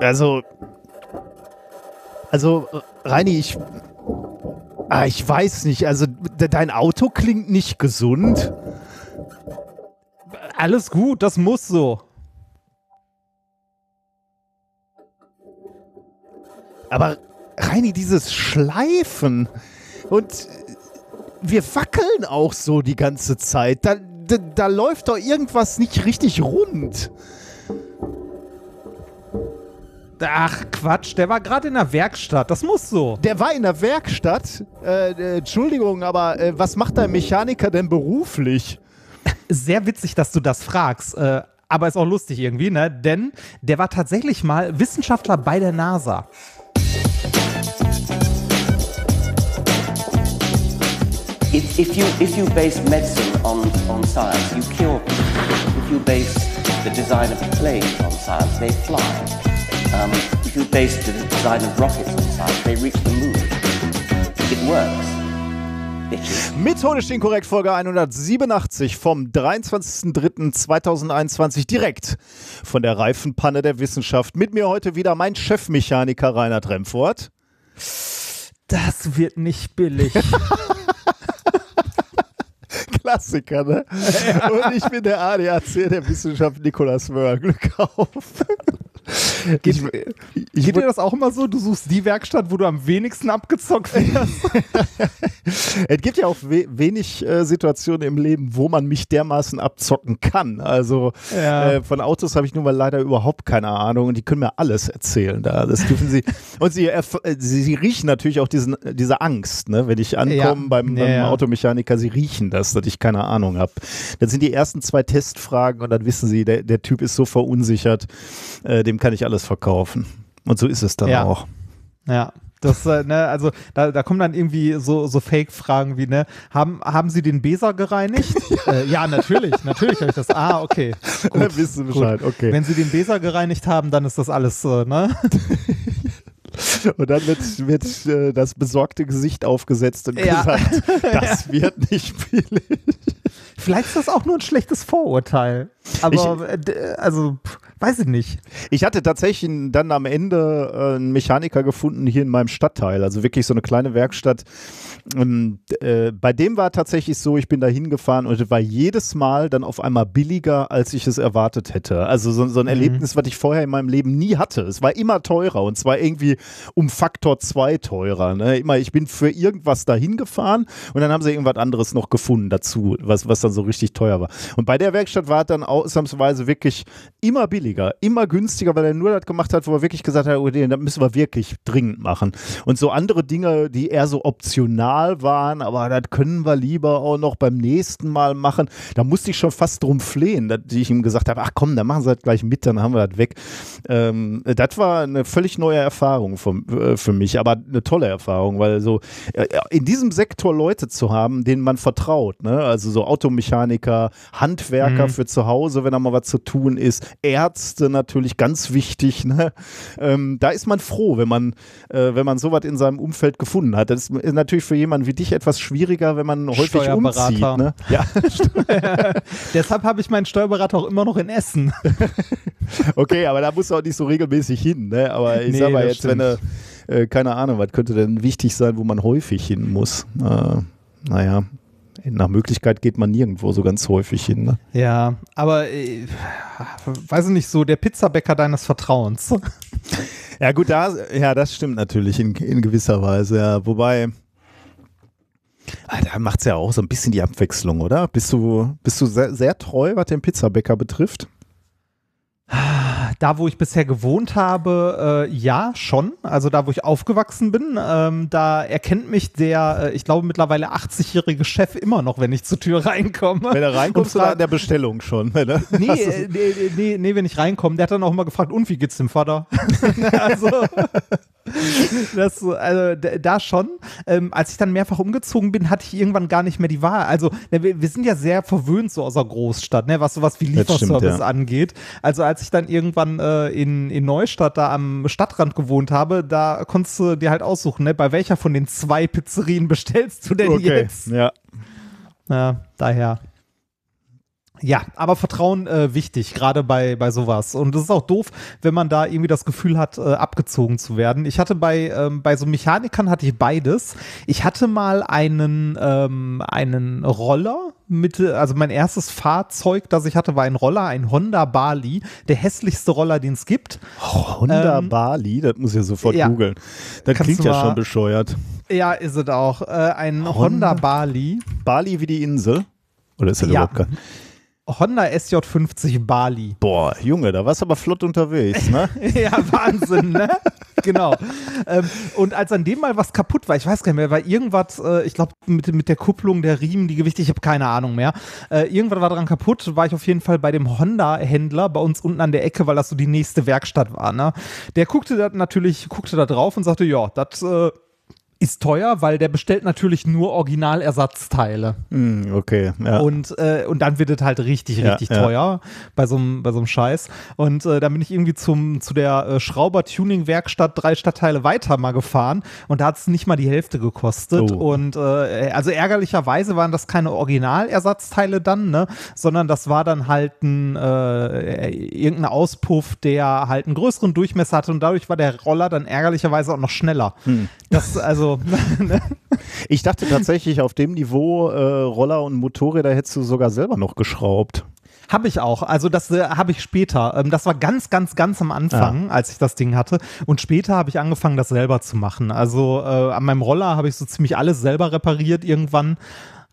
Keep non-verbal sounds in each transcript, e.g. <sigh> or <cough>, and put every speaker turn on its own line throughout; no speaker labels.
Also, also, Reini, ich, ah, ich weiß nicht. Also, dein Auto klingt nicht gesund.
Alles gut, das muss so.
Aber Reini, dieses Schleifen und wir wackeln auch so die ganze Zeit. Da, da, da läuft doch irgendwas nicht richtig rund.
Ach Quatsch, der war gerade in der Werkstatt. Das muss so.
Der war in der Werkstatt. Äh, äh, Entschuldigung, aber äh, was macht der Mechaniker denn beruflich?
Sehr witzig, dass du das fragst. Äh, aber ist auch lustig irgendwie, ne? Denn der war tatsächlich mal Wissenschaftler bei der NASA.
If, if, you, if you base medicine on, on science, you cure people. If you base the design of planes on science, they fly. Um, if you base the design of rockets on science, they reach the moon. It works.
Methodisch inkorrekt Folge 187 vom 23.03.2021 direkt von der Reifenpanne der Wissenschaft. Mit mir heute wieder mein Chefmechaniker Reinhard Remfort.
Das wird nicht billig. <laughs>
Klassiker, ne? <laughs> Und ich bin der ADAC der Wissenschaft Nikolaus Möhr. Glück auf. <laughs>
Geht, ich, ich, geht dir das auch immer so? Du suchst die Werkstatt, wo du am wenigsten abgezockt wirst? <laughs> <laughs>
es gibt ja auch we wenig äh, Situationen im Leben, wo man mich dermaßen abzocken kann. Also ja. äh, von Autos habe ich nun mal leider überhaupt keine Ahnung und die können mir alles erzählen da. Das dürfen sie. und sie, äh, sie, sie, riechen natürlich auch diesen, diese Angst, ne? wenn ich ankomme ja. beim, beim ja, Automechaniker, sie riechen das, dass ich keine Ahnung habe. Dann sind die ersten zwei Testfragen und dann wissen sie, der, der Typ ist so verunsichert, äh, dem kann ich alles verkaufen. Und so ist es dann
ja.
auch.
Ja. Das, äh, ne, also da, da kommen dann irgendwie so, so Fake-Fragen wie, ne, haben, haben Sie den Beser gereinigt? <laughs> äh, ja, natürlich, natürlich habe ich das. Ah, okay. <laughs>
Gut, dann wissen Sie Bescheid, gut. okay.
Wenn Sie den Beser gereinigt haben, dann ist das alles, äh, ne?
Und dann wird, wird äh, das besorgte Gesicht aufgesetzt und ja. gesagt, <laughs> das ja. wird nicht billig.
Vielleicht ist das auch nur ein schlechtes Vorurteil. Aber, ich, äh, also, weiß ich nicht.
Ich hatte tatsächlich dann am Ende äh, einen Mechaniker gefunden hier in meinem Stadtteil. Also wirklich so eine kleine Werkstatt. Und, äh, bei dem war tatsächlich so, ich bin da hingefahren und es war jedes Mal dann auf einmal billiger, als ich es erwartet hätte. Also so, so ein mhm. Erlebnis, was ich vorher in meinem Leben nie hatte. Es war immer teurer und zwar irgendwie um Faktor 2 teurer. Ne? Immer, ich bin für irgendwas dahin gefahren und dann haben sie irgendwas anderes noch gefunden dazu, was, was dann so richtig teuer war. Und bei der Werkstatt war es dann ausnahmsweise wirklich immer billiger, immer günstiger, weil er nur das gemacht hat, wo er wirklich gesagt hat, oh, das müssen wir wirklich dringend machen. Und so andere Dinge, die eher so optional waren, aber das können wir lieber auch noch beim nächsten Mal machen. Da musste ich schon fast drum flehen, dass ich ihm gesagt habe, ach komm, dann machen sie das gleich mit, dann haben wir das weg. Ähm, das war eine völlig neue Erfahrung vom, äh, für mich, aber eine tolle Erfahrung, weil so äh, in diesem Sektor Leute zu haben, denen man vertraut, ne? also so Automechaniker, Handwerker mhm. für zu Hause, wenn da mal was zu tun ist, Ärzte natürlich ganz wichtig. Ne? Ähm, da ist man froh, wenn man, äh, wenn man sowas in seinem Umfeld gefunden hat. Das ist natürlich für jemanden wie dich etwas schwieriger, wenn man häufig umzieht. Ne?
Ja. <laughs> <laughs> Deshalb habe ich meinen Steuerberater auch immer noch in Essen. <laughs>
okay, aber da muss du auch nicht so regelmäßig hin. Ne? Aber ich nee, sag mal jetzt, stimmt. wenn du äh, keine Ahnung, was könnte denn wichtig sein, wo man häufig hin muss? Äh, naja, nach Möglichkeit geht man nirgendwo so ganz häufig hin. Ne?
Ja, aber äh, weiß ich nicht so, der Pizzabäcker deines Vertrauens.
ja, gut, da, ja, das stimmt natürlich in, in gewisser Weise, ja. Wobei, ah, da macht es ja auch so ein bisschen die Abwechslung, oder? Bist du, bist du sehr, sehr treu, was den Pizzabäcker betrifft?
Da, wo ich bisher gewohnt habe, äh, ja, schon. Also da, wo ich aufgewachsen bin, ähm, da erkennt mich der, äh, ich glaube, mittlerweile 80-jährige Chef immer noch, wenn ich zur Tür reinkomme.
Wenn er reinkommt, oder an der Bestellung schon.
Ne? Nee, <laughs> äh, nee, nee, nee, wenn ich reinkomme. Der hat dann auch immer gefragt, und wie geht's dem Vater? <laughs> also, <laughs> das, also da schon. Ähm, als ich dann mehrfach umgezogen bin, hatte ich irgendwann gar nicht mehr die Wahl. Also ne, wir, wir sind ja sehr verwöhnt so aus der Großstadt, ne, was sowas wie Lieferservice stimmt, ja. angeht. Also als ich dann irgendwann äh, in, in Neustadt da am Stadtrand gewohnt habe, da konntest du dir halt aussuchen, ne, bei welcher von den zwei Pizzerien bestellst du denn okay, jetzt?
Ja.
Ja, daher. Ja, aber Vertrauen äh, wichtig, gerade bei, bei sowas. Und es ist auch doof, wenn man da irgendwie das Gefühl hat, äh, abgezogen zu werden. Ich hatte bei, ähm, bei so Mechanikern hatte ich beides. Ich hatte mal einen, ähm, einen Roller mit, also mein erstes Fahrzeug, das ich hatte, war ein Roller, ein Honda Bali, der hässlichste Roller, den es gibt.
Oh, Honda ähm, Bali, das muss ich ja sofort ja. googeln. Das klingt ja schon bescheuert.
Ja, ist es auch. Äh, ein Honda, Honda Bali.
Bali wie die Insel? Oder ist das ja. überhaupt kein?
Honda SJ50 Bali.
Boah, Junge, da warst du aber flott unterwegs, ne? <laughs>
ja, Wahnsinn, ne? <laughs> genau. Ähm, und als an dem mal was kaputt war, ich weiß gar nicht mehr, war irgendwas, äh, ich glaube, mit, mit der Kupplung, der Riemen, die Gewichte, ich habe keine Ahnung mehr. Äh, irgendwas war dran kaputt, war ich auf jeden Fall bei dem Honda-Händler bei uns unten an der Ecke, weil das so die nächste Werkstatt war, ne? Der guckte da natürlich, guckte da drauf und sagte, ja, das äh, ist teuer, weil der bestellt natürlich nur Originalersatzteile.
Mm, okay,
ja. Und, äh, und dann wird es halt richtig, richtig ja, teuer bei so einem bei Scheiß. Und äh, dann bin ich irgendwie zum, zu der äh, Schrauber-Tuning-Werkstatt drei Stadtteile weiter mal gefahren und da hat es nicht mal die Hälfte gekostet. Oh. Und äh, also ärgerlicherweise waren das keine Originalersatzteile dann, ne? sondern das war dann halt ein äh, irgendein Auspuff, der halt einen größeren Durchmesser hatte und dadurch war der Roller dann ärgerlicherweise auch noch schneller. Hm. Das also <laughs> Ne?
ich dachte tatsächlich, auf dem Niveau äh, Roller und Motorräder hättest du sogar selber noch geschraubt.
Habe ich auch. Also das äh, habe ich später. Ähm, das war ganz, ganz, ganz am Anfang, ja. als ich das Ding hatte. Und später habe ich angefangen, das selber zu machen. Also äh, an meinem Roller habe ich so ziemlich alles selber repariert irgendwann.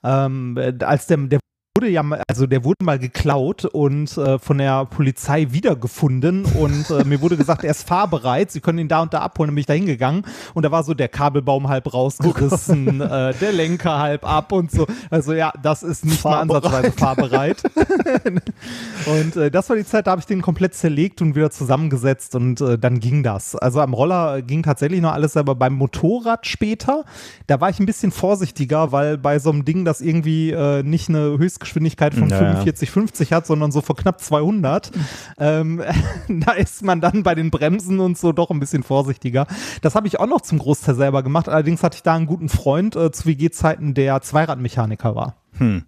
Ähm, äh, als der, der wurde ja, also der wurde mal geklaut und äh, von der Polizei wiedergefunden und äh, mir wurde gesagt, er ist fahrbereit, sie können ihn da und da abholen, dann bin ich da hingegangen und da war so der Kabelbaum halb rausgerissen, <laughs> äh, der Lenker halb ab und so. Also ja, das ist nicht fahrbereit. mal ansatzweise fahrbereit. <laughs> und äh, das war die Zeit, da habe ich den komplett zerlegt und wieder zusammengesetzt und äh, dann ging das. Also am Roller ging tatsächlich noch alles, aber beim Motorrad später, da war ich ein bisschen vorsichtiger, weil bei so einem Ding, das irgendwie äh, nicht eine Höchstgeschwindigkeit Höchstgeschwindigkeit von ja, 45, 50 hat, sondern so vor knapp 200. Ähm, <laughs> da ist man dann bei den Bremsen und so doch ein bisschen vorsichtiger. Das habe ich auch noch zum Großteil selber gemacht. Allerdings hatte ich da einen guten Freund äh, zu WG-Zeiten, der Zweiradmechaniker war. Hm.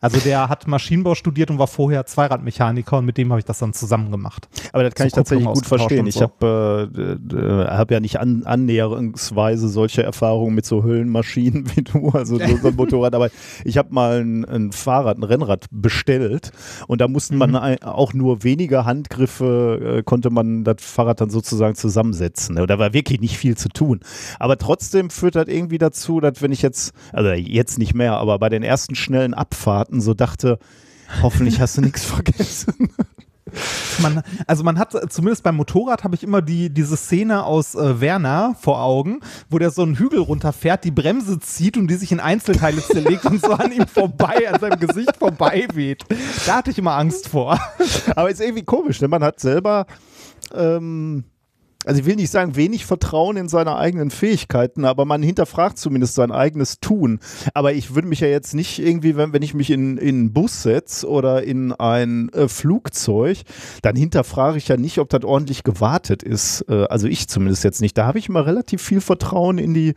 Also der hat Maschinenbau studiert und war vorher Zweiradmechaniker und mit dem habe ich das dann zusammen gemacht.
Aber das kann so ich tatsächlich gut verstehen. Ich habe äh, äh, hab ja nicht an, annäherungsweise solche Erfahrungen mit so Höllenmaschinen <laughs> wie du, also so, so ein <laughs> Motorrad, aber ich habe mal ein, ein, Fahrrad, ein Rennrad bestellt und da mussten man mhm. auch nur wenige Handgriffe, äh, konnte man das Fahrrad dann sozusagen zusammensetzen. Da war wirklich nicht viel zu tun. Aber trotzdem führt das irgendwie dazu, dass wenn ich jetzt, also jetzt nicht mehr, aber bei den ersten schnellen Abfahrten Garten so dachte, hoffentlich hast du nichts <laughs> vergessen.
Man, also man hat, zumindest beim Motorrad habe ich immer die, diese Szene aus äh, Werner vor Augen, wo der so einen Hügel runterfährt, die Bremse zieht und die sich in Einzelteile zerlegt und so an ihm vorbei, an seinem Gesicht vorbei weht. Da hatte ich immer Angst vor.
Aber ist irgendwie komisch, ne? Man hat selber ähm, also ich will nicht sagen, wenig Vertrauen in seine eigenen Fähigkeiten, aber man hinterfragt zumindest sein eigenes Tun. Aber ich würde mich ja jetzt nicht irgendwie, wenn, wenn ich mich in, in einen Bus setze oder in ein äh, Flugzeug, dann hinterfrage ich ja nicht, ob das ordentlich gewartet ist. Äh, also ich zumindest jetzt nicht. Da habe ich immer relativ viel Vertrauen in die,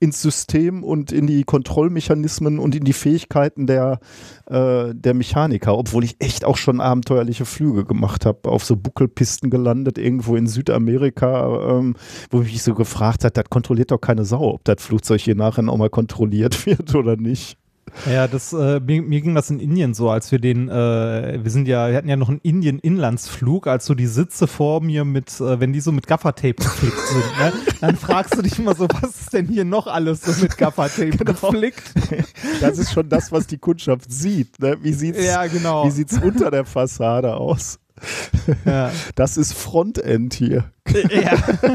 ins System und in die Kontrollmechanismen und in die Fähigkeiten der, äh, der Mechaniker, obwohl ich echt auch schon abenteuerliche Flüge gemacht habe, auf so Buckelpisten gelandet, irgendwo in Südamerika, ähm, wo mich so gefragt hat, das kontrolliert doch keine Sau, ob das Flugzeug hier nachher auch mal kontrolliert <laughs> wird oder nicht.
Ja, das, äh, mir, mir, ging das in Indien so, als wir den, äh, wir sind ja, wir hatten ja noch einen Indien-Inlandsflug, als so die Sitze vor mir mit, äh, wenn die so mit Gaffertape geflickt sind, ne, dann fragst du dich immer so, was ist denn hier noch alles so mit Gaffertape genau. geflickt?
Das ist schon das, was die Kundschaft sieht, ne? Wie sieht's, ja, genau. wie sieht's unter der Fassade aus? Ja. <laughs> Das ist Frontend hier. Ja. <laughs>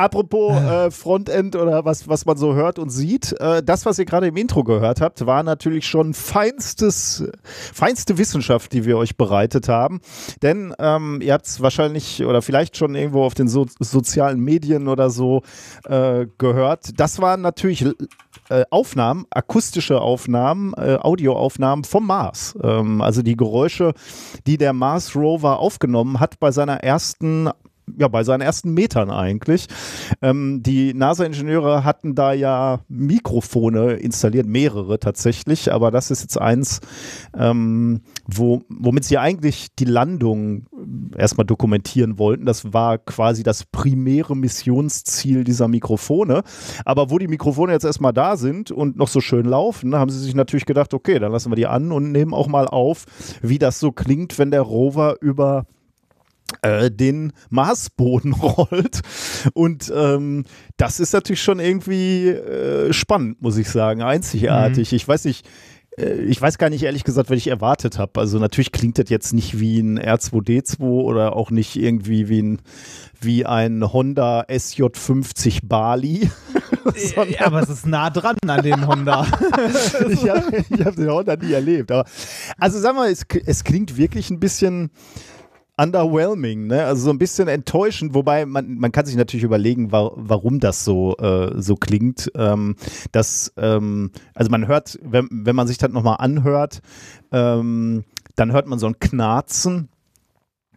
Apropos äh, Frontend oder was, was man so hört und sieht, äh, das, was ihr gerade im Intro gehört habt, war natürlich schon feinstes, feinste Wissenschaft, die wir euch bereitet haben. Denn ähm, ihr habt es wahrscheinlich oder vielleicht schon irgendwo auf den so sozialen Medien oder so äh, gehört. Das waren natürlich äh, Aufnahmen, akustische Aufnahmen, äh, Audioaufnahmen vom Mars. Ähm, also die Geräusche, die der Mars Rover aufgenommen hat bei seiner ersten ja, bei seinen ersten Metern eigentlich. Ähm, die NASA-Ingenieure hatten da ja Mikrofone installiert, mehrere tatsächlich, aber das ist jetzt eins, ähm, wo, womit sie eigentlich die Landung erstmal dokumentieren wollten. Das war quasi das primäre Missionsziel dieser Mikrofone. Aber wo die Mikrofone jetzt erstmal da sind und noch so schön laufen, haben sie sich natürlich gedacht, okay, dann lassen wir die an und nehmen auch mal auf, wie das so klingt, wenn der Rover über äh, den Marsboden <laughs> rollt. Und ähm, das ist natürlich schon irgendwie äh, spannend, muss ich sagen, einzigartig. Mhm. Ich weiß nicht, äh, ich weiß gar nicht ehrlich gesagt, was ich erwartet habe. Also natürlich klingt das jetzt nicht wie ein R2D2 oder auch nicht irgendwie wie ein, wie ein Honda SJ50 Bali. <laughs> <laughs>
ja, aber es ist nah dran an den Honda.
ich habe hab den Honda nie erlebt. Aber, also sagen wir, es, es klingt wirklich ein bisschen underwhelming, ne? Also so ein bisschen enttäuschend, wobei man, man kann sich natürlich überlegen, wa warum das so, äh, so klingt. Ähm, dass, ähm, also man hört, wenn, wenn man sich das nochmal anhört, ähm, dann hört man so ein Knarzen.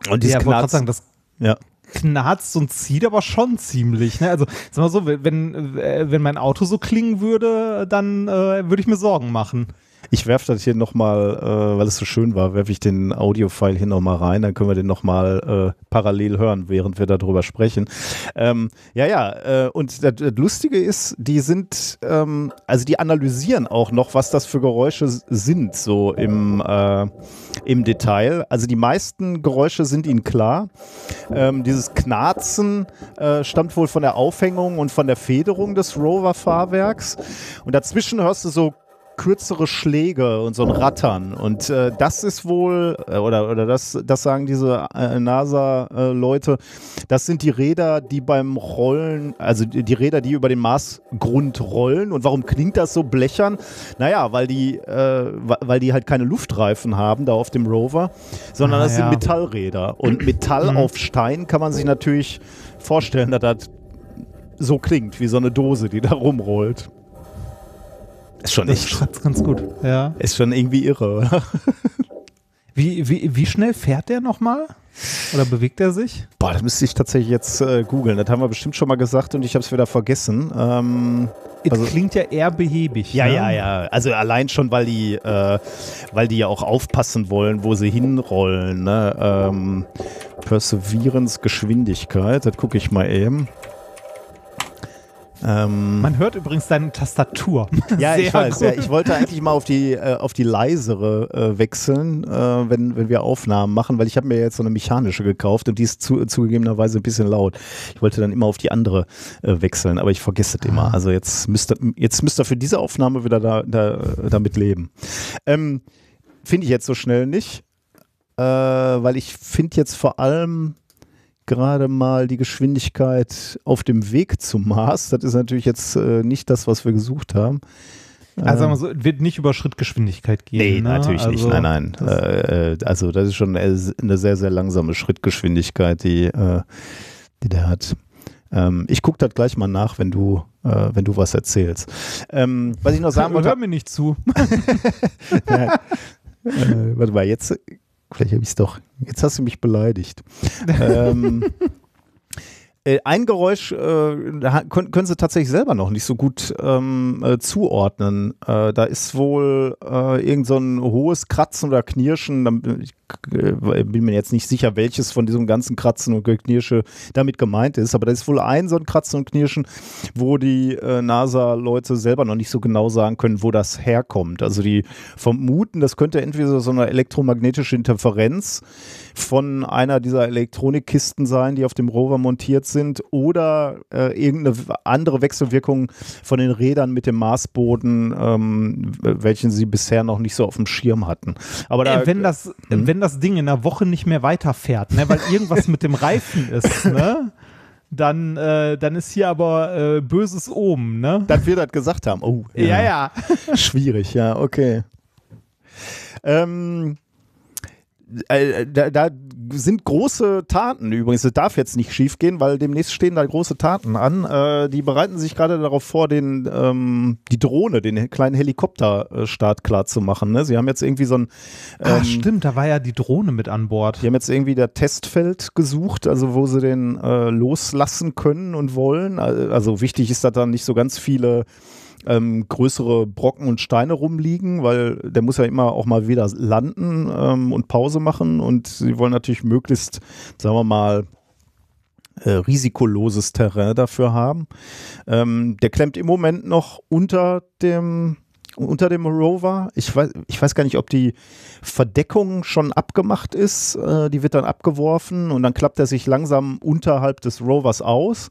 Und dieses ja, Knarzen, sagen, das ja. knarzt und zieht aber schon ziemlich. Ne? Also, sag mal so, wenn, äh, wenn mein Auto so klingen würde, dann äh, würde ich mir Sorgen machen.
Ich werfe das hier nochmal, äh, weil es so schön war, werfe ich den Audio-File hier nochmal rein, dann können wir den nochmal äh, parallel hören, während wir darüber sprechen. Ähm, ja, ja, äh, und das, das, Lustige ist, die sind, ähm, also die analysieren auch noch, was das für Geräusche sind, so im, äh, im Detail. Also die meisten Geräusche sind ihnen klar. Ähm, dieses Knarzen äh, stammt wohl von der Aufhängung und von der Federung des Rover-Fahrwerks. Und dazwischen hörst du so kürzere Schläge und so ein Rattern. Und äh, das ist wohl, äh, oder, oder das, das sagen diese äh, NASA-Leute, das sind die Räder, die beim Rollen, also die, die, Räder, die über den Marsgrund rollen. Und warum klingt das so blechern? Naja, weil die, äh, weil die halt keine Luftreifen haben da auf dem Rover, sondern ah, das ja. sind Metallräder. Und <clears throat> Metall mhm. auf Stein kann man sich natürlich vorstellen, dass das so klingt, wie so eine Dose, die da rumrollt. Ist schon
das echt. ganz gut. Ja.
Ist schon irgendwie irre, oder? <laughs>
Wie, wie, wie schnell fährt der nochmal? Oder bewegt er sich?
Boah, das müsste ich tatsächlich jetzt äh, googeln. Das haben wir bestimmt schon mal gesagt und ich habe es wieder vergessen. Ähm,
also, klingt ja eher behäbig.
Ja, ne? ja, ja. Also allein schon, weil die, äh, weil die ja auch aufpassen wollen, wo sie hinrollen. Ne? Ähm, Perseverance, Geschwindigkeit, das gucke ich mal eben.
Ähm, Man hört übrigens deine Tastatur. <laughs>
Ja, ich weiß. Ja, ich wollte eigentlich mal auf die, äh, auf die leisere äh, wechseln, äh, wenn, wenn wir Aufnahmen machen, weil ich habe mir jetzt so eine mechanische gekauft und die ist zu, zugegebenerweise ein bisschen laut. Ich wollte dann immer auf die andere äh, wechseln, aber ich vergesse es immer. Ah. Also jetzt müsste jetzt müsst ihr für diese Aufnahme wieder da, da, damit leben. Ähm, finde ich jetzt so schnell nicht, äh, weil ich finde jetzt vor allem gerade mal die Geschwindigkeit auf dem Weg zum Mars. Das ist natürlich jetzt äh, nicht das, was wir gesucht haben.
Also sagen wir so, wird nicht über Schrittgeschwindigkeit gehen. Nee,
ne? natürlich also, nicht. Nein, nein. Das äh, also das ist schon eine sehr, sehr langsame Schrittgeschwindigkeit, die, äh, die der hat. Ähm, ich gucke das gleich mal nach, wenn du, äh, wenn du was erzählst. Ähm, was ich noch sagen wollte.
Hör mir nicht zu. <laughs>
ja, äh, warte mal, jetzt Vielleicht habe ich es doch. Jetzt hast du mich beleidigt. ähm, <laughs> äh, ein Geräusch äh, können, können sie tatsächlich selber noch nicht so gut ähm, äh, zuordnen. Äh, da ist wohl äh, irgend so ein hohes Kratzen oder Knirschen. Ich bin mir jetzt nicht sicher, welches von diesem ganzen Kratzen und Knirsche damit gemeint ist, aber da ist wohl ein so ein Kratzen und Knirschen, wo die äh, NASA-Leute selber noch nicht so genau sagen können, wo das herkommt. Also die vermuten, das könnte entweder so eine elektromagnetische Interferenz von einer dieser Elektronikkisten sein, die auf dem Rover montiert sind, oder äh, irgendeine andere Wechselwirkung von den Rädern mit dem Marsboden, ähm, welchen sie bisher noch nicht so auf dem Schirm hatten. Aber da,
äh, wenn das, hm? wenn das Ding in einer Woche nicht mehr weiterfährt, ne, weil irgendwas mit dem Reifen ist, ne? Dann, äh, dann ist hier aber äh, böses oben, ne?
Dann wir das gesagt haben. Oh,
ja, ja.
ja. Schwierig, ja, okay. Ähm, äh, da, da sind große Taten übrigens. Das darf jetzt nicht schiefgehen, weil demnächst stehen da große Taten an. Äh, die bereiten sich gerade darauf vor, den, ähm, die Drohne, den kleinen Helikopterstart klar zu machen. Ne? Sie haben jetzt irgendwie so ein.
Ähm, ah, stimmt, da war ja die Drohne mit an Bord.
Die haben jetzt irgendwie der Testfeld gesucht, also wo sie den äh, loslassen können und wollen. Also wichtig ist, dass da nicht so ganz viele ähm, größere Brocken und Steine rumliegen, weil der muss ja immer auch mal wieder landen ähm, und Pause machen und sie wollen natürlich möglichst, sagen wir mal, äh, risikoloses Terrain dafür haben. Ähm, der klemmt im Moment noch unter dem unter dem Rover. Ich weiß, ich weiß gar nicht, ob die Verdeckung schon abgemacht ist. Äh, die wird dann abgeworfen und dann klappt er sich langsam unterhalb des Rovers aus,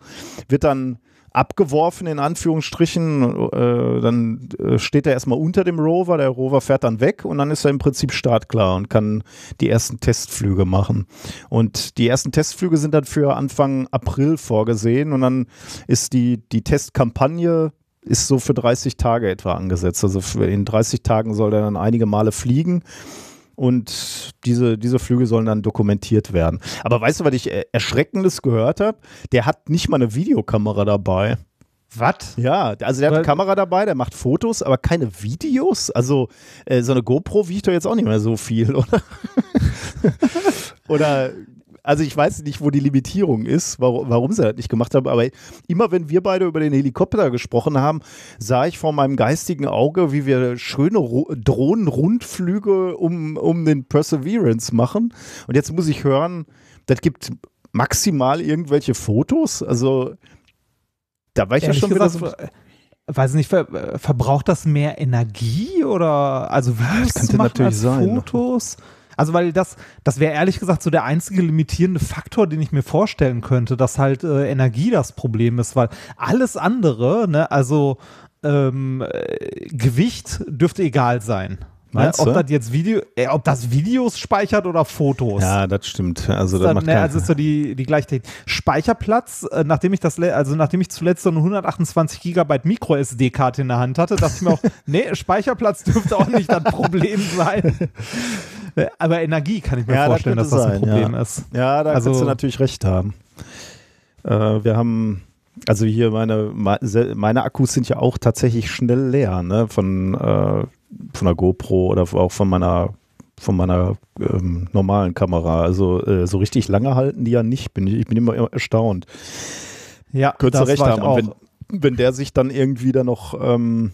wird dann abgeworfen in Anführungsstrichen. Äh, dann äh, steht er erstmal unter dem Rover, der Rover fährt dann weg und dann ist er im Prinzip startklar und kann die ersten Testflüge machen. Und die ersten Testflüge sind dann für Anfang April vorgesehen und dann ist die, die Testkampagne ist so für 30 Tage etwa angesetzt. Also in 30 Tagen soll er dann einige Male fliegen und diese, diese Flüge sollen dann dokumentiert werden. Aber weißt du, was ich Erschreckendes gehört habe? Der hat nicht mal eine Videokamera dabei.
Was?
Ja, also der hat eine Kamera dabei, der macht Fotos, aber keine Videos. Also äh, so eine GoPro wiegt doch jetzt auch nicht mehr so viel, <laughs> oder? oder also ich weiß nicht, wo die Limitierung ist, warum, warum sie das nicht gemacht haben, aber immer wenn wir beide über den Helikopter gesprochen haben, sah ich vor meinem geistigen Auge, wie wir schöne Drohnenrundflüge um, um den Perseverance machen. Und jetzt muss ich hören, das gibt maximal irgendwelche Fotos. Also da war ich Ehrlich ja schon wieder so
weiß nicht, ver verbraucht das mehr Energie oder also Videos das könnte natürlich sein, Fotos? Noch. Also, weil das, das wäre ehrlich gesagt so der einzige limitierende Faktor, den ich mir vorstellen könnte, dass halt äh, Energie das Problem ist, weil alles andere, ne, also ähm, äh, Gewicht dürfte egal sein. Ne? Ob das jetzt Video, äh, ob das Videos speichert oder Fotos.
Ja, das stimmt. Also das, das macht
ne, also ist so die die gleiche Speicherplatz. Äh, nachdem ich das, also nachdem ich zuletzt so eine 128 Gigabyte Micro SD-Karte in der Hand hatte, dachte ich mir auch, <laughs> nee, Speicherplatz dürfte auch nicht das Problem sein. <laughs> Aber Energie kann ich mir ja, vorstellen, das dass das ein Problem
ja.
ist.
Ja, da also, kannst du natürlich recht haben. Äh, wir haben, also hier meine, meine Akkus sind ja auch tatsächlich schnell leer, ne? Von, äh, von der GoPro oder auch von meiner von meiner ähm, normalen Kamera. Also äh, so richtig lange halten die ja nicht. Bin ich, bin immer erstaunt.
Ja,
Kürzer recht haben. Und wenn, wenn der sich dann irgendwie dann noch ähm,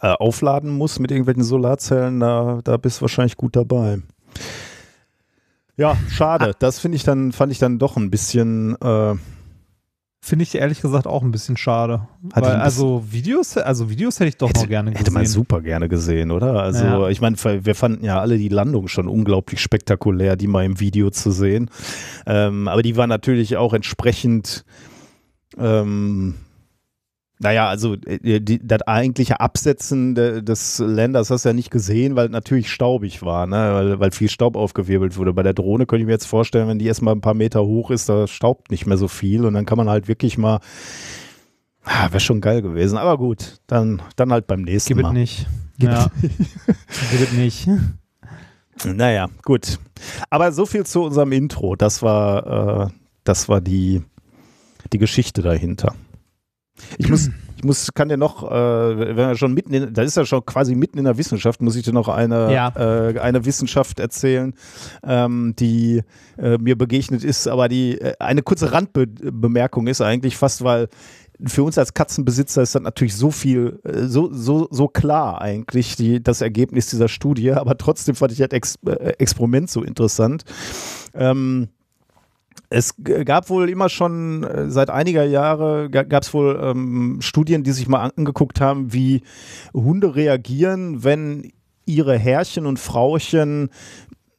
äh, aufladen muss mit irgendwelchen Solarzellen, da, da bist du wahrscheinlich gut dabei. Ja, schade. Ah. Das finde ich dann, fand ich dann doch ein bisschen. Äh,
Finde ich ehrlich gesagt auch ein bisschen schade. Weil, also Videos, also Videos hätte ich doch
hätte,
noch gerne
gesehen. Hätte man super gerne gesehen, oder? Also ja. ich meine, wir fanden ja alle die Landung schon unglaublich spektakulär, die mal im Video zu sehen. Ähm, aber die war natürlich auch entsprechend ähm, naja, also äh, die, das eigentliche Absetzen de, des Länders hast du ja nicht gesehen, weil natürlich staubig war, ne? weil, weil viel Staub aufgewirbelt wurde. Bei der Drohne könnte ich mir jetzt vorstellen, wenn die erstmal ein paar Meter hoch ist, da staubt nicht mehr so viel und dann kann man halt wirklich mal, ah, wäre schon geil gewesen. Aber gut, dann, dann halt beim nächsten
Gib
Mal.
Gib nicht. Gib ja. <laughs> Gib nicht.
Naja, gut. Aber so viel zu unserem Intro. Das war, äh, das war die, die Geschichte dahinter. Ich muss, ich muss, kann dir noch, äh, wenn wir schon mitten in, da ist ja schon quasi mitten in der Wissenschaft, muss ich dir noch eine, ja. äh, eine Wissenschaft erzählen, ähm, die äh, mir begegnet ist, aber die äh, eine kurze Randbemerkung ist eigentlich fast, weil für uns als Katzenbesitzer ist das natürlich so viel, äh, so, so, so klar eigentlich, die, das Ergebnis dieser Studie, aber trotzdem fand ich das Ex äh, Experiment so interessant. Ähm, es gab wohl immer schon äh, seit einiger Jahre gab es wohl ähm, Studien, die sich mal angeguckt haben, wie Hunde reagieren, wenn ihre Herrchen und Frauchen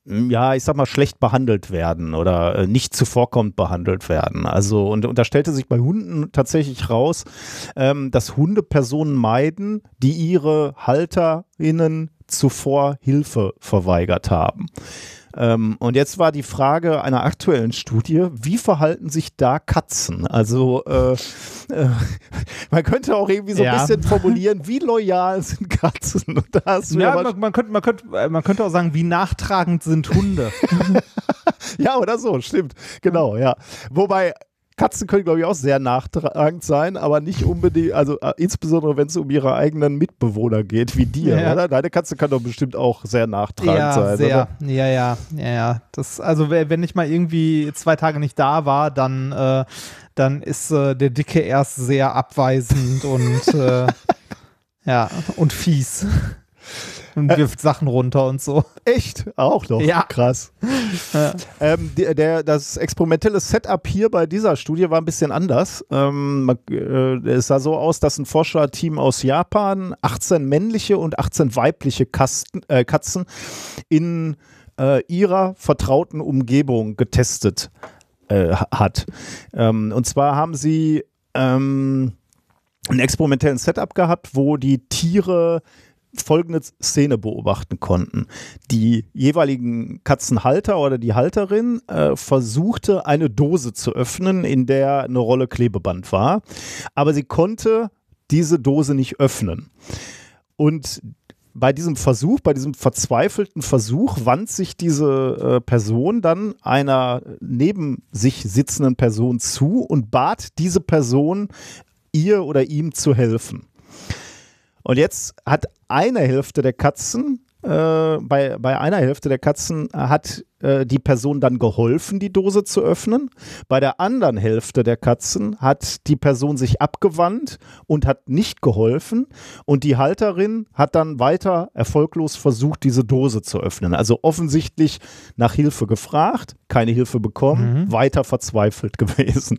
hm, ja, ich sag mal, schlecht behandelt werden oder äh, nicht zuvorkommt behandelt werden. Also, und, und da stellte sich bei Hunden tatsächlich raus, ähm, dass Hunde Personen meiden, die ihre HalterInnen zuvor Hilfe verweigert haben. Ähm, und jetzt war die Frage einer aktuellen Studie, wie verhalten sich da Katzen? Also äh, äh, <laughs> man könnte auch irgendwie so ein
Ja.
bisschen formulieren, wie loyal sind Katzen? Und da hast du ja,
man, man, könnte, man, könnte, man könnte auch sagen, wie nachtragend sind Hunde. <laughs>
ja, oder so, stimmt. Genau, ja. Wobei Katzen können, glaube ich, auch sehr nachtragend sein, aber nicht unbedingt, also äh, insbesondere wenn es um ihre eigenen Mitbewohner geht, wie dir,
Ja.
oder? Deine Katze kann doch bestimmt auch sehr nachtragend
ja,
sein,
sehr.
oder?
Ja, ja, ja, ja. Das, also we- wenn ich mal irgendwie zwei Tage nicht da war, dann, äh, dann ist äh, der Dicke erst sehr abweisend und äh, <laughs> ja, und fies. Und wirft Sachen runter und so. <laughs>
Echt? Auch noch?
Ja.
Krass.
Ja.
Ähm, der, der, das experimentelle Setup hier bei dieser Studie war ein bisschen anders. Ähm, man, äh, es sah so aus, dass ein Forscherteam aus Japan 18 männliche und 18 weibliche Kasten, äh, Katzen in äh, ihrer vertrauten Umgebung getestet äh, ha- hat. Ähm, und zwar haben sie ähm, einen experimentellen Setup gehabt, wo die Tiere folgende Szene beobachten konnten. Die jeweiligen Katzenhalter oder die Halterin äh, versuchte eine Dose zu öffnen, in der eine Rolle Klebeband war, aber sie konnte diese Dose nicht öffnen. Und bei diesem Versuch, bei diesem verzweifelten Versuch, wand sich diese äh, Person dann einer neben sich sitzenden Person zu und bat diese Person, ihr oder ihm zu helfen. Und jetzt hat eine Hälfte der Katzen, äh, bei, bei einer Hälfte der Katzen hat äh, die Person dann geholfen, die Dose zu öffnen. Bei der anderen Hälfte der Katzen hat die Person sich abgewandt und hat nicht geholfen. Und die Halterin hat dann weiter erfolglos versucht, diese Dose zu öffnen. Also offensichtlich nach Hilfe gefragt, keine Hilfe bekommen, weiter verzweifelt <laughs> gewesen.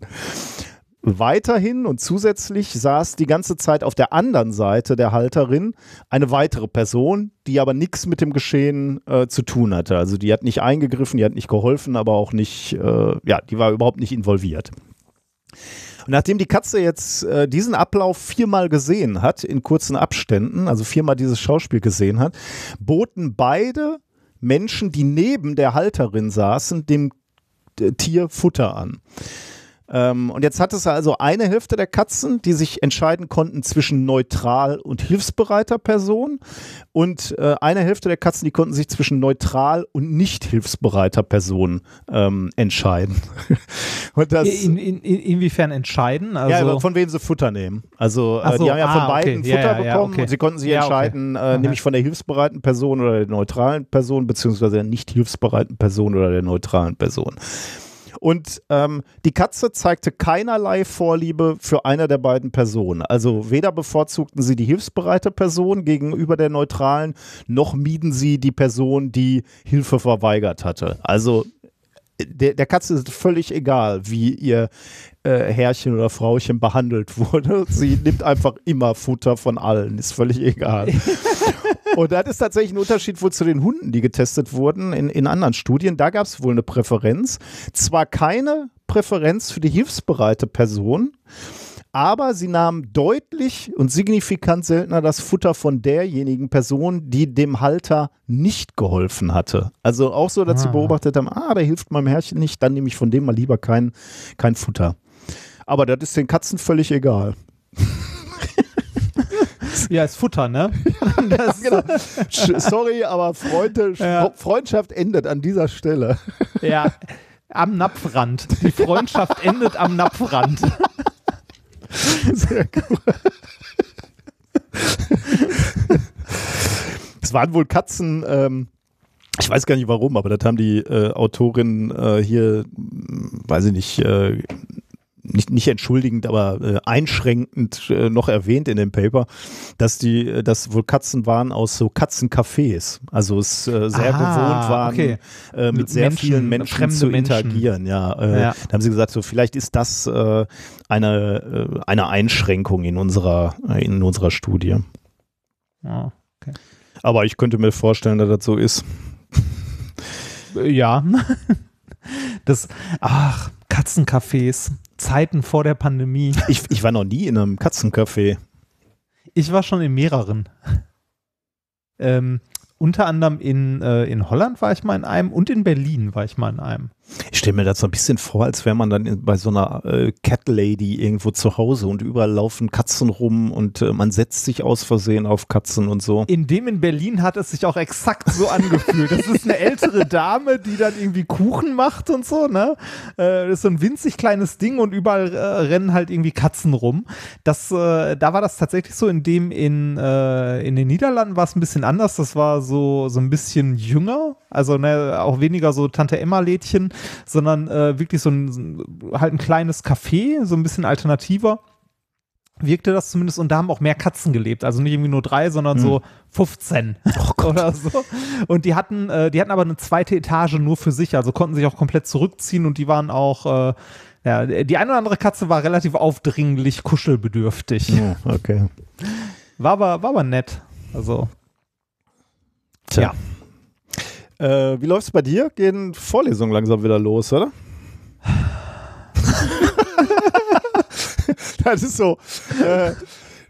Weiterhin und zusätzlich saß die ganze Zeit auf der anderen Seite der Halterin eine weitere Person, die aber nichts mit dem Geschehen äh, zu tun hatte. Also die hat nicht eingegriffen, die hat nicht geholfen, aber auch nicht, äh, ja, die war überhaupt nicht involviert. Und nachdem die Katze jetzt äh, diesen Ablauf viermal gesehen hat, in kurzen Abständen, also viermal dieses Schauspiel gesehen hat, boten beide Menschen, die neben der Halterin saßen, dem äh, Tier Futter an. Ähm, und jetzt hat es also eine Hälfte der Katzen, die sich entscheiden konnten zwischen neutral und hilfsbereiter Person und äh, eine Hälfte der Katzen, die konnten sich zwischen neutral und nicht hilfsbereiter Person ähm, entscheiden. <laughs> das,
In, in, in, inwiefern entscheiden? Also,
ja, von wem sie Futter nehmen. Also äh,
so,
die haben ja von
ah, okay.
beiden
Ja,
Futter
ja, ja,
bekommen
okay.
und sie konnten sich
Ja, okay.
entscheiden, äh, nämlich von der hilfsbereiten Person oder der neutralen Person, beziehungsweise der nicht hilfsbereiten Person oder der neutralen Person. Und ähm, die Katze zeigte keinerlei Vorliebe für eine der beiden Personen. Also weder bevorzugten sie die hilfsbereite Person gegenüber der neutralen, noch mieden sie die Person, die Hilfe verweigert hatte. Also der, der Katze ist völlig egal, wie ihr äh, Herrchen oder Frauchen behandelt <laughs> wurde. Sie nimmt einfach immer Futter von allen, ist völlig egal. <laughs> Und das ist tatsächlich ein Unterschied wohl zu den Hunden, die getestet wurden in, in anderen Studien. Da gab es wohl eine Präferenz. Zwar keine Präferenz für die hilfsbereite Person, aber sie nahmen deutlich und signifikant seltener das Futter von derjenigen Person, die dem Halter nicht geholfen hatte. Also auch so, dass sie
Ah.
beobachtet haben, ah, der hilft meinem Herrchen nicht, dann nehme ich von dem mal lieber kein, kein Futter. Aber das ist den Katzen völlig egal.
Ja, ist Futter, ne? <laughs> das,
Genau. <laughs> Sorry, aber Freunde,
Ja.
Freundschaft endet an dieser Stelle. <laughs>
Ja, am Napfrand. Die Freundschaft endet am Napfrand.
Sehr gut. Es waren wohl Katzen, ähm, ich weiß gar nicht warum, aber das haben die äh, Autorinnen äh, hier, mh, weiß ich nicht, äh, nicht, nicht entschuldigend, aber äh, einschränkend äh, noch erwähnt in dem Paper, dass die, äh, dass wohl Katzen waren aus so Katzencafés, also es äh, sehr
Ah,
gewohnt waren,
okay.
äh, mit sehr
Menschen,
vielen Menschen zu
Menschen.
interagieren. Ja, äh,
Ja.
da haben sie gesagt, so vielleicht ist das äh, eine, äh, eine Einschränkung in unserer, äh, in unserer Studie.
Ja.
Aber ich könnte mir vorstellen, dass das so ist.
Äh, Ja. <laughs> Das, ach, Katzencafés, Zeiten vor der Pandemie.
Ich, ich war noch nie in einem Katzencafé.
Ich war schon in mehreren. Ähm, unter anderem in, äh, in Holland war ich mal in einem und in Berlin war ich mal in einem.
Ich stelle mir das so ein bisschen vor, als wäre man dann bei so einer äh, Cat Lady irgendwo zu Hause und überall laufen Katzen rum und äh, man setzt sich aus Versehen auf Katzen und so.
In dem in Berlin hat es sich auch exakt so angefühlt. Das ist eine ältere Dame, die dann irgendwie Kuchen macht und so, ne? Äh, das ist so ein winzig kleines Ding und überall äh, rennen halt irgendwie Katzen rum. Das, äh, da war das tatsächlich so, in dem in, äh, in den Niederlanden war es ein bisschen anders. Das war so, so ein bisschen jünger, also ne, auch weniger so Tante Emma-Lädchen, <laughs> sondern äh, wirklich so ein, halt ein kleines Café, so ein bisschen alternativer wirkte das zumindest und da haben auch mehr Katzen gelebt. Also nicht irgendwie nur drei, sondern hm. so 15 oh <laughs> oder so. Und die hatten, äh, die hatten aber eine zweite Etage nur für sich, also konnten sich auch komplett zurückziehen und die waren auch, äh, ja, die eine oder andere Katze war relativ aufdringlich, kuschelbedürftig.
Oh, okay.
War aber, war aber nett. Also.
Tja. Ja. Äh, wie läuft es bei dir? Gehen Vorlesungen langsam wieder los, oder? <laughs> das ist so. Äh,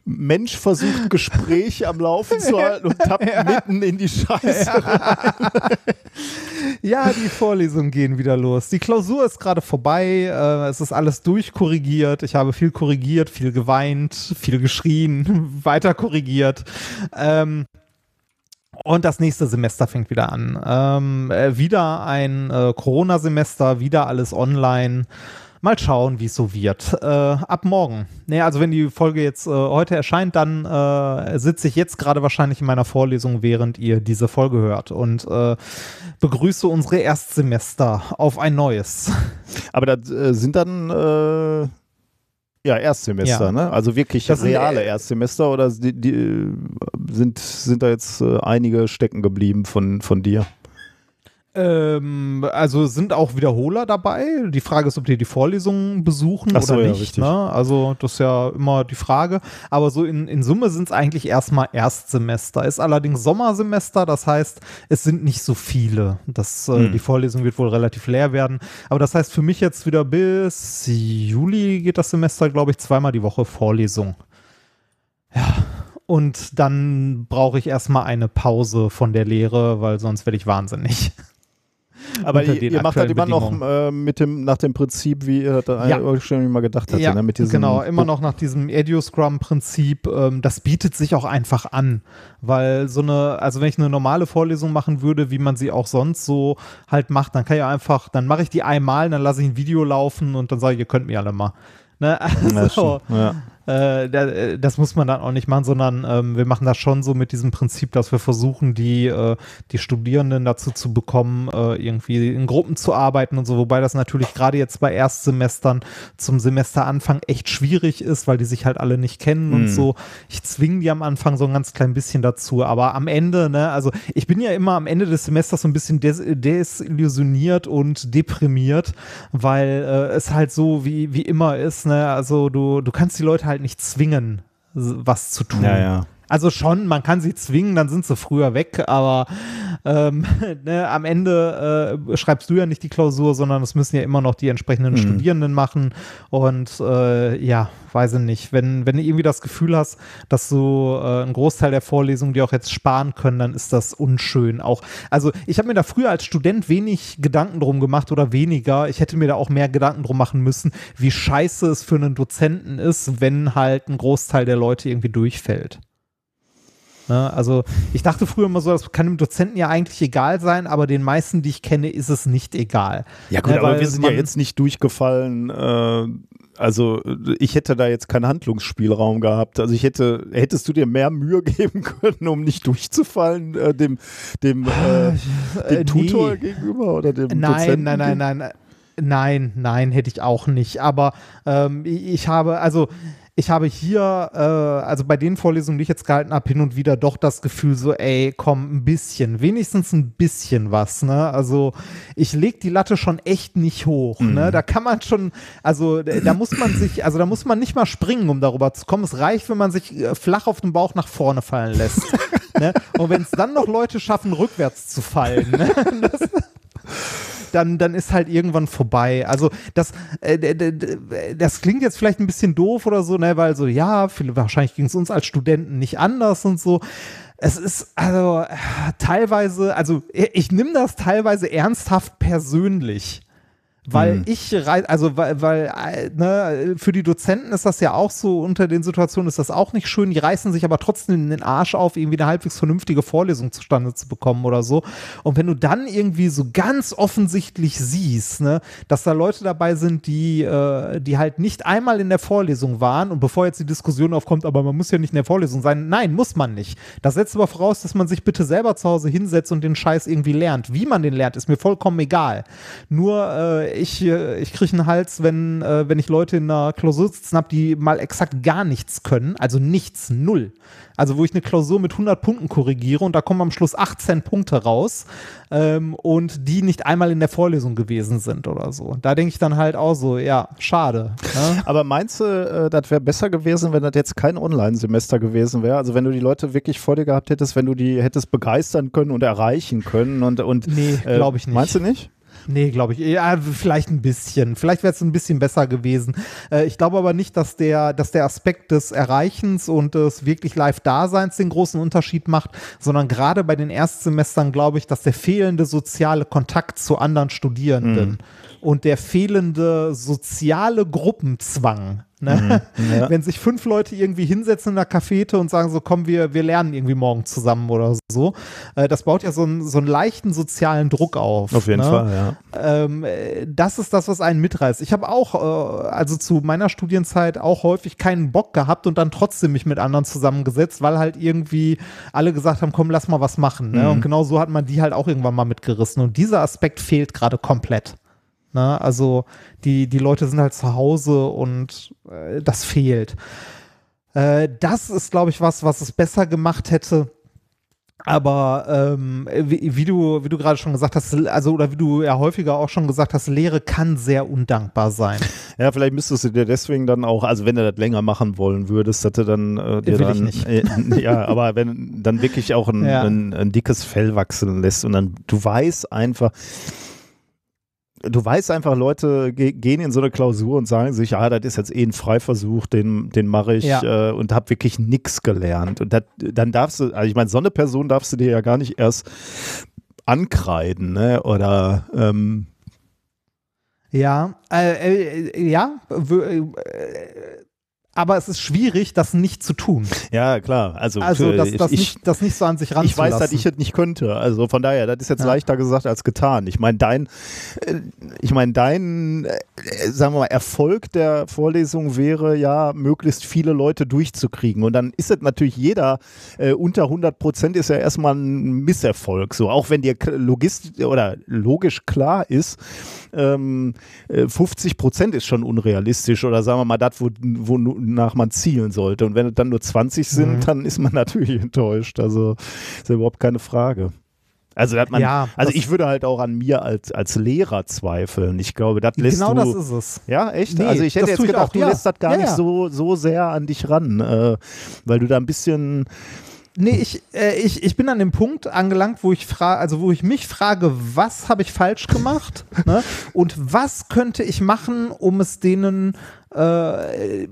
Mensch versucht Gespräch am Laufen zu halten und tappt <laughs> ja. mitten in die Scheiße.
Ja. ja. die Vorlesungen gehen wieder los. Die Klausur ist gerade vorbei. Äh, es ist alles durchkorrigiert. Ich habe viel korrigiert, viel geweint, viel geschrien, <laughs> weiter korrigiert. Ähm, und das nächste Semester fängt wieder an. Ähm, äh, wieder ein äh, Corona-Semester, wieder alles online. Mal schauen, wie es so wird. Äh, ab morgen. Nee, also wenn die Folge jetzt äh, heute erscheint, dann äh, sitze ich jetzt gerade wahrscheinlich in meiner Vorlesung, während ihr diese Folge hört und äh, begrüße unsere Erstsemester auf ein neues.
Aber da äh, sind dann ja Erstsemester, ja. ne? Also wirklich das reale Erstsemester oder die, die, sind, sind da jetzt einige stecken geblieben von, von dir?
Ähm, also sind auch Wiederholer dabei. Die Frage ist, ob die die Vorlesungen besuchen so, oder nicht. Ja, ne? Also das ist ja immer die Frage. Aber so in, in Summe sind es eigentlich erstmal Erstsemester. Ist allerdings Sommersemester, das heißt, es sind nicht so viele. Das, hm. Die Vorlesung wird wohl relativ leer werden. Aber das heißt für mich jetzt wieder bis Juli geht das Semester, glaube ich, zweimal die Woche Vorlesung. Ja, und dann brauche ich erstmal eine Pause von der Lehre, weil sonst werde ich wahnsinnig.
Aber ihr, ihr macht halt immer noch äh, mit dem, nach dem Prinzip, wie ihr das ja. schon mal gedacht hattet.
Ja,
ne? mit
genau, immer noch nach diesem Edu-Scrum-Prinzip. Ähm, das bietet sich auch einfach an, weil so eine, also wenn ich eine normale Vorlesung machen würde, wie man sie auch sonst so halt macht, dann kann ich einfach, dann mache ich die einmal, dann lasse ich ein Video laufen und dann sage ich, ihr könnt mir alle mal. Ne? <laughs> Also, ja, äh, äh, das muss man dann auch nicht machen, sondern ähm, wir machen das schon so mit diesem Prinzip, dass wir versuchen, die, äh, die Studierenden dazu zu bekommen, äh, irgendwie in Gruppen zu arbeiten und so, wobei das natürlich gerade jetzt bei Erstsemestern zum Semesteranfang echt schwierig ist, weil die sich halt alle nicht kennen mhm. und so. Ich zwinge die am Anfang so ein ganz klein bisschen dazu, aber am Ende, ne, also ich bin ja immer am Ende des Semesters so ein bisschen des desillusioniert und deprimiert, weil äh, es halt so wie, wie immer ist, ne, also du, du kannst die Leute halt halt nicht zwingen, was zu tun.
Ja, ja.
Also schon, man kann sie zwingen, dann sind sie früher weg, aber ähm, <laughs> ne, am Ende äh, schreibst du ja nicht die Klausur, sondern es müssen ja immer noch die entsprechenden mhm. Studierenden machen. Und äh, ja, weiß ich nicht. Wenn, wenn du irgendwie das Gefühl hast, dass du äh, einen Großteil der Vorlesungen die auch jetzt sparen können, dann ist das unschön. Auch, also ich habe mir da früher als Student wenig Gedanken drum gemacht oder weniger. Ich hätte mir da auch mehr Gedanken drum machen müssen, wie scheiße es für einen Dozenten ist, wenn halt ein Großteil der Leute irgendwie durchfällt. Ne? Also ich dachte früher immer so, das kann dem Dozenten ja eigentlich egal sein, aber den meisten, die ich kenne, ist es nicht egal.
Ja gut, ne, aber wir sind ja jetzt nicht durchgefallen. Äh, also ich hätte da jetzt keinen Handlungsspielraum gehabt. Also ich hätte, hättest du dir mehr Mühe <laughs> geben können, um nicht durchzufallen, äh, dem, dem, äh, dem äh, Tutor nee. gegenüber oder dem
nein,
Dozenten?
Nein, nein, nein, nein. Nein, nein, hätte ich auch nicht. Aber ähm, ich habe, also ich habe hier, äh, also bei den Vorlesungen, die ich jetzt gehalten habe, hin und wieder doch das Gefühl so, ey, komm, ein bisschen, wenigstens ein bisschen was, ne? Also ich leg die Latte schon echt nicht hoch, ne? mhm. ne? Da kann man schon, also da muss man sich, also da muss man nicht mal springen, um darüber zu kommen. Es reicht, wenn man sich äh, flach auf den Bauch nach vorne fallen lässt. ne? Und wenn es dann noch Leute schaffen, rückwärts zu fallen, ne? <laughs> Das, dann, dann ist halt irgendwann vorbei. Also das, äh, das klingt jetzt vielleicht ein bisschen doof oder so, ne, weil so, ja, wahrscheinlich ging es uns als Studenten nicht anders und so. es ist also äh, teilweise, also ich, ich nehme das teilweise ernsthaft persönlich. Weil
Mhm.
ich rei- also weil, weil äh, ne, für die Dozenten ist das ja auch so, unter den Situationen ist das auch nicht schön, die reißen sich aber trotzdem den Arsch auf, irgendwie eine halbwegs vernünftige Vorlesung zustande zu bekommen oder so. Und wenn du dann irgendwie so ganz offensichtlich siehst, ne, dass da Leute dabei sind, die, äh, die halt nicht einmal in der Vorlesung waren und bevor jetzt die Diskussion aufkommt, aber man muss ja nicht in der Vorlesung sein, nein, muss man nicht. Das setzt aber voraus, dass man sich bitte selber zu Hause hinsetzt und den Scheiß irgendwie lernt. Wie man den lernt, ist mir vollkommen egal. Nur äh, ich, ich kriege einen Hals, wenn, äh, wenn ich Leute in einer Klausur sitzen habe, die mal exakt gar nichts können, also nichts, null. Also wo ich eine Klausur mit 100 Punkten korrigiere und da kommen am Schluss 18 Punkte raus ähm, und die nicht einmal in der Vorlesung gewesen sind oder so. Da denke ich dann halt auch so, ja, schade. Ne?
Aber meinst du, äh, das wäre besser gewesen, wenn das jetzt kein Online-Semester gewesen wäre? Also wenn du die Leute wirklich vor dir gehabt hättest, wenn du die hättest begeistern können und erreichen können und, und
Nee,
äh,
glaube ich nicht.
Meinst du nicht?
Nee, glaube ich. Ja, vielleicht ein bisschen. Vielleicht wäre es ein bisschen besser gewesen. Äh, ich glaube aber nicht, dass der, dass der Aspekt des Erreichens und des wirklich Live-Daseins den großen Unterschied macht, sondern gerade bei den Erstsemestern glaube ich, dass der fehlende soziale Kontakt zu anderen Studierenden und der fehlende soziale Gruppenzwang. Ne? <laughs>
ja.
Wenn sich fünf Leute irgendwie hinsetzen in der Cafete und sagen so, komm, wir, wir lernen irgendwie morgen zusammen oder so, äh, das baut ja so einen, so einen leichten sozialen Druck auf.
Auf jeden
ne?
Fall, ja.
ähm, äh, das ist das, was einen mitreißt. Ich habe auch, äh, also zu meiner Studienzeit auch häufig keinen Bock gehabt und dann trotzdem mich mit anderen zusammengesetzt, weil halt irgendwie alle gesagt haben, komm, lass mal was machen. Ne? Und genau so hat man die halt auch irgendwann mal mitgerissen. Und dieser Aspekt fehlt gerade komplett. Ne? Also die, die Leute sind halt zu Hause und äh, das fehlt. Äh, das ist, glaube ich, was, was es besser gemacht hätte. Aber ähm, wie, wie du, wie du gerade schon gesagt hast, also oder wie du ja häufiger auch schon gesagt hast, Lehre kann sehr undankbar sein. <laughs>
Ja, vielleicht müsstest du dir deswegen dann auch, also wenn du das länger machen wollen würdest, dass du dann äh, dir
Will
dann,
nicht.
Äh, ja, <laughs> aber wenn dann wirklich auch ein,
Ja.
ein, ein dickes Fell wachsen lässt und dann du weißt einfach, du weißt einfach, Leute ge gehen in so eine Klausur und sagen sich, ja, das ist jetzt eh ein Freiversuch, den, den mache ich
Ja.
äh, und habe wirklich nichts gelernt. Und dat, dann darfst du, also ich meine, so eine Person darfst du dir ja gar nicht erst ankreiden, ne? Oder ähm,
Ja, äh, äh, ja, äh, aber es ist schwierig, das nicht zu tun.
ja, klar. Also,
Also das, das,
ich,
nicht, das nicht so an sich
ich weiß,
ranzulassen.
dass ich es nicht könnte. Also von daher, das ist jetzt
Ja.
leichter gesagt als getan. Ich meine, dein, äh, ich meine, dein, äh, sagen wir mal, Erfolg der Vorlesung wäre ja, möglichst viele Leute durchzukriegen. Und dann ist es natürlich jeder äh, unter 100 Prozent ist ja erstmal ein Misserfolg. So, auch wenn dir k- logist oder logisch klar ist, ähm, äh, 50 Prozent ist schon unrealistisch oder sagen wir mal das, wo, wonach man zielen sollte. Und wenn es dann nur 20 sind,
Mhm.
dann ist man <laughs> natürlich enttäuscht. Also ist ja überhaupt keine Frage. Also, hat man,
Ja,
also ich würde halt auch an mir als, als Lehrer zweifeln. Ich glaube, das lässt
genau
du.
das ist es.
ja, echt?
Nee,
also ich hätte jetzt gedacht,
auch,
du
ja.
lässt das gar
Ja,
nicht so, so sehr an dich ran, äh, weil du da ein bisschen
Nee, ich, äh, ich, ich bin an dem Punkt angelangt, wo ich frage, also wo ich mich frage, was habe ich falsch gemacht? ne? <laughs> Und was könnte ich machen, um es denen äh,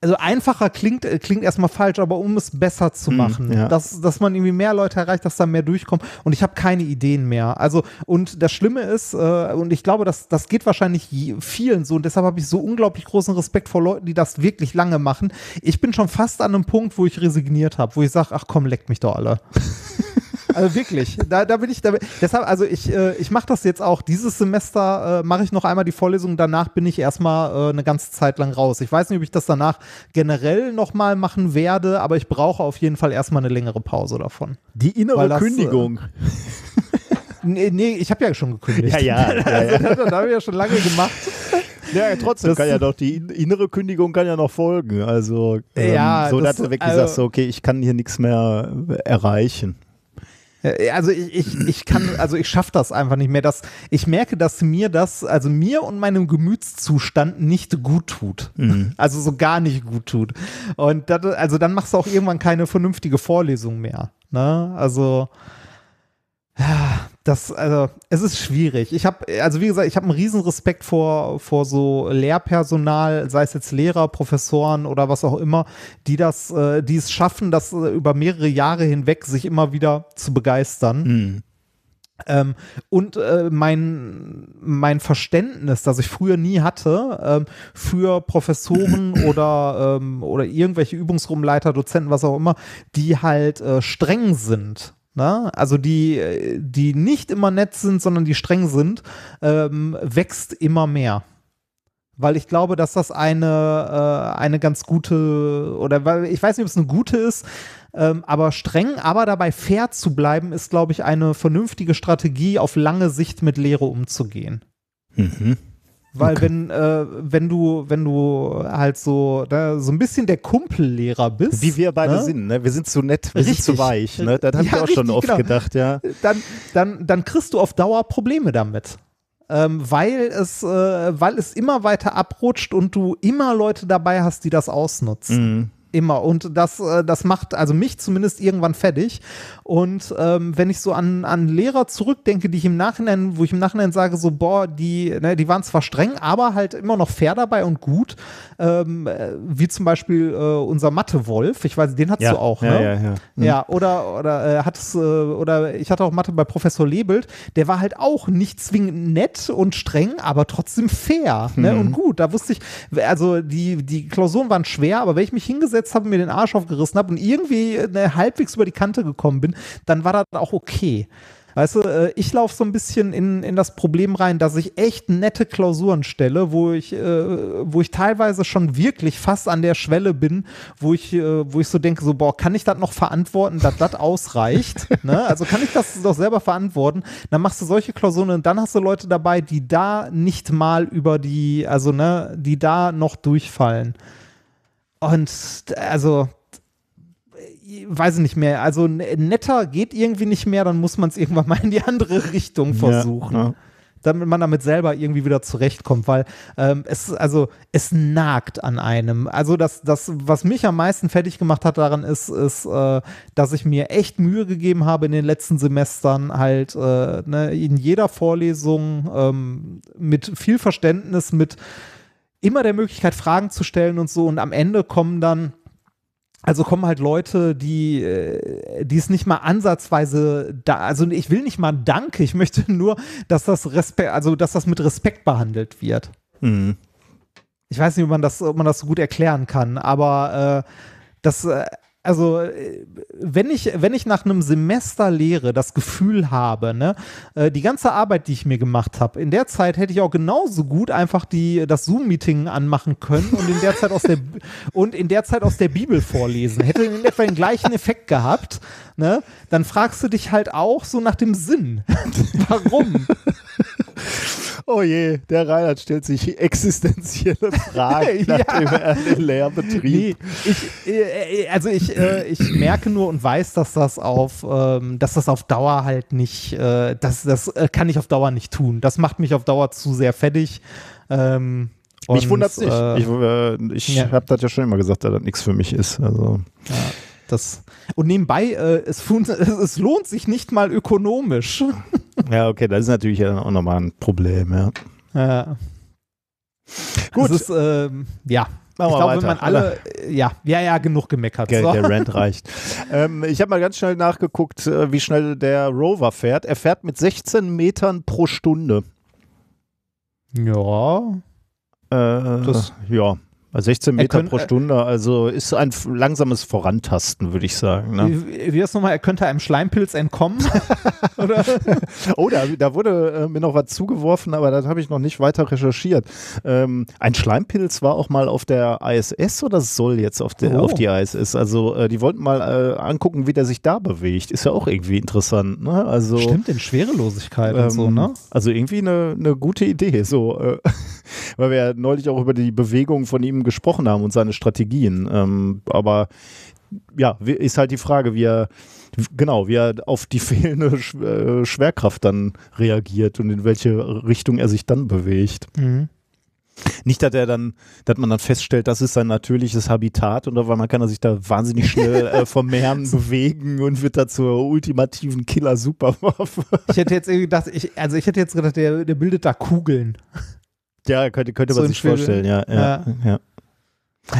also einfacher klingt, äh, klingt erstmal falsch, aber um es besser zu machen,
ja.
dass, dass man irgendwie mehr Leute erreicht, dass da mehr durchkommt und ich habe keine Ideen mehr. Also und das Schlimme ist, äh, und ich glaube, das, das geht wahrscheinlich vielen so und deshalb habe ich so unglaublich großen Respekt vor Leuten, die das wirklich lange machen. Ich bin schon fast an einem Punkt, wo ich resigniert habe, wo ich sage, ach komm, leckt mich doch alle. <laughs> Also wirklich, da, da bin ich, da, deshalb, also ich, äh, ich mache das jetzt auch. Dieses Semester äh, mache ich noch einmal die Vorlesung, danach bin ich erstmal äh, eine ganze Zeit lang raus. Ich weiß nicht, ob ich das danach generell nochmal machen werde, aber ich brauche auf jeden Fall erstmal eine längere Pause davon.
die innere
das, äh,
Kündigung. <laughs>
Nee, nee ich habe ja schon gekündigt.
ja, ja, <laughs> ja, ja.
Also, das, das habe ich ja schon lange gemacht.
Ja, trotzdem
Das-
kann ja doch die in- innere Kündigung kann ja noch folgen. Also ähm,
Ja,
so,
das-
dass du wirklich
also-
sagst, okay, ich kann hier nichts mehr erreichen.
Äh, Also ich, ich, ich kann, also ich schaffe das einfach nicht mehr. Das, ich merke, dass mir das, also mir und meinem Gemütszustand nicht gut tut. <laughs> Also so gar nicht gut tut. Und das, also dann machst du auch irgendwann keine vernünftige Vorlesung mehr. Ne? Also ja, das, also, es ist schwierig. Ich habe, also wie gesagt, ich habe einen riesen Respekt vor, vor so Lehrpersonal, sei es jetzt Lehrer, Professoren oder was auch immer, die das, äh, die es schaffen, das äh, über mehrere Jahre hinweg sich immer wieder zu begeistern.
Mhm.
Ähm, und äh, mein, mein Verständnis, das ich früher nie hatte, ähm, für Professoren <clears throat> oder, ähm, oder irgendwelche Übungsrumleiter, Dozenten, was auch immer, die halt äh, streng sind. Ne? Also die, die nicht immer nett sind, sondern die streng sind, ähm, wächst immer mehr weil ich glaube, dass das eine, äh, eine ganz gute, oder weil ich weiß nicht, ob es eine gute ist, ähm, aber streng, aber dabei fair zu bleiben, ist, glaube ich, eine vernünftige Strategie, auf lange Sicht mit Lehre umzugehen.
Mhm.
Weil
Okay.
wenn, äh, wenn du, wenn du halt so, da, so ein bisschen der Kumpellehrer bist.
Wie wir beide
ne?
sind, ne? Wir sind zu nett, wir sind
Richtig.
zu weich, ne? Das habe ich
Ja,
auch schon
richtig,
oft
genau.
gedacht, ja.
dann, dann, dann kriegst du auf Dauer Probleme damit. Ähm, weil es, äh, weil es immer weiter abrutscht und du immer Leute dabei hast, die das ausnutzen.
Mhm.
Immer. Und das, äh, das macht also mich zumindest irgendwann fertig. Und ähm, wenn ich so an, an Lehrer zurückdenke, die ich im Nachhinein, wo ich im Nachhinein sage, so, boah, die, ne, die waren zwar streng, aber halt immer noch fair dabei und gut. Ähm, äh, wie zum Beispiel äh, unser Mathe-Wolf. Ich weiß, den hast
Ja,
du auch,
ja,
ne?
ja, ja. Mhm.
Ja, oder, oder äh, hat es, äh, oder ich hatte auch Mathe bei Professor Lebelt, der war halt auch nicht zwingend nett und streng, aber trotzdem fair ne?
Mhm.
und gut. Da wusste ich, also die, die Klausuren waren schwer, aber wenn ich mich hingesetzt habe, mir den Arsch aufgerissen habe und irgendwie äh, halbwegs über die Kante gekommen bin, dann war das auch okay. Weißt du, äh, ich laufe so ein bisschen in, in das Problem rein, dass ich echt nette Klausuren stelle, wo ich, äh, wo ich teilweise schon wirklich fast an der Schwelle bin, wo ich, äh, wo ich so denke, so, boah, kann ich das noch verantworten, dass das ausreicht? <laughs> ne? Also kann ich das doch selber verantworten? Dann machst du solche Klausuren und dann hast du Leute dabei, die da nicht mal über die, also ne, die da noch durchfallen. Und also weiß ich nicht mehr, also netter geht irgendwie nicht mehr, dann muss man es irgendwann mal in die andere <laughs> Richtung versuchen.
Ja, ja.
Damit man damit selber irgendwie wieder zurechtkommt, weil ähm, es, also, es nagt an einem. Also, das, das, was mich am meisten fertig gemacht hat daran, ist, ist äh, dass ich mir echt Mühe gegeben habe in den letzten Semestern, halt äh, ne, in jeder Vorlesung ähm, mit viel Verständnis, mit immer der Möglichkeit, Fragen zu stellen und so. Und am Ende kommen dann also kommen halt Leute, die, äh, die es nicht mal ansatzweise da, also ich will nicht mal Danke, ich möchte <laughs> nur, dass das Respekt, also dass das mit Respekt behandelt wird.
Mhm.
Ich weiß nicht, ob man das, ob man das so gut erklären kann, aber äh, das, äh, also äh, wenn ich, wenn ich nach einem Semester Lehre das Gefühl habe, ne, äh, die ganze Arbeit, die ich mir gemacht habe, in der Zeit hätte ich auch genauso gut einfach die, das Zoom-Meeting anmachen können und in der Zeit aus der <laughs> und in der Zeit aus der Bibel vorlesen. Hätte in etwa den gleichen Effekt gehabt, ne? Dann fragst du dich halt auch so nach dem Sinn. <laughs> Warum? <laughs>
Oh je, der Reinhard stellt sich <laughs> existenzielle Fragen <laughs>
Ja.
nach dem äh, <laughs> Lehrbetrieb.
Nee, ich, äh, also ich, äh, ich merke nur und weiß, dass das auf, ähm, dass das auf Dauer halt nicht, äh, das, das äh, kann ich auf Dauer nicht tun. Das macht mich auf Dauer zu sehr fertig. Ähm,
Mich
und,
wundert's nicht.
Äh,
ich äh, ich
ja.
habe das ja schon immer gesagt, dass das nichts für mich ist. Also
das, und nebenbei, äh, es, <laughs> es, lohnt sich nicht mal ökonomisch. <laughs>
ja, okay, das ist natürlich auch nochmal ein Problem. Ja.
Ja.
Gut.
Ist, ähm, ja.
Machen
ich glaube,
weiter,
wenn man alle, ja, ja, ja, genug gemeckert.
Der,
So.
der Rant <laughs> reicht. ähm, ich habe mal ganz schnell nachgeguckt, äh, wie schnell der Rover fährt. Er fährt mit 16 Metern pro Stunde.
Ja.
Äh,
Das-
ja, 16
Er
Meter
könnt-
pro Stunde. Also ist ein langsames Vorantasten, würde ich sagen. Ne?
Wie, wie das nochmal, er könnte einem Schleimpilz entkommen. <laughs> Oder?
Oh, da, da wurde äh, mir noch was zugeworfen, aber das habe ich noch nicht weiter recherchiert. Ähm, ein Schleimpilz war auch mal auf der ISS oder soll jetzt auf, der,
Oh.
auf die ISS? Also äh, die wollten mal äh, angucken, wie der sich da bewegt. Ist ja auch irgendwie interessant. Ne? Also,
Stimmt, in Schwerelosigkeit und so,
ähm,
ne?
Also irgendwie eine, eine gute Idee, so, äh, weil wir ja neulich auch über die Bewegung von ihm gesprochen haben und seine Strategien. Ähm, aber ja, ist halt die Frage, wie er genau, wie er auf die fehlende Sch äh, Schwerkraft dann reagiert und in welche Richtung er sich dann bewegt.
Mhm.
Nicht, dass er dann, dass man dann feststellt, das ist sein natürliches Habitat und weil man kann er sich da wahnsinnig schnell <laughs> äh, vermehren, bewegen und wird da zur ultimativen Killer-Superwaffe.
Ich hätte jetzt irgendwie gedacht, ich, also ich hätte jetzt gedacht, der, der bildet da Kugeln.
Ja, könnte, könnte
So
man sich
Film.
vorstellen, ja. ja,
Ja.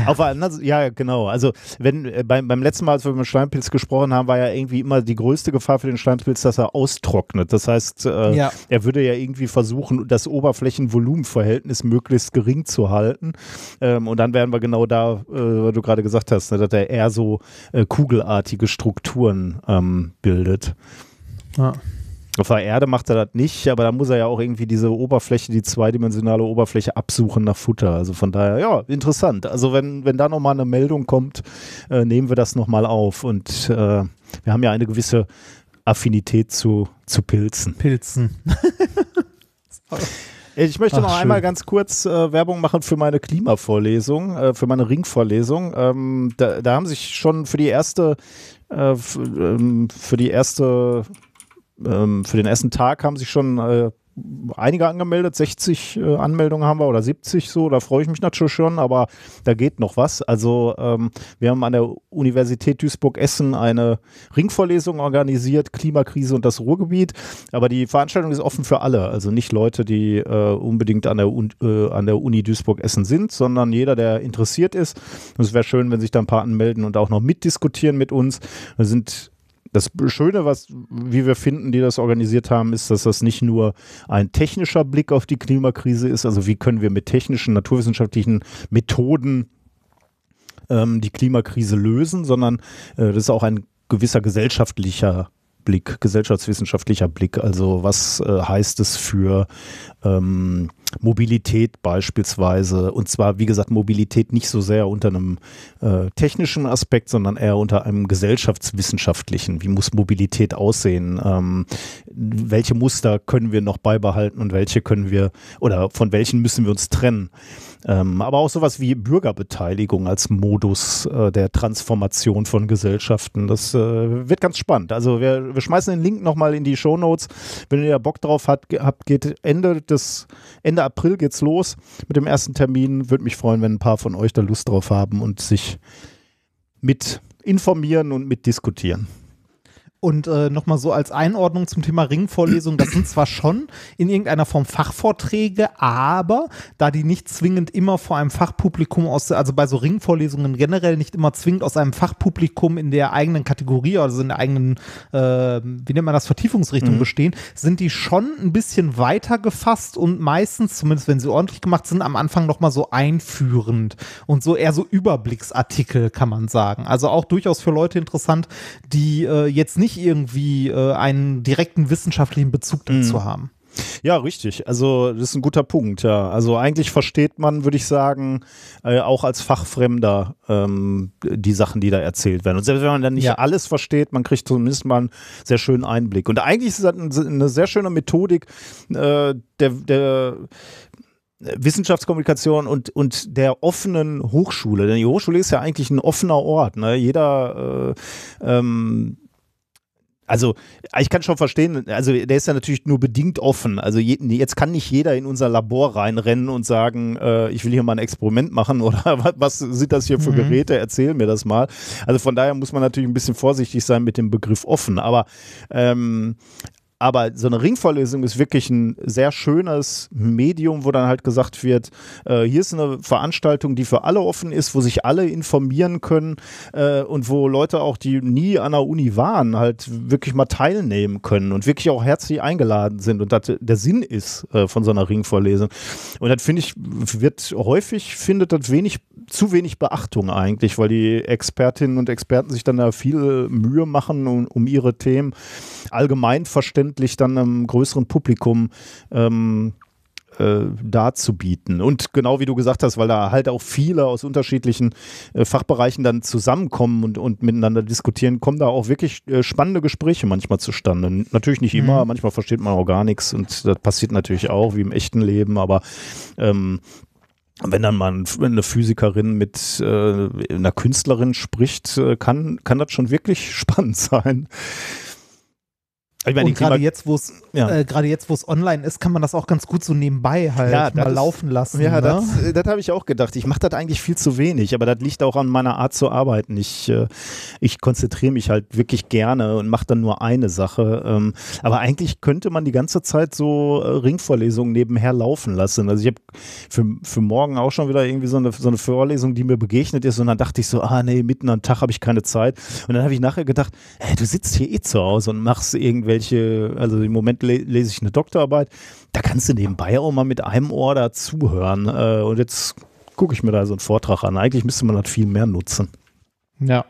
Auf der anderen, ja, genau. Also wenn äh, beim, beim letzten Mal, als wir über den Steinpilz gesprochen haben, war ja irgendwie immer die größte Gefahr für den Steinpilz, dass er austrocknet. Das heißt, äh,
Ja.
er würde ja irgendwie versuchen, das Oberflächen-Volumen-Verhältnis möglichst gering zu halten. Ähm, und dann wären wir genau da, äh, was du gerade gesagt hast, ne, dass er eher so äh, kugelartige Strukturen ähm, bildet.
Ja.
Auf der Erde macht er das nicht, aber da muss er ja auch irgendwie diese Oberfläche, die zweidimensionale Oberfläche absuchen nach Futter. Also von daher, ja, interessant. Also wenn, wenn da nochmal eine Meldung kommt, äh, nehmen wir das nochmal auf. Und äh, wir haben ja eine gewisse Affinität zu, zu Pilzen.
Pilzen. <laughs>
Ich möchte
Ach,
noch
schön.
einmal ganz kurz äh, Werbung machen für meine Klimavorlesung, äh, für meine Ringvorlesung. Ähm, da, da haben sich schon für die erste, äh, ähm, für die erste, ähm, für den ersten Tag haben sich schon äh, einige angemeldet. 60 äh, Anmeldungen haben wir oder 70 so. Da freue ich mich natürlich schon, aber da geht noch was. Also ähm, wir haben an der Universität Duisburg-Essen eine Ringvorlesung organisiert, Klimakrise und das Ruhrgebiet. Aber die Veranstaltung ist offen für alle. Also nicht Leute, die äh, unbedingt an der, äh, an der Uni Duisburg-Essen sind, sondern jeder, der interessiert ist. Und es wäre schön, wenn sich da ein paar anmelden und auch noch mitdiskutieren mit uns. Wir sind das Schöne, was, wie wir finden, die das organisiert haben, ist, dass das nicht nur ein technischer Blick auf die Klimakrise ist, also wie können wir mit technischen, naturwissenschaftlichen Methoden ähm, die Klimakrise lösen, sondern äh, das ist auch ein gewisser gesellschaftlicher Blick, gesellschaftswissenschaftlicher Blick. Also was äh, heißt es für ähm, Mobilität beispielsweise? Und zwar, wie gesagt, Mobilität nicht so sehr unter einem äh, technischen Aspekt, sondern eher unter einem gesellschaftswissenschaftlichen. Wie muss Mobilität aussehen? Ähm, welche Muster können wir noch beibehalten und welche können wir oder von welchen müssen wir uns trennen? Ähm, aber auch sowas wie Bürgerbeteiligung als Modus äh, der Transformation von Gesellschaften. Das äh, wird ganz spannend. Also wir, wir schmeißen den Link nochmal in die Shownotes. Wenn ihr da Bock drauf habt geht Ende des Ende April geht's los mit dem ersten Termin. Würde mich freuen, wenn ein paar von euch da Lust drauf haben und sich mit informieren und mit diskutieren.
Und äh, nochmal so als Einordnung zum Thema Ringvorlesung, das sind zwar schon in irgendeiner Form Fachvorträge, aber da die nicht zwingend immer vor einem Fachpublikum aus, also bei so Ringvorlesungen generell nicht immer zwingend aus einem Fachpublikum in der eigenen Kategorie, also in der eigenen, äh, wie nennt man das, Vertiefungsrichtung
Mhm.
bestehen, sind die schon ein bisschen weiter gefasst und meistens, zumindest wenn sie ordentlich gemacht sind, am Anfang nochmal so einführend und so eher so Überblicksartikel, kann man sagen. Also auch durchaus für Leute interessant, die äh, jetzt nicht irgendwie äh, einen direkten wissenschaftlichen Bezug dazu haben.
Ja, richtig. Also das ist ein guter Punkt, ja. Also eigentlich versteht man, würde ich sagen, äh, auch als Fachfremder ähm, die Sachen, die da erzählt werden. Und selbst wenn man dann nicht
Ja.
alles versteht, man kriegt zumindest mal einen sehr schönen Einblick. Und eigentlich ist das ein- eine sehr schöne Methodik äh, der, der Wissenschaftskommunikation und, und der offenen Hochschule. Denn die Hochschule ist ja eigentlich ein offener Ort. Ne? Jeder äh, ähm, also ich kann schon verstehen, also der ist ja natürlich nur bedingt offen. Also je, jetzt kann nicht jeder in unser Labor reinrennen und sagen, äh, ich will hier mal ein Experiment machen <laughs> oder was, was sind das hier für
Mhm.
Geräte, erzähl mir das mal. Also von daher muss man natürlich ein bisschen vorsichtig sein mit dem Begriff offen. Aber ähm, aber so eine Ringvorlesung ist wirklich ein sehr schönes Medium, wo dann halt gesagt wird, äh, hier ist eine Veranstaltung, die für alle offen ist, wo sich alle informieren können äh, und wo Leute auch, die nie an der Uni waren, halt wirklich mal teilnehmen können und wirklich auch herzlich eingeladen sind und das der Sinn ist äh, von so einer Ringvorlesung. Und das finde ich, wird häufig, findet das wenig, zu wenig Beachtung eigentlich, weil die Expertinnen und Experten sich dann da viel Mühe machen, um, um ihre Themen allgemein verständlich dann einem größeren Publikum ähm, äh, darzubieten. Und genau wie du gesagt hast, weil da halt auch viele aus unterschiedlichen äh, Fachbereichen dann zusammenkommen und, und miteinander diskutieren, kommen da auch wirklich äh, spannende Gespräche manchmal zustande. Natürlich nicht immer,
Mhm.
manchmal versteht man auch gar nichts und das passiert natürlich auch, wie im echten Leben, aber ähm, wenn dann mal ein- eine Physikerin mit äh, einer Künstlerin spricht, äh, kann, kann das schon wirklich <laughs> spannend sein. Ich meine,
und gerade jetzt, wo es
Ja.
äh, gerade jetzt, wo es online ist, kann man das auch ganz gut so nebenbei halt
Ja,
mal
ist-
laufen lassen.
Ja,
ne?
das, äh, das habe ich auch gedacht. Ich mache das eigentlich viel zu wenig, aber das liegt auch an meiner Art zu arbeiten. Ich, äh, ich konzentriere mich halt wirklich gerne und mache dann nur eine Sache. Ähm, aber eigentlich könnte man die ganze Zeit so äh, Ringvorlesungen nebenher laufen lassen. Also ich habe für, für morgen auch schon wieder irgendwie so eine, so eine Vorlesung, die mir begegnet ist und dann dachte ich so, ah nee, mitten am Tag habe ich keine Zeit. Und dann habe ich nachher gedacht, hey, du sitzt hier eh zu Hause und machst irgendwelche, also im Moment le lese ich eine Doktorarbeit, da kannst du nebenbei auch mal mit einem Ohr da zuhören. Äh, und jetzt gucke ich mir da so einen Vortrag an. Eigentlich müsste man das viel mehr nutzen.
Ja.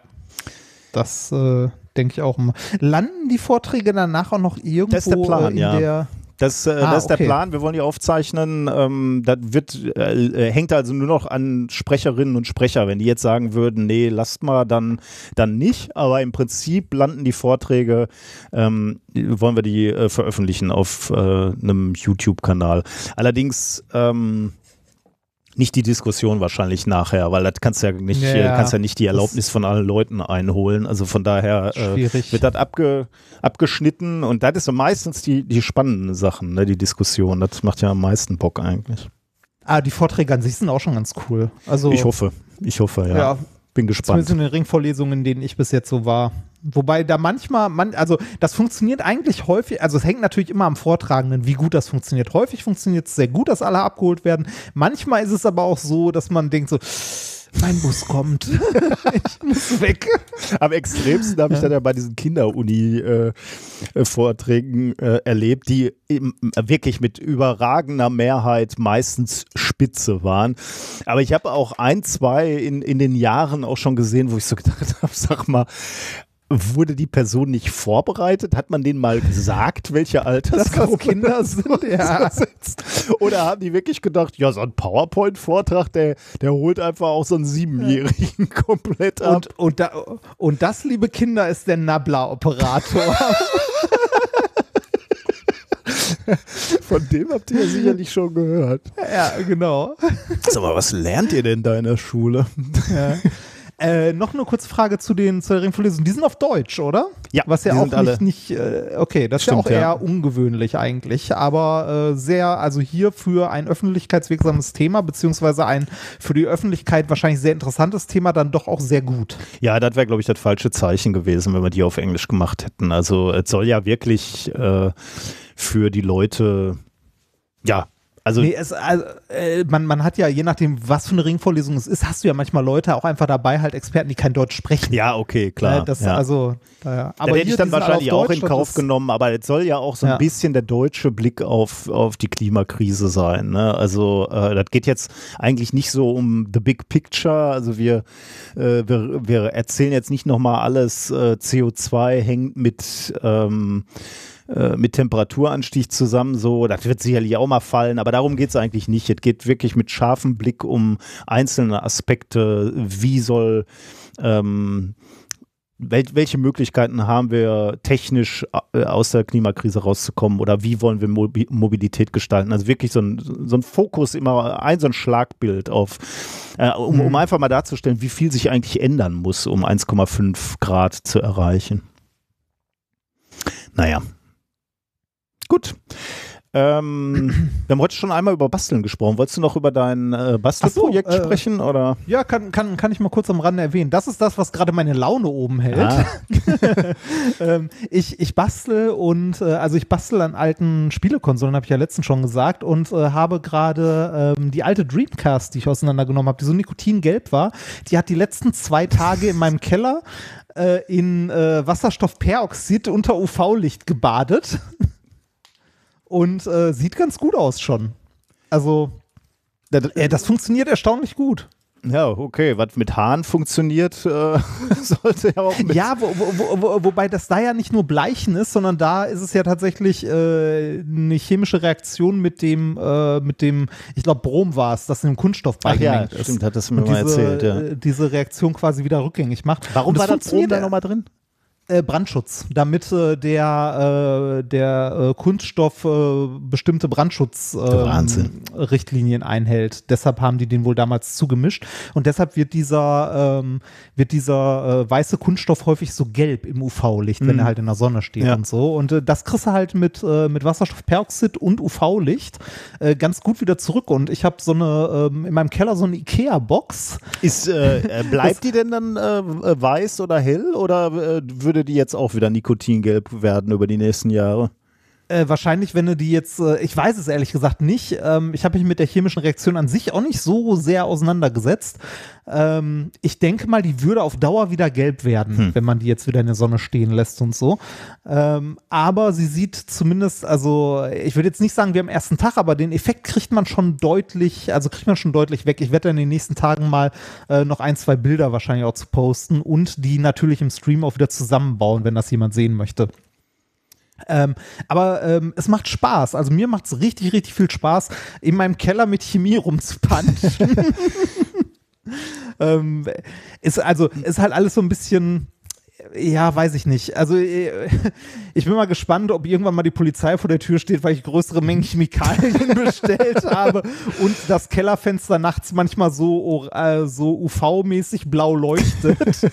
Das äh, denke ich auch immer. Landen die Vorträge danach auch noch irgendwo
der Plan,
äh, in
ja.
der
Das, äh,
Ah,
das ist
okay.
der Plan. Wir wollen die aufzeichnen. Ähm, das wird, äh, hängt also nur noch an Sprecherinnen und Sprecher. Wenn die jetzt sagen würden, nee, lasst mal, dann, dann nicht. Aber im Prinzip landen die Vorträge, ähm, wollen wir die äh, veröffentlichen auf äh, einem YouTube-Kanal. Allerdings ähm, nicht die Diskussion wahrscheinlich nachher, weil das kannst du ja nicht,
Ja,
kannst ja nicht die Erlaubnis von allen Leuten einholen. Also von daher äh, wird das abge, abgeschnitten und das ist so meistens die, die spannenden Sachen, ne, die Diskussion. Das macht ja am meisten Bock eigentlich.
Ah, die Vorträge an sich sind auch schon ganz cool. Also
Ich hoffe, ich hoffe, ja.
ja,
Bin gespannt.
zumindest in den Ringvorlesungen, in denen ich bis jetzt so war. Wobei da manchmal, man, also das funktioniert eigentlich häufig, also es hängt natürlich immer am Vortragenden, wie gut das funktioniert. Häufig funktioniert es sehr gut, dass alle abgeholt werden. Manchmal ist es aber auch so, dass man denkt so, mein Bus kommt. <laughs> ich muss weg.
Am extremsten habe ich dann ja bei diesen Kinder-Uni-Vorträgen äh, erlebt, die eben wirklich mit überragender Mehrheit meistens spitze waren. Aber ich habe auch ein, zwei in, in den Jahren auch schon gesehen, wo ich so gedacht <laughs> habe, sag mal, wurde die Person nicht vorbereitet? Hat man denen mal gesagt, <laughs> welche Altersgruppe
Kinder sind, ja.
Oder haben die wirklich gedacht, ja, so ein PowerPoint-Vortrag, der, der holt einfach auch so einen Siebenjährigen komplett ab.
Und, und, da, und das, liebe Kinder, ist der Nabla-Operator. <laughs>
Von dem habt ihr ja sicherlich schon gehört.
ja, genau.
Sag mal, was lernt ihr denn da in der Schule?
Ja. Äh, noch eine kurze Frage zu den zu der Ringvorlesung. Die sind auf Deutsch, oder?
Ja,
Was ja auch nicht, nicht äh, okay, das ist
Stimmt,
ja auch eher
ja.
ungewöhnlich eigentlich, aber äh, sehr, also hier für ein öffentlichkeitswirksames Thema, beziehungsweise ein für die Öffentlichkeit wahrscheinlich sehr interessantes Thema, dann doch auch sehr gut.
Ja, das wäre, glaube ich, das falsche Zeichen gewesen, wenn wir die auf Englisch gemacht hätten. Also es soll ja wirklich äh, für die Leute, ja, also
Nee, es, also, äh, man, man hat ja, je nachdem, was für eine Ringvorlesung es ist, hast du ja manchmal Leute auch einfach dabei, halt Experten, die kein Deutsch sprechen.
ja, okay, klar.
Äh, das,
ja.
Also, daher.
Aber hätte
hier,
ich dann wahrscheinlich auch in Kauf genommen, aber es soll ja auch so ein
Ja.
bisschen der deutsche Blick auf, auf die Klimakrise sein. Ne? Also äh, das geht jetzt eigentlich nicht so um the big picture. Also wir, äh, wir, wir erzählen jetzt nicht nochmal alles, äh, CO2 hängt mit ähm, äh, mit Temperaturanstieg zusammen, so, das wird sicherlich auch mal fallen, aber darum geht es eigentlich nicht. Es geht wirklich mit scharfem Blick um einzelne Aspekte, wie soll ähm, wel welche Möglichkeiten haben wir technisch äh, aus der Klimakrise rauszukommen oder wie wollen wir Mobi Mobilität gestalten? Also wirklich so ein, so ein Fokus, immer ein so ein Schlagbild auf, äh, um, um einfach mal darzustellen, wie viel sich eigentlich ändern muss, um 1,5 Grad zu erreichen. Naja. Gut. Ähm, wir haben heute schon einmal über Basteln gesprochen. Wolltest du noch über dein äh, Bastelprojekt
so, äh,
sprechen? Oder?
Ja, kann, kann, kann ich mal kurz am Rande erwähnen. Das ist das, was gerade meine Laune oben hält.
Ah. <laughs>
ähm, ich, ich bastel und äh, also ich bastel an alten Spielekonsolen, habe ich ja letztens schon gesagt, und äh, habe gerade ähm, die alte Dreamcast, die ich auseinandergenommen habe, die so nikotingelb war, die hat die letzten zwei Tage in meinem Keller äh, in äh, Wasserstoffperoxid unter UV-Licht gebadet. Und äh, sieht ganz gut aus schon. Also, äh, das funktioniert erstaunlich gut.
Ja, okay. Was mit Haaren funktioniert, äh, <laughs> sollte ja auch mit.
Ja, wo, wo, wo, wobei das da ja nicht nur Bleichen ist, sondern da ist es ja tatsächlich äh, eine chemische Reaktion mit dem, äh, mit dem, ich glaube, Brom war es, das in dem Kunststoff
Ach ja,
beigemengt ist.
stimmt, hat das mir
Und
mal
diese,
erzählt. Ja.
äh, diese Reaktion quasi wieder rückgängig macht.
Warum
Und
war das Brom da nochmal drin?
Äh, Brandschutz, damit äh, der, äh, der äh, Kunststoff äh, bestimmte Brandschutzrichtlinien einhält. Deshalb haben die den wohl damals zugemischt und deshalb wird dieser, ähm, wird dieser äh, weiße Kunststoff häufig so gelb im UV-Licht, wenn
Mhm.
er halt in der Sonne steht
Ja.
und so. Und äh, das kriegst du halt mit, äh, mit Wasserstoffperoxid und UV-Licht äh, ganz gut wieder zurück. Und ich habe so eine, ähm, in meinem Keller so eine Ikea-Box.
Ist, äh, äh, <laughs> bleibt die denn dann äh, weiß oder hell oder äh, würde die jetzt auch wieder nikotingelb werden über die nächsten Jahre?
Äh, wahrscheinlich, wenn du die jetzt, äh, ich weiß es ehrlich gesagt nicht. Ähm, ich habe mich mit der chemischen Reaktion an sich auch nicht so sehr auseinandergesetzt. Ähm, ich denke mal, die würde auf Dauer wieder gelb werden, wenn man die jetzt wieder in der Sonne stehen lässt und so. Ähm, aber sie sieht zumindest, also ich würde jetzt nicht sagen, wir am ersten Tag, aber den Effekt kriegt man schon deutlich, also kriegt man schon deutlich weg. Ich werde dann in den nächsten Tagen mal äh, noch ein, zwei Bilder wahrscheinlich auch zu posten und die natürlich im Stream auch wieder zusammenbauen, wenn das jemand sehen möchte. Ähm, aber ähm, es macht Spaß. Also mir macht es richtig, richtig viel Spaß, in meinem Keller mit Chemie rumzupanschen. <laughs> ähm, ist also ist halt alles so ein bisschen. Ja, weiß ich nicht. Also äh, ich bin mal gespannt, ob irgendwann mal die Polizei vor der Tür steht, weil ich größere Mengen Chemikalien <laughs> bestellt habe und das Kellerfenster nachts manchmal so, äh, so UV-mäßig blau leuchtet. <laughs>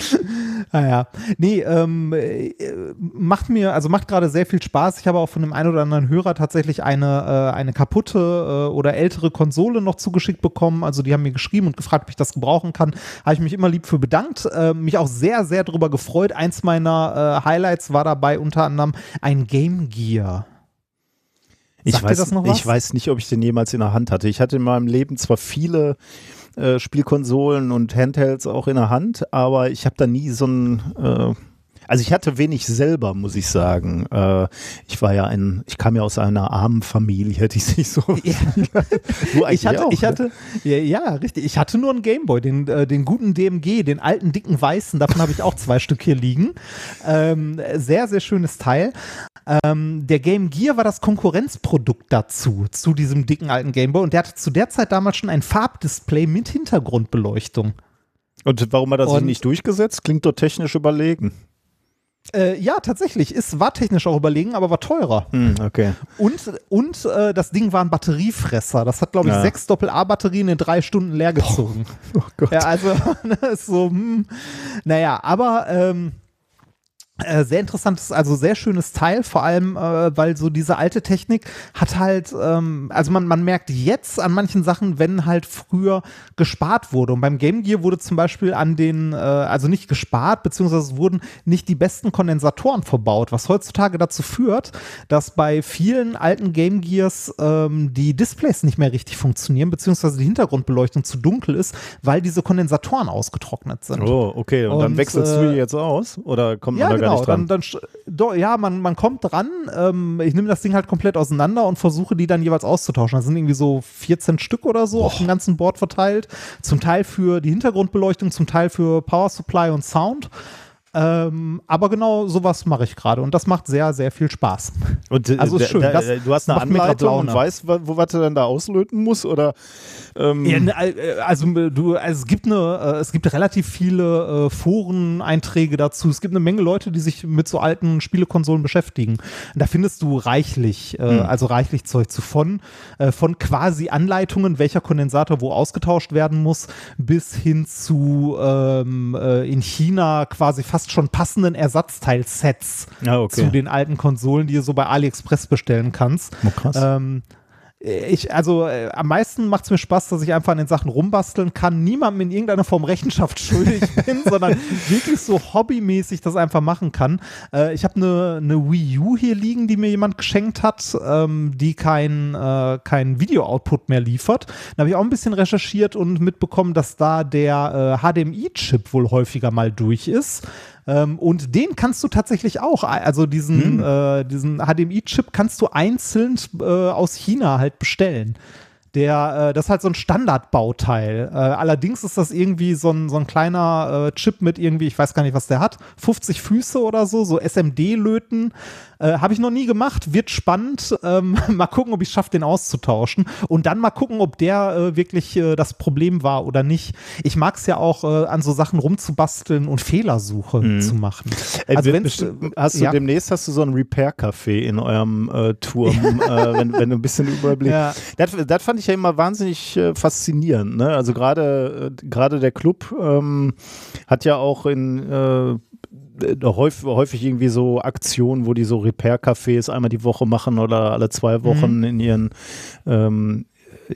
<laughs> Naja, nee, ähm, äh, macht mir, also macht gerade sehr viel Spaß. Ich habe auch von dem einen oder anderen Hörer tatsächlich eine, äh, eine kaputte äh, oder ältere Konsole noch zugeschickt bekommen. Also die haben mir geschrieben und gefragt, ob ich das gebrauchen kann. Habe ich mich immer lieb für bedankt. Äh, mich auch sehr, sehr darüber gefreut. Eins meiner äh, Highlights war dabei unter anderem ein Game Gear.
Ich
Sagt
weiß,
das noch was?
ich weiß nicht, ob ich den jemals in der Hand hatte. Ich hatte in meinem Leben zwar viele äh, Spielkonsolen und Handhelds auch in der Hand, aber ich habe da nie so ein äh, also ich hatte wenig selber, muss ich sagen. Äh, ich war ja ein, ich kam ja aus einer armen Familie, hätte ich nicht so.
Ja.
Eigentlich
Ich hatte,
auch,
ich
ne?
hatte, ja, ja, richtig. Ich hatte nur einen Gameboy, den, äh, den guten DMG, den alten dicken weißen. Davon habe ich auch zwei <laughs> Stück hier liegen. Ähm, sehr, sehr schönes Teil. Ähm, der Game Gear war das Konkurrenzprodukt dazu, zu diesem dicken alten Gameboy. Und der hatte zu der Zeit damals schon ein Farbdisplay mit Hintergrundbeleuchtung.
Und warum hat er sich nicht durchgesetzt? Klingt doch technisch überlegen.
Äh, ja, tatsächlich. Ist, war technisch auch überlegen, aber war teurer.
Hm, okay.
Und, und äh, das Ding war ein Batteriefresser. Das hat, glaube ich,
Ja.
sechs Doppel-A-Batterien in drei Stunden leer gezogen.
Oh Gott.
Ja, also, <laughs> ne, ist so, hm, naja, aber ähm, äh, sehr interessantes, also sehr schönes Teil, vor allem, äh, weil so diese alte Technik hat halt, ähm, also man, man merkt jetzt an manchen Sachen, wenn halt früher gespart wurde. Und beim Game Gear wurde zum Beispiel an den, äh, also nicht gespart, beziehungsweise es wurden nicht die besten Kondensatoren verbaut, was heutzutage dazu führt, dass bei vielen alten Game Gears ähm, die Displays nicht mehr richtig funktionieren, beziehungsweise die Hintergrundbeleuchtung zu dunkel ist, weil diese Kondensatoren ausgetrocknet sind.
Oh, okay. Und, dann
Und,
wechselst du
äh,
die jetzt aus? Oder kommt
Ja,
man da gar
genau. Dann, dann, do, ja, man, man kommt dran. Ähm, ich nehme das Ding halt komplett auseinander und versuche die dann jeweils auszutauschen. Das sind irgendwie so 14 Stück oder so auf dem ganzen Board verteilt. Zum Teil für die Hintergrundbeleuchtung, zum Teil für Power Supply und Sound. Ähm, aber genau sowas mache ich gerade und das macht sehr, sehr viel Spaß.
Und, äh,
Also ist schön,
Da,
das
du hast eine Anleitung und weißt, wo was du dann da auslöten musst? Oder ähm,
Ja, ne, äh, also äh, du, also es gibt eine, äh, es gibt relativ viele äh, Foreneinträge dazu. Es gibt eine Menge Leute, die sich mit so alten Spielekonsolen beschäftigen. Da findest du reichlich, äh,
Hm.
also reichlich Zeug zu von, äh, von quasi Anleitungen, welcher Kondensator wo ausgetauscht werden muss, bis hin zu ähm, äh, in China quasi fast schon passenden Ersatzteilsets
Ah, okay.
zu den alten Konsolen, die du so bei AliExpress bestellen kannst.
Oh, krass.
Ähm, ich, also äh, am meisten macht es mir Spaß, dass ich einfach an den Sachen rumbasteln kann, niemandem in irgendeiner Form Rechenschaft <laughs> schuldig bin, sondern wirklich so hobbymäßig das einfach machen kann. Äh, ich habe eine eine Wii U hier liegen, die mir jemand geschenkt hat, ähm, die kein, äh, kein Video-Output mehr liefert. Da habe ich auch ein bisschen recherchiert und mitbekommen, dass da der äh, HDMI-Chip wohl häufiger mal durch ist. Ähm, und den kannst du tatsächlich auch, also diesen, äh, diesen HDMI-Chip kannst du einzeln äh, aus China halt bestellen. Der, äh, das ist halt so ein Standardbauteil. Äh, allerdings ist das irgendwie so ein, so ein kleiner äh, Chip mit irgendwie, ich weiß gar nicht, was der hat, 50 Füße oder so, so SMD-Löten. Äh, Habe ich noch nie gemacht, wird spannend. Ähm, <laughs> mal gucken, ob ich es schaffe, den auszutauschen. Und dann mal gucken, ob der äh, wirklich äh, das Problem war oder nicht. Ich mag es ja auch, äh, an so Sachen rumzubasteln und Fehlersuche
Mhm.
zu machen.
Ey,
Also wenn's, äh,
hast du
ja.
demnächst hast du so ein Repair-Café in eurem Turm, <laughs> wenn, wenn du ein bisschen Überblick.
Ja.
Das, das fand ich ja immer wahnsinnig faszinierend. Ne? Also gerade gerade der Club ähm, hat ja auch in häufig, häufig irgendwie so Aktionen, wo die so Repair-Cafés einmal die Woche machen oder alle zwei Wochen
Mhm.
in ihren ähm,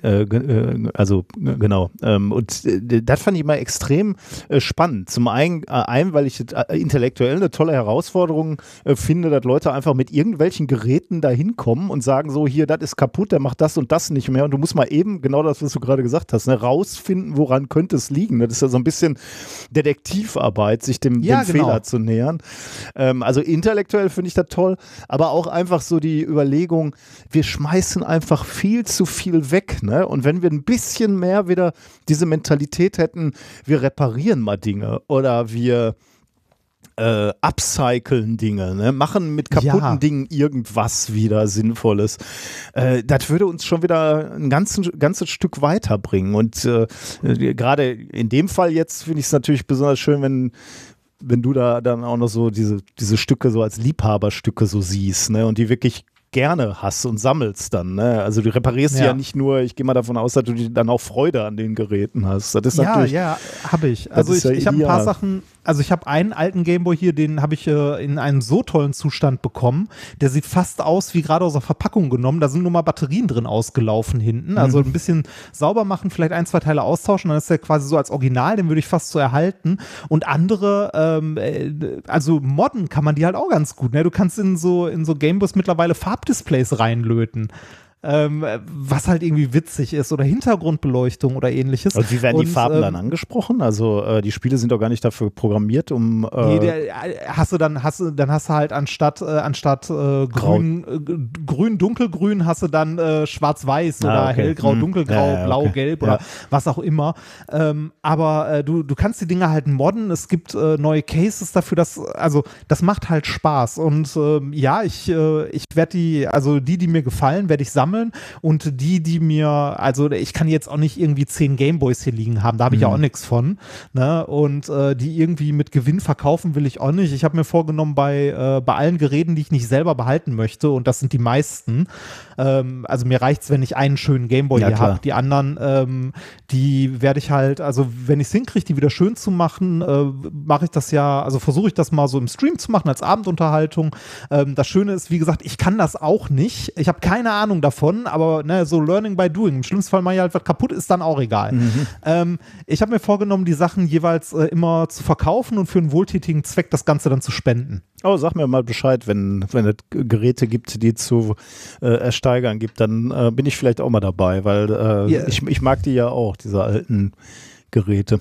äh, äh, also äh, genau. Ähm, und äh, das fand ich immer extrem spannend. Zum einen, einen weil ich intellektuell eine tolle Herausforderung finde, dass Leute einfach mit irgendwelchen Geräten da hinkommen und sagen so, hier, das ist kaputt, der macht das und das nicht mehr. Und du musst mal eben, genau das, was du gerade gesagt hast, ne, rausfinden, woran könnte es liegen. Das ist ja so ein bisschen Detektivarbeit, sich dem,
Ja,
dem
genau.
Fehler zu nähern. Ähm, also intellektuell finde ich das toll, aber auch einfach so die Überlegung, wir schmeißen einfach viel zu viel weg. Ne? Und wenn wir ein bisschen mehr wieder diese Mentalität hätten, wir reparieren mal Dinge oder wir äh, upcyclen Dinge, ne? machen mit kaputten
Ja.
Dingen irgendwas wieder Sinnvolles. Äh, das würde uns schon wieder ein ganzes, ganzes Stück weiterbringen. Und äh, äh, gerade in dem Fall jetzt finde ich es natürlich besonders schön, wenn wenn du da dann auch noch so diese, diese Stücke so als Liebhaberstücke so siehst, ne, und die wirklich gerne hast und sammelst dann, ne? Also du reparierst ja,
Ja.
nicht nur, ich gehe mal davon aus, dass du dann auch Freude an den Geräten hast. Das ist
Ja,
natürlich
ja, habe ich. Also ich,
ja
ich habe ein paar. Sachen, also ich habe einen alten Gameboy hier, den habe ich äh, in einen so tollen Zustand bekommen. Der sieht fast aus wie gerade aus der Verpackung genommen. Da sind nur mal Batterien drin ausgelaufen hinten. Also
Mhm.
ein bisschen sauber machen, vielleicht ein, zwei Teile austauschen, dann ist der quasi so als Original, den würde ich fast so erhalten. Und andere, ähm, äh, also modden kann man die halt auch ganz gut. Ne? Du kannst in so, in so Gameboys mittlerweile Farbdisplays reinlöten. Ähm, was halt irgendwie witzig ist oder Hintergrundbeleuchtung oder ähnliches.
Und wie werden die
Und,
Farben
ähm,
dann angesprochen? Also äh, die Spiele sind doch gar nicht dafür programmiert, um äh,
Nee, der, äh, hast du dann hast du dann hast du halt anstatt äh, anstatt äh, grün äh, grün dunkelgrün hast du dann schwarz-weiß
Ah,
oder
okay.
hellgrau
Hm.
dunkelgrau
Ja, ja,
blau
okay.
gelb
Ja.
oder was auch immer ähm, aber du du kannst die Dinge halt modden es gibt neue Cases dafür dass also das macht halt Spaß und ähm, ja ich ich werde die also die die mir gefallen werde ich sammeln und die die mir also ich kann jetzt auch nicht irgendwie zehn Gameboys hier liegen haben da habe ich ja auch nichts von ne? Und äh, die irgendwie mit Gewinn verkaufen will ich auch nicht. Ich habe mir vorgenommen bei äh, bei allen Geräten die ich nicht selber behalten möchte und das sind die meisten ähm, also mir reicht's wenn ich einen schönen Gameboy
Ja,
hier habe die anderen ähm, die werde ich halt also wenn ich es hinkriege die wieder schön zu machen äh, mache ich das ja also versuche ich das mal so im Stream zu machen als Abendunterhaltung. Ähm, das Schöne ist wie gesagt ich kann das auch nicht. Ich habe keine Ahnung davon aber ne, so learning by doing. Im schlimmsten Fall mal halt was kaputt ist dann auch egal. Ähm, ich habe mir vorgenommen die Sachen jeweils äh, immer zu verkaufen und für einen wohltätigen Zweck das Ganze dann zu spenden
Oh, sag mir mal Bescheid, wenn, wenn es Geräte gibt, die zu äh, ersteigern gibt, dann äh, bin ich vielleicht auch mal dabei, weil äh,
Ja.
ich, ich mag die ja auch, diese alten Geräte.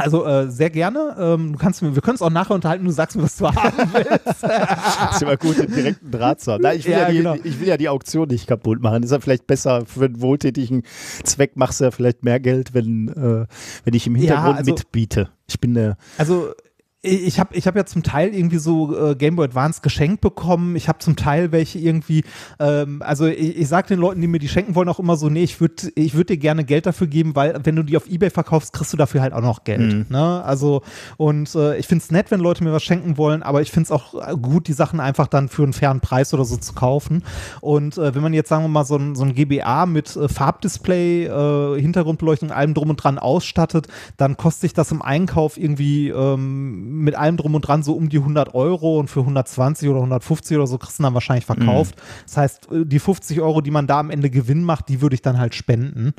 Also äh, sehr gerne. Ähm, du kannst wir können uns auch nachher unterhalten. Du sagst mir, was du haben willst. <laughs>
ist immer gut, den direkten Draht zu haben. Nein, ich, will ja,
Ja,
die,
genau.
ich will ja die Auktion nicht kaputt machen. Ist ja vielleicht besser für einen wohltätigen Zweck, machst du ja vielleicht mehr Geld, wenn, äh, wenn ich im
Ja,
Hintergrund
also-
mitbiete. Ich bin der.
Also ich habe ich hab ja zum Teil irgendwie so äh, Game Boy Advance geschenkt bekommen. Ich habe zum Teil welche irgendwie, ähm, also ich, ich sage den Leuten, die mir die schenken wollen, auch immer so, nee, ich würde ich würd dir gerne Geld dafür geben, weil wenn du die auf Ebay verkaufst, kriegst du dafür halt auch noch Geld. Ne? Also und äh, ich finde es nett, wenn Leute mir was schenken wollen, aber ich finde es auch äh, gut, die Sachen einfach dann für einen fairen Preis oder so zu kaufen. Und äh, wenn man jetzt, sagen wir mal, so ein, so ein GBA mit äh, Farbdisplay, äh, Hintergrundbeleuchtung, allem drum und dran ausstattet, dann kostet sich das im Einkauf irgendwie ähm, mit allem drum und dran so um die 100 Euro und für 120 oder 150 oder so kriegst du dann wahrscheinlich verkauft. Das heißt, äh, die 50 Euro, die man da am Ende Gewinn macht, die würde ich dann halt spenden.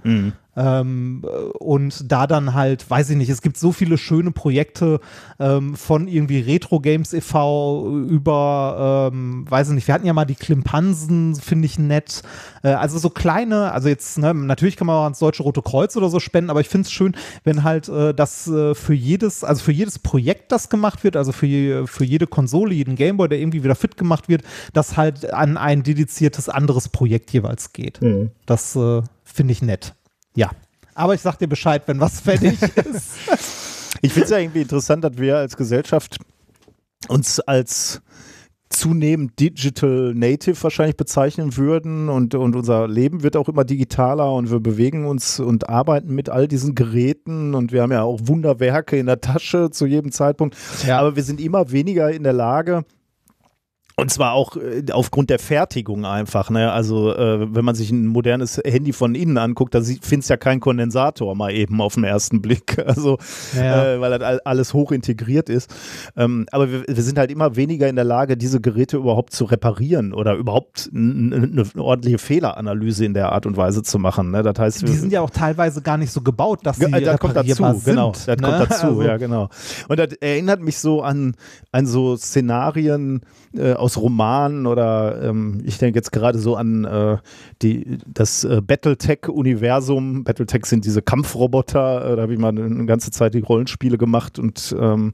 Ähm, und da dann halt, weiß ich nicht, es gibt so viele schöne Projekte ähm, von irgendwie Retro Games e.V. über, ähm, weiß ich nicht, wir hatten ja mal die Klimpansen, finde ich nett. Äh, also so kleine, also jetzt, ne, natürlich kann man auch ans Deutsche Rote Kreuz oder so spenden, aber ich finde es schön, wenn halt äh, das äh, für jedes, also für jedes Projekt, das gemacht wird, also für, für jede Konsole, jeden Gameboy, der irgendwie wieder fit gemacht wird, das halt an ein dediziertes anderes Projekt jeweils geht. Mhm. Das äh, finde ich nett. Ja. Aber ich sag dir Bescheid, wenn was fertig <laughs> ist.
Ich finde es ja irgendwie interessant, dass wir als Gesellschaft uns als zunehmend Digital Native wahrscheinlich bezeichnen würden und, und unser Leben wird auch immer digitaler und wir bewegen uns und arbeiten mit all diesen Geräten und wir haben ja auch Wunderwerke in der Tasche zu jedem Zeitpunkt. Ja. Aber wir sind immer weniger in der Lage, und zwar auch äh, aufgrund der Fertigung einfach. Ne? Also äh, wenn man sich ein modernes Handy von innen anguckt, da findest du ja keinen Kondensator mal eben auf den ersten Blick. <laughs> Also ja. äh, weil das alles hoch integriert ist. Ähm, aber wir, wir, sind halt immer weniger in der Lage, diese Geräte überhaupt zu reparieren oder überhaupt eine ordentliche Fehleranalyse in der Art und Weise zu machen. Ne? Das heißt,
die sind ja auch teilweise gar nicht so gebaut, dass sie äh, das
kommt dazu,
sind,
genau. Das ne? kommt dazu, also. ja genau. Und das erinnert mich so an, an so Szenarien äh, aus Romanen oder ähm, ich denke jetzt gerade so an äh, die, das äh, Battletech-Universum. Battletech sind diese Kampfroboter, äh, da habe ich mal eine ganze Zeit die Rollenspiele gemacht und, ähm,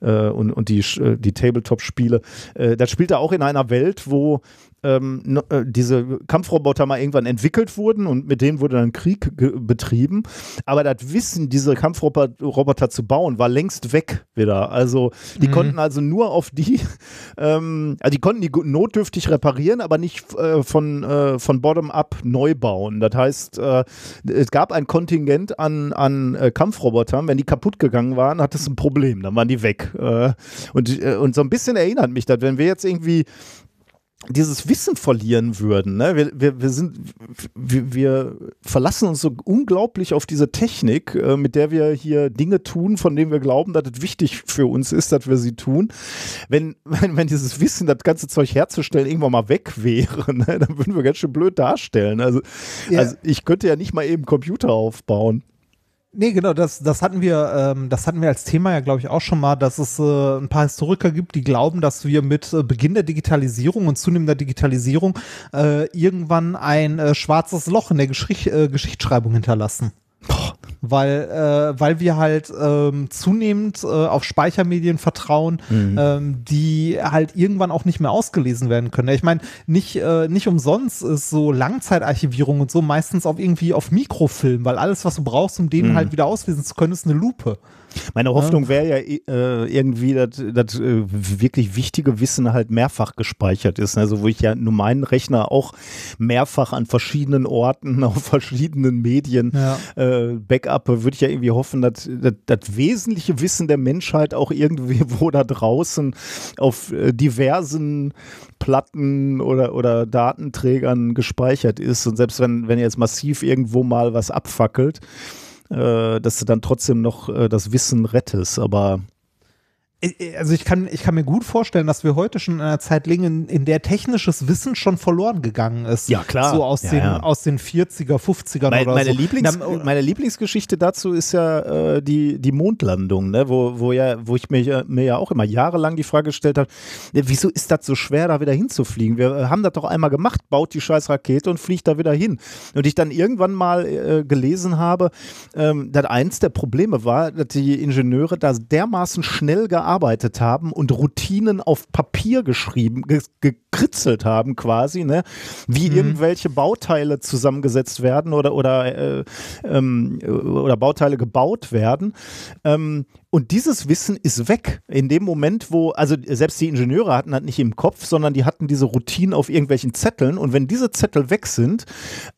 äh, und, und die, äh, die Tabletop-Spiele. Das spielt er auch in einer Welt, wo ähm, äh, diese Kampfroboter mal irgendwann entwickelt wurden und mit denen wurde dann Krieg betrieben. Aber das Wissen, diese Kampfroboter zu bauen, war längst weg wieder. Also die mhm. konnten also nur auf die, <laughs> ähm, also die konnten die notdürftig reparieren, aber nicht äh, von, äh, von bottom-up neu bauen. Das heißt, äh, es gab ein Kontingent an, an äh, Kampfrobotern. Wenn die kaputt gegangen waren, hat es ein Problem. Dann waren die weg. Äh, und, und so ein bisschen erinnert mich das, wenn wir jetzt irgendwie dieses Wissen verlieren würden. Ne? Wir, wir, wir, sind, wir, wir verlassen uns so unglaublich auf diese Technik, äh, mit der wir hier Dinge tun, von denen wir glauben, dass es wichtig für uns ist, dass wir sie tun. Wenn, <laughs> wenn, wenn dieses Wissen, das ganze Zeug herzustellen, irgendwann mal weg wäre, <laughs> ne? dann würden wir ganz schön blöd darstellen. Also, ja. also ich könnte ja nicht mal eben Computer aufbauen.
Nee, genau, das, das hatten wir, ähm, das hatten wir als Thema ja, glaube ich, auch schon mal, dass es äh, ein paar Historiker gibt, die glauben, dass wir mit äh, Beginn der Digitalisierung und zunehmender Digitalisierung äh, irgendwann ein äh, schwarzes Loch in der Geschicht, äh, Geschichtsschreibung hinterlassen. Weil, äh, weil wir halt ähm, zunehmend äh, auf Speichermedien vertrauen, mhm. ähm, die halt irgendwann auch nicht mehr ausgelesen werden können. Ich meine, nicht, äh, nicht umsonst ist so Langzeitarchivierung und so meistens auf irgendwie auf Mikrofilm, weil alles, was du brauchst, um den mhm. halt wieder auslesen zu können, ist eine Lupe.
Meine Hoffnung wäre ja äh, irgendwie, dass das äh, wirklich wichtige Wissen halt mehrfach gespeichert ist. Also wo ich ja nur meinen Rechner auch mehrfach an verschiedenen Orten, <laughs> auf verschiedenen Medien ja. äh, backup, würde ich ja irgendwie hoffen, dass das wesentliche Wissen der Menschheit auch irgendwo <laughs> da draußen auf äh, diversen Platten oder, oder Datenträgern gespeichert ist. Und selbst wenn, wenn jetzt massiv irgendwo mal was abfackelt, äh, dass du dann trotzdem noch äh, das Wissen rettest. Aber
also ich kann, ich kann mir gut vorstellen, dass wir heute schon in einer Zeit liegen, in, der technisches Wissen schon verloren gegangen ist.
Ja, klar.
So aus,
ja,
den,
ja.
aus den 40er, 50er
meine,
oder
meine
so.
Lieblings, Na, meine Lieblingsgeschichte dazu ist ja äh, die, die Mondlandung, ne? wo, wo, ja, wo ich mir, mir ja auch immer jahrelang die Frage gestellt habe, ne, wieso ist das so schwer, da wieder hinzufliegen? Wir äh, haben das doch einmal gemacht, baut die scheiß Rakete und fliegt da wieder hin. Und ich dann irgendwann mal äh, gelesen habe, ähm, dass eins der Probleme war, dass die Ingenieure da dermaßen schnell gearbeitet haben und Routinen auf Papier geschrieben, ge gekritzelt haben quasi, ne? wie mhm. irgendwelche Bauteile zusammengesetzt werden oder, oder, äh, ähm, oder Bauteile gebaut werden. Ähm, und dieses Wissen ist weg. In dem Moment, wo, also selbst die Ingenieure hatten das nicht im Kopf, sondern die hatten diese Routinen auf irgendwelchen Zetteln. Und wenn diese Zettel weg sind,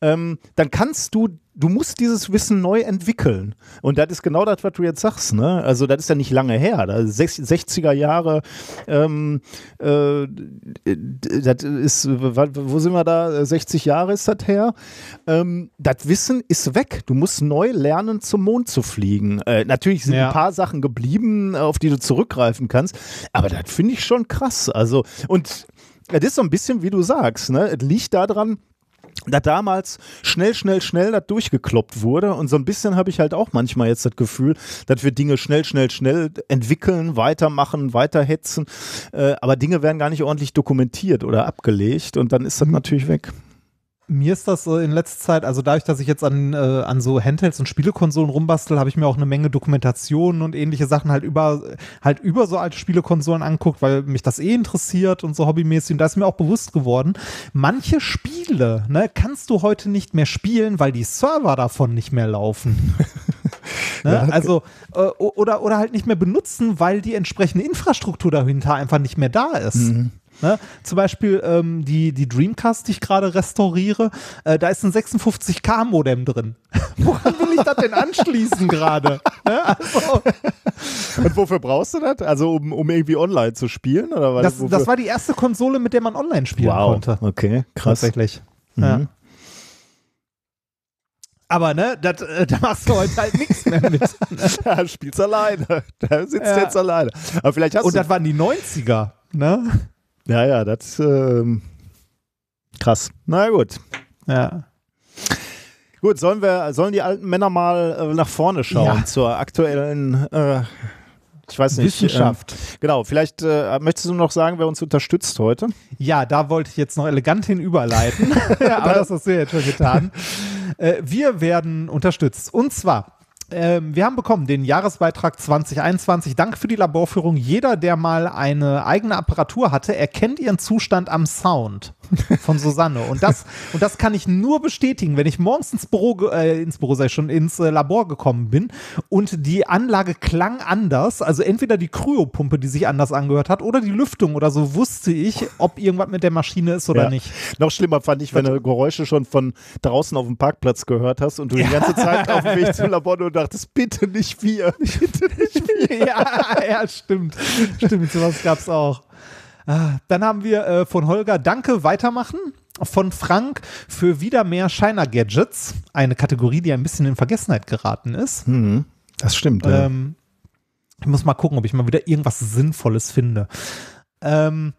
ähm, dann kannst du du musst dieses Wissen neu entwickeln. Und das ist genau das, was du jetzt sagst. Ne? Also das ist ja nicht lange her. Das 60er Jahre, ähm, äh, das ist, wo sind wir da? 60 Jahre ist das her. Ähm, das Wissen ist weg. Du musst neu lernen, zum Mond zu fliegen. Äh, natürlich sind ja. ein paar Sachen geblieben, auf die du zurückgreifen kannst. Aber das finde ich schon krass. Also, und das ist so ein bisschen, wie du sagst, ne? Es liegt daran, da damals schnell, schnell, schnell das durchgekloppt wurde. Und so ein bisschen habe ich halt auch manchmal jetzt das Gefühl, dass wir Dinge schnell, schnell, schnell entwickeln, weitermachen, weiterhetzen. Äh, aber Dinge werden gar nicht ordentlich dokumentiert oder abgelegt und dann ist das natürlich weg
mir ist das in letzter Zeit, also dadurch, dass ich jetzt an, äh, an so Handhelds und Spielekonsolen rumbastel, habe ich mir auch eine Menge Dokumentationen und ähnliche Sachen halt über, halt über so alte Spielekonsolen anguckt, weil mich das eh interessiert und so hobbymäßig. Und da ist mir auch bewusst geworden, manche Spiele, ne, kannst du heute nicht mehr spielen, weil die Server davon nicht mehr laufen. <laughs> ne? ja, okay. Also, äh, oder, oder halt nicht mehr benutzen, weil die entsprechende Infrastruktur dahinter einfach nicht mehr da ist. Mhm. Ne? Zum Beispiel ähm, die, die Dreamcast, die ich gerade restauriere, äh, da ist ein 56K-Modem drin. <laughs> Woran will ich das denn anschließen gerade? Ne? Also. <laughs>
Und wofür brauchst du das? Also um, um irgendwie online zu spielen? Oder was,
das, das war die erste Konsole, mit der man online spielen wow. konnte.
Okay, krass.
Tatsächlich. Mhm. Ja. Aber ne, dat, äh, da machst du heute halt nichts mehr mit. <laughs>
Da spielst alleine. Da sitzt ja. jetzt alleine. Aber vielleicht hast
Und das waren die 90er, ne?
Ja, ja, das ähm, krass. Na gut.
Ja.
Gut, sollen wir, sollen die alten Männer mal äh, nach vorne schauen ja. zur aktuellen äh, ich weiß nicht.
Wissenschaft.
Ähm, genau, vielleicht äh, möchtest du noch sagen, wer uns unterstützt heute?
Ja, da wollte ich jetzt noch elegant hin überleiten. <laughs> ja, aber <laughs> das hast du jetzt schon getan. Äh, wir werden unterstützt. Und zwar ähm, wir haben bekommen den Jahresbeitrag 2021. Danke für die Laborführung. Jeder, der mal eine eigene Apparatur hatte, erkennt ihren Zustand am Sound von Susanne. Und das, und das kann ich nur bestätigen, wenn ich morgens ins Büro, äh, ins Büro sei schon, ins äh, Labor gekommen bin und die Anlage klang anders, also entweder die Kryopumpe, die sich anders angehört hat, oder die Lüftung oder so, wusste ich, ob irgendwas mit der Maschine ist oder ja. nicht.
Noch schlimmer fand ich, wenn du Geräusche schon von draußen auf dem Parkplatz gehört hast und du die <laughs> ganze Zeit auf dem Weg zum Labor nur dachtest, bitte nicht wir, <laughs> bitte nicht wir. <laughs>
ja, ja, stimmt. Stimmt, sowas gab es auch. Ah, dann haben wir äh, von Holger Danke weitermachen. Von Frank für wieder mehr Shiner Gadgets. Eine Kategorie, die ein bisschen in Vergessenheit geraten ist.
Mhm, das stimmt.
Ähm, ja. Ich muss mal gucken, ob ich mal wieder irgendwas Sinnvolles finde. Ähm,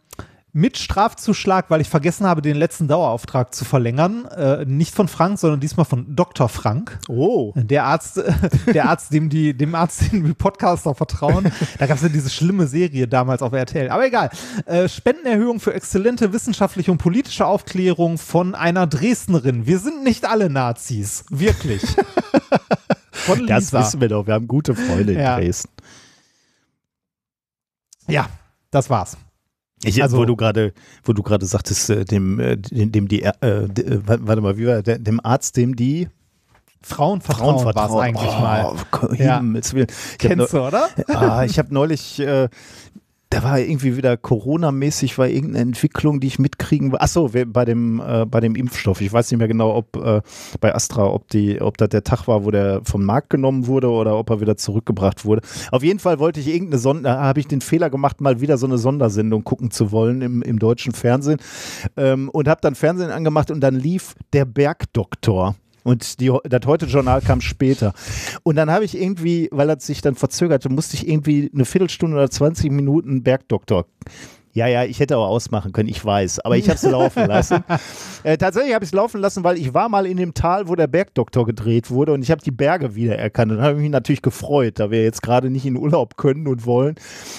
mit Strafzuschlag, weil ich vergessen habe, den letzten Dauerauftrag zu verlängern. Äh, nicht von Frank, sondern diesmal von Dr. Frank.
Oh.
Der Arzt, <laughs> der Arzt, dem die, dem Arzt, <laughs> dem die Podcaster vertrauen. Da gab es ja diese schlimme Serie damals auf RTL. Aber egal. Äh, Spendenerhöhung für exzellente wissenschaftliche und politische Aufklärung von einer Dresdnerin. Wir sind nicht alle Nazis. Wirklich. <laughs>
von Lisa. Das wissen wir doch. Wir haben gute Freunde in ja. Dresden.
Ja, das war's.
Ich, also, wo du gerade, wo du gerade sagtest, äh, dem, äh, dem, die, äh, äh, warte mal, wie war der, dem Arzt, dem die
Frauen vertrauen, war es eigentlich oh, mal.
Ja.
Kennst du, oder?
Ah, ich habe neulich, äh, da war irgendwie wieder Corona-mäßig, war irgendeine Entwicklung, die ich mitkriegen will. Achso, bei dem, äh, bei dem Impfstoff. Ich weiß nicht mehr genau, ob äh, bei Astra, ob ob das der Tag war, wo der vom Markt genommen wurde oder ob er wieder zurückgebracht wurde. Auf jeden Fall wollte ich irgendeine Sonder, habe ich den Fehler gemacht, mal wieder so eine Sondersendung gucken zu wollen im, im deutschen Fernsehen. Ähm, und habe dann Fernsehen angemacht und dann lief der Bergdoktor. Und die, das Heute-Journal kam später. Und dann habe ich irgendwie, weil das sich dann verzögerte, musste ich irgendwie eine Viertelstunde oder 20 Minuten Bergdoktor ja, ja, ich hätte auch ausmachen können, ich weiß, aber ich habe es laufen lassen. <laughs> Äh, tatsächlich habe ich es laufen lassen, weil ich war mal in dem Tal, wo der Bergdoktor gedreht wurde und ich habe die Berge wiedererkannt und habe mich natürlich gefreut, da wir jetzt gerade nicht in Urlaub können und wollen,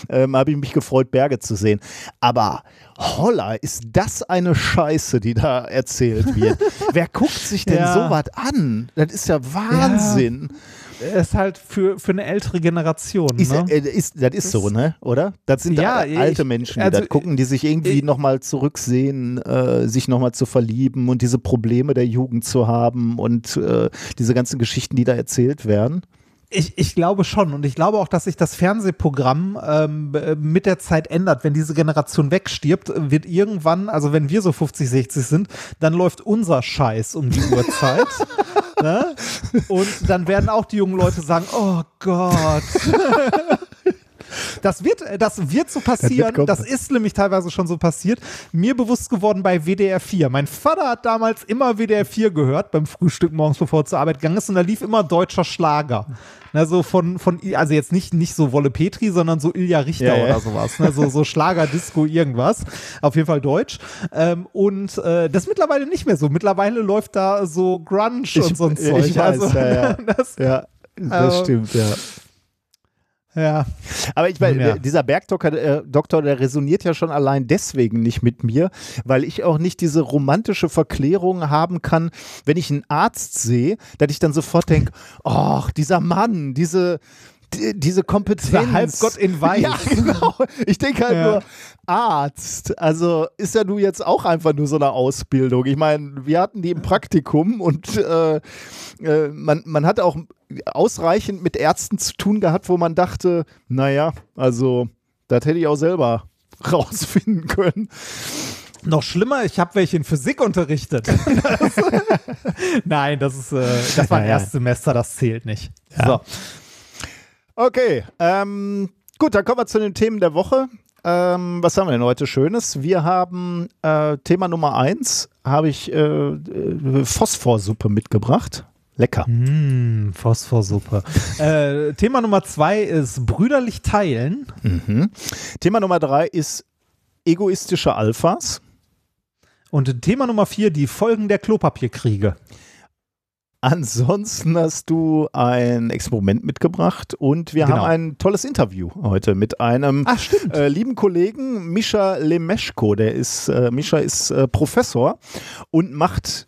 ähm, habe ich mich gefreut, Berge zu sehen. Aber holla, ist das eine Scheiße, die da erzählt wird. <laughs> Wer guckt sich denn ja. sowas an? Das ist ja Wahnsinn. Ja
ist halt für, für eine ältere Generation.
Ist, ne? äh, ist, das ist das, so, ne? Oder? Das sind ja, alte ich, Menschen, die also, das gucken, die sich irgendwie nochmal zurücksehen, äh, sich nochmal zu verlieben und diese Probleme der Jugend zu haben und äh, diese ganzen Geschichten, die da erzählt werden.
Ich, ich glaube schon und ich glaube auch, dass sich das Fernsehprogramm ähm, mit der Zeit ändert. Wenn diese Generation wegstirbt, wird irgendwann, also wenn wir so 50, 60 sind, dann läuft unser Scheiß um die Uhrzeit. <laughs> ne? Und dann werden auch die jungen Leute sagen, oh Gott. <laughs> Das wird, das wird so passieren. Das ist nämlich teilweise schon so passiert. Mir bewusst geworden bei WDR 4. Mein Vater hat damals immer WDR 4 gehört beim Frühstück morgens, bevor er zur Arbeit gegangen ist. Und da lief immer deutscher Schlager. So von, von, also jetzt nicht, nicht so Wolle Petri, sondern so Ilja Richter
Ja, ja.
oder sowas. Ne? So, so Schlager, Disco, irgendwas. Auf jeden Fall Deutsch. Ähm, und äh, das ist mittlerweile nicht mehr so. Mittlerweile läuft da so Grunge und so ein
ich
Zeug.
weiß,
also,
ja, ja. <laughs>
Das,
das
Also-
stimmt, ja.
Ja.
Aber ich meine,
Ja.
dieser Bergdoktor, äh, Doktor, der resoniert ja schon allein deswegen nicht mit mir, weil ich auch nicht diese romantische Verklärung haben kann, wenn ich einen Arzt sehe, dass ich dann sofort denke, ach, dieser Mann, diese die- diese Kompetenz.
Dieser Halbgott in <laughs> Weiß.
Ja, genau. Ich denke halt
Ja.
nur, Arzt. Also ist ja nun jetzt auch einfach nur so eine Ausbildung. Ich meine, wir hatten die im Praktikum und äh, äh, man, man hat auch ausreichend mit Ärzten zu tun gehabt, wo man dachte, naja, also das hätte ich auch selber <laughs> rausfinden können.
Noch schlimmer, ich habe welche in Physik unterrichtet. <laughs> Nein, das ist, äh, das war ein
ja.
Erstsemester, das zählt nicht.
Ja.
So.
Okay, ähm, gut, dann kommen wir zu den Themen der Woche. Ähm, was haben wir denn heute Schönes? Wir haben äh, Thema Nummer eins, habe ich äh, äh, Phosphorsuppe mitgebracht. Lecker.
Mm, Phosphorsuppe. äh, Thema Nummer zwei ist brüderlich teilen.
Mhm. Thema Nummer drei ist egoistische Alphas.
Und Thema Nummer vier, die Folgen der Klopapierkriege.
Ansonsten hast du ein Experiment mitgebracht und wir
Genau.
haben ein tolles Interview heute mit einem
Ach,
äh, lieben Kollegen Mischa Lemeschko. Der ist, äh, Mischa ist äh, Professor und macht,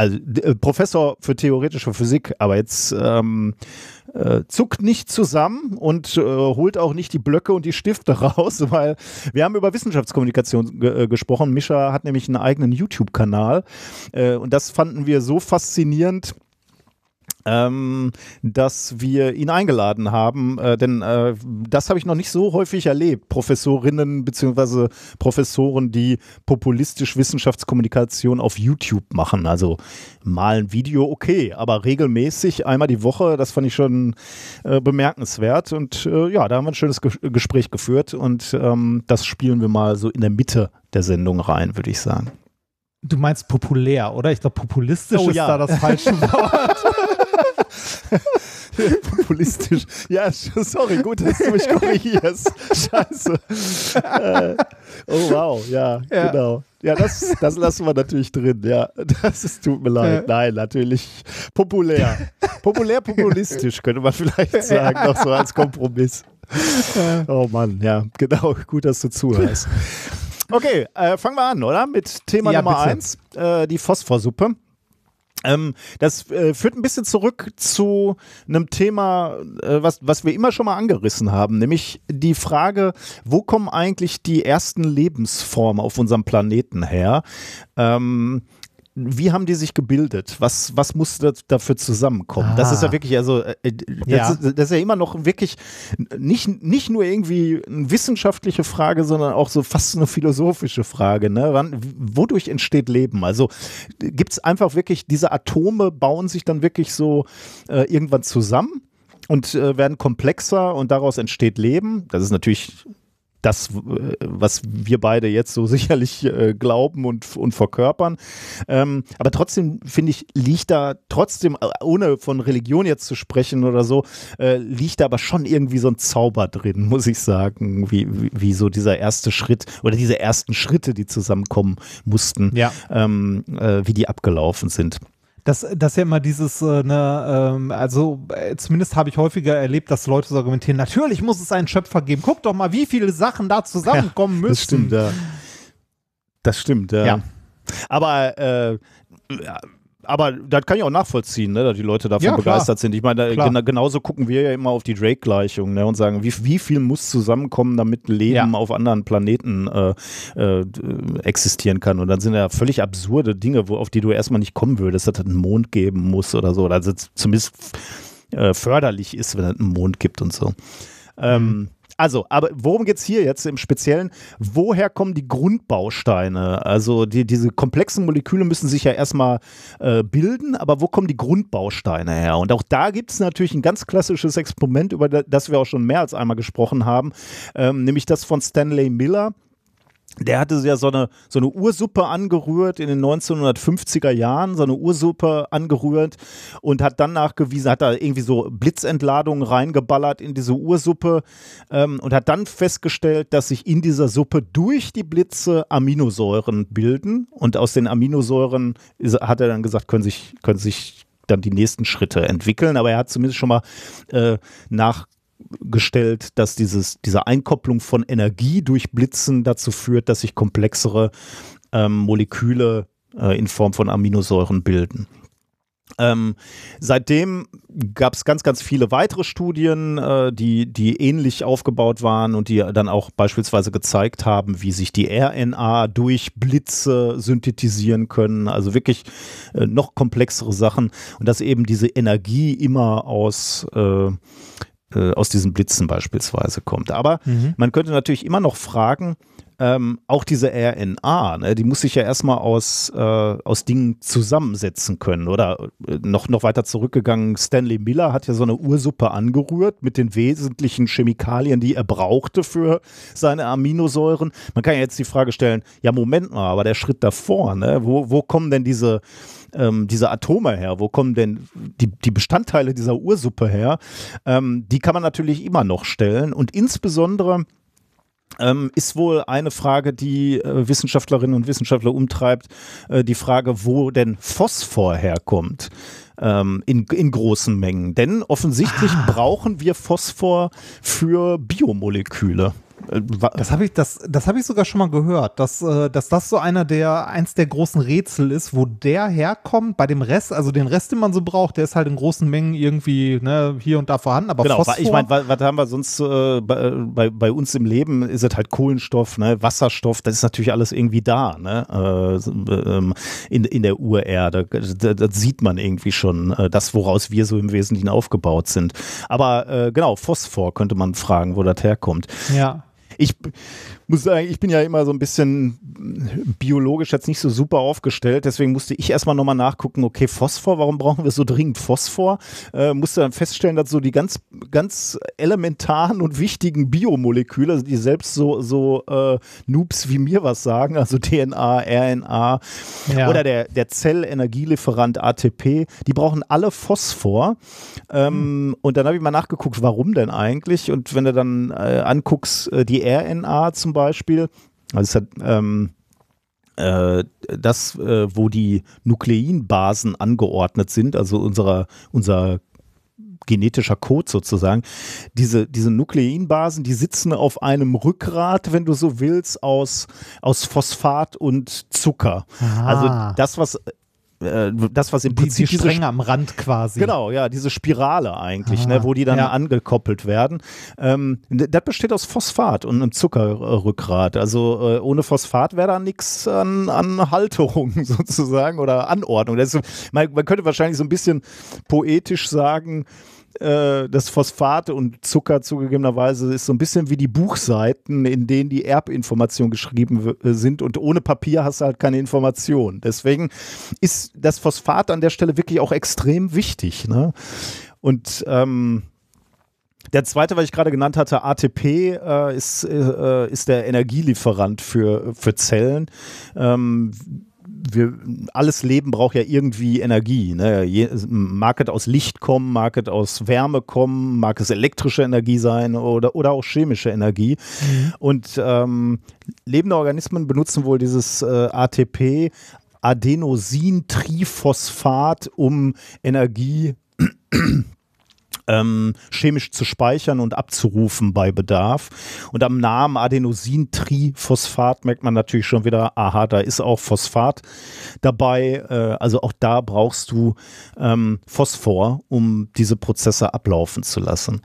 also äh, Professor für theoretische Physik, aber jetzt ähm, äh, zuckt nicht zusammen und äh, holt auch nicht die Blöcke und die Stifte <laughs> raus, weil wir haben über Wissenschaftskommunikation äh, gesprochen. Mischa hat nämlich einen eigenen YouTube-Kanal äh, und das fanden wir so faszinierend, ähm, dass wir ihn eingeladen haben, äh, denn äh, das habe ich noch nicht so häufig erlebt. Professorinnen bzw. Professoren, die populistisch Wissenschaftskommunikation auf YouTube machen. Also mal ein Video, okay, aber regelmäßig einmal die Woche, das fand ich schon äh, bemerkenswert. Und äh, ja, da haben wir ein schönes Ge Gespräch geführt und ähm, das spielen wir mal so in der Mitte der Sendung rein, würde ich sagen.
Du meinst populär, oder? Ich glaube, populistisch
Oh,
ist
ja.
da das falsche <laughs> Wort. <laughs>
Populistisch. Ja, sorry, gut, dass du mich <laughs> korrigierst. Scheiße. Äh, oh wow, ja,
Ja.
genau. Ja, das, das lassen wir natürlich drin, ja. Das ist, tut mir leid. Nein, natürlich populär. Populär populistisch, könnte man vielleicht sagen, noch so als Kompromiss. Oh Mann, ja, genau. Gut, dass du zuhörst. Okay, äh, fangen wir an, oder? Mit Thema
Ja,
Nummer
bitte.
eins, äh, die Phosphorsuppe. Ähm, das äh, führt ein bisschen zurück zu einem Thema, äh, was, was wir immer schon mal angerissen haben, nämlich die Frage, wo kommen eigentlich die ersten Lebensformen auf unserem Planeten her? Ähm, wie haben die sich gebildet? Was, was musste da- dafür zusammenkommen? Das ist ja
Ah.
wirklich, also, äh, äh, das,
Ja.
ist, das ist ja immer noch wirklich nicht, nicht nur irgendwie eine wissenschaftliche Frage, sondern auch so fast eine philosophische Frage. Ne? Wann, wodurch entsteht Leben? Also gibt es einfach wirklich, diese Atome bauen sich dann wirklich so äh, irgendwann zusammen und äh, werden komplexer und daraus entsteht Leben. Das ist natürlich das, äh, was wir beide jetzt so <laughs> sicherlich äh, glauben und, und verkörpern. Ähm, aber trotzdem, finde ich, liegt da trotzdem, äh, ohne von Religion jetzt zu sprechen oder so, äh, liegt da aber schon irgendwie so ein Zauber drin, <laughs> muss ich sagen, wie, wie, wie so dieser erste Schritt oder diese ersten Schritte, die zusammenkommen mussten,
Ja.
ähm, äh, wie die abgelaufen sind.
Das, das ist ja immer dieses, äh, ne, ähm, also äh, zumindest habe ich häufiger erlebt, dass Leute so argumentieren, natürlich muss es einen Schöpfer geben. Guck doch mal, wie viele Sachen da zusammenkommen müssen.
Das stimmt, ja. Das stimmt, ja.
Ja.
Aber, äh, ja, aber das kann ich auch nachvollziehen, ne, dass die Leute davon
Ja,
begeistert sind. Ich meine, gena genauso gucken wir ja immer auf die Drake-Gleichung ne, und sagen, wie, wie viel muss zusammenkommen, damit Leben
Ja.
auf anderen Planeten äh, äh, existieren kann. Und dann sind ja völlig absurde Dinge, wo, auf die du erstmal nicht kommen würdest, dass es einen Mond geben muss oder so. Oder also zumindest äh, förderlich ist, wenn es einen Mond gibt und so. Ähm, Also, aber worum geht es hier jetzt im Speziellen? Woher kommen die Grundbausteine? Also die, diese komplexen Moleküle müssen sich ja erstmal äh, bilden, aber wo kommen die Grundbausteine her? Und auch da gibt es natürlich ein ganz klassisches Experiment, über das wir auch schon mehr als einmal gesprochen haben, ähm, nämlich das von Stanley Miller der hatte ja so eine, so eine Ursuppe angerührt in den 1950er Jahren, so eine Ursuppe angerührt und hat dann nachgewiesen, hat da irgendwie so Blitzentladungen reingeballert in diese Ursuppe ähm, und hat dann festgestellt, dass sich in dieser Suppe durch die Blitze Aminosäuren bilden und aus den Aminosäuren hat er dann gesagt, können sich, können sich dann die nächsten Schritte entwickeln, aber er hat zumindest schon mal äh, nach gestellt, dass dieses, diese Einkopplung von Energie durch Blitzen dazu führt, dass sich komplexere ähm, Moleküle äh, in Form von Aminosäuren bilden. Ähm, seitdem gab es ganz, ganz viele weitere Studien, äh, die, die ähnlich aufgebaut waren und die dann auch beispielsweise gezeigt haben, wie sich die RNA durch Blitze synthetisieren können. Also wirklich äh, noch komplexere Sachen und dass eben diese Energie immer aus äh, äh, aus diesen Blitzen beispielsweise kommt. Aber mhm. man könnte natürlich immer noch fragen, ähm, auch diese RNA, ne, die muss sich ja erstmal aus, äh, aus Dingen zusammensetzen können. Oder äh, noch, noch weiter zurückgegangen, Stanley Miller hat ja so eine Ursuppe angerührt mit den wesentlichen Chemikalien, die er brauchte für seine Aminosäuren. Man kann ja jetzt die Frage stellen, ja Moment mal, aber der Schritt davor, ne, wo, wo kommen denn diese ähm, diese Atome her? Wo kommen denn die, die Bestandteile dieser Ursuppe her? Ähm, die kann man natürlich immer noch stellen und insbesondere ähm, ist wohl eine Frage, die äh, Wissenschaftlerinnen und Wissenschaftler umtreibt, äh, die Frage, wo denn Phosphor herkommt ähm, in, in großen Mengen. Denn offensichtlich ah. brauchen wir Phosphor für Biomoleküle.
Das habe ich, das, das habe ich sogar schon mal gehört, dass, äh, dass das so einer der, eins der großen Rätsel ist, wo der herkommt. Bei dem Rest, also den Rest, den man so braucht, der ist halt in großen Mengen irgendwie ne, hier und da vorhanden. Aber
genau,
Phosphor,
ich meine, was, was, haben wir sonst äh, bei, bei, bei, uns im Leben? Ist es halt Kohlenstoff, ne, Wasserstoff, das ist natürlich alles irgendwie da, ne, äh, ähm, in, in der Urerde. Das, das sieht man irgendwie schon, äh, das, woraus wir so im Wesentlichen aufgebaut sind. Aber äh, genau, Phosphor könnte man fragen, wo das herkommt.
Ja
ich muss sagen, ich bin ja immer so ein bisschen biologisch jetzt nicht so super aufgestellt, deswegen musste ich erstmal nochmal nachgucken, okay, Phosphor, warum brauchen wir so dringend Phosphor? Äh, musste dann feststellen, dass so die ganz, ganz elementaren und wichtigen Biomoleküle, also die selbst so, so äh, Noobs wie mir was sagen, also DNA, RNA ja. oder der, der Zellenergielieferant ATP, die brauchen alle Phosphor. Ähm, hm. Und dann habe ich mal nachgeguckt, warum denn eigentlich? Und wenn du dann äh, anguckst, äh, die RNA zum Beispiel. Also es hat ähm, äh, das, äh, wo die Nukleinbasen angeordnet sind, also unserer, unser genetischer Code sozusagen. Diese, diese Nukleinbasen, die sitzen auf einem Rückgrat, wenn du so willst, aus, aus Phosphat und Zucker. Aha. Also das, was äh, das, was im
die, Prinzip. Die Stränge am Rand quasi.
Genau, ja, diese Spirale eigentlich, ne, wo die dann ja. angekoppelt werden. Ähm, das besteht aus Phosphat und einem Zuckerrückgrat. Also äh, ohne Phosphat wäre da nichts an, an Halterung <laughs> sozusagen oder Anordnung. Ist, man, man könnte wahrscheinlich so ein bisschen poetisch sagen, äh, das Phosphat und Zucker zugegebenerweise ist so ein bisschen wie die Buchseiten, in denen die Erbinformationen geschrieben äh, sind und ohne Papier hast du halt keine Information. Deswegen ist das Phosphat an der Stelle wirklich auch extrem wichtig. Ne? Und ähm, der zweite, was ich gerade genannt hatte, ATP, äh, ist, äh, ist der Energielieferant für, für Zellen. Ähm, wir, alles Leben braucht ja irgendwie Energie. Ne? Je, mag es aus Licht kommen, mag es aus Wärme kommen, mag es elektrische Energie sein oder, oder auch chemische Energie. Mhm. Und ähm, lebende Organismen benutzen wohl dieses äh, ATP, Adenosintriphosphat, um Energie ähm, chemisch zu speichern und abzurufen bei Bedarf. Und am Namen Adenosintriphosphat merkt man natürlich schon wieder, aha, da ist auch Phosphat dabei. Äh, also auch da brauchst du ähm, Phosphor, um diese Prozesse ablaufen zu lassen.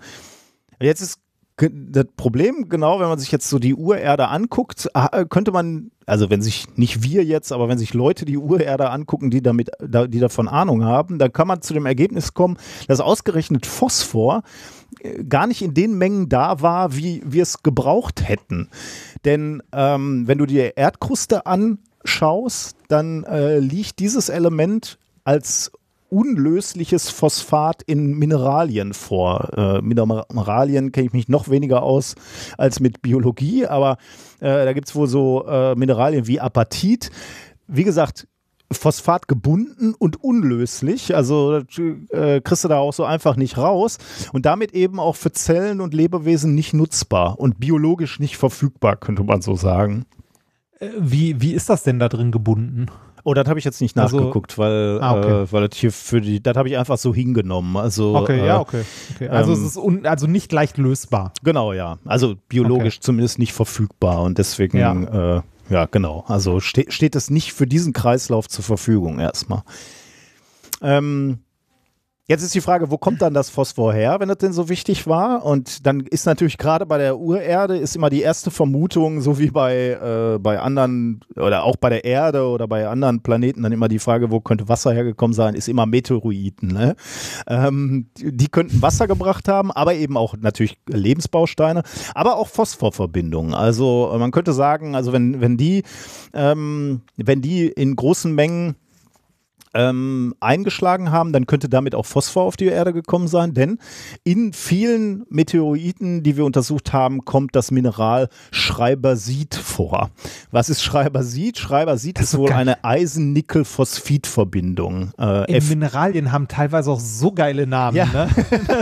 Jetzt ist das Problem, genau, wenn man sich jetzt so die Urerde anguckt, ah, könnte man, also wenn sich nicht wir jetzt, aber wenn sich Leute die Urerde angucken, die damit, die davon Ahnung haben, dann kann man zu dem Ergebnis kommen, dass ausgerechnet Phosphor äh, gar nicht in den Mengen da war, wie wir es gebraucht hätten. Denn ähm, wenn du dir Erdkruste anschaust, dann äh, liegt dieses Element als unlösliches Phosphat in Mineralien vor. Äh, Mineralien kenne ich mich noch weniger aus als mit Biologie, aber äh, da gibt es wohl so äh, Mineralien wie Apatit. Wie gesagt, Phosphat gebunden und unlöslich, also äh, kriegst du da auch so einfach nicht raus und damit eben auch für Zellen und Lebewesen nicht nutzbar und biologisch nicht verfügbar, könnte man so sagen.
Äh, wie, wie ist das denn da drin gebunden?
Oh, das habe ich jetzt nicht also, nachgeguckt, weil, ah, okay. äh, weil das hier für die, das habe ich einfach so hingenommen. Also,
okay,
äh,
ja, okay. okay. Also ähm, es ist un, also nicht leicht lösbar.
Genau, ja. Also biologisch okay. zumindest nicht verfügbar und deswegen, ja, äh, ja genau. Also ste steht es nicht für diesen Kreislauf zur Verfügung erstmal. Ähm, Jetzt ist die Frage, wo kommt dann das Phosphor her, wenn das denn so wichtig war? Und dann ist natürlich gerade bei der Urerde ist immer die erste Vermutung, so wie bei, äh, bei anderen oder auch bei der Erde oder bei anderen Planeten, dann immer die Frage, wo könnte Wasser hergekommen sein, ist immer Meteoriten. Ne? Ähm, die könnten Wasser gebracht haben, aber eben auch natürlich Lebensbausteine, aber auch Phosphorverbindungen. Also man könnte sagen, also wenn, wenn die, ähm, wenn die in großen Mengen ähm, eingeschlagen haben, dann könnte damit auch Phosphor auf die Erde gekommen sein, denn in vielen Meteoriten, die wir untersucht haben, kommt das Mineral Schreibersit vor. Was ist Schreibersit? Schreibersit ist, ist wohl geil. eine Eisen-Nickel-Phosphid-Verbindung.
Äh, Mineralien haben teilweise auch so geile Namen. Ja. Ne?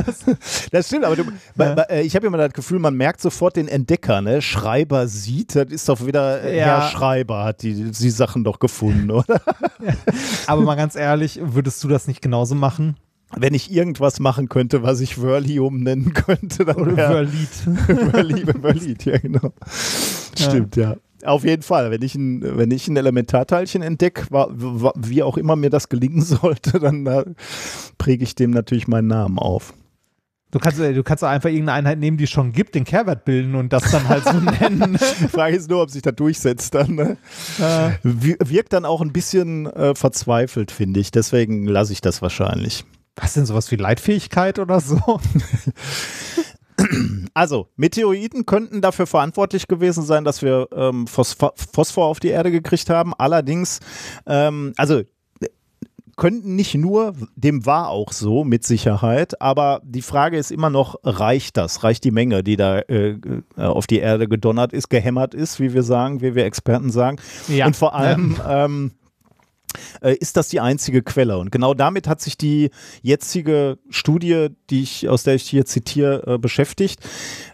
<laughs>
das stimmt, aber du, ja. Äh, ich habe immer das Gefühl, man merkt sofort den Entdecker, ne? Schreibersit, das ist doch wieder äh, ja. Herr Schreiber hat die, die Sachen doch gefunden, <laughs> oder?
aber man ganz ehrlich, würdest du das nicht genauso machen?
Wenn ich irgendwas machen könnte, was ich Wörli umnennen könnte, dann
Oder Wörlied. <laughs>
Wörlied, Wörlied, ja genau. Stimmt, ja. ja. Auf jeden Fall, wenn ich ein, wenn ich ein Elementarteilchen entdecke, wie auch immer mir das gelingen <laughs> sollte, dann da präge ich dem natürlich meinen Namen auf.
Du kannst, äh, du kannst auch einfach irgendeine Einheit nehmen, die es schon gibt, den Kehrwert bilden und das dann halt so <laughs> nennen.
Die Frage ist nur, ob sich das durchsetzt dann. Ne? Äh. Wirkt dann auch ein bisschen äh, verzweifelt, finde ich. Deswegen lasse ich das wahrscheinlich.
Was denn sowas wie Leitfähigkeit oder so? <laughs>
Also, Meteoriten könnten dafür verantwortlich gewesen sein, dass wir ähm, Phosphor auf die Erde gekriegt haben. Allerdings, ähm, also könnten nicht nur, dem war auch so mit Sicherheit, aber die Frage ist immer noch, reicht das? Reicht die Menge, die da äh, äh auf die Erde gedonnert ist, gehämmert ist, wie wir sagen, wie wir Experten sagen? Ja. Und vor allem, ähm, äh, ist das die einzige Quelle. Und genau damit hat sich die jetzige Studie, die ich, aus der ich hier zitiere, äh, beschäftigt.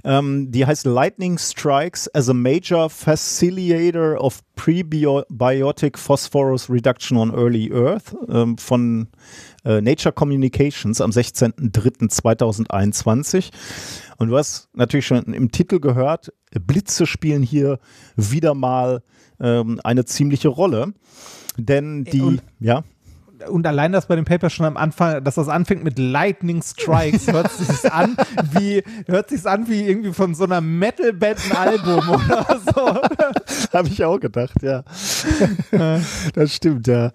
Ähm, die heißt Lightning Strikes as a Major Facilitator of Prebiotic Phosphorus Reduction on Early Earth ähm, von äh, Nature Communications am 16.03.2021. Und du hast natürlich schon im Titel gehört, Blitze spielen hier wieder mal ähm, eine ziemliche Rolle. Denn die, und, ja.
Und allein das bei dem Paper schon am Anfang, dass das anfängt mit Lightning Strikes, <laughs> hört sich an wie, hört sich an wie irgendwie von so einer Metal-Band-Album oder so. <laughs>
Habe ich auch gedacht, ja. das stimmt, ja.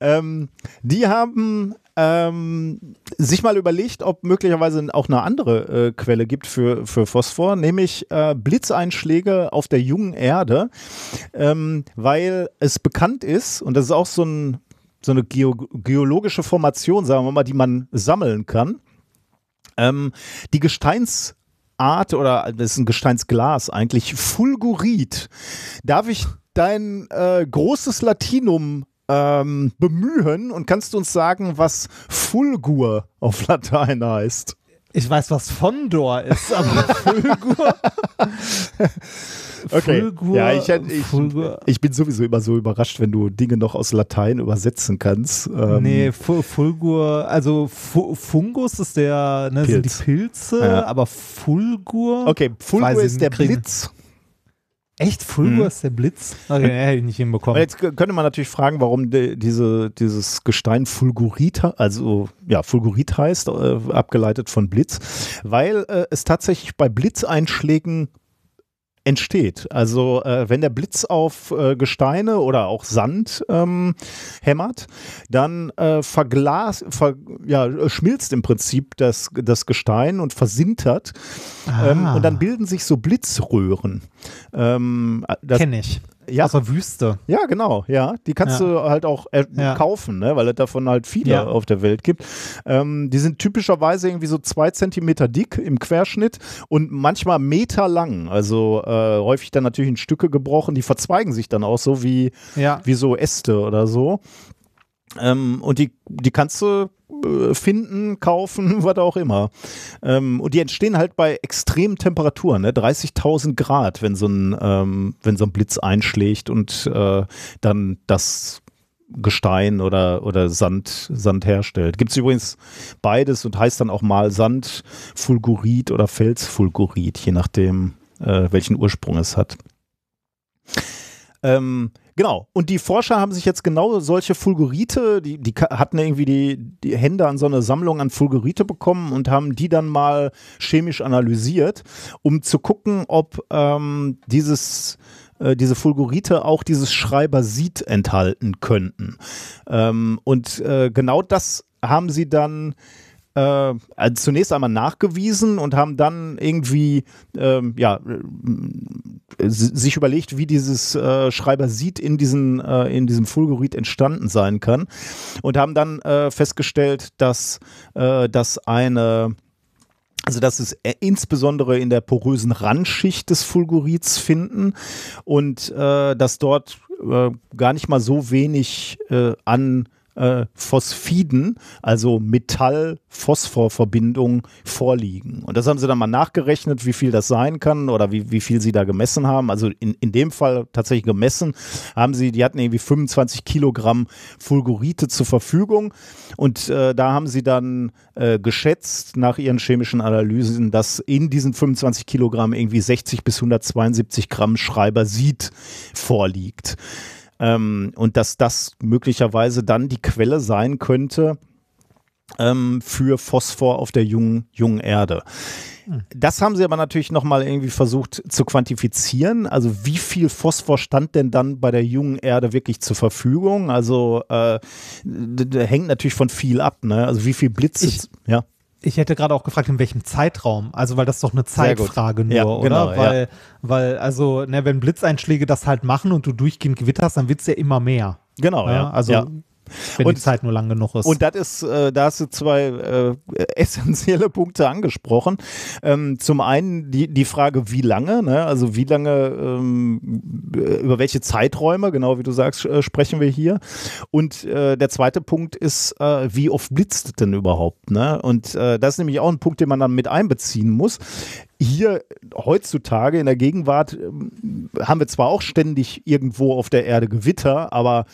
Ähm, die haben ähm, sich mal überlegt, ob möglicherweise auch eine andere äh, Quelle gibt für, für Phosphor, nämlich äh, Blitzeinschläge auf der jungen Erde, ähm, weil es bekannt ist, und das ist auch so, ein, so eine Geo geologische Formation, sagen wir mal, die man sammeln kann, ähm, die Gesteinsart oder das ist ein Gesteinsglas eigentlich, Fulgurit. Darf ich dein äh, großes Latinum ähm, bemühen und kannst du uns sagen, was Fulgur auf Latein heißt?
Ich weiß, was Fondor ist, aber <laughs> Fulgur.
okay. Fulgur, ja, ich, ich, ich, bin sowieso immer so überrascht, wenn du Dinge noch aus Latein übersetzen kannst.
Ähm, nee, Fulgur, also Fu Fungus ist der, ne, sind die Pilze, ja. aber Fulgur.
Okay, Fulgur ist der Blitz.
Echt? Fulgur
Mhm.
ist der Blitz? Okay, nee, hätte ich nicht
Aber
hinbekommen.
jetzt könnte man natürlich fragen, warum de, diese, dieses Gestein Fulgurit, also ja, Fulgurit heißt, äh, abgeleitet von Blitz, weil äh, es tatsächlich bei Blitzeinschlägen entsteht. Also äh, wenn der Blitz auf äh, Gesteine oder auch Sand ähm, hämmert, dann äh, verglas, ver, ja, schmilzt im Prinzip das, das Gestein und versintert ähm,
Ah.
und dann bilden sich so Blitzröhren. Ähm, das,
Kenne ich.
Ja,
Aus der Wüste.
ja, genau, ja. Die kannst
Ja.
du halt auch äh,
Ja.
kaufen, ne? weil es davon halt viele auf der Welt gibt. Ähm, die sind typischerweise irgendwie so zwei Zentimeter dick im Querschnitt und manchmal Meter lang. Also äh, häufig dann natürlich in Stücke gebrochen. Die verzweigen sich dann auch so wie, wie so Äste oder so. Ähm, und die, die kannst du äh, finden, kaufen, <laughs> was auch immer. Ähm, und die entstehen halt bei extremen Temperaturen, ne? 30.000 Grad, wenn so, ein, ähm, wenn so ein Blitz einschlägt und äh, dann das Gestein oder, oder Sand, Sand herstellt. Gibt es übrigens beides und heißt dann auch mal Sandfulgurit oder Felsfulgurit, je nachdem, äh, welchen Ursprung es hat. Ähm, genau. Und die Forscher haben sich jetzt genau solche Fulgurite, die, die hatten irgendwie die, die Hände an so eine Sammlung an Fulgurite bekommen und haben die dann mal chemisch analysiert, um zu gucken, ob ähm, dieses äh, diese Fulgurite auch dieses Schreibersit enthalten könnten. Ähm, und äh, genau das haben sie dann äh, also zunächst einmal nachgewiesen und haben dann irgendwie ähm, ja, äh, s- sich überlegt, wie dieses äh, Schreibersit in, diesen, äh, in diesem Fulgurit entstanden sein kann. Und haben dann äh, festgestellt, dass äh, das eine also dass es äh, insbesondere in der porösen Randschicht des Fulgurits finden und äh, dass dort äh, gar nicht mal so wenig an äh, Phosphiden, also Metall-Phosphor-Verbindungen vorliegen. Und das haben sie dann mal nachgerechnet, wie viel das sein kann oder wie, wie viel sie da gemessen haben. Also in, in dem Fall tatsächlich gemessen haben sie, die hatten irgendwie 25 Kilogramm Fulgurite zur Verfügung und äh, da haben sie dann äh, geschätzt nach ihren chemischen Analysen, dass in diesen 25 Kilogramm irgendwie 60 bis 172 Gramm Schreibersit vorliegt. Ähm, und dass das möglicherweise dann die Quelle sein könnte ähm, für Phosphor auf der jungen, jungen Erde. Das haben sie aber natürlich nochmal irgendwie versucht zu quantifizieren. Also wie viel Phosphor stand denn dann bei der jungen Erde wirklich zur Verfügung? Also äh, hängt natürlich von viel ab. Ne? Also wie viel Blitze,
Ich-
ja.
Ich hätte gerade auch gefragt, in welchem Zeitraum. Also, weil das ist doch eine. Zeitfrage nur,
Ja,
oder?
genau, ja.
weil, weil, also, ne, wenn Blitzeinschläge das halt machen und du durchgehend gewitterst, dann wird es ja immer mehr.
Genau, ja.
Also,
ja.
Wenn
Und-
die Zeit nur lang genug ist.
Und das ist, äh, da hast du zwei äh, <laughs> essentielle Punkte angesprochen. Ähm, zum einen die, die Frage, wie lange, ne? also wie lange, ähm, über welche Zeiträume, genau wie du sagst, äh, sprechen wir hier. Und äh, der zweite Punkt ist, äh, wie oft blitzt es denn überhaupt? Ne? Und äh, das ist nämlich auch ein Punkt, den man dann mit einbeziehen muss. Hier heutzutage in der Gegenwart ähm, haben wir zwar auch ständig irgendwo auf der Erde Gewitter, aber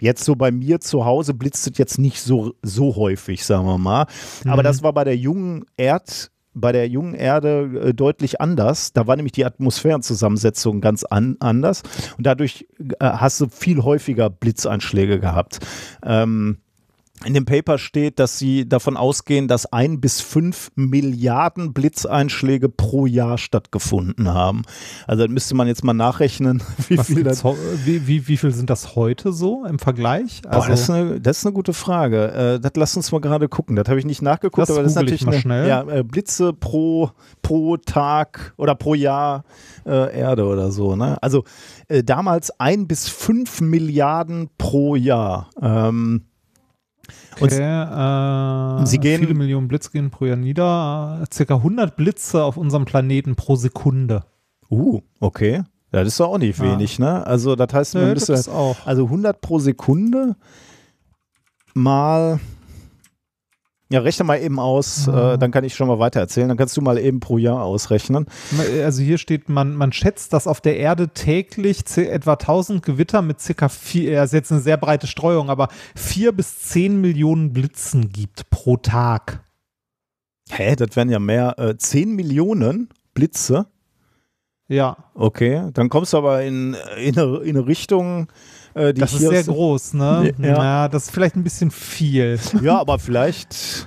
Jetzt so bei mir zu Hause blitzt es jetzt nicht so, so häufig, sagen wir mal. Aber das war bei der jungen Erd, bei der jungen Erde äh, deutlich anders. Da war nämlich die Atmosphärenzusammensetzung ganz an, anders. Und dadurch äh, hast du viel häufiger Blitzeinschläge gehabt. Ähm, in dem Paper steht, dass sie davon ausgehen, dass ein bis fünf Milliarden Blitzeinschläge pro Jahr stattgefunden haben. Also das müsste man jetzt mal nachrechnen, <laughs> wie viel das
wie, wie, wie viel sind das heute so im Vergleich?
Boah,
Also,
das, ist eine, das ist eine gute Frage. Äh, das lass uns mal gerade gucken. Das habe ich nicht nachgeguckt,
Das
aber das ist natürlich
mal
eine,
schnell.
Ja, äh, Blitze pro, pro Tag oder pro Jahr äh, Erde oder so. Ne? Also äh, damals ein bis fünf Milliarden pro Jahr. Ähm,
okay, äh,
Sie gehen-
viele Millionen Blitze gehen pro Jahr nieder. Circa 100 Blitze auf unserem Planeten pro Sekunde.
uh, okay. Ja, das ist doch auch nicht
Ja.
wenig, ne? Also das heißt,
Nö, das auch.
also 100 pro Sekunde mal ja, rechne mal eben aus,
Mhm.
äh, dann kann ich schon mal weiter erzählen. Dann kannst du mal eben pro Jahr ausrechnen.
Also hier steht, man, man schätzt, dass auf der Erde täglich etwa 1000 Gewitter mit circa vier, ja, ist jetzt eine sehr breite Streuung, aber vier bis zehn Millionen Blitzen gibt pro Tag.
Hä, das wären ja mehr, äh, 10 Millionen Blitze.
Ja.
Okay, dann kommst du aber in, in, eine, in eine Richtung, äh,
Das ist sehr groß, ne?
Ja.
Ja. das ist vielleicht ein bisschen viel. <laughs>
Ja, aber vielleicht.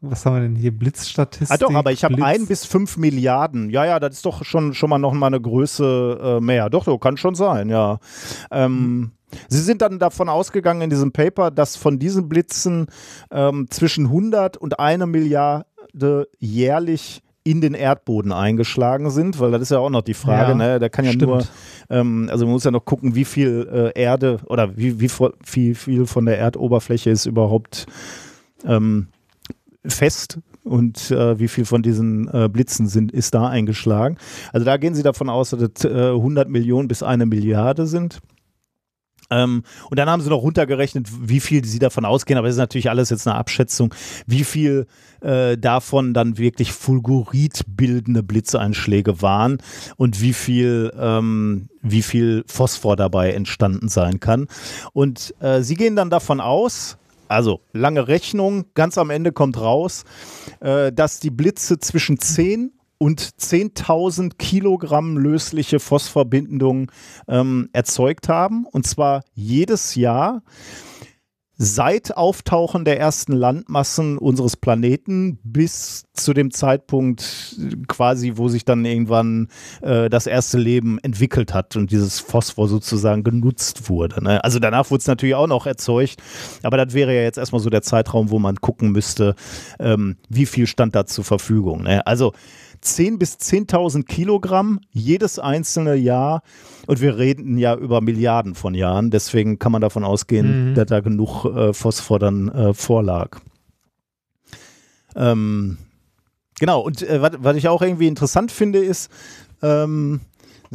Was haben wir denn hier? Blitzstatistik?
Ah doch, aber ich habe ein bis fünf Milliarden. Ja, ja, das ist doch schon, schon mal noch mal eine Größe äh, mehr. Doch, doch, kann schon sein, ja. Ähm, Sie sind dann davon ausgegangen in diesem Paper, dass von diesen Blitzen ähm, zwischen 100 und eine Milliarde jährlich in den Erdboden eingeschlagen sind, weil das ist ja auch noch die Frage,
Ja,
ne? Da kann ja
stimmt.
nur, ähm, also man muss ja noch gucken, wie viel äh, Erde oder wie, wie vo- viel, viel von der Erdoberfläche ist überhaupt ähm, fest und äh, wie viel von diesen äh, Blitzen sind, ist da eingeschlagen. Also da gehen sie davon aus, dass es äh, 100 Millionen bis eine Milliarde sind. Ähm, und dann haben sie noch runtergerechnet, wie viel sie davon ausgehen, aber das ist natürlich alles jetzt eine Abschätzung, wie viel äh, davon dann wirklich fulguritbildende Blitzeinschläge waren und wie viel, ähm, wie viel Phosphor dabei entstanden sein kann. Und äh, sie gehen dann davon aus, also lange Rechnung, ganz am Ende kommt raus, äh, dass die Blitze zwischen 10 und 10.000 Kilogramm lösliche Phosphorbindungen ähm, erzeugt haben. Und zwar jedes Jahr seit Auftauchen der ersten Landmassen unseres Planeten bis zu dem Zeitpunkt quasi, wo sich dann irgendwann äh, das erste Leben entwickelt hat und dieses Phosphor sozusagen genutzt wurde. Ne? Also danach wurde es natürlich auch noch erzeugt, aber das wäre ja jetzt erstmal so der Zeitraum, wo man gucken müsste, ähm, wie viel stand da zur Verfügung. Ne? Also 10 bis 10.000 Kilogramm jedes einzelne Jahr. Und wir reden ja über Milliarden von Jahren. Deswegen kann man davon ausgehen,
Mhm.
dass da genug äh, Phosphor dann äh, vorlag. Ähm, genau. Und äh, was ich auch irgendwie interessant finde, ist, ähm,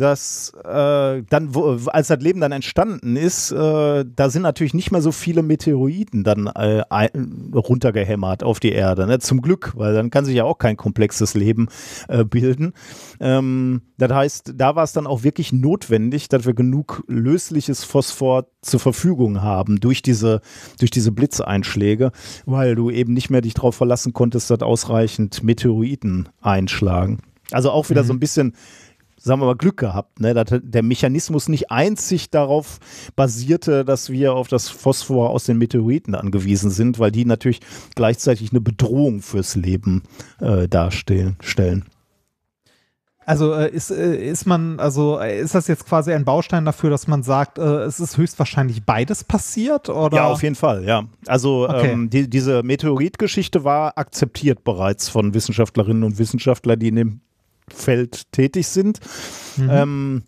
dass äh, dann, wo, als das Leben dann entstanden ist, äh, da sind natürlich nicht mehr so viele Meteoriten dann äh, ein, runtergehämmert auf die Erde. Ne? Zum Glück, weil dann kann sich ja auch kein komplexes Leben äh, bilden. Ähm, das heißt, da war es dann auch wirklich notwendig, dass wir genug lösliches Phosphor zur Verfügung haben durch diese, durch diese Blitzeinschläge, weil du eben nicht mehr dich darauf verlassen konntest, dass ausreichend Meteoriten einschlagen. Also auch wieder so ein bisschen sagen wir mal, Glück gehabt, ne? dass der Mechanismus nicht einzig darauf basierte, dass wir auf das Phosphor aus den Meteoriten angewiesen sind, weil die natürlich gleichzeitig eine Bedrohung fürs Leben äh, darstellen. Stellen.
Also äh, ist, äh, ist man, also äh, ist das jetzt quasi ein Baustein dafür, dass man sagt, es ist höchstwahrscheinlich beides passiert? Oder?
Ja, auf jeden Fall, ja. Also
Okay.
ähm, die, diese Meteoritgeschichte war akzeptiert bereits von Wissenschaftlerinnen und Wissenschaftlern, die in dem Feld tätig sind. Ähm,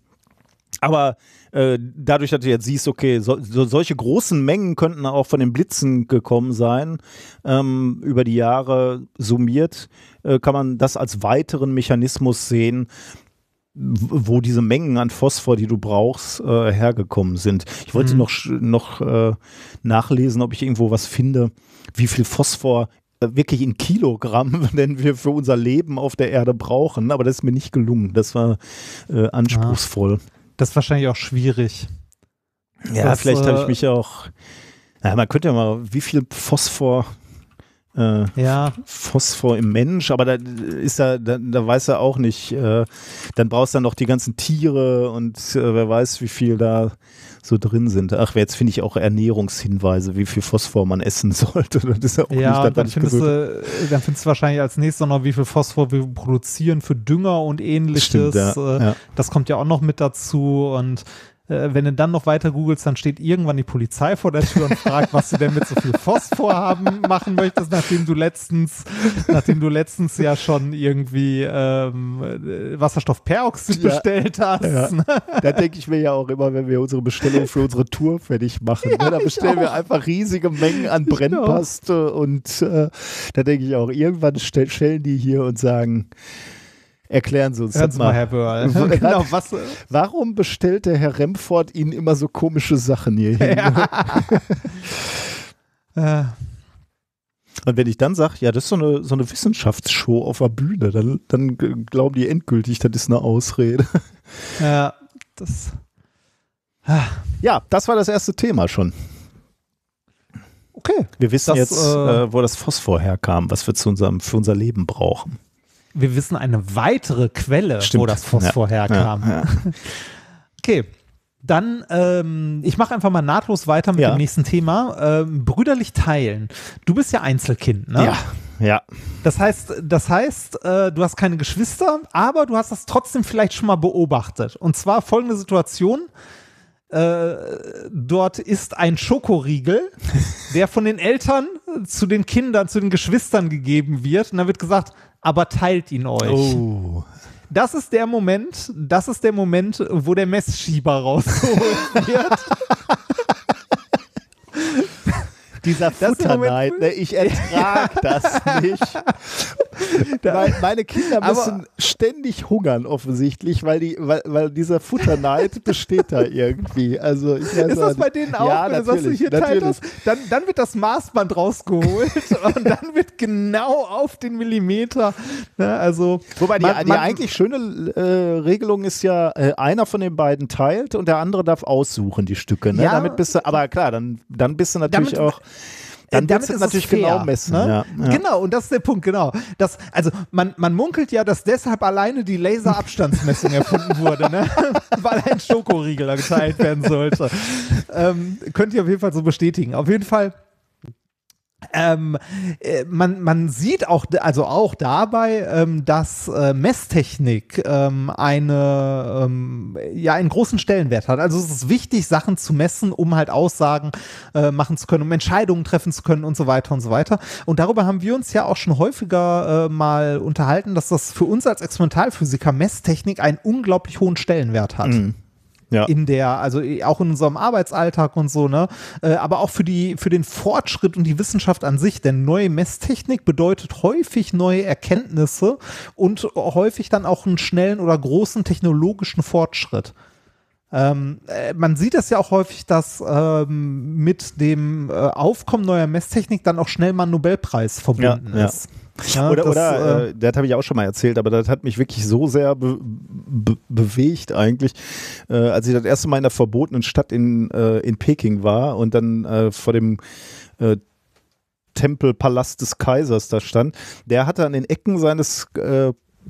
aber äh, dadurch, dass du jetzt siehst, okay, so, so, solche großen Mengen könnten auch von den Blitzen gekommen sein, ähm, über die Jahre summiert, äh, kann man das als weiteren Mechanismus sehen, wo diese Mengen an Phosphor, die du brauchst, äh, hergekommen sind. Ich wollte
Mhm.
noch, noch äh, nachlesen, ob ich irgendwo was finde, wie viel Phosphor wirklich in Kilogramm, <laughs> denn wir für unser Leben auf der Erde brauchen, aber das ist mir nicht gelungen. Das war äh, anspruchsvoll.
Das ist wahrscheinlich auch schwierig.
Ja,
Das,
vielleicht habe ich
äh,
mich auch. Ja, man könnte ja mal, wie viel Phosphor, äh,
Ja,
Phosphor im Mensch, aber da ist ja, da, da weiß er auch nicht. Äh, dann brauchst du dann noch die ganzen Tiere und äh, wer weiß, wie viel da so drin sind. Ach, jetzt finde ich auch Ernährungshinweise, wie viel Phosphor man essen <laughs> sollte. Das ist ja auch
ja,
nicht,
dann
ich
findest, du, dann findest du wahrscheinlich als nächstes noch, wie viel Phosphor wir produzieren für Dünger und ähnliches.
Stimmt, ja,
Äh,
ja.
Das kommt ja auch noch mit dazu und wenn du dann noch weiter googelst, dann steht irgendwann die Polizei vor der Tür und fragt, was du denn mit so viel Phosphor haben machen möchtest, nachdem du letztens, nachdem du letztens ja schon irgendwie ähm, äh, Wasserstoffperoxid
Ja.
bestellt hast.
Ja.
ne?
Da denke ich mir ja auch immer, wenn wir unsere Bestellung für unsere Tour fertig machen. ne, da bestellen wir einfach riesige Mengen an Brennpaste und äh, da denke ich auch, irgendwann stell, stellen die hier und sagen, erklären Sie uns das
mal, Herr Böhrl. <laughs> Genau, was, äh,
Warum bestellt der Herr Remford Ihnen immer so komische Sachen hier hin? <laughs>
äh,
Und wenn ich dann sage, ja, das ist so eine, so eine Wissenschaftsshow auf der Bühne, dann, dann glauben die endgültig, das ist eine Ausrede.
ja, das.
Ja, das war das erste Thema schon.
Okay.
Wir wissen
Das,
jetzt,
äh,
äh, wo das Phosphor herkam, was wir zu unserem, für unser Leben brauchen.
Wir wissen eine weitere Quelle, wo
Stimmt.
das Phosphor
Ja.
herkam.
Ja. <laughs>
Okay. Dann, ähm, ich mache einfach mal nahtlos weiter mit dem nächsten Thema. Ähm, brüderlich teilen. Du bist ja Einzelkind, ne?
Ja, ja.
Das heißt, das heißt, äh, du hast keine Geschwister, aber du hast das trotzdem vielleicht schon mal beobachtet. Und zwar folgende Situation. Äh, dort ist ein Schokoriegel, <laughs> der von den Eltern zu den Kindern, zu den Geschwistern gegeben wird. Und dann wird gesagt, aber teilt ihn euch.
Oh.
Das ist der Moment, das ist der Moment, wo der Messschieber rausgeholt wird. <laughs>
Dieser Futterneid, ne, ich ertrag <laughs> das nicht. Weil meine Kinder
Aber-
müssen ständig hungern, offensichtlich, weil, die, weil, weil dieser Futterneid <laughs> besteht da irgendwie. Also ich weiß
Ist das bei denen auch,
Ja,
wenn du sagst,
natürlich,
hier teilt das, dann, dann wird das Maßband rausgeholt <laughs> und dann wird genau auf den Millimeter, ne, also
Wobei die,
man-
die
man-
eigentlich schöne äh, Regelung ist ja, äh, einer von den beiden teilt und der andere darf aussuchen die Stücke. Ne?
Ja.
Damit bist du, aber klar, dann, dann bist du natürlich
Damit-
auch, dann
Äh,
du
ist
natürlich
es fair,
genau messen.
Ne?
Ja, ja.
Genau, und das ist der Punkt, genau. Das, also man, man munkelt ja, dass deshalb alleine die Laserabstandsmessung <laughs> erfunden wurde, ne? <laughs> weil ein Schokoriegel geteilt werden sollte. ähm, könnt ihr auf jeden Fall so bestätigen. Auf jeden Fall ähm, äh, man, man sieht auch, also auch dabei, ähm, dass äh, Messtechnik ähm, eine, ähm, ja, einen großen Stellenwert hat. Also es ist wichtig, Sachen zu messen, um halt Aussagen äh, machen zu können, um Entscheidungen treffen zu können und so weiter und so weiter. Und darüber haben wir uns ja auch schon häufiger äh, mal unterhalten, dass das für uns als Experimentalphysiker Messtechnik einen unglaublich hohen Stellenwert hat
Mhm. Ja.
in der, also auch in unserem Arbeitsalltag und so, ne? Äh, aber auch für die, für den Fortschritt und die Wissenschaft an sich. Denn neue Messtechnik bedeutet häufig neue Erkenntnisse und häufig dann auch einen schnellen oder großen technologischen Fortschritt. Ähm, äh, man sieht es ja auch häufig, dass ähm, mit dem äh, Aufkommen neuer Messtechnik dann auch schnell mal ein Nobelpreis verbunden
ja.
ist. Ja,
oder,
das,
oder
äh,
äh, das habe ich auch schon mal erzählt, aber das hat mich wirklich so sehr be be bewegt eigentlich, äh, als ich das erste Mal in der verbotenen Stadt in, äh, in Peking war und dann äh, vor dem äh, Tempelpalast des Kaisers da stand. Der hatte an den Ecken seines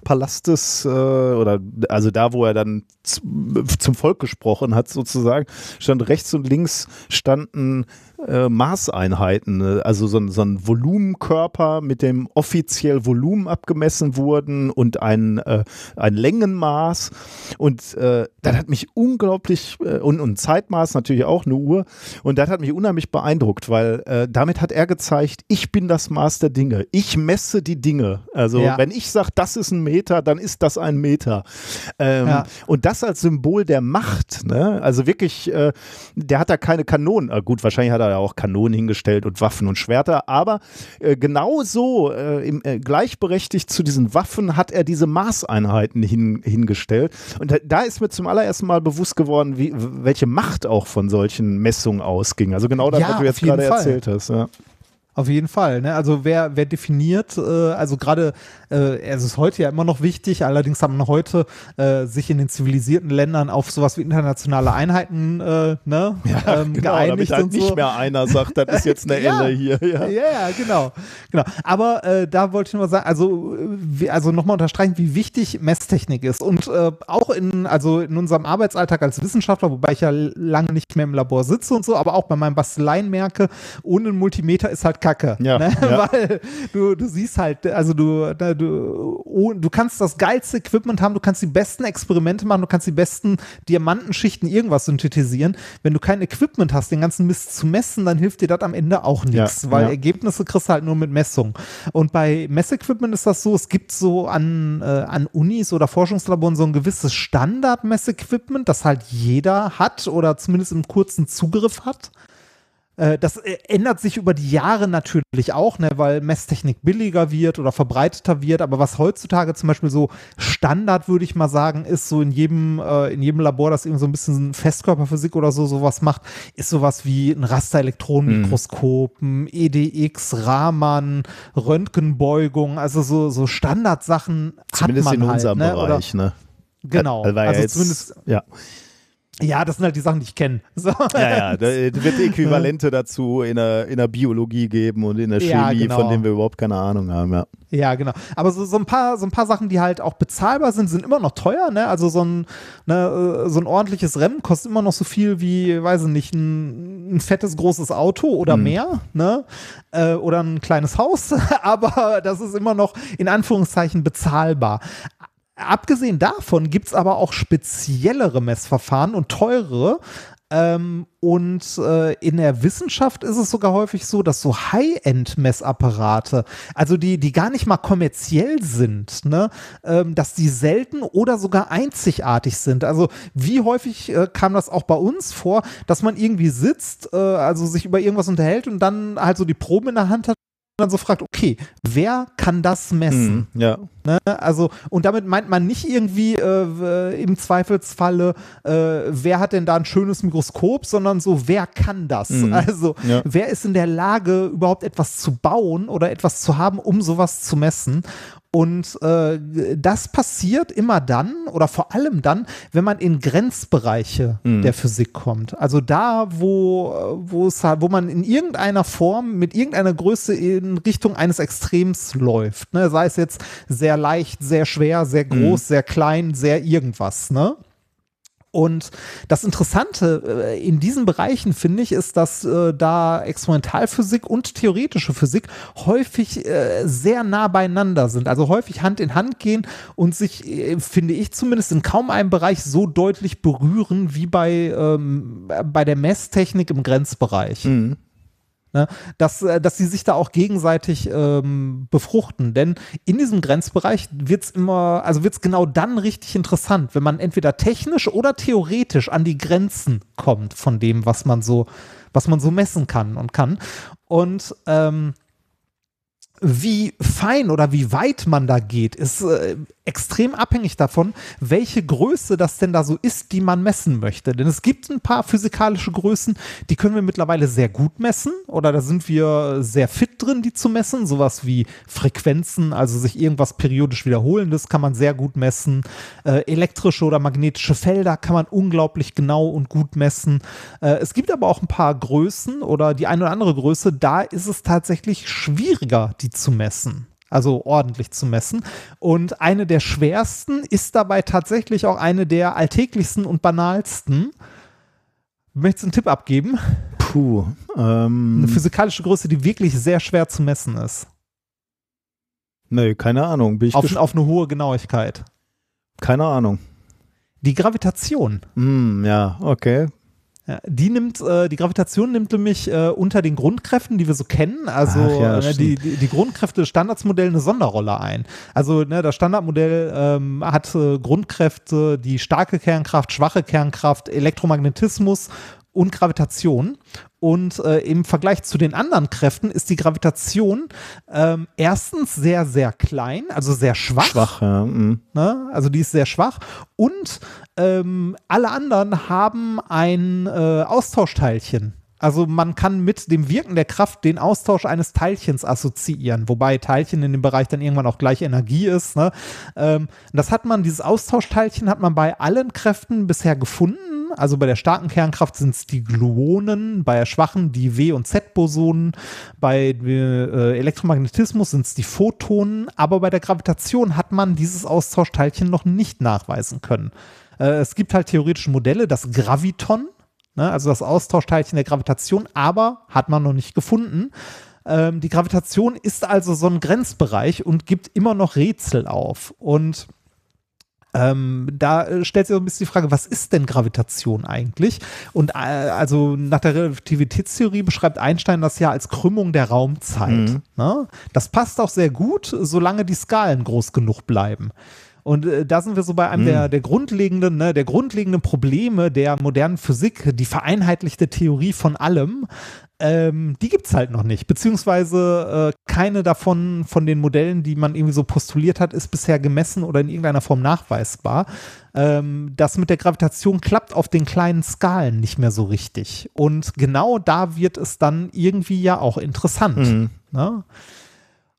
Palastes äh, oder also da, wo er dann zum Volk gesprochen hat, sozusagen, stand rechts und links standen äh, Maßeinheiten, äh, also so ein, so ein Volumenkörper, mit dem offiziell Volumen abgemessen wurden und ein, äh, ein Längenmaß. Und äh, das hat mich unglaublich, äh, und, und Zeitmaß natürlich auch, eine Uhr. Und das hat mich unheimlich beeindruckt, weil äh, damit hat er gezeigt, ich bin das Maß der Dinge. Ich messe die Dinge. Also
Ja.
wenn ich sage, das ist ein Meter, dann ist das ein Meter. Ähm,
Ja.
Und das als Symbol der Macht. Ne? Also wirklich, äh, der hat da keine Kanonen. Äh, gut, wahrscheinlich hat er ja auch Kanonen hingestellt und Waffen und Schwerter, aber äh, genauso äh, im, äh, gleichberechtigt zu diesen Waffen hat er diese Maßeinheiten hin, hingestellt. Und da, da ist mir zum allerersten Mal bewusst geworden, wie, welche Macht auch von solchen Messungen ausging. Also genau das,
Ja,
was du jetzt gerade
Fall.
erzählt hast. Ja.
Auf jeden Fall. Ne? Also wer, wer definiert, äh, also gerade, äh, es ist heute ja immer noch wichtig, allerdings haben wir heute äh, sich in den zivilisierten Ländern auf sowas wie internationale Einheiten äh, ne, <laughs> ähm,
Genau, damit
geeinigt
halt
und
nicht
so.
mehr einer sagt, das ist jetzt eine <laughs>
Ja.
Elle hier. Ja.
Ja, ja, genau. genau. Aber äh, da wollte ich nur sagen, also, wie- also nochmal unterstreichen, wie wichtig Messtechnik ist. Und äh, auch in, also in unserem Arbeitsalltag als Wissenschaftler, wobei ich ja lange nicht mehr im Labor sitze und so, aber auch bei meinen Basteleien merke, ohne Multimeter ist halt Kacke.
Ja,
ne?
ja. <laughs>
Weil du, du siehst halt, also du, du, oh, du kannst das geilste Equipment haben, du kannst die besten Experimente machen, du kannst die besten Diamantenschichten irgendwas synthetisieren. Wenn du kein Equipment hast, den ganzen Mist zu messen, dann hilft dir das am Ende auch nichts,
Ja,
weil. Ergebnisse kriegst du halt nur mit Messung. Und bei Messequipment ist das so, es gibt so an, äh, an Unis oder Forschungslaboren so ein gewisses Standard-Messequipment, das halt jeder hat oder zumindest im kurzen Zugriff hat. Äh, Das äh, ändert sich über die Jahre natürlich auch, ne, weil Messtechnik billiger wird oder verbreiteter wird. Aber was heutzutage zum Beispiel so Standard, würde ich mal sagen, ist so in jedem, äh, in jedem Labor, das irgendwie so ein bisschen Festkörperphysik oder so sowas macht, ist sowas wie ein Rasterelektronenmikroskop, ein EDX, Raman, Röntgenbeugung, also so, so Standardsachen
Zumindest
hat man
in
halt,
unserem
ne? Oder,
Bereich. Ne?
genau.
Also, ja
also
jetzt,
zumindest
ja.
Ja, das sind halt die Sachen, die ich kenne. <laughs> So.
Ja, ja, da wird Äquivalente dazu in der, in der Biologie geben und in der Chemie,
Ja, genau.
von denen wir überhaupt keine Ahnung haben. Ja.
Ja, genau. Aber so, so, ein paar, so ein paar Sachen, die halt auch bezahlbar sind, sind immer noch teuer. Ne? Also so ein, ne, äh, so ein ordentliches Rennen kostet immer noch so viel wie, weiß ich nicht, ein, ein fettes, großes Auto oder mehr. Ne? Äh, oder ein kleines Haus. <laughs> Aber das ist immer noch in Anführungszeichen bezahlbar. Abgesehen davon gibt es aber auch speziellere Messverfahren und teurere. Ähm, und äh, in der Wissenschaft ist es sogar häufig so, dass so High-End-Messapparate, also die, die gar nicht mal kommerziell sind, ne, ähm, dass die selten oder sogar einzigartig sind. Also wie häufig äh, kam das auch bei uns vor, dass man irgendwie sitzt, äh, also sich über irgendwas unterhält und dann halt so die Proben in der Hand hat dann so fragt, okay, wer kann das messen?
Mhm, ja.
Ne? Also, und damit meint man nicht irgendwie äh, im Zweifelsfalle, äh, wer hat denn da ein schönes Mikroskop, sondern so, wer kann das?
Mhm.
Also,
Ja.
wer ist in der Lage, überhaupt etwas zu bauen oder etwas zu haben, um sowas zu messen? Und äh, das passiert immer dann oder vor allem dann, wenn man in Grenzbereiche der Physik kommt. Also da, wo, wo es halt- wo man in irgendeiner Form mit irgendeiner Größe in Richtung eines Extrems läuft. Ne? Sei es jetzt sehr leicht, sehr schwer, sehr groß, sehr klein, sehr irgendwas. Ne? Und das Interessante äh, in diesen Bereichen finde ich, ist, dass äh, da Experimentalphysik und theoretische Physik häufig äh, sehr nah beieinander sind, also häufig Hand in Hand gehen und sich, äh, finde ich zumindest, in kaum einem Bereich so deutlich berühren wie bei, ähm, bei der Messtechnik im Grenzbereich. Ne, dass, äh, dass sie sich da auch gegenseitig ähm, befruchten. Denn in diesem Grenzbereich wird es immer, also wird es genau dann richtig interessant, wenn man entweder technisch oder theoretisch an die Grenzen kommt von dem, was man so, was man so messen kann und kann. Und ähm, wie fein oder wie weit man da geht, ist äh, extrem abhängig davon, welche Größe das denn da so ist, die man messen möchte. Denn es gibt ein paar physikalische Größen, die können wir mittlerweile sehr gut messen oder da sind wir sehr fit drin, die zu messen. Sowas wie Frequenzen, also sich irgendwas periodisch wiederholendes kann man sehr gut messen. Äh, elektrische oder magnetische Felder kann man unglaublich genau und gut messen. Äh, es gibt aber auch ein paar Größen oder die eine oder andere Größe, da ist es tatsächlich schwieriger, die zu messen. Also ordentlich zu messen. Und eine der schwersten ist dabei tatsächlich auch eine der alltäglichsten und banalsten. Möchtest du einen Tipp abgeben?
Puh.
Eine
Ähm,
physikalische Größe, die wirklich sehr schwer zu messen ist.
nee, keine Ahnung. Bin ich
Auf, auf eine hohe Genauigkeit.
keine Ahnung.
Die Gravitation.
Hm, ja, okay.
Ja, die nimmt, äh, die Gravitation nimmt nämlich äh, unter den Grundkräften, die wir so kennen, also
ja,
äh, die, die, die Grundkräfte des Standardsmodells eine Sonderrolle ein. Also ne, das Standardmodell ähm, hat äh, Grundkräfte, die starke Kernkraft, schwache Kernkraft, Elektromagnetismus und Gravitation. Und äh, im Vergleich zu den anderen Kräften ist die Gravitation ähm, erstens sehr, sehr klein, also sehr schwach.
Schwach, ja. hm.
Ne? Also die ist sehr schwach. Und ähm, alle anderen haben ein äh, Austauschteilchen. Also man kann mit dem Wirken der Kraft den Austausch eines Teilchens assoziieren, wobei Teilchen in dem Bereich dann irgendwann auch gleich Energie ist. Ne? Ähm, das hat man, dieses Austauschteilchen hat man bei allen Kräften bisher gefunden. Also bei der starken Kernkraft sind es die Gluonen, bei der schwachen die W- und Z-Bosonen, bei äh, Elektromagnetismus sind es die Photonen, aber bei der Gravitation hat man dieses Austauschteilchen noch nicht nachweisen können. Äh, es gibt halt theoretische Modelle, das Graviton, ne, also das Austauschteilchen der Gravitation, aber hat man noch nicht gefunden. Ähm, die Gravitation ist also so ein Grenzbereich und gibt immer noch Rätsel auf. Und ähm, da äh, stellt sich so ein bisschen die Frage, was ist denn Gravitation eigentlich? Und äh, also nach der Relativitätstheorie beschreibt Einstein das ja als Krümmung der Raumzeit. Ne? Das passt auch sehr gut, solange die Skalen groß genug bleiben. Und äh, da sind wir so bei einem der, der grundlegenden, ne, der grundlegenden Probleme der modernen Physik, die vereinheitlichte Theorie von allem. Ähm, die gibt's halt noch nicht, beziehungsweise äh, keine davon von den Modellen, die man irgendwie so postuliert hat, ist bisher gemessen oder in irgendeiner Form nachweisbar. Ähm, das mit der Gravitation klappt auf den kleinen Skalen nicht mehr so richtig. Und genau da wird es dann irgendwie ja auch interessant. Ne?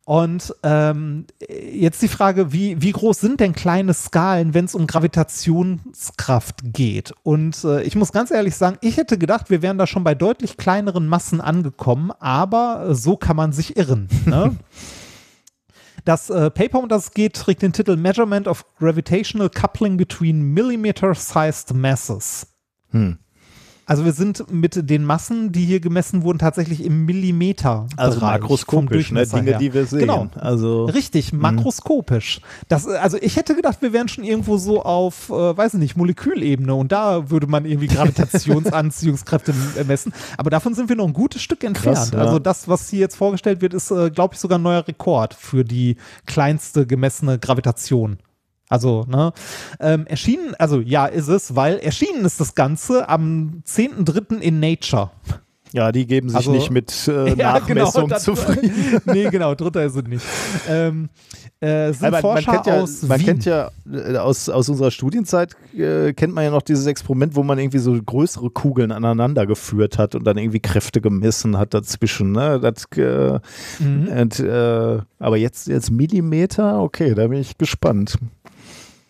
Und ähm, jetzt die Frage, wie, wie groß sind denn kleine Skalen, wenn es um Gravitationskraft geht? Und äh, ich muss ganz ehrlich sagen, ich hätte gedacht, wir wären da schon bei deutlich kleineren Massen angekommen, aber so kann man sich irren. Ne? <laughs> Das äh, Paper, um das es geht, trägt den Titel Measurement of Gravitational Coupling Between Millimeter-Sized Masses.
Hm.
Also wir sind mit den Massen, die hier gemessen wurden, tatsächlich im Millimeter.
Also makroskopisch, ne? Dinge, die wir sehen.
Genau.
Also
Richtig, makroskopisch. Das, also ich hätte gedacht, wir wären schon irgendwo so auf, äh, weiß ich nicht, Molekülebene und da würde man irgendwie Gravitationsanziehungskräfte <laughs> messen. Aber davon sind wir noch ein gutes Stück entfernt.
Krass, ja.
Also das, was hier jetzt vorgestellt wird, ist, äh, glaube ich, sogar ein neuer Rekord für die kleinste gemessene Gravitation. Also, ne, ähm, erschienen, also ja, ist es, weil erschienen ist das Ganze am 10.3. in Nature.
ja, die geben sich
Also-
nicht mit äh, <laughs>
Ja,
Nachmessung
das-
zufrieden. <laughs>
nee, genau, drunter ist es nicht. Ähm, äh, sind
Aber man
Forscher
kennt ja,
aus
man
Wien.
kennt ja äh, aus, aus unserer Studienzeit äh, kennt man ja noch dieses Experiment, wo man irgendwie so größere Kugeln aneinander geführt hat und dann irgendwie Kräfte gemessen hat dazwischen. Ne? Das, äh,
Mhm.
und, äh, aber jetzt, jetzt Millimeter, okay, da bin ich gespannt.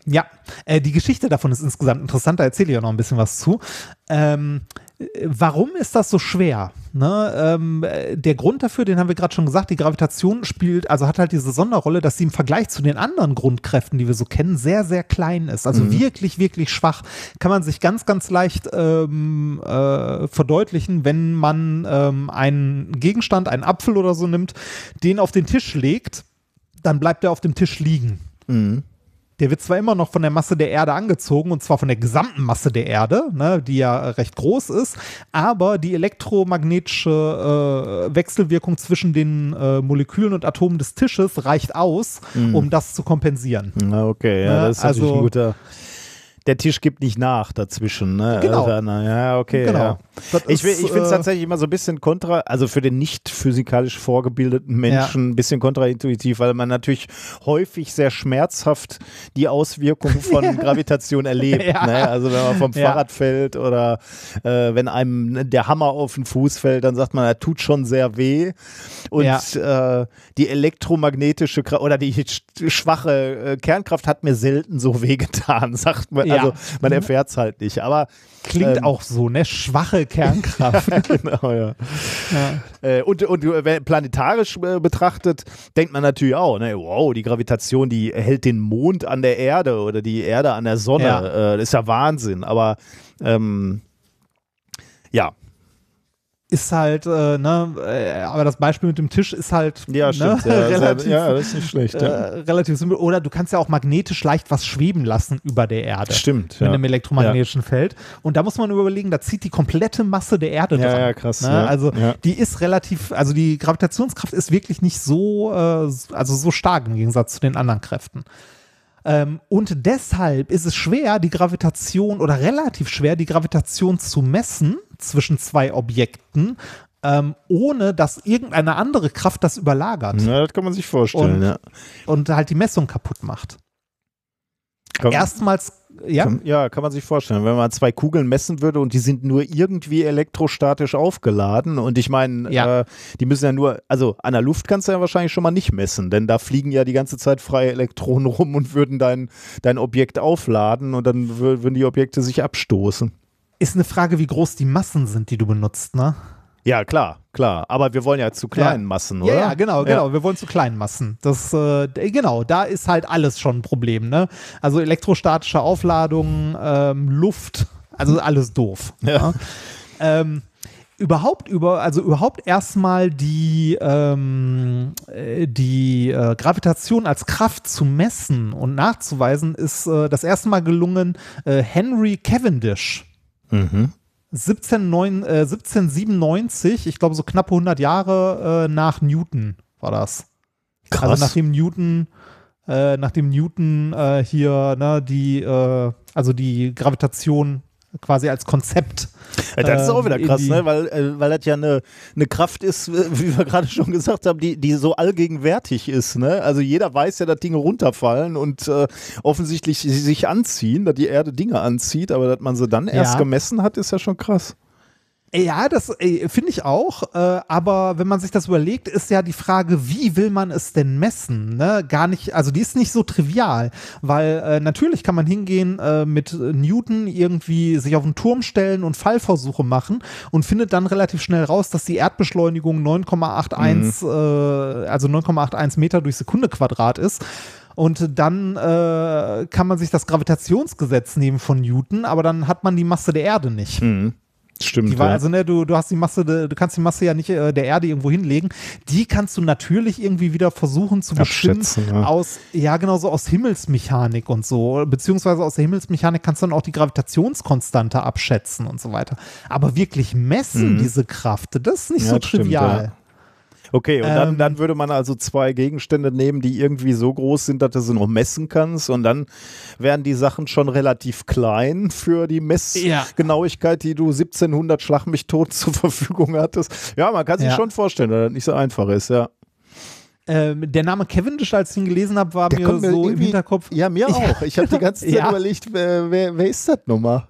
Ja, äh, die Geschichte davon ist insgesamt interessant, da erzähle ich auch noch ein bisschen was zu. Ähm, äh, warum ist das so schwer? Ne? Ähm, äh, der Grund dafür, den haben wir gerade schon gesagt, die Gravitation spielt, also hat halt diese Sonderrolle, dass sie im Vergleich zu den anderen Grundkräften, die wir so kennen, sehr, sehr klein ist. Also wirklich, wirklich schwach. Kann man sich ganz, ganz leicht ähm, äh, verdeutlichen, wenn man ähm, einen Gegenstand, einen Apfel oder so nimmt, den auf den Tisch legt, dann bleibt er auf dem Tisch liegen.
Mhm.
Der wird zwar immer noch von der Masse der Erde angezogen, und zwar von der gesamten Masse der Erde, ne, die ja recht groß ist, aber die elektromagnetische äh, Wechselwirkung zwischen den äh, Molekülen und Atomen des Tisches reicht aus, um das zu kompensieren.
Okay, ja,
Ja,
das ist natürlich
also-
ein guter. Der Tisch gibt nicht nach dazwischen, ne?
Genau.
Also, ja, okay.
Genau.
Ja. Ich,
ist,
ich finde es
äh,
tatsächlich immer so ein bisschen kontra, also für den nicht physikalisch vorgebildeten Menschen ein bisschen kontraintuitiv, weil man natürlich häufig sehr schmerzhaft die Auswirkungen von <laughs> Gravitation erlebt.
Ja.
Ne? Also wenn man vom
Ja.
Fahrrad fällt oder äh, wenn einem der Hammer auf den Fuß fällt, dann sagt man, er tut schon sehr weh. Und äh, die elektromagnetische oder die sch- schwache äh, Kernkraft hat mir selten so wehgetan, <laughs> sagt man.
Ja.
Also man erfährt es halt nicht. Aber
Klingt
ähm,
auch so, ne? Schwache Kernkraft. <laughs>
genau, ja. Äh, und, und äh, planetarisch äh, betrachtet, denkt man natürlich auch, ne, wow, die Gravitation, die hält den Mond an der Erde oder die Erde an der Sonne.
Ja.
Äh, das ist ja Wahnsinn. Aber ähm, ja,
ist halt, äh, ne, äh, aber das Beispiel mit dem Tisch ist halt
ja,
ne,
stimmt. Ja, <laughs>
relativ,
ja, das ist nicht schlecht.
äh,
Ja.
relativ simpel. Oder du kannst ja auch magnetisch leicht was schweben lassen über der Erde.
Stimmt.
mit
Ja.
einem elektromagnetischen Feld. Und da muss man überlegen, da zieht die komplette Masse der Erde
Ja,
dran.
ja, krass,
Ne?
ja.
Also
Ja.
die ist relativ, also die Gravitationskraft ist wirklich nicht so, äh, also so stark im Gegensatz zu den anderen Kräften. Ähm, und deshalb ist es schwer, die Gravitation oder relativ schwer, die Gravitation zu messen zwischen zwei Objekten, ähm, ohne dass irgendeine andere Kraft das überlagert
ja, das kann man sich vorstellen.
Und-
ja.
und halt die Messung kaputt macht.
Kann,
Erstmals, ja,
kann, ja, kann man sich vorstellen. Wenn man zwei Kugeln messen würde und die sind nur irgendwie elektrostatisch aufgeladen und ich meine,
Ja.
äh, die müssen ja nur, also an der Luft kannst du ja wahrscheinlich schon mal nicht messen, denn da fliegen ja die ganze Zeit freie Elektronen <laughs> rum und würden dein, dein Objekt aufladen und dann wür- würden die Objekte sich abstoßen.
Ist eine Frage, wie groß die Massen sind, die du benutzt, ne?
Ja, klar, klar. Aber wir wollen ja zu kleinen
Ja.
Massen, oder?
Ja, ja, genau, genau. Wir wollen zu kleinen Massen. Das, äh, genau, da ist halt alles schon ein Problem, ne? Also elektrostatische Aufladung, ähm, Luft, also alles doof.
Ja.
ne? Ähm, überhaupt über, also überhaupt erstmal die, ähm, äh, die äh, Gravitation als Kraft zu messen und nachzuweisen, ist äh, das erste Mal gelungen äh, Henry Cavendish.
Mhm.
1709, äh, 1797, ich glaube so knappe 100 Jahre äh, nach Newton war das.
Krass.
Also nachdem Newton, äh, nachdem Newton äh, hier ne, die, äh, also die Gravitation quasi als Konzept.
Ja, das ist auch
ähm,
wieder krass, ne? weil, äh, weil das ja eine, eine Kraft ist, äh, <laughs> wie wir gerade schon gesagt haben, die, die so allgegenwärtig ist. Ne? Also jeder weiß ja, dass Dinge runterfallen und äh, offensichtlich sie sich anziehen, dass die Erde Dinge anzieht, aber dass man sie dann erst
Ja.
gemessen hat, ist ja schon krass.
Ja, das äh, finde ich auch. Äh, aber wenn man sich das überlegt, ist ja die Frage, wie will man es denn messen? Ne? Gar nicht, also die ist nicht so trivial, weil äh, natürlich kann man hingehen mit Newton irgendwie sich auf einen Turm stellen und Fallversuche machen und findet dann relativ schnell raus, dass die Erdbeschleunigung 9,81, äh, also 9,81 Meter durch Sekunde Quadrat ist. Und dann kann man sich das Gravitationsgesetz nehmen von Newton, aber dann hat man die Masse der Erde nicht.
Mhm. Stimmt.
Die war,
ja.
also, ne, du, du hast die Masse, du kannst die Masse ja nicht äh, der Erde irgendwo hinlegen. Die kannst du natürlich irgendwie wieder versuchen zu bestimmen
ja.
aus, ja, genau so aus Himmelsmechanik und so. Beziehungsweise aus der Himmelsmechanik kannst du dann auch die Gravitationskonstante abschätzen und so weiter. Aber wirklich messen, diese Kraft, das ist nicht
Mhm. Ja,
so
stimmt,
trivial.
ja. Okay, und dann,
Ähm,
dann würde man also zwei Gegenstände nehmen, die irgendwie so groß sind, dass du sie noch messen kannst. Und dann wären die Sachen schon relativ klein für die
Ja.
Messgenauigkeit, die du 1700 Schlag mich tot zur Verfügung hattest. Ja, man kann sich
Ja.
schon vorstellen, dass das nicht so einfach ist, ja.
Ähm, der Name Cavendish, als ich ihn gelesen habe, war mir
mir
so im Hinterkopf.
Ja, mir <laughs> auch. Ich habe die ganze Zeit
Ja.
überlegt, wer, wer, wer ist das nochmal?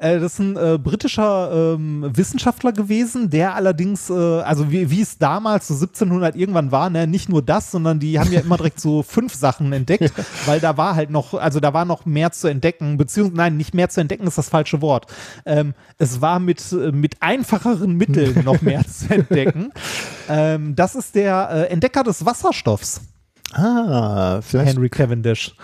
Äh, das ist ein äh, britischer ähm, Wissenschaftler gewesen, der allerdings, äh, also wie, wie es damals so 1700 irgendwann war, ne, nicht nur das, sondern die haben ja immer direkt so <laughs> fünf Sachen entdeckt, weil da war halt noch, also da war noch mehr zu entdecken, beziehungsweise, nein, nicht mehr zu entdecken ist das falsche Wort. Ähm, es war mit, äh, mit einfacheren Mitteln <laughs> noch mehr zu entdecken. Ähm, das ist der äh, Entdecker des Wasserstoffs.
Ah, vielleicht.
Henry Cavendish.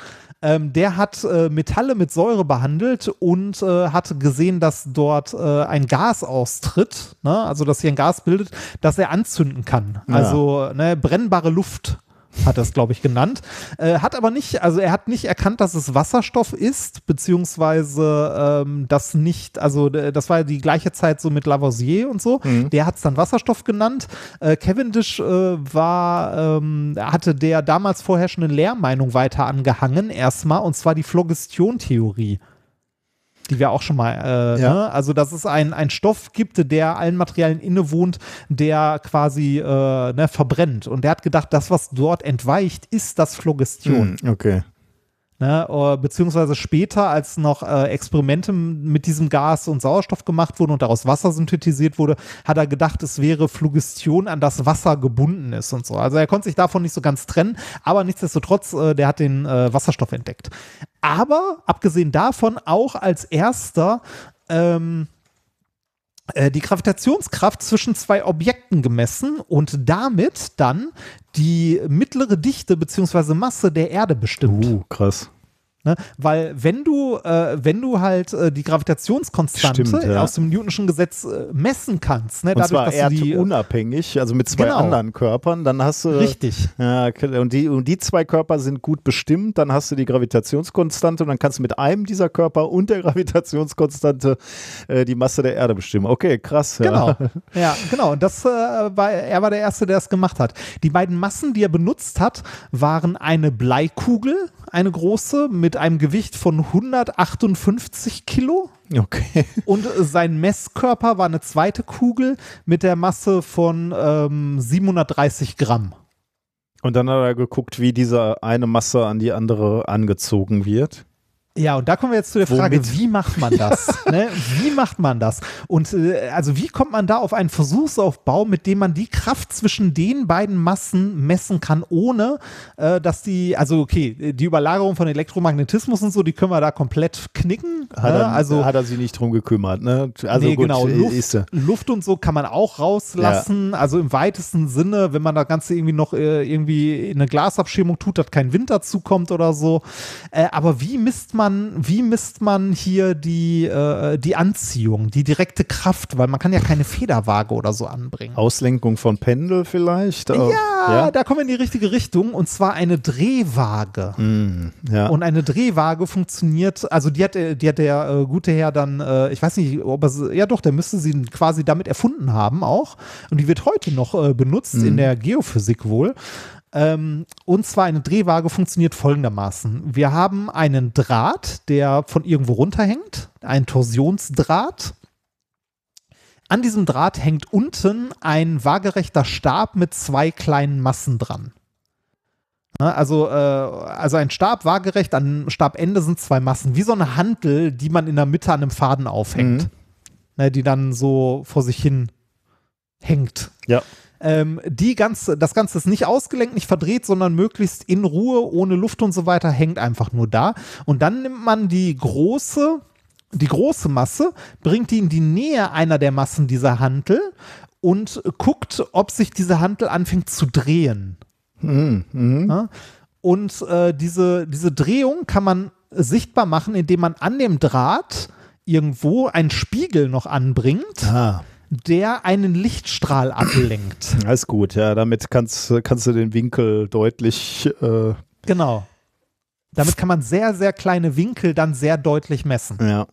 Ähm, der hat äh, Metalle mit Säure behandelt und äh, hat gesehen, dass dort äh, ein Gas austritt, ne? also dass hier ein Gas bildet, das er anzünden kann.
Ja.
Also ne, brennbare Luft hat er es, glaube ich, genannt. Äh, hat aber nicht, also er hat nicht erkannt, dass es Wasserstoff ist, beziehungsweise ähm, das nicht, also äh, das war ja die gleiche Zeit so mit Lavoisier und so. Der hat es dann Wasserstoff genannt. Äh, Cavendish äh, war, ähm, hatte der damals vorherrschenden Lehrmeinung weiter angehangen, erstmal, und zwar die Phlogistion-Theorie. Die wir auch schon mal, äh,
Ja.
ne? also dass es ein, ein Stoff gibt, der allen Materialien innewohnt, der quasi äh, ne, verbrennt. Und der hat gedacht, das, was dort entweicht, ist das Phlogistion.
Hm, okay.
Ne, äh, beziehungsweise später, als noch äh, Experimente mit diesem Gas und Sauerstoff gemacht wurden und daraus Wasser synthetisiert wurde, hat er gedacht, es wäre Phlogistion, an das Wasser gebunden ist und so. Also er konnte sich davon nicht so ganz trennen, aber nichtsdestotrotz, äh, der hat den äh, Wasserstoff entdeckt. Aber abgesehen davon auch als erster ähm, äh, die Gravitationskraft zwischen zwei Objekten gemessen und damit dann die mittlere Dichte bzw. Masse der Erde bestimmt.
Uh, krass.
Ne? Weil wenn du, äh, wenn du halt äh, die Gravitationskonstante
Stimmt, ja.
aus dem Newtonschen Gesetz äh, messen kannst, ne?
Und zwar
dass du die,
erdunabhängig, also mit zwei
Genau.
anderen Körpern, dann hast du.
Richtig.
Ja, und die, und die zwei Körper sind gut bestimmt, dann hast du die Gravitationskonstante und dann kannst du mit einem dieser Körper und der Gravitationskonstante äh, die Masse der Erde bestimmen. Okay, krass. Ja.
Genau, <laughs> ja, genau. Und das äh, war, er war der Erste, der es gemacht hat. Die beiden Massen, die er benutzt hat, waren eine Bleikugel, eine große, mit einem Gewicht von 158 Kilo.
Okay.
Und äh, sein Messkörper war eine zweite Kugel mit der Masse von ähm, 730 Gramm.
Und dann hat er geguckt, wie diese eine Masse an die andere angezogen wird.
Ja, und da kommen wir jetzt zu der Frage,
Womit?
wie macht man das? <laughs> ne? Wie macht man das? Und äh, also wie kommt man da auf einen Versuchsaufbau, mit dem man die Kraft zwischen den beiden Massen messen kann, ohne äh, dass die, also okay, die Überlagerung von Elektromagnetismus und so, die können wir da komplett knicken.
Hat,
ne?
er,
also
hat er sich nicht drum gekümmert, ne? Also
nee,
gut,
genau.
äh,
Luft. Luft und so kann man auch rauslassen. Also im weitesten Sinne, wenn man das Ganze irgendwie noch äh, irgendwie in eine Glasabschirmung tut, dass kein Wind dazukommt oder so. Äh, aber wie misst man, wie misst man hier die, äh, die Anziehung, die direkte Kraft? Weil man kann ja keine Federwaage oder so anbringen.
Auslenkung von Pendel vielleicht?
Ja,
ja?
da kommen wir in die richtige Richtung und zwar eine Drehwaage.
Hm, ja.
Und eine Drehwaage funktioniert, also die hat, äh, die hat der äh, gute Herr dann, äh, ich weiß nicht, ob er, sie- ja doch, der müsste sie quasi damit erfunden haben auch. Und die wird heute noch äh, benutzt in der Geophysik wohl. Ähm, und zwar eine Drehwaage funktioniert folgendermaßen. Wir haben einen Draht, der von irgendwo runterhängt, ein Torsionsdraht. An diesem Draht hängt unten ein waagerechter Stab mit zwei kleinen Massen dran. Ne, Also, äh, also ein Stab waagerecht, an Stabende sind zwei Massen, wie so eine Hantel, die man in der Mitte an einem Faden aufhängt.
Mhm.
ne, die dann so vor sich hin hängt.
Ja.
Ähm, die ganze, das Ganze ist nicht ausgelenkt, nicht verdreht, sondern möglichst in Ruhe, ohne Luft und so weiter, hängt einfach nur da. Und dann nimmt man die große, die große Masse, bringt die in die Nähe einer der Massen dieser Hantel und guckt, ob sich diese Hantel anfängt zu drehen.
Mhm.
Ja? Und äh, diese, diese Drehung kann man sichtbar machen, indem man an dem Draht irgendwo einen Spiegel noch anbringt,
Ah,
der einen Lichtstrahl ablenkt. <clears throat>
alles gut. Ja, damit kannst, kannst du den Winkel deutlich. Äh,
Genau. Damit kann man sehr, sehr kleine Winkel dann sehr deutlich messen.
ja.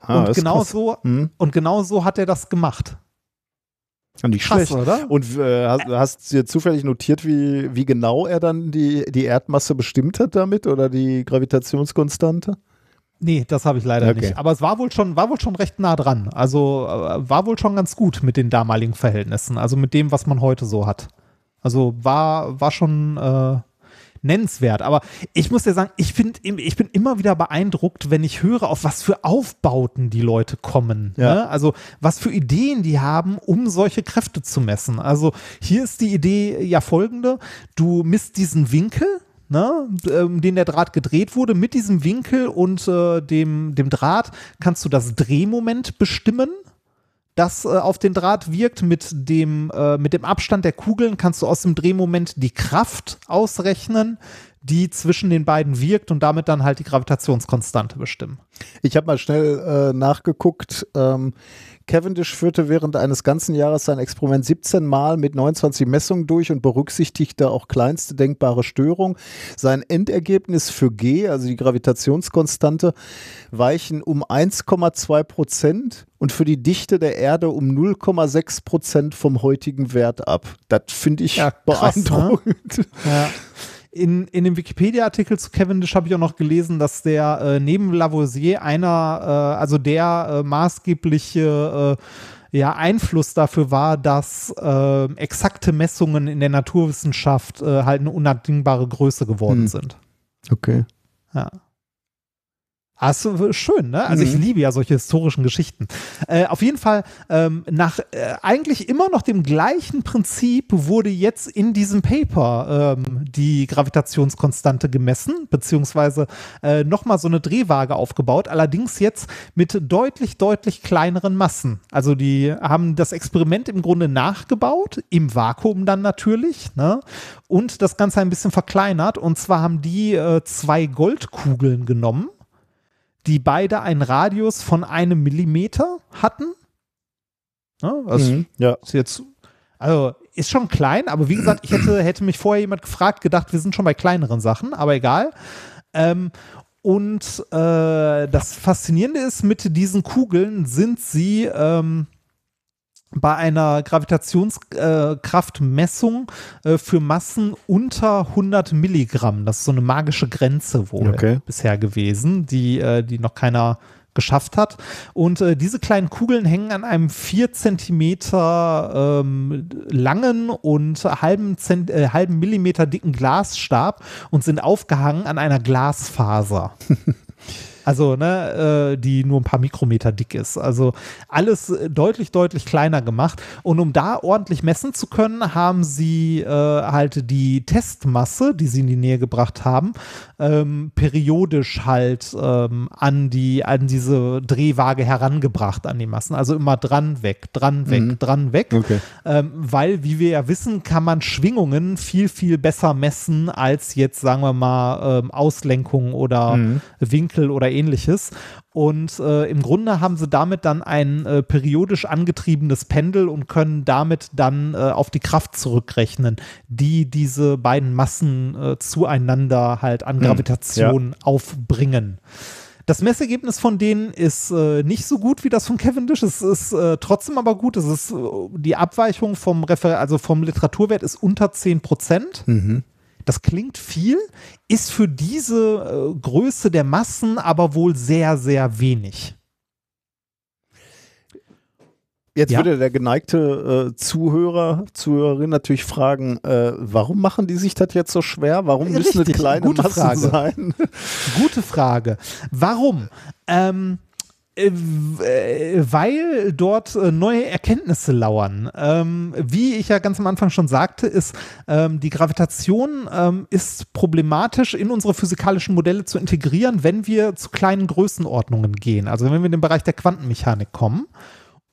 Ah,
und, genau
krass.
so,
Hm.
und genau so hat er das gemacht.
Nicht
Krass,
schlecht.
oder?
Und äh, hast, hast du dir zufällig notiert, wie, wie genau er dann die, die Erdmasse bestimmt hat damit oder die Gravitationskonstante?
Nee, das habe ich leider
Okay.
nicht. Aber es war wohl schon, war wohl schon recht nah dran. Also äh, war wohl schon ganz gut mit den damaligen Verhältnissen. Also mit dem, was man heute so hat. Also war, war schon äh, nennenswert. Aber ich muss dir sagen, ich, find, ich bin immer wieder beeindruckt, wenn ich höre, auf was für Aufbauten die Leute kommen.
Ja.
Ne? Also was für Ideen die haben, um solche Kräfte zu messen. Also hier ist die Idee ja folgende. Du misst diesen Winkel, ne, ähm, den der Draht gedreht wurde. Mit diesem Winkel und äh, dem, dem Draht kannst du das Drehmoment bestimmen das äh, auf den Draht wirkt. Mit dem, äh, mit dem Abstand der Kugeln kannst du aus dem Drehmoment die Kraft ausrechnen, die zwischen den beiden wirkt und damit dann halt die Gravitationskonstante bestimmen.
Ich habe mal schnell äh, nachgeguckt. Ähm, Cavendish führte während eines ganzen Jahres sein Experiment 17 Mal mit 29 Messungen durch und berücksichtigte auch kleinste denkbare Störung. Sein Endergebnis für G, also die Gravitationskonstante, weichen um 1,2 Prozent und für die Dichte der Erde um 0,6 Prozent vom heutigen Wert ab. Das finde ich
Ja, krass, ne?
beeindruckend.
Ja. <laughs> In, in dem Wikipedia-Artikel zu Cavendish habe ich auch noch gelesen, dass der äh, neben Lavoisier einer, äh, also der äh, maßgebliche äh, ja, Einfluss dafür war, dass äh, exakte Messungen in der Naturwissenschaft äh, halt eine unabdingbare Größe geworden
Hm.
sind.
Okay.
Ja. Also schön, ne? Also ich
Mhm.
liebe ja solche historischen Geschichten. Äh, auf jeden Fall, ähm, nach äh, eigentlich immer noch dem gleichen Prinzip wurde jetzt in diesem Paper ähm, die Gravitationskonstante gemessen, beziehungsweise äh, nochmal so eine Drehwaage aufgebaut, allerdings jetzt mit deutlich, deutlich kleineren Massen. Also die haben das Experiment im Grunde nachgebaut, im Vakuum dann natürlich, ne? Und das Ganze ein bisschen verkleinert. Und zwar haben die äh, zwei Goldkugeln genommen die beide einen Radius von einem Millimeter hatten. Ja, das
Mhm. Ja.
ist jetzt, also ist schon klein, aber wie gesagt, ich hätte, hätte mich vorher jemand gefragt, gedacht, wir sind schon bei kleineren Sachen, aber egal. Ähm, und äh, das Faszinierende ist, mit diesen Kugeln sind sie ähm, bei einer Gravitationskraftmessung äh, für Massen unter 100 Milligramm. Das ist so eine magische Grenze wohl
Okay.
bisher gewesen, die, äh, die noch keiner geschafft hat. Und äh, diese kleinen Kugeln hängen an einem 4 Zentimeter ähm, langen und halben, Zent äh, halben Millimeter dicken Glasstab und sind aufgehangen an einer Glasfaser. <laughs> Also, ne, äh, die nur ein paar Mikrometer dick ist. Also alles äh, deutlich, deutlich kleiner gemacht. Und um da ordentlich messen zu können, haben sie äh, halt die Testmasse, die sie in die Nähe gebracht haben, ähm, periodisch halt ähm, an die, an diese Drehwaage herangebracht an die Massen. Also immer dran, weg, dran, weg,
Mhm.
dran, weg.
Okay.
Ähm, weil, wie wir ja wissen, kann man Schwingungen viel, viel besser messen als jetzt, sagen wir mal, ähm, Auslenkung oder
Mhm.
Winkel oder ähnliches. Und äh, im Grunde haben sie damit dann ein äh, periodisch angetriebenes Pendel und können damit dann äh, auf die Kraft zurückrechnen, die diese beiden Massen äh, zueinander halt an Gravitation aufbringen. Das Messergebnis von denen ist äh, nicht so gut wie das von Cavendish. Es ist äh, trotzdem aber gut. Es ist äh, die Abweichung vom Refer also vom Literaturwert ist unter 10 Prozent.
Mhm.
Das klingt viel, ist für diese äh, Größe der Massen aber wohl sehr, sehr wenig.
Jetzt
Ja.
würde der geneigte äh, Zuhörer, Zuhörerin natürlich fragen, äh, warum machen die sich das jetzt so schwer? Warum müssen
Richtig,
das kleine Massen
Frage.
sein?
Gute Frage. Warum? Ähm, Äh, äh, weil dort äh, neue Erkenntnisse lauern. Ähm, wie ich ja ganz am Anfang schon sagte, ist ähm, die Gravitation ähm, ist problematisch in unsere physikalischen Modelle zu integrieren, wenn wir zu kleinen Größenordnungen gehen. Also wenn wir in den Bereich der Quantenmechanik kommen.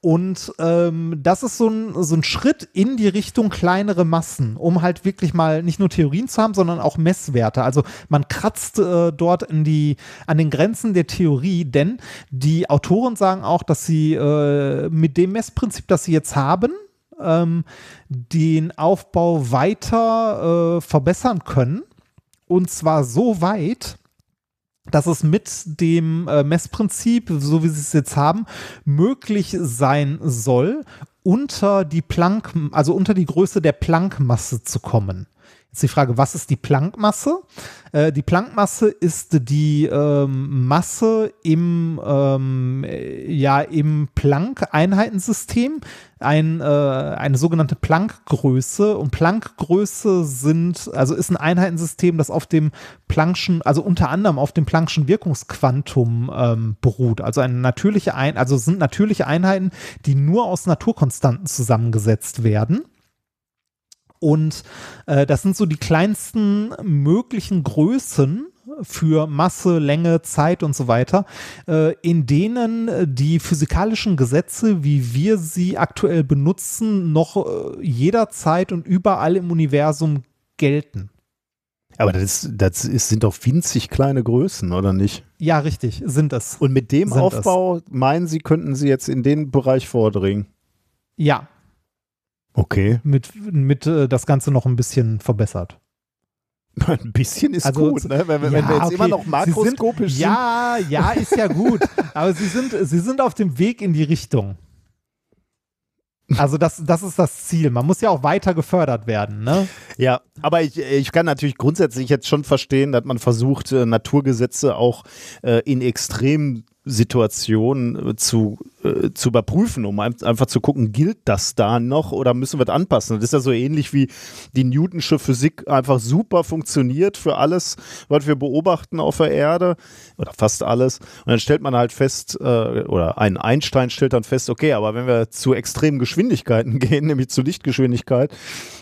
Und ähm, das ist so ein, so ein Schritt in die Richtung kleinere Massen, um halt wirklich mal nicht nur Theorien zu haben, sondern auch Messwerte. Also man kratzt äh, dort in die, an den Grenzen der Theorie, denn die Autoren sagen auch, dass sie äh, mit dem Messprinzip, das sie jetzt haben, ähm, den Aufbau weiter äh, verbessern können. Und zwar so weit, dass es mit dem äh, Messprinzip, so wie sie es jetzt haben, möglich sein soll, unter die Planck, also unter die Größe der Planckmasse zu kommen. Jetzt die Frage, was ist die Planckmasse? Äh, die Planckmasse ist die ähm, Masse im, ähm, ja, im Planck-Einheitensystem, ein, äh, eine sogenannte Planck-Größe. Und Planck-Größe sind, also ist ein Einheitensystem, das auf dem Planck'schen, also unter anderem auf dem Planck'schen Wirkungsquantum ähm, beruht. Also eine natürliche Ein also sind natürliche Einheiten, die nur aus Naturkonstanten zusammengesetzt werden. Und äh, das sind so die kleinsten möglichen Größen für Masse, Länge, Zeit und so weiter, äh, in denen die physikalischen Gesetze, wie wir sie aktuell benutzen, noch äh, jederzeit und überall im Universum gelten.
Aber das, das ist, sind doch winzig kleine Größen, oder nicht?
Ja, richtig, sind es.
Und mit dem
sind
Aufbau es. meinen Sie, könnten Sie jetzt in den Bereich vordringen?
Ja,
Okay.
Mit, mit äh, das Ganze noch ein bisschen verbessert. <laughs>
Ein bisschen ist also, gut, ne? wenn, ja, wenn wir jetzt okay. immer noch makroskopisch
sind, Ja, ja, ist ja gut. <laughs> Aber sie sind, sie sind auf dem Weg in die Richtung. Also das, das ist das Ziel. Man muss ja auch weiter gefördert werden, ne?
Ja, aber ich, ich kann natürlich grundsätzlich jetzt schon verstehen, dass man versucht, äh, Naturgesetze auch äh, in extrem Situation äh, zu, äh, zu überprüfen, um ein, einfach zu gucken, gilt das da noch oder müssen wir das anpassen? Das ist ja so ähnlich wie die Newtonsche Physik einfach super funktioniert für alles, was wir beobachten auf der Erde oder fast alles. Und dann stellt man halt fest, äh, oder ein Einstein stellt dann fest, okay, aber wenn wir zu extremen Geschwindigkeiten <laughs> gehen, nämlich zu Lichtgeschwindigkeit,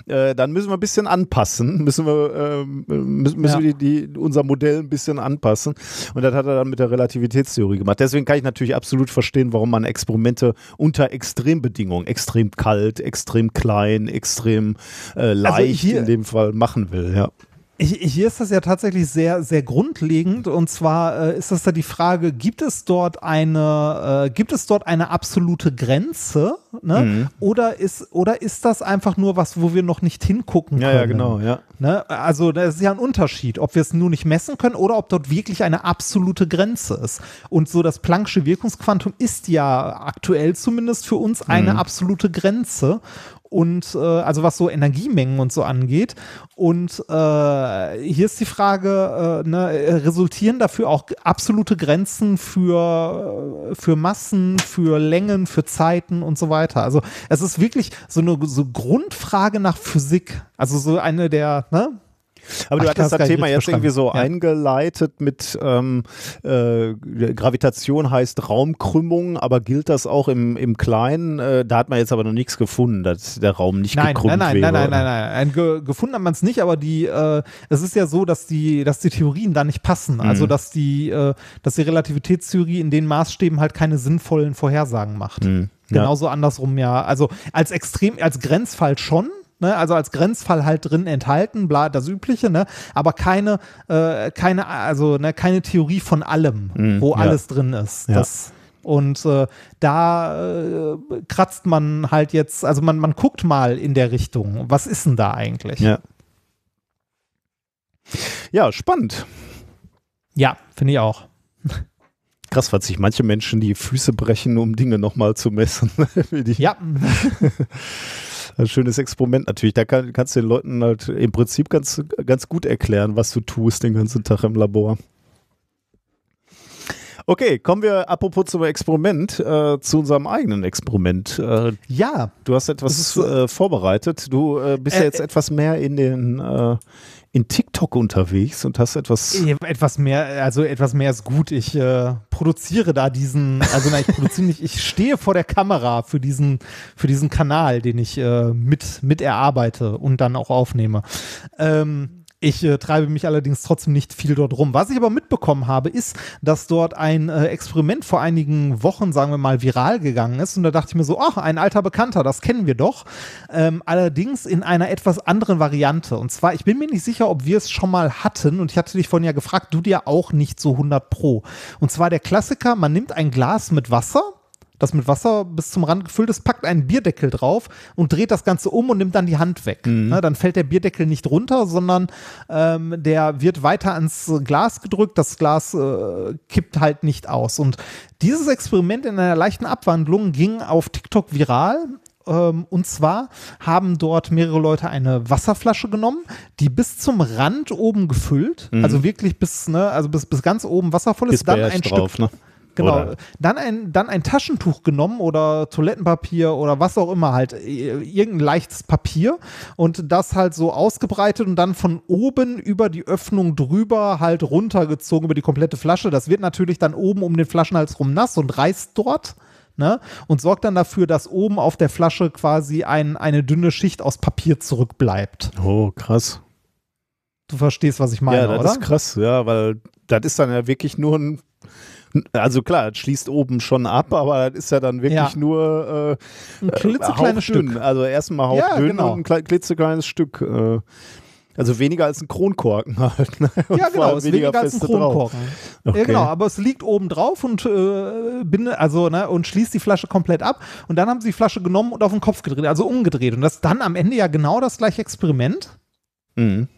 äh, dann müssen wir ein bisschen anpassen, müssen wir, äh, müssen, müssen ja. wir die, die, unser Modell ein bisschen anpassen. Und das hat er dann mit der Relativitätstheorie gemacht. Deswegen kann ich natürlich absolut verstehen, warum man Experimente unter Extrembedingungen, extrem kalt, extrem klein, extrem äh, also leicht also in dem Fall machen will. Ja.
Hier ist das ja tatsächlich sehr, sehr grundlegend. Und zwar äh, ist das da die Frage, gibt es dort eine, äh, gibt es dort eine absolute Grenze? Ne? Mhm. Oder, ist, oder ist das einfach nur was, wo wir noch nicht hingucken können?
Ja, ja, genau, ja.
Ne? Also, das ist ja ein Unterschied, ob wir es nur nicht messen können oder ob dort wirklich eine absolute Grenze ist. Und so das Planck'sche Wirkungsquantum ist ja aktuell zumindest für uns eine mhm. absolute Grenze und äh, also was so Energiemengen und so angeht. Und äh, hier ist die Frage, äh, ne, resultieren dafür auch absolute Grenzen für, für Massen, für Längen, für Zeiten und so weiter. Also es ist wirklich so eine so Grundfrage nach Physik. Also so eine der, ne?
Aber du Ach, hattest das Thema jetzt irgendwie so ja. eingeleitet mit ähm, äh, Gravitation heißt Raumkrümmung, aber gilt das auch im, im Kleinen? Äh, da hat man jetzt aber noch nichts gefunden, dass der Raum nicht
nein,
gekrümmt
nein, nein,
wäre.
Nein, nein, nein, nein. Ge gefunden hat man es nicht, aber die, äh, es ist ja so, dass die, dass die Theorien da nicht passen. Mhm. Also dass die, äh, dass die Relativitätstheorie in den Maßstäben halt keine sinnvollen Vorhersagen macht. Mhm. Genauso ja. andersrum ja. Also als extrem, als Grenzfall schon, ne? also als Grenzfall halt drin enthalten, bla, das Übliche, ne? aber keine, äh, keine, also ne, keine Theorie von allem, mm, wo ja. alles drin ist. Ja. Das, und äh, da äh, kratzt man halt jetzt, also man, man guckt mal in der Richtung, was ist denn da eigentlich?
Ja, ja spannend.
Ja, finde ich auch.
Krass, was sich manche Menschen die Füße brechen, um Dinge nochmal zu messen. <laughs>
ja. <laughs>
ein schönes Experiment natürlich. Da kann, kannst du den Leuten halt im Prinzip ganz, ganz gut erklären, was du tust den ganzen Tag im Labor. Okay, kommen wir apropos zum Experiment, äh, zu unserem eigenen Experiment. Äh,
ja.
Du hast etwas äh, vorbereitet. Du äh, bist ja äh, jetzt etwas mehr in den, äh, in TikTok unterwegs und hast etwas.
Etwas mehr, also etwas mehr ist gut. Ich äh, produziere da diesen, also nein, ich produziere nicht, ich stehe vor der Kamera für diesen, für diesen Kanal, den ich äh, mit, mit erarbeite und dann auch aufnehme. Ähm, ich äh, treibe mich allerdings trotzdem nicht viel dort rum. Was ich aber mitbekommen habe, ist, dass dort ein äh, Experiment vor einigen Wochen, sagen wir mal, viral gegangen ist. Und da dachte ich mir so, ach, ein alter Bekannter, das kennen wir doch. Ähm, allerdings in einer etwas anderen Variante. Und zwar, ich bin mir nicht sicher, ob wir es schon mal hatten. Und ich hatte dich vorhin ja gefragt, du dir auch nicht so 100 Pro. Und zwar der Klassiker, man nimmt ein Glas mit Wasser das mit Wasser bis zum Rand gefüllt ist, packt einen Bierdeckel drauf und dreht das Ganze um und nimmt dann die Hand weg. Mhm. Na, dann fällt der Bierdeckel nicht runter, sondern ähm, der wird weiter ans Glas gedrückt. Das Glas äh, kippt halt nicht aus. Und dieses Experiment in einer leichten Abwandlung ging auf TikTok viral ähm, und zwar haben dort mehrere Leute eine Wasserflasche genommen, die bis zum Rand oben gefüllt, mhm. also wirklich bis, ne, also bis, bis ganz oben wasservoll ist, dann ein drauf, Stück, ne? Genau. Dann ein, dann ein Taschentuch genommen oder Toilettenpapier oder was auch immer halt, irgendein leichtes Papier und das halt so ausgebreitet und dann von oben über die Öffnung drüber halt runtergezogen über die komplette Flasche. Das wird natürlich dann oben um den Flaschenhals rum nass und reißt dort. Ne? Und sorgt dann dafür, dass oben auf der Flasche quasi ein, eine dünne Schicht aus Papier zurückbleibt.
Oh, krass.
Du verstehst, was ich meine,
ja, das
oder?
ist krass, ja, weil das ist dann ja wirklich nur ein also klar, es schließt oben schon ab, aber das ist ja dann wirklich ja. nur
äh, ein klitzekleines Stück.
Also erstmal hauchdünn ja, genau. und ein klitzekleines Stück. Äh, also weniger als ein Kronkorken <laughs> halt.
Ne? Ja, genau, es weniger, weniger als ein Kronkorken. Okay. Ja, genau, aber es liegt oben drauf und äh, binde, also, ne, und schließt die Flasche komplett ab. Und dann haben sie die Flasche genommen und auf den Kopf gedreht, also umgedreht. Und das ist dann am Ende ja genau das gleiche Experiment. Mhm.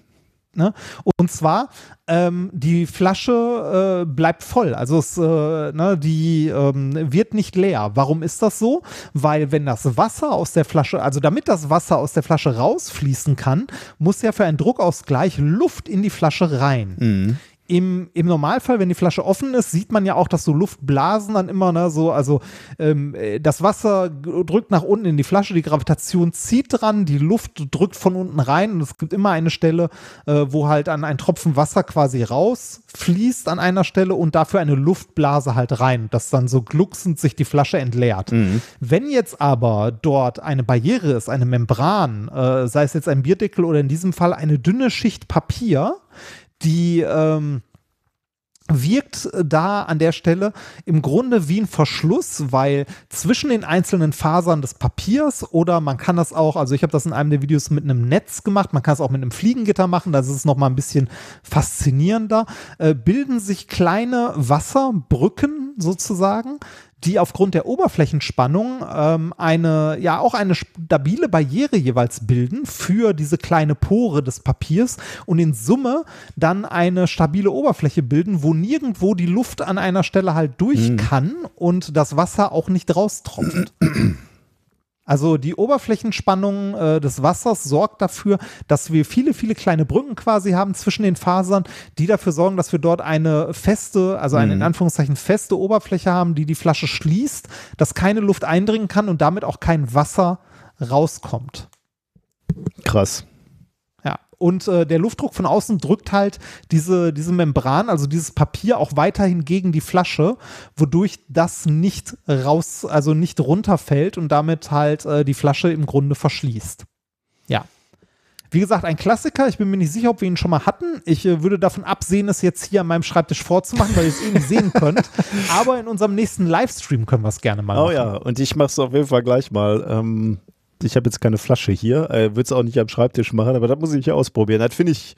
Ne? Und zwar, ähm, die Flasche äh, bleibt voll. Also es, äh, ne, die ähm, wird nicht leer. Warum ist das so? Weil wenn das Wasser aus der Flasche, also damit das Wasser aus der Flasche rausfließen kann, muss ja für einen Druckausgleich Luft in die Flasche rein. Mhm im, im Normalfall, wenn die Flasche offen ist, sieht man ja auch, dass so Luftblasen dann immer, ne, so, also ähm, das Wasser drückt nach unten in die Flasche, die Gravitation zieht dran, die Luft drückt von unten rein und es gibt immer eine Stelle, äh, wo halt an ein Tropfen Wasser quasi rausfließt an einer Stelle und dafür eine Luftblase halt rein, dass dann so glucksend sich die Flasche entleert. Mhm. Wenn jetzt aber dort eine Barriere ist, eine Membran, äh, sei es jetzt ein Bierdeckel oder in diesem Fall eine dünne Schicht Papier, die ähm, wirkt da an der Stelle im Grunde wie ein Verschluss, weil zwischen den einzelnen Fasern des Papiers oder man kann das auch, also ich habe das in einem der Videos mit einem Netz gemacht, man kann es auch mit einem Fliegengitter machen, das ist nochmal ein bisschen faszinierender, äh, bilden sich kleine Wasserbrücken sozusagen, die aufgrund der Oberflächenspannung ähm, eine, ja auch eine stabile Barriere jeweils bilden für diese kleine Pore des Papiers und in Summe dann eine stabile Oberfläche bilden, wo nirgendwo die Luft an einer Stelle halt durch mhm. kann und das Wasser auch nicht raustropft. <clears throat> Also die Oberflächenspannung äh, des Wassers sorgt dafür, dass wir viele, viele kleine Brücken quasi haben zwischen den Fasern, die dafür sorgen, dass wir dort eine feste, also eine in mhm. Anführungszeichen feste Oberfläche haben, die die Flasche schließt, dass keine Luft eindringen kann und damit auch kein Wasser rauskommt.
Krass.
Und äh, der Luftdruck von außen drückt halt diese, diese Membran, also dieses Papier auch weiterhin gegen die Flasche, wodurch das nicht raus, also nicht runterfällt und damit halt äh, die Flasche im Grunde verschließt. Ja. Wie gesagt, ein Klassiker. Ich bin mir nicht sicher, ob wir ihn schon mal hatten. Ich äh, würde davon absehen, es jetzt hier an meinem Schreibtisch vorzumachen, weil ihr es eh nicht sehen könnt. <laughs> Aber in unserem nächsten Livestream können wir es gerne mal
oh,
machen.
Oh ja, und ich mache es auf jeden Fall gleich mal. Ähm, ich habe jetzt keine Flasche hier, äh, würde es auch nicht am Schreibtisch machen, aber das muss ich ausprobieren. Das finde ich,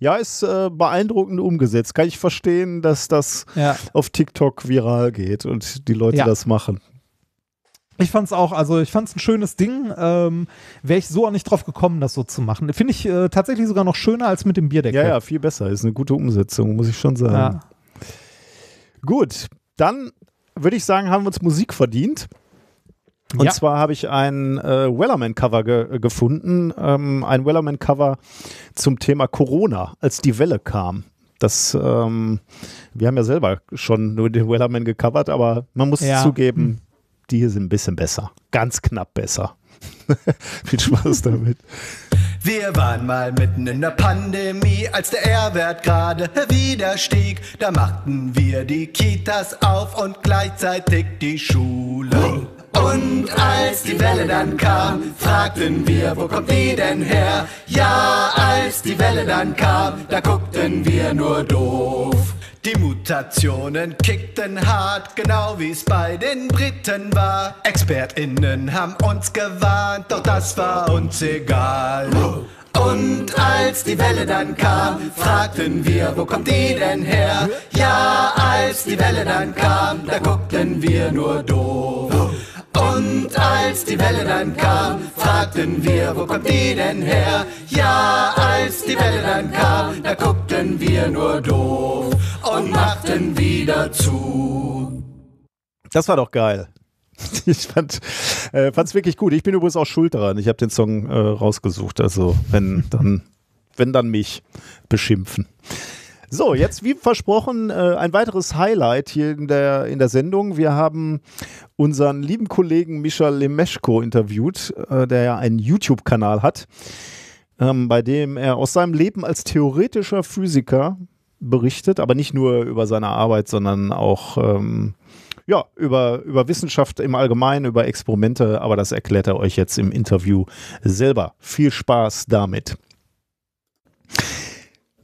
ja, ist äh, beeindruckend umgesetzt. Kann ich verstehen, dass das ja. auf TikTok viral geht und die Leute ja. das machen.
Ich fand es auch, also ich fand es ein schönes Ding. Ähm, Wäre ich so auch nicht drauf gekommen, das so zu machen. Finde ich äh, tatsächlich sogar noch schöner als mit dem Bierdeckel.
Ja, ja, viel besser. Ist eine gute Umsetzung, muss ich schon sagen. Ja. Gut, dann würde ich sagen, haben wir uns Musik verdient. Und ja. zwar habe ich ein äh, Wellerman-Cover ge gefunden, ähm, ein Wellerman-Cover zum Thema Corona, als die Welle kam. Das, ähm, wir haben ja selber schon nur den Wellerman gecovert, aber man muss ja. zugeben, hm. die hier sind ein bisschen besser. Ganz knapp besser. <laughs> Viel Spaß damit.
Wir waren mal mitten in der Pandemie, als der R-Wert gerade wieder stieg. Da machten wir die Kitas auf und gleichzeitig die Schule. Und als die Welle dann kam, fragten wir, wo kommt die denn her? Ja, als die Welle dann kam, da guckten wir nur doof. Die Mutationen kickten hart, genau wie's bei den Briten war. ExpertInnen haben uns gewarnt, doch das war uns egal. Und als die Welle dann kam, fragten wir, wo kommt die denn her? Ja, als die Welle dann kam, da guckten wir nur doof. Und als die Welle dann kam, fragten wir, wo kommt die denn her? Ja, als die Welle dann kam, da guckten wir nur doof und machten wieder zu.
Das war doch geil. <laughs> Ich fand äh, wirklich gut. Ich bin übrigens auch schuld daran. Ich habe den Song äh, rausgesucht. Also wenn dann, wenn dann mich beschimpfen. So, jetzt wie versprochen äh, ein weiteres Highlight hier in der, in der Sendung. Wir haben unseren lieben Kollegen Michal Lemeschko interviewt, äh, der ja einen YouTube-Kanal hat, ähm, bei dem er aus seinem Leben als theoretischer Physiker berichtet, aber nicht nur über seine Arbeit, sondern auch ähm, ja, über, über Wissenschaft im Allgemeinen, über Experimente, aber das erklärt er euch jetzt im Interview selber. Viel Spaß damit.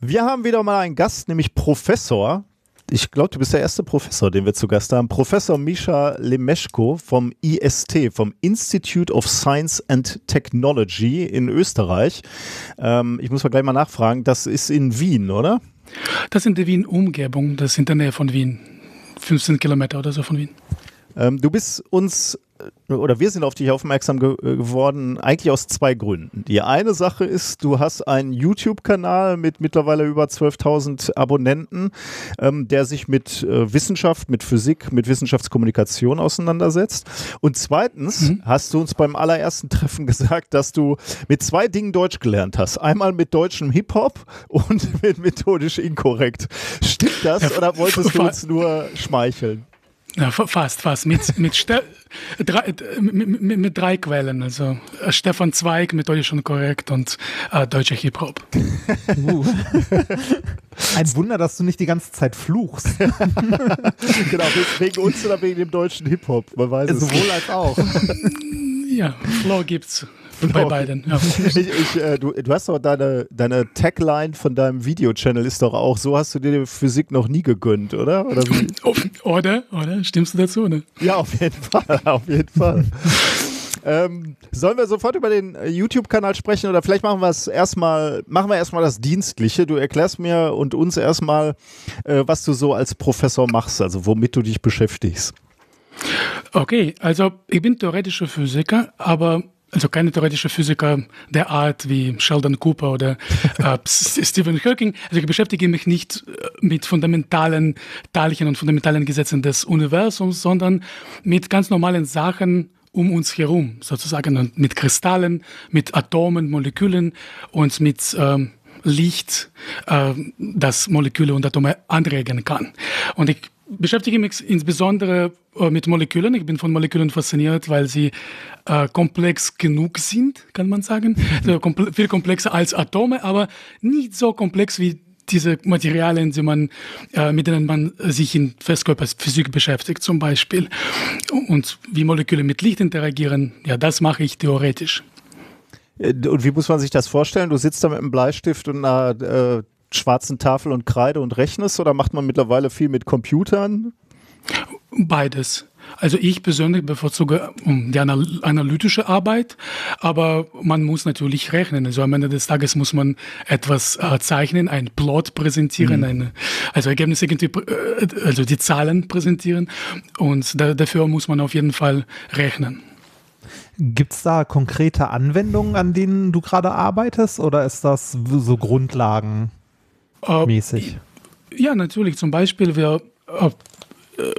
Wir haben wieder mal einen Gast, nämlich Professor. Ich glaube, du bist der erste Professor, den wir zu Gast haben. Professor Misha Lemeschko vom IST, vom Institute of Science and Technology in Österreich. Ähm, ich muss mal gleich mal nachfragen, das ist in Wien, oder?
Das ist in der Wien-Umgebung, das ist in der Nähe von Wien. 15 Kilometer oder so von Wien.
Ähm, du bist uns oder wir sind auf dich aufmerksam ge äh, geworden, eigentlich aus zwei Gründen. Die eine Sache ist, du hast einen YouTube-Kanal mit mittlerweile über 12.000 Abonnenten, ähm, der sich mit äh, Wissenschaft, mit Physik, mit Wissenschaftskommunikation auseinandersetzt. Und zweitens mhm. hast du uns beim allerersten Treffen <laughs> gesagt, dass du mit zwei Dingen Deutsch gelernt hast. Einmal mit deutschem Hip-Hop und <laughs> mit methodisch inkorrekt. Stimmt das oder wolltest du uns nur schmeicheln?
Ja, fast, fast. Mit, <laughs> mit, Ste drei, mit, mit, mit, drei Quellen. Also äh, Stefan Zweig, methodisch und korrekt und äh, deutscher Hip-Hop. Uh. <laughs>
Ein Wunder, dass du nicht die ganze Zeit fluchst. <laughs>
genau, wegen uns oder wegen dem deutschen Hip-Hop. Man weiß
es. Sowohl als auch.
ja, Flow gibt's. Bei beiden, ja. <laughs>
Ich, ich, äh, du, du, hast doch deine, deine Tagline von deinem Video-Channel ist doch auch, so hast du dir die Physik noch nie gegönnt, oder? Oder, <laughs>
oder? oder? Stimmst du dazu, oder?
Ja, auf jeden Fall, <laughs> auf jeden Fall. Ähm, sollen wir sofort über den äh, YouTube-Kanal sprechen oder vielleicht machen wir es erstmal, machen wir erstmal das Dienstliche. Du erklärst mir und uns erstmal, äh, was du so als Professor machst, also womit du dich beschäftigst.
Okay, also ich bin theoretischer Physiker, aber also keine theoretische Physiker der Art wie Sheldon Cooper oder äh, <laughs> Stephen Hawking. Also ich beschäftige mich nicht äh, mit fundamentalen Teilchen und fundamentalen Gesetzen des Universums, sondern mit ganz normalen Sachen um uns herum, sozusagen und mit Kristallen, mit Atomen, Molekülen und mit ähm, Licht, äh, das Moleküle und Atome anregen kann. Und ich beschäftige mich insbesondere äh, mit Molekülen. Ich bin von Molekülen fasziniert, weil sie äh, komplex genug sind, kann man sagen. <laughs> Also komple viel komplexer als Atome, aber nicht so komplex wie diese Materialien, die man, äh, mit denen man sich in Festkörperphysik beschäftigt, zum Beispiel. Und wie Moleküle mit Licht interagieren, ja, das mache ich theoretisch.
Äh, und wie muss man sich das vorstellen? Du sitzt da mit einem Bleistift und einer äh, schwarzen Tafel und Kreide und rechnest oder macht man mittlerweile viel mit Computern?
Beides. Also ich persönlich bevorzuge ähm, die analytische Arbeit, aber man muss natürlich rechnen. Also am Ende des Tages muss man etwas äh, zeichnen, einen Plot präsentieren, mhm. eine, also Ergebnisse irgendwie, äh, also die Zahlen präsentieren und da, dafür muss man auf jeden Fall rechnen.
Gibt es da konkrete Anwendungen, an denen du gerade arbeitest oder ist das so grundlagenmäßig?
Äh, ja, natürlich. Zum Beispiel, wir äh,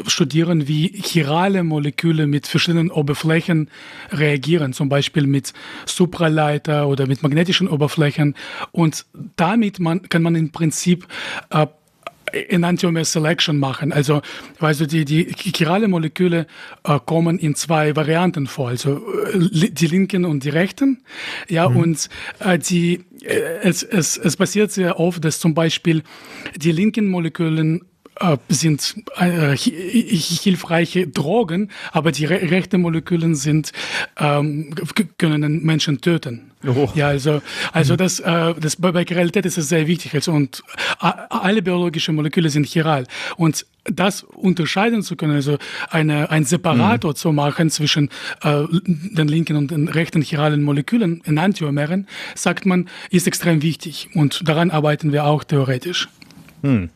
studieren, wie chirale Moleküle mit verschiedenen Oberflächen reagieren, zum Beispiel mit Supraleiter oder mit magnetischen Oberflächen. Und damit man, kann man im Prinzip äh, Enantiomer Selection machen. Also, weißt du, die, die chirale Moleküle äh, kommen in zwei Varianten vor, also äh, die linken und die rechten. Ja, mhm. und äh, die, äh, es, es, es passiert sehr oft, dass zum Beispiel die linken Molekülen äh, sind äh, hilfreiche Drogen, aber die re rechten Moleküle sind, ähm, können Menschen töten. Oh. Ja, also, also mhm. das, äh, das bei, bei Chiralität ist es sehr wichtig. Also, und alle biologischen Moleküle sind chiral. Und das unterscheiden zu können, also eine, ein Separator mhm. zu machen zwischen äh, den linken und den rechten chiralen Molekülen in Antiomeren, sagt man, ist extrem wichtig. Und daran arbeiten wir auch theoretisch.
Mhm.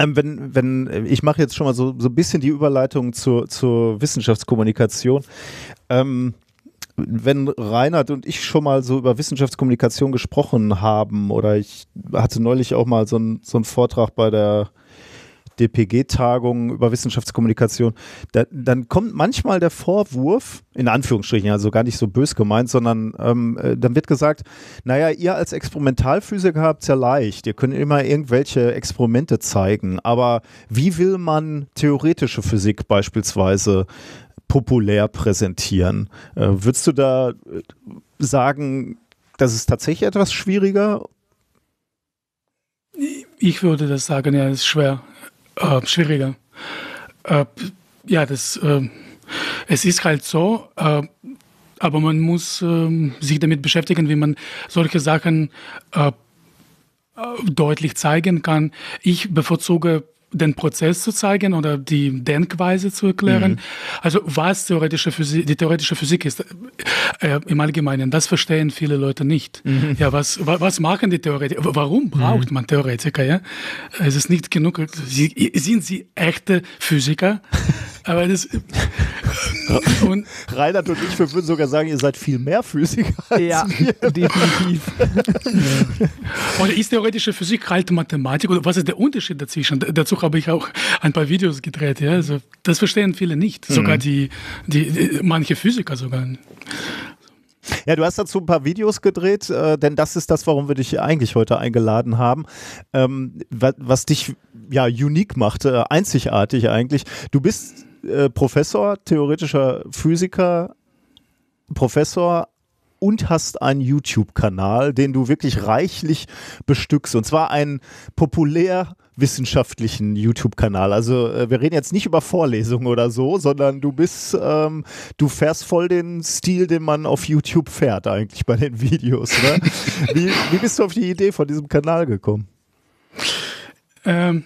Ähm, wenn, wenn, ich mache jetzt schon mal so, so ein bisschen die Überleitung zur, zur Wissenschaftskommunikation. Ähm, wenn Reinhard und ich schon mal so über Wissenschaftskommunikation gesprochen haben, oder ich hatte neulich auch mal so, ein, so einen Vortrag bei der DPG-Tagungen über Wissenschaftskommunikation, da, dann kommt manchmal der Vorwurf, in Anführungsstrichen, also gar nicht so bös gemeint, sondern ähm, äh, dann wird gesagt, naja, ihr als Experimentalphysiker habt es ja leicht, ihr könnt immer irgendwelche Experimente zeigen, aber wie will man theoretische Physik beispielsweise populär präsentieren? Äh, würdest du da äh, sagen, das ist tatsächlich etwas schwieriger?
Ich würde das sagen, ja, es ist schwer äh, schwieriger. Äh, ja, das, äh, es ist halt so, äh, aber man muss ähm, sich damit beschäftigen, wie man solche Sachen äh, äh, deutlich zeigen kann. Ich bevorzuge den Prozess zu zeigen oder die Denkweise zu erklären. Mhm. Also was theoretische Physik, die theoretische Physik ist äh, im Allgemeinen, das verstehen viele Leute nicht. Mhm. Ja, was, was machen die Theoretiker? Warum braucht mhm. man Theoretiker? Ja, es ist nicht genug. Sie, sind sie echte Physiker? <laughs> Aber das <laughs>
und Reinhard und ich, wir würden sogar sagen, ihr seid viel mehr Physiker. Als ja, wir. definitiv. <laughs>
Oder ist theoretische Physik halt Mathematik? Oder was ist der Unterschied dazwischen? Dazu habe ich auch ein paar Videos gedreht. Ja? Also, das verstehen viele nicht. Sogar mhm. die, die, die, manche Physiker sogar.
Ja, du hast dazu ein paar Videos gedreht, äh, denn das ist das, warum wir dich eigentlich heute eingeladen haben. Ähm, was, was, dich ja unique macht, äh, einzigartig eigentlich. Du bist äh, Professor, theoretischer Physiker, Professor und hast einen YouTube-Kanal, den du wirklich reichlich bestückst. Und zwar einen populär wissenschaftlichen YouTube-Kanal. Also äh, wir reden jetzt nicht über Vorlesungen oder so, sondern du bist, ähm, du fährst voll den Stil, den man auf YouTube fährt eigentlich bei den Videos. Ne? <laughs> wie, wie bist du auf die Idee von diesem Kanal gekommen?
Ähm,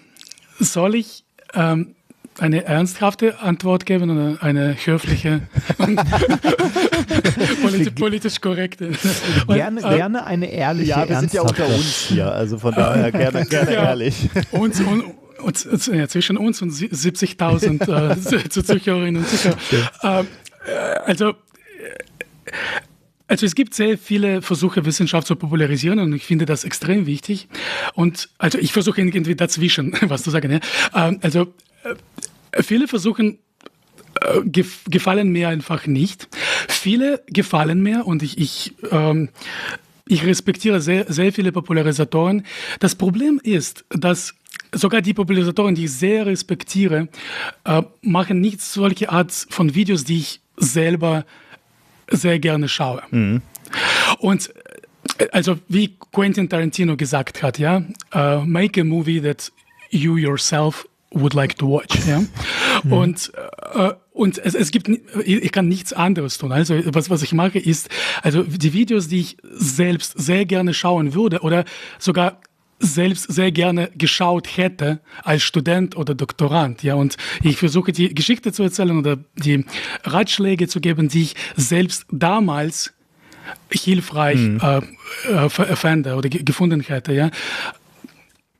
soll ich ähm, eine ernsthafte Antwort geben oder eine höfliche <laughs> politisch, politisch korrekte? <laughs>
Gerne, und, äh, gerne eine ehrliche
Ja, wir sind ja unter uns hier, also von daher gerne, gerne ja, ehrlich.
Uns, und, und, ja, zwischen uns und 70.000 äh, Zuhörerinnen und Zuhörer. Ähm, äh, also also es gibt sehr viele Versuche, Wissenschaft zu popularisieren und ich finde das extrem wichtig. Und also ich versuche irgendwie dazwischen <laughs> was zu sagen. Ja. Ähm, also äh, viele versuchen äh, gefallen mir einfach nicht. Viele gefallen mir und ich, ich, ähm, ich respektiere sehr, sehr viele Popularisatoren. Das Problem ist, dass sogar die Popularisatoren, die ich sehr respektiere, äh, machen nicht solche Art von Videos, die ich selber sehr gerne schaue. Mhm. Und äh, also wie Quentin Tarantino gesagt hat, ja, uh, make a movie that you yourself would like to watch, ja. Mhm. Und uh, und es, es gibt, ich kann nichts anderes tun. Also was, was ich mache ist, also die Videos, die ich selbst sehr gerne schauen würde oder sogar selbst sehr gerne geschaut hätte als Student oder Doktorand, ja, und ich versuche die Geschichte zu erzählen oder die Ratschläge zu geben, die ich selbst damals hilfreich mhm. äh, äh, fände oder gefunden hätte, ja.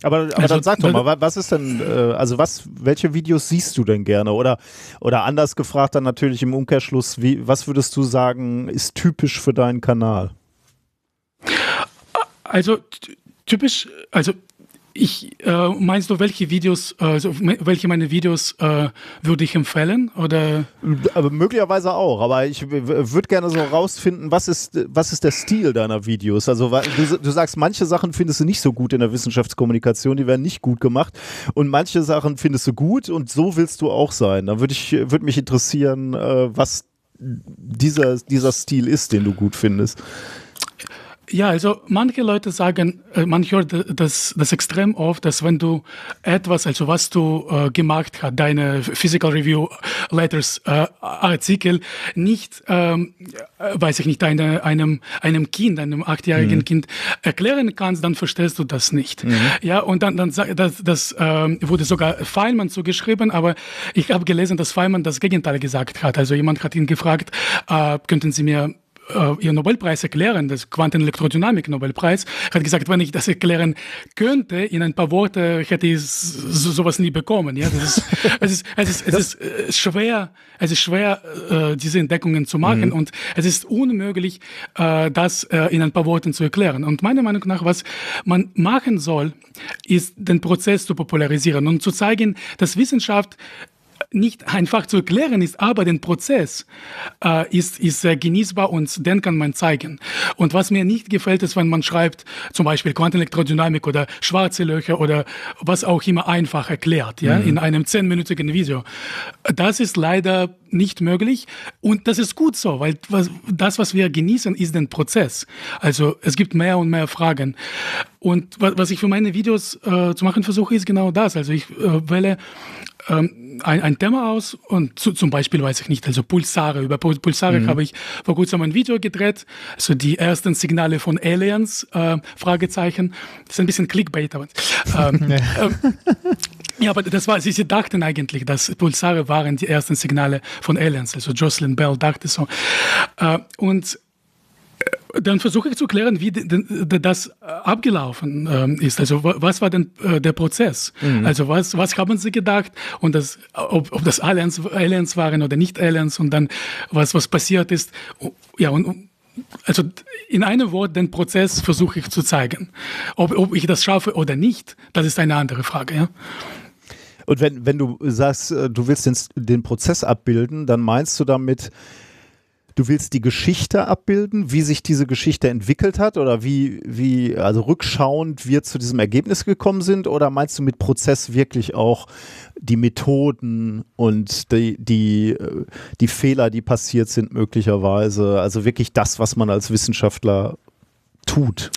Aber, aber also, dann sag doch mal, was ist denn, äh, also was, welche Videos siehst du denn gerne? Oder, oder anders gefragt dann natürlich im Umkehrschluss, wie, was würdest du sagen, ist typisch für deinen Kanal?
Also typisch, also ich, äh, meinst du, welche Videos, also welche meine Videos äh, würde ich empfehlen? Oder?
Aber möglicherweise auch, aber ich würde gerne so rausfinden, was ist, was ist der Stil deiner Videos? Also du, du sagst, manche Sachen findest du nicht so gut in der Wissenschaftskommunikation, die werden nicht gut gemacht und manche Sachen findest du gut und so willst du auch sein. Da würde ich, würde mich interessieren, äh, was dieser, dieser Stil ist, den du gut findest.
Ja, also manche Leute sagen, äh, man hört das, das extrem oft, dass wenn du etwas, also was du äh, gemacht hast, deine Physical Review Letters äh, Artikel, nicht, ähm, äh, weiß ich nicht, eine, einem, einem Kind, einem achtjährigen mhm. Kind erklären kannst, dann verstehst du das nicht. Mhm. Ja, und dann, dann das, das ähm, wurde sogar Feynman zugeschrieben, aber ich habe gelesen, dass Feynman das Gegenteil gesagt hat. Also jemand hat ihn gefragt, äh, könnten Sie mir äh, Ihr Nobelpreis erklären, das Quantenelektrodynamik-Nobelpreis, hat gesagt, wenn ich das erklären könnte, in ein paar Worte hätte ich so, sowas nie bekommen. Ja, das ist, <laughs> es ist, es ist, es ist äh, schwer, es ist schwer, äh, diese Entdeckungen zu machen mhm. und es ist unmöglich, äh, das äh, in ein paar Worten zu erklären. Und meiner Meinung nach, was man machen soll, ist den Prozess zu popularisieren und zu zeigen, dass Wissenschaft nicht einfach zu erklären ist, aber den Prozess äh, ist, ist sehr genießbar und den kann man zeigen. Und was mir nicht gefällt, ist, wenn man schreibt, zum Beispiel Quantenelektrodynamik oder schwarze Löcher oder was auch immer einfach erklärt, ja, mhm. in einem zehnminütigen Video. Das ist leider nicht möglich und das ist gut so, weil was, das, was wir genießen, ist den Prozess. Also es gibt mehr und mehr Fragen. Und was ich für meine Videos äh, zu machen versuche, ist genau das. Also ich äh, wähle ähm, ein, ein Thema aus und zu, zum Beispiel weiß ich nicht, also Pulsare. Über Pulsare mhm. habe ich vor kurzem ein Video gedreht, also die ersten Signale von Aliens, äh, Fragezeichen. Das ist ein bisschen Clickbait, aber ähm, <laughs> ähm, ja, aber das war, sie, dachten eigentlich, dass Pulsare waren die ersten Signale von Aliens. Also Jocelyn Bell dachte so. Äh, und dann versuche ich zu klären, wie das äh, abgelaufen ähm, ist. Also was war denn äh, der Prozess? Mhm. Also was, was haben Sie gedacht? Und das, ob, ob das Aliens, Aliens waren oder nicht Aliens und dann was, was passiert ist. Ja, und also in einem Wort den Prozess versuche ich zu zeigen. Ob, ob ich das schaffe oder nicht, das ist eine andere Frage. Ja?
Und wenn, wenn du sagst, äh, du willst den, den Prozess abbilden, dann meinst du damit, du willst die Geschichte abbilden, wie sich diese Geschichte entwickelt hat oder wie, wie, also rückschauend wir zu diesem Ergebnis gekommen sind oder meinst du mit Prozess wirklich auch die Methoden und die, die, äh, die Fehler, die passiert sind möglicherweise, also wirklich das, was man als Wissenschaftler tut?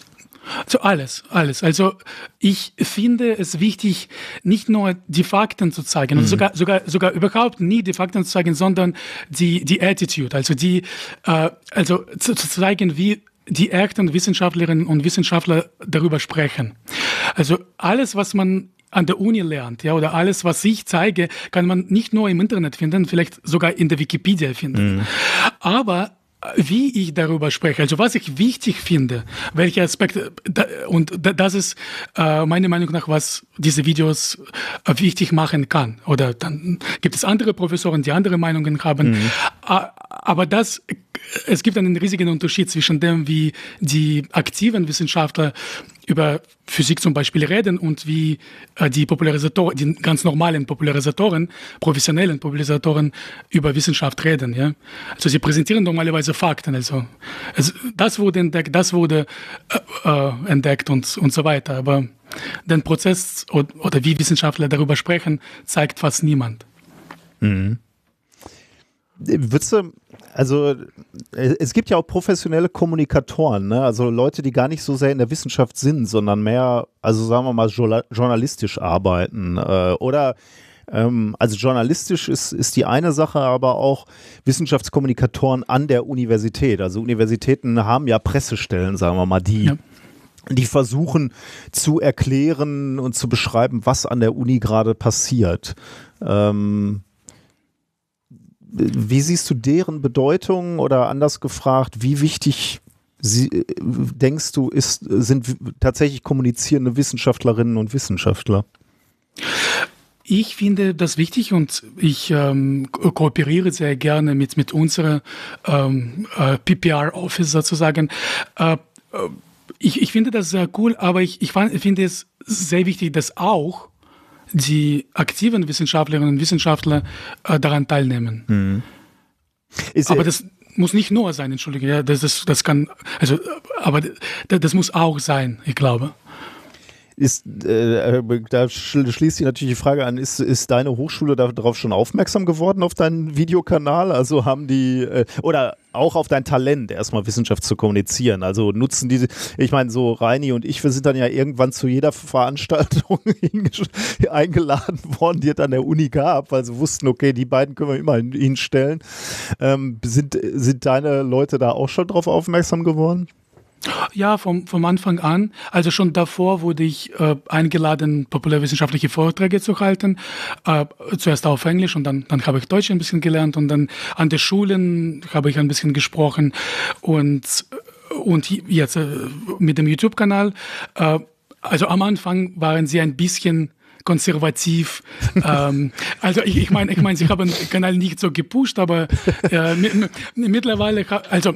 So alles, alles. Also ich finde es wichtig, nicht nur die Fakten zu zeigen, also mhm. sogar, sogar, sogar überhaupt nie die Fakten zu zeigen, sondern die, die Attitude, also die, äh, also zu, zu zeigen, wie die echten Wissenschaftlerinnen und Wissenschaftler darüber sprechen. Also alles, was man an der Uni lernt, ja, oder alles, was ich zeige, kann man nicht nur im Internet finden, vielleicht sogar in der Wikipedia finden. Mhm. Aber wie ich darüber spreche, also was ich wichtig finde, welche Aspekte, und das ist äh, meiner Meinung nach, was diese Videos äh, wichtig machen kann. Oder dann gibt es andere Professoren, die andere Meinungen haben. Mhm. Aber das, es gibt einen riesigen Unterschied zwischen dem, wie die aktiven Wissenschaftler über Physik zum Beispiel reden und wie äh, die Popularisatoren, die ganz normalen Popularisatoren, professionellen Popularisatoren über Wissenschaft reden. Ja? Also sie präsentieren normalerweise Fakten. Also, also das wurde entdeckt, das wurde äh, äh, entdeckt und, und so weiter. Aber den Prozess oder, oder wie Wissenschaftler darüber sprechen, zeigt fast niemand.
Mhm. Würdest du, also es gibt ja auch professionelle Kommunikatoren, ne? also Leute, die gar nicht so sehr in der Wissenschaft sind, sondern mehr, also sagen wir mal, journalistisch arbeiten äh, oder ähm, also journalistisch ist, ist die eine Sache, aber auch Wissenschaftskommunikatoren an der Universität. Also Universitäten haben ja Pressestellen, sagen wir mal, die ja die versuchen zu erklären und zu beschreiben, was an der Uni gerade passiert. Ähm, wie siehst du deren Bedeutung oder anders gefragt, wie wichtig sie, denkst du, ist, sind tatsächlich kommunizierende Wissenschaftlerinnen und Wissenschaftler?
Ich finde das wichtig und ich ähm, kooperiere sehr gerne mit, mit unserer ähm, äh, PPR-Office sozusagen. Äh, ich, ich finde das sehr cool, aber ich, ich finde es sehr wichtig, dass auch die aktiven Wissenschaftlerinnen und Wissenschaftler äh, daran teilnehmen.
Mhm. Ist,
aber das muss nicht nur sein, entschuldige, ja, das, das, das kann, also, aber das, das muss auch sein, ich glaube
ist, äh, da schließt sich natürlich die Frage an, ist, ist deine Hochschule darauf schon aufmerksam geworden, auf deinen Videokanal? Also haben die, äh, oder auch auf dein Talent, erstmal Wissenschaft zu kommunizieren. Also nutzen diese, ich meine, so Reini und ich, wir sind dann ja irgendwann zu jeder Veranstaltung <laughs> eingeladen worden, die es an der Uni gab, weil sie wussten, okay, die beiden können wir immer hinstellen. Ähm, sind, sind deine Leute da auch schon drauf aufmerksam geworden?
Ja, vom, vom Anfang an. Also schon davor wurde ich äh, eingeladen, populärwissenschaftliche Vorträge zu halten. Äh, zuerst auf Englisch und dann, dann habe ich Deutsch ein bisschen gelernt und dann an den Schulen habe ich ein bisschen gesprochen und, und jetzt äh, mit dem YouTube-Kanal. Äh, also am Anfang waren sie ein bisschen konservativ. <laughs> ähm, also ich, ich meine, ich meine, sie haben den Kanal nicht so gepusht, aber äh, mittlerweile, also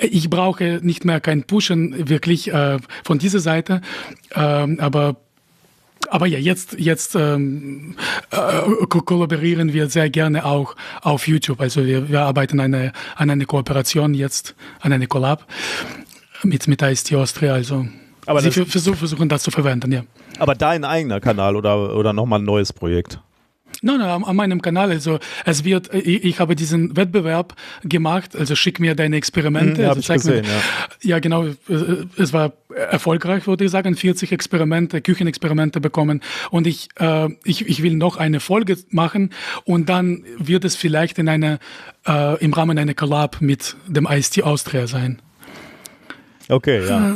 ich brauche nicht mehr kein Pushen wirklich äh, von dieser Seite, ähm, aber aber ja, jetzt, jetzt ähm, äh, kollaborieren wir sehr gerne auch auf YouTube. Also wir, wir arbeiten eine, an einer Kooperation jetzt, an einer Collab mit, mit IST Austria. Also aber sie versuchen, versuchen das zu verwenden, ja.
Aber dein eigener Kanal oder, oder nochmal ein neues Projekt?
Nein, nein, an meinem Kanal. Also es wird, ich, ich, habe diesen Wettbewerb gemacht. Also schick mir deine Experimente.
Hm,
also,
ich gesehen,
mir, ja. ja, genau. Es war erfolgreich, würde ich sagen. 40 Experimente, Küchenexperimente bekommen. Und ich, äh, ich, ich will noch eine Folge machen. Und dann wird es vielleicht in einer, äh, im Rahmen einer Collab mit dem IST Austria sein.
Okay, ja.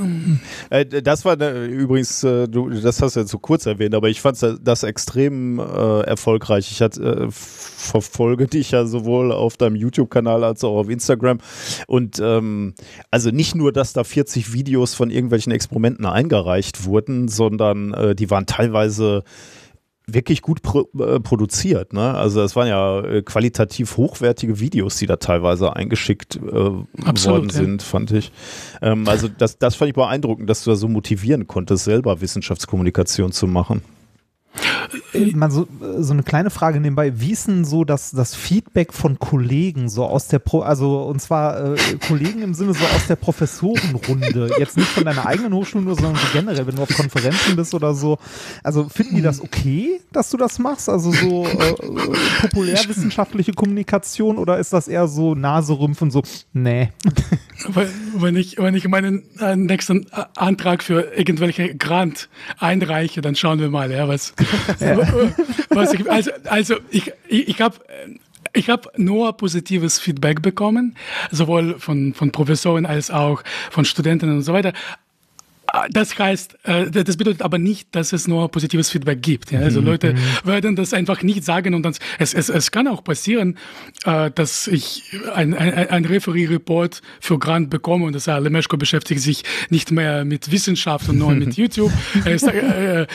Äh, das war ne, übrigens, äh, du, das hast du ja zu kurz erwähnt, aber ich fand das extrem äh, erfolgreich. Ich äh, verfolge dich ja sowohl auf deinem YouTube-Kanal als auch auf Instagram. Und ähm, also nicht nur, dass da 40 Videos von irgendwelchen Experimenten eingereicht wurden, sondern äh, die waren teilweise wirklich gut pro, äh, produziert. Ne? Also es waren ja äh, qualitativ hochwertige Videos, die da teilweise eingeschickt äh, Absolut, worden sind, ja. fand ich. Ähm, also das, das fand ich beeindruckend, dass du da so motivieren konntest, selber Wissenschaftskommunikation zu machen.
Äh, mal so, so eine kleine Frage nebenbei. Wie ist denn so das, das Feedback von Kollegen, so aus der Pro, also und zwar äh, Kollegen im Sinne so aus der Professorenrunde, jetzt nicht von deiner eigenen Hochschule nur, sondern so generell, wenn du auf Konferenzen bist oder so. Also finden die das okay, dass du das machst? Also so äh, populärwissenschaftliche Kommunikation oder ist das eher so Naserümpfen, so, nee.
Wenn ich, wenn ich meinen äh, nächsten Antrag für irgendwelche Grant einreiche, dann schauen wir mal, ja, was, ich, also, also ich, ich, habe ich habe nur positives Feedback bekommen, sowohl von, von Professoren als auch von Studenten und so weiter. Das heißt, äh, das bedeutet aber nicht, dass es nur positives Feedback gibt. Also mhm. Leute mhm. werden das einfach nicht sagen und dann, es, es, es kann auch passieren, äh, dass ich ein, ein, ein Referee-Report für Grant bekomme und das Herr Lemeszko beschäftigt sich nicht mehr mit Wissenschaft und nur mit <laughs> YouTube. Er ist äh, äh,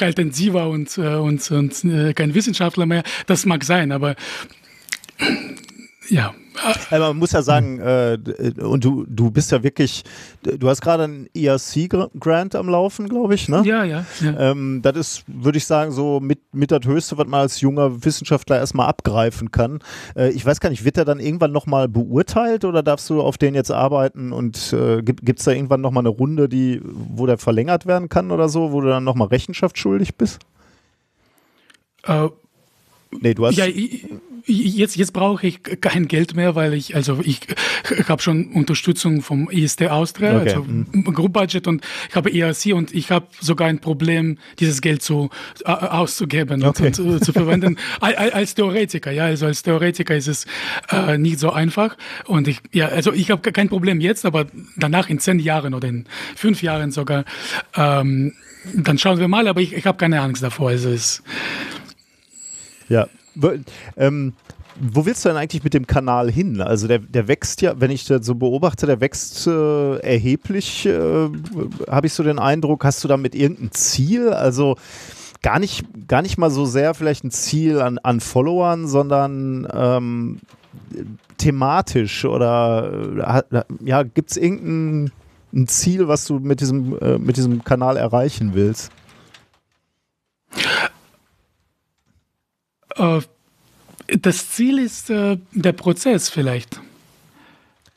halt ein Siva und, und, und kein Wissenschaftler mehr. Das mag sein, aber ja, <laughs>
also man muss ja sagen, äh, und du, du bist ja wirklich, du hast gerade einen ERC-Grant am Laufen, glaube ich, ne?
Ja, ja. ja.
Ähm, das ist, würde ich sagen, so mit, mit das Höchste, was man als junger Wissenschaftler erstmal abgreifen kann. Äh, ich weiß gar nicht, wird der dann irgendwann nochmal beurteilt oder darfst du auf den jetzt arbeiten und äh, gibt es da irgendwann nochmal eine Runde, die, wo der verlängert werden kann oder so, wo du dann nochmal Rechenschaft schuldig bist?
Äh, nee, du hast. Ja, ich, Jetzt, jetzt brauche ich kein Geld mehr, weil ich, also ich, ich habe schon Unterstützung vom IST Austria, okay. also mhm. Group Budget und ich habe ERC und ich habe sogar ein Problem, dieses Geld zu, auszugeben okay. und, und, zu verwenden. <laughs> als Theoretiker, ja, also als Theoretiker ist es äh, nicht so einfach und ich, ja, also ich habe kein Problem jetzt, aber danach in zehn Jahren oder in fünf Jahren sogar, ähm, dann schauen wir mal, aber ich, ich habe keine Angst davor. Also es
ja, ähm, wo willst du denn eigentlich mit dem Kanal hin? Also der, der wächst ja, wenn ich das so beobachte, der wächst äh, erheblich, äh, habe ich so den Eindruck. Hast du damit irgendein Ziel? Also gar nicht, gar nicht mal so sehr vielleicht ein Ziel an, an Followern, sondern ähm, thematisch oder äh, ja, gibt es irgendein ein Ziel, was du mit diesem, äh, mit diesem Kanal erreichen willst?
Äh, das Ziel ist äh, der Prozess vielleicht.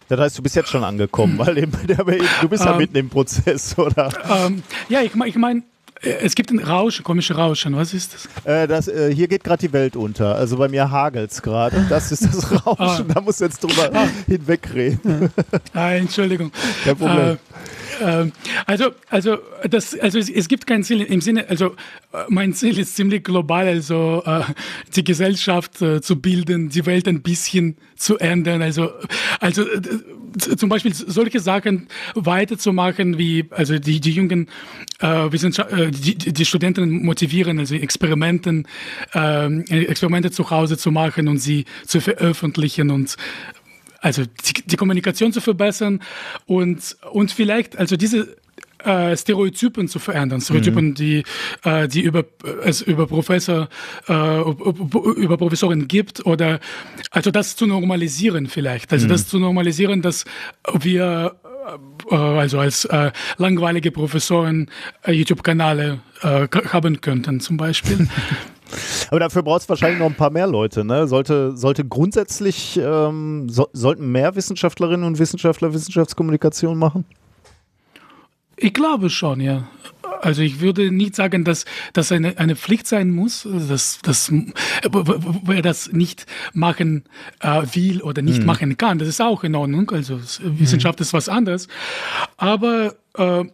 Das heißt, du bist jetzt schon angekommen, weil eben, <laughs> du bist ja ähm, mitten im Prozess, <laughs> oder?
Ähm, ja, ich, ich meine, äh, es gibt ein Rauschen, komische Rauschen. Was ist das?
Äh, das äh, hier geht gerade die Welt unter. Also bei mir hagelt es gerade. Das ist das <laughs> Rauschen. Ah. Da musst du jetzt drüber ah. hinwegreden.
Ah, Entschuldigung. Kein Problem. Äh, ähm, also, also, das, also es, es, gibt kein Ziel im Sinne, also äh, mein Ziel ist ziemlich global, also äh, die Gesellschaft äh, zu bilden, die Welt ein bisschen zu ändern. Also, also äh, zum Beispiel solche Sachen weiterzumachen, wie also die, die jungen äh, äh, die, die Studenten motivieren, also Experimenten, äh, Experimente zu Hause zu machen und sie zu veröffentlichen und also die, die Kommunikation zu verbessern und, und vielleicht, also diese äh, Stereotypen zu verändern, Stereotypen, mhm. die, äh, die über, es über Professor, äh, über Professoren gibt oder also das zu normalisieren vielleicht, also mhm. das zu normalisieren, dass wir äh, also als äh, langweilige Professoren äh, YouTube-Kanäle äh, haben könnten zum Beispiel. <laughs>
Aber dafür brauchst du wahrscheinlich noch ein paar mehr Leute. Ne? Sollte, sollte grundsätzlich, ähm, so, sollten mehr Wissenschaftlerinnen und Wissenschaftler Wissenschaftskommunikation machen?
Ich glaube schon, ja. Also ich würde nicht sagen, dass das eine, eine Pflicht sein muss, dass, dass wer das nicht machen äh, will oder nicht mhm. machen kann, das ist auch in Ordnung. Also Wissenschaft mhm. ist was anderes. Aber äh,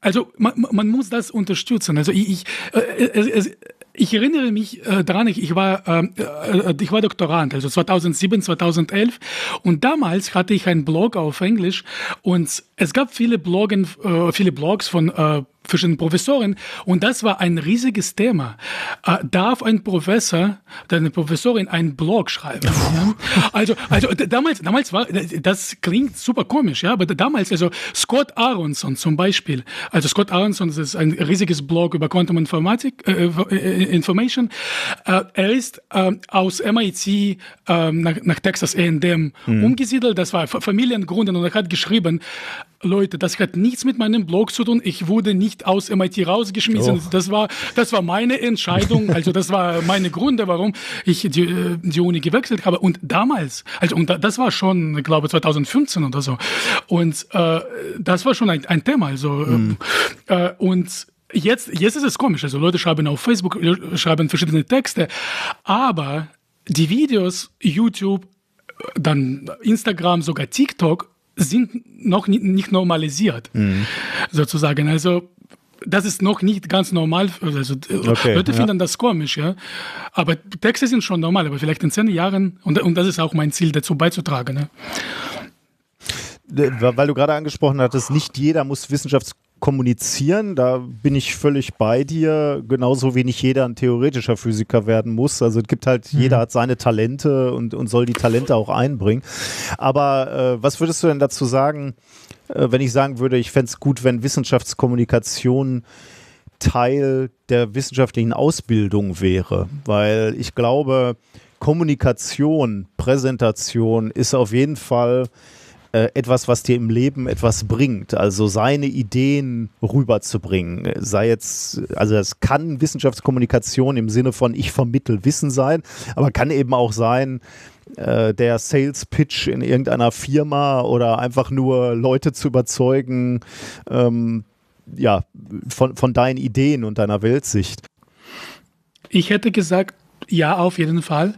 also man, man, muss das unterstützen. Also ich, ich äh, es, es, ich erinnere mich äh, daran, ich, war, ähm, äh, ich war Doktorand, also 2007, 2011 und damals hatte ich einen Blog auf Englisch und es gab viele, Bloggen, äh, viele Blogs von äh, verschiedenen Professoren und das war ein riesiges Thema. Äh, darf ein Professor eine Professorin einen Blog schreiben? ja? Also, also damals, damals war, das klingt super komisch, ja, aber damals, also Scott Aronson zum Beispiel, also Scott Aronson, das ist ein riesiges Blog über Quantum Informatik, äh, äh Information. Äh, er ist äh, aus MIT äh, nach, nach Texas A&M mhm. umgesiedelt, das war Familiengründen und er hat geschrieben, Leute, das hat nichts mit meinem Blog zu tun. Ich wurde nicht aus MIT rausgeschmissen. Oh. Das war, das war meine Entscheidung. <laughs> Also das war meine Gründe, warum ich die, äh, die Uni gewechselt habe. Und damals, also und das war schon, glaube 2015 oder so. Und äh, das war schon ein, ein Thema. Also mhm. äh, und jetzt, jetzt ist es komisch. Also Leute schreiben auf Facebook, äh, schreiben verschiedene Texte, aber die Videos, YouTube, dann Instagram, sogar TikTok sind noch nicht normalisiert, mhm. sozusagen. Also das ist noch nicht ganz normal. Also okay, Leute finden ja. das komisch, ja. Aber Texte sind schon normal, aber vielleicht in zehn Jahren, und, und das ist auch mein Ziel, dazu beizutragen. Ne?
Weil du gerade angesprochen hattest, nicht jeder muss Wissenschafts kommunizieren, da bin ich völlig bei dir, genauso wie nicht jeder ein theoretischer Physiker werden muss. Also es gibt halt, mhm. jeder hat seine Talente und, und soll die Talente auch einbringen. Aber äh, was würdest du denn dazu sagen, äh, wenn ich sagen würde, ich fände es gut, wenn Wissenschaftskommunikation Teil der wissenschaftlichen Ausbildung wäre? Weil ich glaube, Kommunikation, Präsentation ist auf jeden Fall äh, etwas, was dir im Leben etwas bringt, also seine Ideen rüberzubringen. Sei jetzt, also das kann Wissenschaftskommunikation im Sinne von ich vermittel Wissen sein, aber kann eben auch sein, äh, der Sales Pitch in irgendeiner Firma oder einfach nur Leute zu überzeugen, ähm, ja, von, von deinen Ideen und deiner Weltsicht.
Ich hätte gesagt, ja, auf jeden Fall.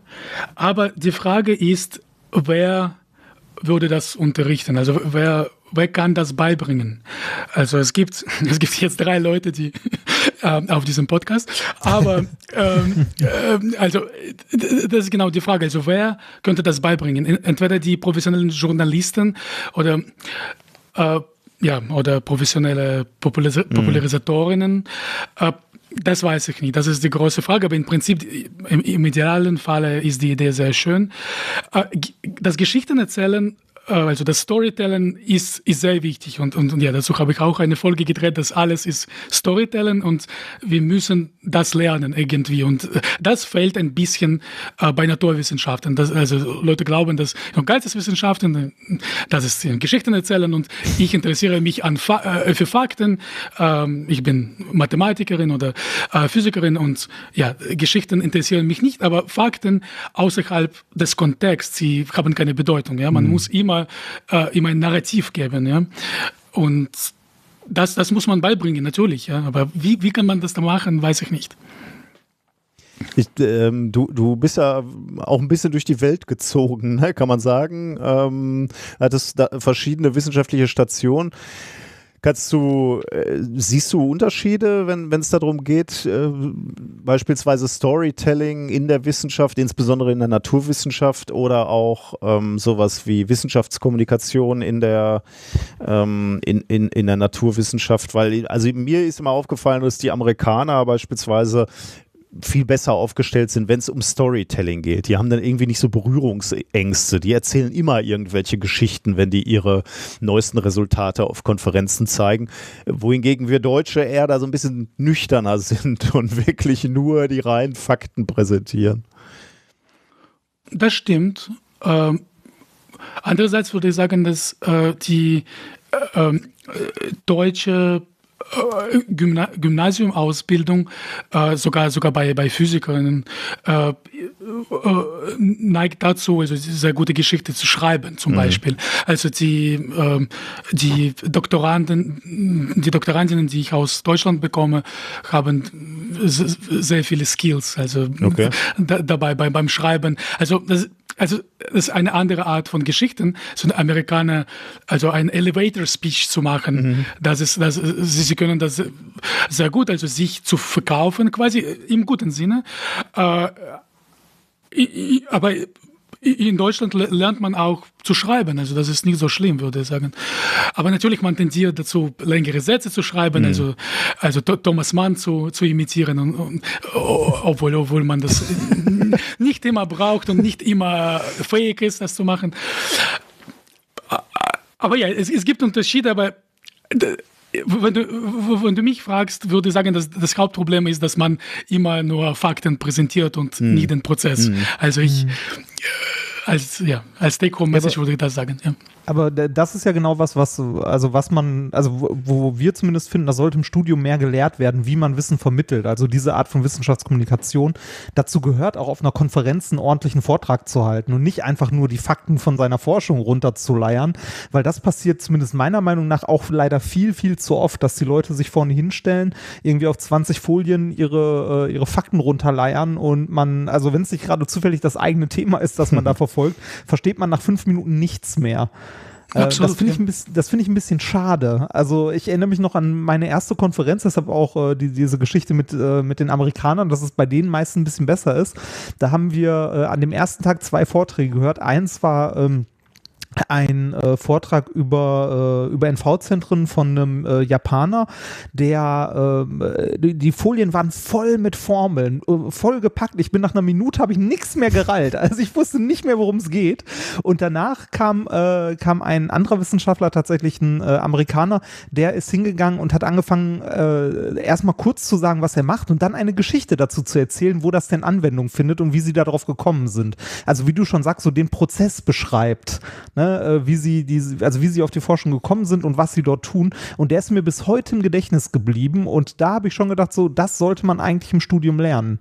Aber die Frage ist, wer würde das unterrichten? Also wer, wer kann das beibringen? Also es gibt, <laughs> es gibt jetzt drei Leute, die <laughs> äh, auf diesem Podcast, aber <laughs> ähm, äh, also das ist genau die Frage. Also wer könnte das beibringen? Entweder die professionellen Journalisten oder äh, ja, oder professionelle Popularis mhm. Popularisatorinnen. Äh, das weiß ich nicht. Das ist die große Frage. Aber im Prinzip, im, im idealen Falle ist die Idee sehr schön. Äh, das Geschichten erzählen äh, also das Storytelling ist, ist sehr wichtig und, und, und ja, dazu habe ich auch eine Folge gedreht, dass alles ist Storytelling und wir müssen das lernen irgendwie und äh, das fehlt ein bisschen äh, bei Naturwissenschaften. Das, also Leute glauben, dass Geisteswissenschaften, äh, das ist Geschichten erzählen und ich interessiere mich an Fa äh, für Fakten. Ähm, ich bin Mathematikerin oder äh, Physikerin und ja, Geschichten interessieren mich nicht, aber Fakten außerhalb des Kontexts, sie haben keine Bedeutung. Ja, man mhm. muss immer äh, immer ein Narrativ geben. Ja, und das, das muss man beibringen, natürlich. Ja, aber wie, wie kann man das da machen, weiß ich nicht.
Ich, ähm, du, du bist ja auch ein bisschen durch die Welt gezogen, ne, <laughs> kann man sagen. Ähm, hattest verschiedene wissenschaftliche Stationen. Kannst du, äh, siehst du Unterschiede, wenn es darum geht, äh, beispielsweise Storytelling in der Wissenschaft, insbesondere in der Naturwissenschaft oder auch ähm, sowas wie Wissenschaftskommunikation in der, ähm, in, in, in der Naturwissenschaft? Weil, also mir ist immer aufgefallen, dass die Amerikaner beispielsweise viel besser aufgestellt sind, wenn es um Storytelling geht. Die haben dann irgendwie nicht so Berührungsängste. Die erzählen immer irgendwelche Geschichten, wenn die ihre neuesten Resultate auf Konferenzen zeigen. Wohingegen wir Deutsche eher da so ein bisschen nüchterner <laughs> sind und wirklich nur die reinen Fakten präsentieren.
Das stimmt. Ähm, andererseits würde ich sagen, dass äh, die äh, äh, deutsche Gymna Gymnasiumausbildung, äh, sogar, sogar bei, bei Physikerinnen, äh, äh, neigt dazu, also sehr gute Geschichte zu schreiben, zum mhm. Beispiel. Also die, äh, die Doktoranden, die Doktorandinnen, die ich aus Deutschland bekomme, haben sehr viele Skills, also okay. da, dabei bei, beim Schreiben. Also das, also das ist eine andere Art von Geschichten, so ein Amerikaner, also ein Elevator Speech zu machen, mhm. das ist, das, sie, sie können das sehr gut, also sich zu verkaufen, quasi im guten Sinne. Äh, aber in Deutschland lernt man auch zu schreiben, also das ist nicht so schlimm, würde ich sagen. Aber natürlich, man tendiert dazu, längere Sätze zu schreiben, mhm. also, also Thomas Mann zu, zu imitieren, und, und, obwohl, obwohl man das <laughs> nicht immer braucht und nicht immer fähig ist, das zu machen. Aber ja, es, es gibt Unterschiede, aber wenn du, wenn du mich fragst, würde ich sagen, dass das Hauptproblem ist, dass man immer nur Fakten präsentiert und mhm. nie den Prozess. Mhm. Also ich, mhm. als, ja, als Take-Home-Message ja, würde ich das sagen. Ja
aber das ist ja genau was, was, also was man, also wo, wo wir zumindest finden, da sollte im Studium mehr gelehrt werden, wie man Wissen vermittelt. Also diese Art von Wissenschaftskommunikation. Dazu gehört auch auf einer Konferenz einen ordentlichen Vortrag zu halten und nicht einfach nur die Fakten von seiner Forschung runterzuleiern, weil das passiert zumindest meiner Meinung nach auch leider viel, viel zu oft, dass die Leute sich vorne hinstellen, irgendwie auf 20 Folien ihre, äh, ihre Fakten runterleiern und man, also wenn es nicht gerade zufällig das eigene Thema ist, das man da <laughs> verfolgt, versteht man nach fünf Minuten nichts mehr. Äh, Absolut, das finde ich, ein bisschen, find ich ein bisschen schade. Also ich erinnere mich noch an meine erste Konferenz, deshalb auch äh, die, diese Geschichte mit, äh, mit den Amerikanern, dass es bei denen meistens ein bisschen besser ist. Da haben wir äh, an dem ersten Tag zwei Vorträge gehört. Eins war ähm, ein äh, Vortrag über, äh, über NV-Zentren von einem äh, Japaner, der äh, die, die, Folien waren voll mit Formeln, äh, voll gepackt. Ich bin nach einer Minute habe ich nichts mehr gerallt. Also ich wusste nicht mehr, worum es geht. Und danach kam, äh, kam ein anderer Wissenschaftler, tatsächlich ein Amerikaner, der ist hingegangen und hat angefangen, erstmal kurz zu sagen, was er macht und dann eine Geschichte dazu zu erzählen, wo das denn Anwendung findet und wie sie darauf gekommen sind. Also wie du schon sagst, so den Prozess beschreibt. Ne? Ne, äh, wie sie die, also wie sie auf die Forschung gekommen sind und was sie dort tun. Und der ist mir bis heute im Gedächtnis geblieben. Und da habe ich schon gedacht, so, das sollte man eigentlich im Studium lernen.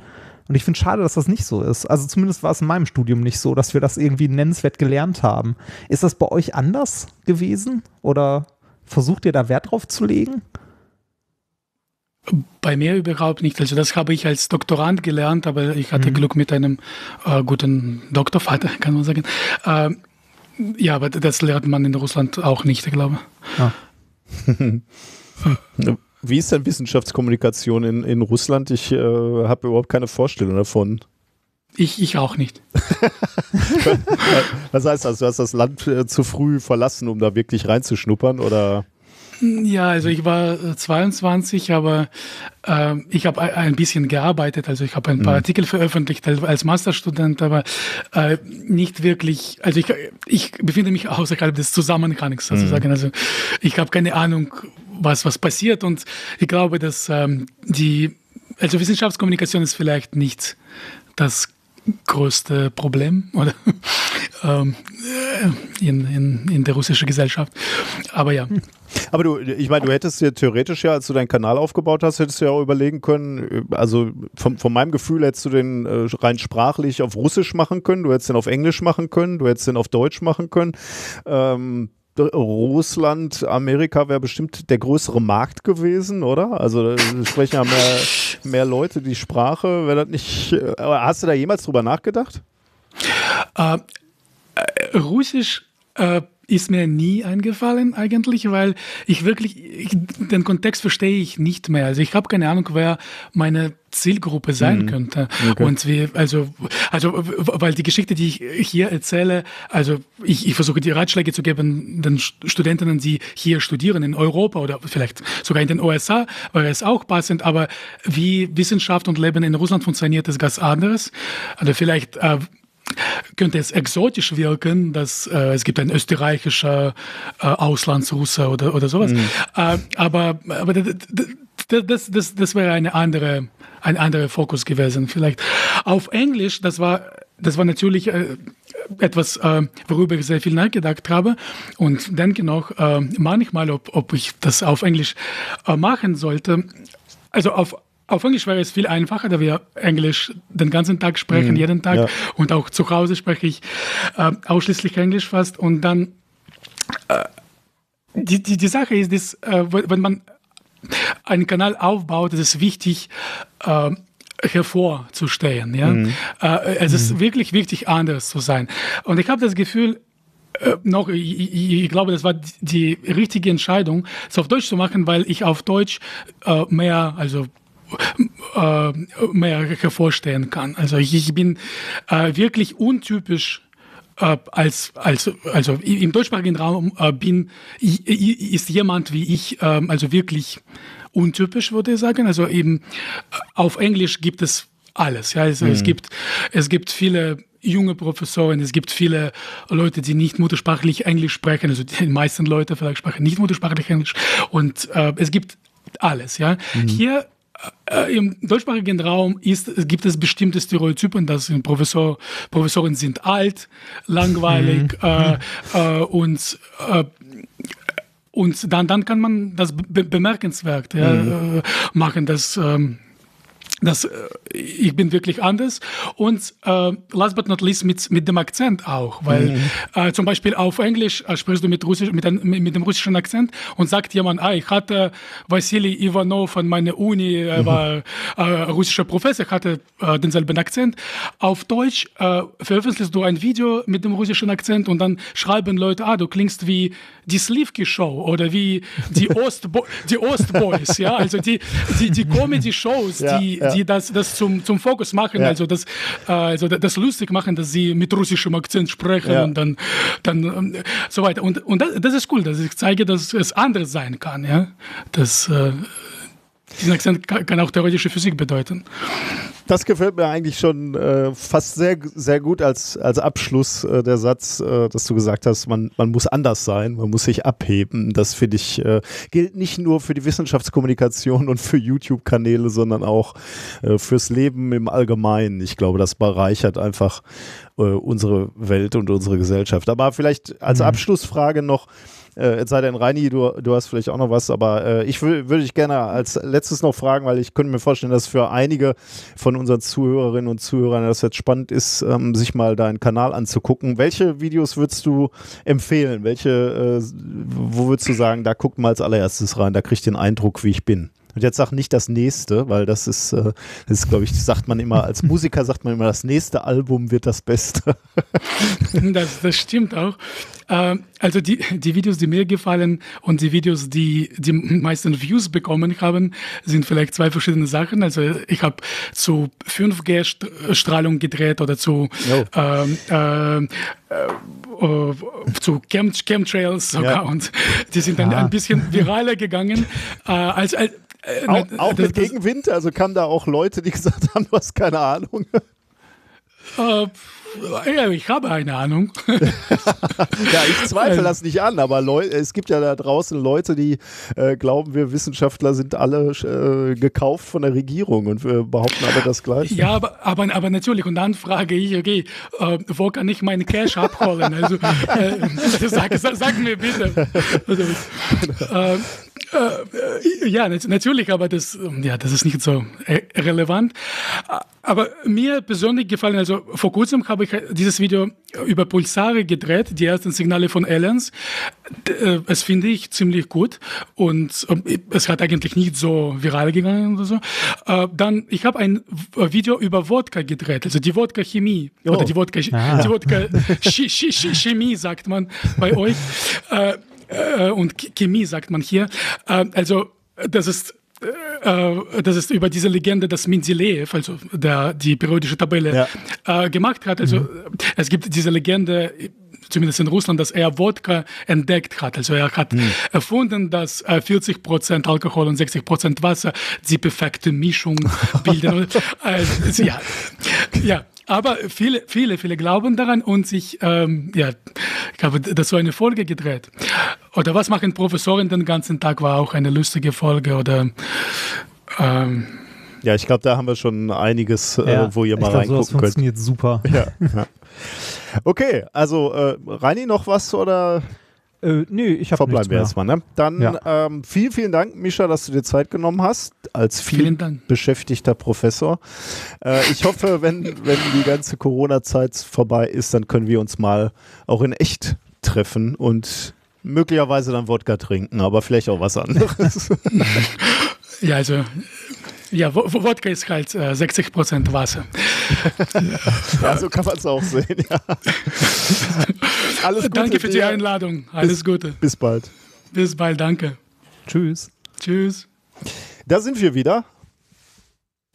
Und ich finde schade, dass das nicht so ist. Also zumindest war es in meinem Studium nicht so, dass wir das irgendwie nennenswert gelernt haben. Ist das bei euch anders gewesen? Oder versucht ihr da Wert drauf zu legen?
Bei mir überhaupt nicht. Also das habe ich als Doktorand gelernt, aber ich hatte mhm. Glück mit einem äh, guten Doktorvater, <laughs> kann man sagen. Äh, ja, aber das lernt man in Russland auch nicht, ich glaube. Ah. <laughs>
Wie ist denn Wissenschaftskommunikation in, in Russland? Ich äh, habe überhaupt keine Vorstellung davon.
Ich, ich auch nicht. <laughs>
Was heißt das? Du hast das Land äh, zu früh verlassen, um da wirklich reinzuschnuppern, oder?
Ja, also ich war äh, 22, aber äh, ich habe ein bisschen gearbeitet. Also ich habe ein paar mhm. Artikel veröffentlicht als Masterstudent, aber äh, nicht wirklich. Also ich, ich befinde mich außerhalb des Zusammenhangs sozusagen. Mhm. Also ich habe keine Ahnung, was was passiert und ich glaube, dass ähm, die also Wissenschaftskommunikation ist vielleicht nicht das größte Problem oder <laughs> ähm, in, in, in der russischen Gesellschaft. Aber ja.
Aber du, ich meine, du hättest dir theoretisch ja, als du deinen Kanal aufgebaut hast, hättest du ja auch überlegen können, also von, von meinem Gefühl hättest du den äh, rein sprachlich auf Russisch machen können, du hättest den auf Englisch machen können, du hättest den auf Deutsch machen können. Ähm, Russland, Amerika wäre bestimmt der größere Markt gewesen, oder? Also sprechen ja mehr, mehr Leute die Sprache. Wäre das nicht. Hast du da jemals drüber nachgedacht?
Äh, äh, Russisch äh, ist mir nie eingefallen eigentlich, weil ich wirklich ich, den Kontext verstehe ich nicht mehr. Also ich habe keine Ahnung, wer meine Zielgruppe sein mhm. könnte. Okay. Und wie, also, also, weil die Geschichte, die ich hier erzähle, also ich, ich versuche die Ratschläge zu geben den Studentinnen, die hier studieren in Europa oder vielleicht sogar in den USA, wäre es auch passend, aber wie Wissenschaft und Leben in Russland funktioniert, ist ganz anderes. Also vielleicht äh, könnte es exotisch wirken, dass äh, es gibt ein österreichischer äh, Auslandsrusse oder, oder sowas. Mhm. Äh, aber aber das, das, das wäre eine andere, ein anderer Fokus gewesen. Vielleicht auf Englisch, das war, das war natürlich äh, etwas, äh, worüber ich sehr viel nachgedacht habe und denke noch äh, manchmal, ob, ob ich das auf Englisch äh, machen sollte. Also auf auf Englisch wäre es viel einfacher, da wir Englisch den ganzen Tag sprechen, mhm, jeden Tag. Ja. Und auch zu Hause spreche ich äh, ausschließlich Englisch fast. Und dann, äh, die, die, die Sache ist, dass, äh, wenn man einen Kanal aufbaut, ist es wichtig, äh, hervorzustehen. Ja? Mhm. Äh, es ist mhm. wirklich wichtig, anders zu sein. Und ich habe das Gefühl, äh, noch, ich, ich, glaube, das war die richtige Entscheidung, es auf Deutsch zu machen, weil ich auf Deutsch äh, mehr, also äh, mehr hervorstehen kann. Also ich, ich bin äh, wirklich untypisch äh, als, als, also im deutschsprachigen Raum äh, bin, ist jemand wie ich, äh, also wirklich untypisch, würde ich sagen. Also eben äh, auf Englisch gibt es alles. Ja, also mhm. es gibt, es gibt viele junge Professoren, es gibt viele Leute, die nicht muttersprachlich Englisch sprechen, also die meisten Leute vielleicht sprechen nicht muttersprachlich Englisch und äh, es gibt alles, ja. Mhm. Hier äh, im deutschsprachigen Raum ist, gibt es bestimmte Stereotypen, dass Professor, Professoren sind alt, langweilig mhm. äh, äh, und äh, und dann, dann kann man das be bemerkenswert ja, mhm. Äh, machen, dass ähm, das, äh, ich bin wirklich anders. Und äh, last but not least mit, mit dem Akzent auch, weil mhm. äh, zum Beispiel auf Englisch äh, sprichst du mit, Russisch, mit, ein, mit, dem russischen Akzent und sagt jemand, ah, ich hatte Vassili Ivanov von meiner Uni, er mhm. war äh, russischer Professor, hatte äh, denselben Akzent. Auf Deutsch äh, veröffentlichst du ein Video mit dem russischen Akzent und dann schreiben Leute, ah, du klingst wie die Slivki Show oder wie die <laughs> Ostbo die Ostboys, ja, also die, die, die Comedy-Shows, ja, die, ja. Die das, das zum, zum Fokus machen, ja. also, das, äh, also das lustig machen, dass sie mit russischem Akzent sprechen und dann, dann ähm, so weiter. Und, und das, das, ist cool, dass ich zeige, dass es anders sein kann, ja, dass äh, diesen Akzent kann auch theoretische Physik bedeuten.
Das gefällt mir eigentlich schon äh, fast sehr, sehr gut als, als Abschluss äh, der Satz, äh, dass du gesagt hast, man, man muss anders sein, man muss sich abheben. Das finde ich, äh, gilt nicht nur für die Wissenschaftskommunikation und für YouTube-Kanäle, sondern auch äh, fürs Leben im Allgemeinen. Ich glaube, das bereichert einfach äh, unsere Welt und unsere Gesellschaft. Aber vielleicht als mhm. Abschlussfrage noch, äh, es sei denn, Reini, du, du hast vielleicht auch noch was, aber äh, ich würde dich gerne als letztes noch fragen, weil ich könnte mir vorstellen, dass für einige von unseren Zuhörerinnen und Zuhörern das jetzt spannend ist, ähm, sich mal deinen Kanal anzugucken. Welche Videos würdest du empfehlen? Welche, äh, wo würdest du sagen, da guckt mal als allererstes rein, da kriegt den Eindruck, wie ich bin? Und jetzt sag nicht das nächste, weil das ist, äh, das ist, glaube ich, sagt man immer, als <laughs> Musiker sagt man immer, das nächste Album wird das Beste. <laughs>
das, das stimmt auch. Äh, also die, die Videos, die mir gefallen und die Videos, die die meisten Views bekommen haben, sind vielleicht zwei verschiedene Sachen. Also ich habe zu 5G-Strahlung gedreht oder zu
Oh.
ähm, äh, äh, zu Chem Chemtrails sogar
Ja.
und die sind dann
Ah.
ein bisschen viraler gegangen <laughs> äh, als, als äh,
Auch,
na,
auch
das-
mit
das-
Gegenwind, also kamen da auch Leute, die <laughs> gesagt haben, du hast keine Ahnung.
Äh, ja, ich habe eine Ahnung. <laughs>
Ja, ich zweifle das nicht an, aber Leu es gibt ja da draußen Leute, die äh, glauben, wir Wissenschaftler sind alle äh, gekauft von der Regierung und wir behaupten alle das Gleiche.
Ja, aber, aber, aber natürlich. Und dann frage ich, okay, äh, wo kann ich meine Cash abholen? Also, äh, <laughs> sag, sag, sag mir bitte. Also, äh, äh, ja, nat- natürlich, aber das, ja, das ist nicht so äh, relevant. Äh, Aber mir persönlich gefallen, also vor kurzem habe ich dieses Video über Pulsare gedreht, die ersten Signale von Aliens. D- äh, Es finde ich ziemlich gut und ähm, es hat eigentlich nicht so viral gegangen oder so. Äh, Dann, ich habe ein Video über Wodka gedreht, also die Wodka-Chemie
Oh.
oder die Wodka,
Ah.
die Wodka Chemie sagt man bei euch <laughs> äh, äh, und Ch- Chemie sagt man hier. Äh, Also das ist äh, das ist über diese Legende, dass Mendeleev, also der die periodische Tabelle äh, gemacht hat. Also es gibt diese Legende, zumindest in Russland, dass er Wodka entdeckt hat. Also er hat erfunden, dass äh, 40 Prozent Alkohol und 60 Prozent Wasser die perfekte Mischung bilden. <laughs> Äh, ja, ja. Aber viele, viele, viele glauben daran und sich, ähm, ja, ich habe dazu eine Folge gedreht. Oder was machen Professoren den ganzen Tag war auch eine lustige Folge oder ähm,
Ja, ich glaube, da haben wir schon einiges, äh,
Ja,
wo ihr
ich
mal
glaub, sowas
reingucken könnt.
funktioniert super.
Ja, ja. Okay, also äh, Reini, noch was oder
Äh, nö, ich habe
verbleiben wir
nichts
erstmal? Ne? Dann
Ja.
ähm, vielen, vielen Dank, Mischa, dass du dir Zeit genommen hast, als viel beschäftigter Professor. Äh, ich hoffe, wenn, <laughs> wenn die ganze Corona-Zeit vorbei ist, dann können wir uns mal auch in echt treffen und möglicherweise dann Wodka trinken, aber vielleicht auch was anderes. <laughs>
ja, also ja, Wo- Wo- Wodka ist halt äh, 60 Prozent Wasser.
ja, <laughs> so kann man es auch sehen. Ja. Alles Gute
Danke für die. Einladung. Alles Gute.
Bis bald.
Bis bald. Danke.
Tschüss.
Tschüss.
Da sind wir wieder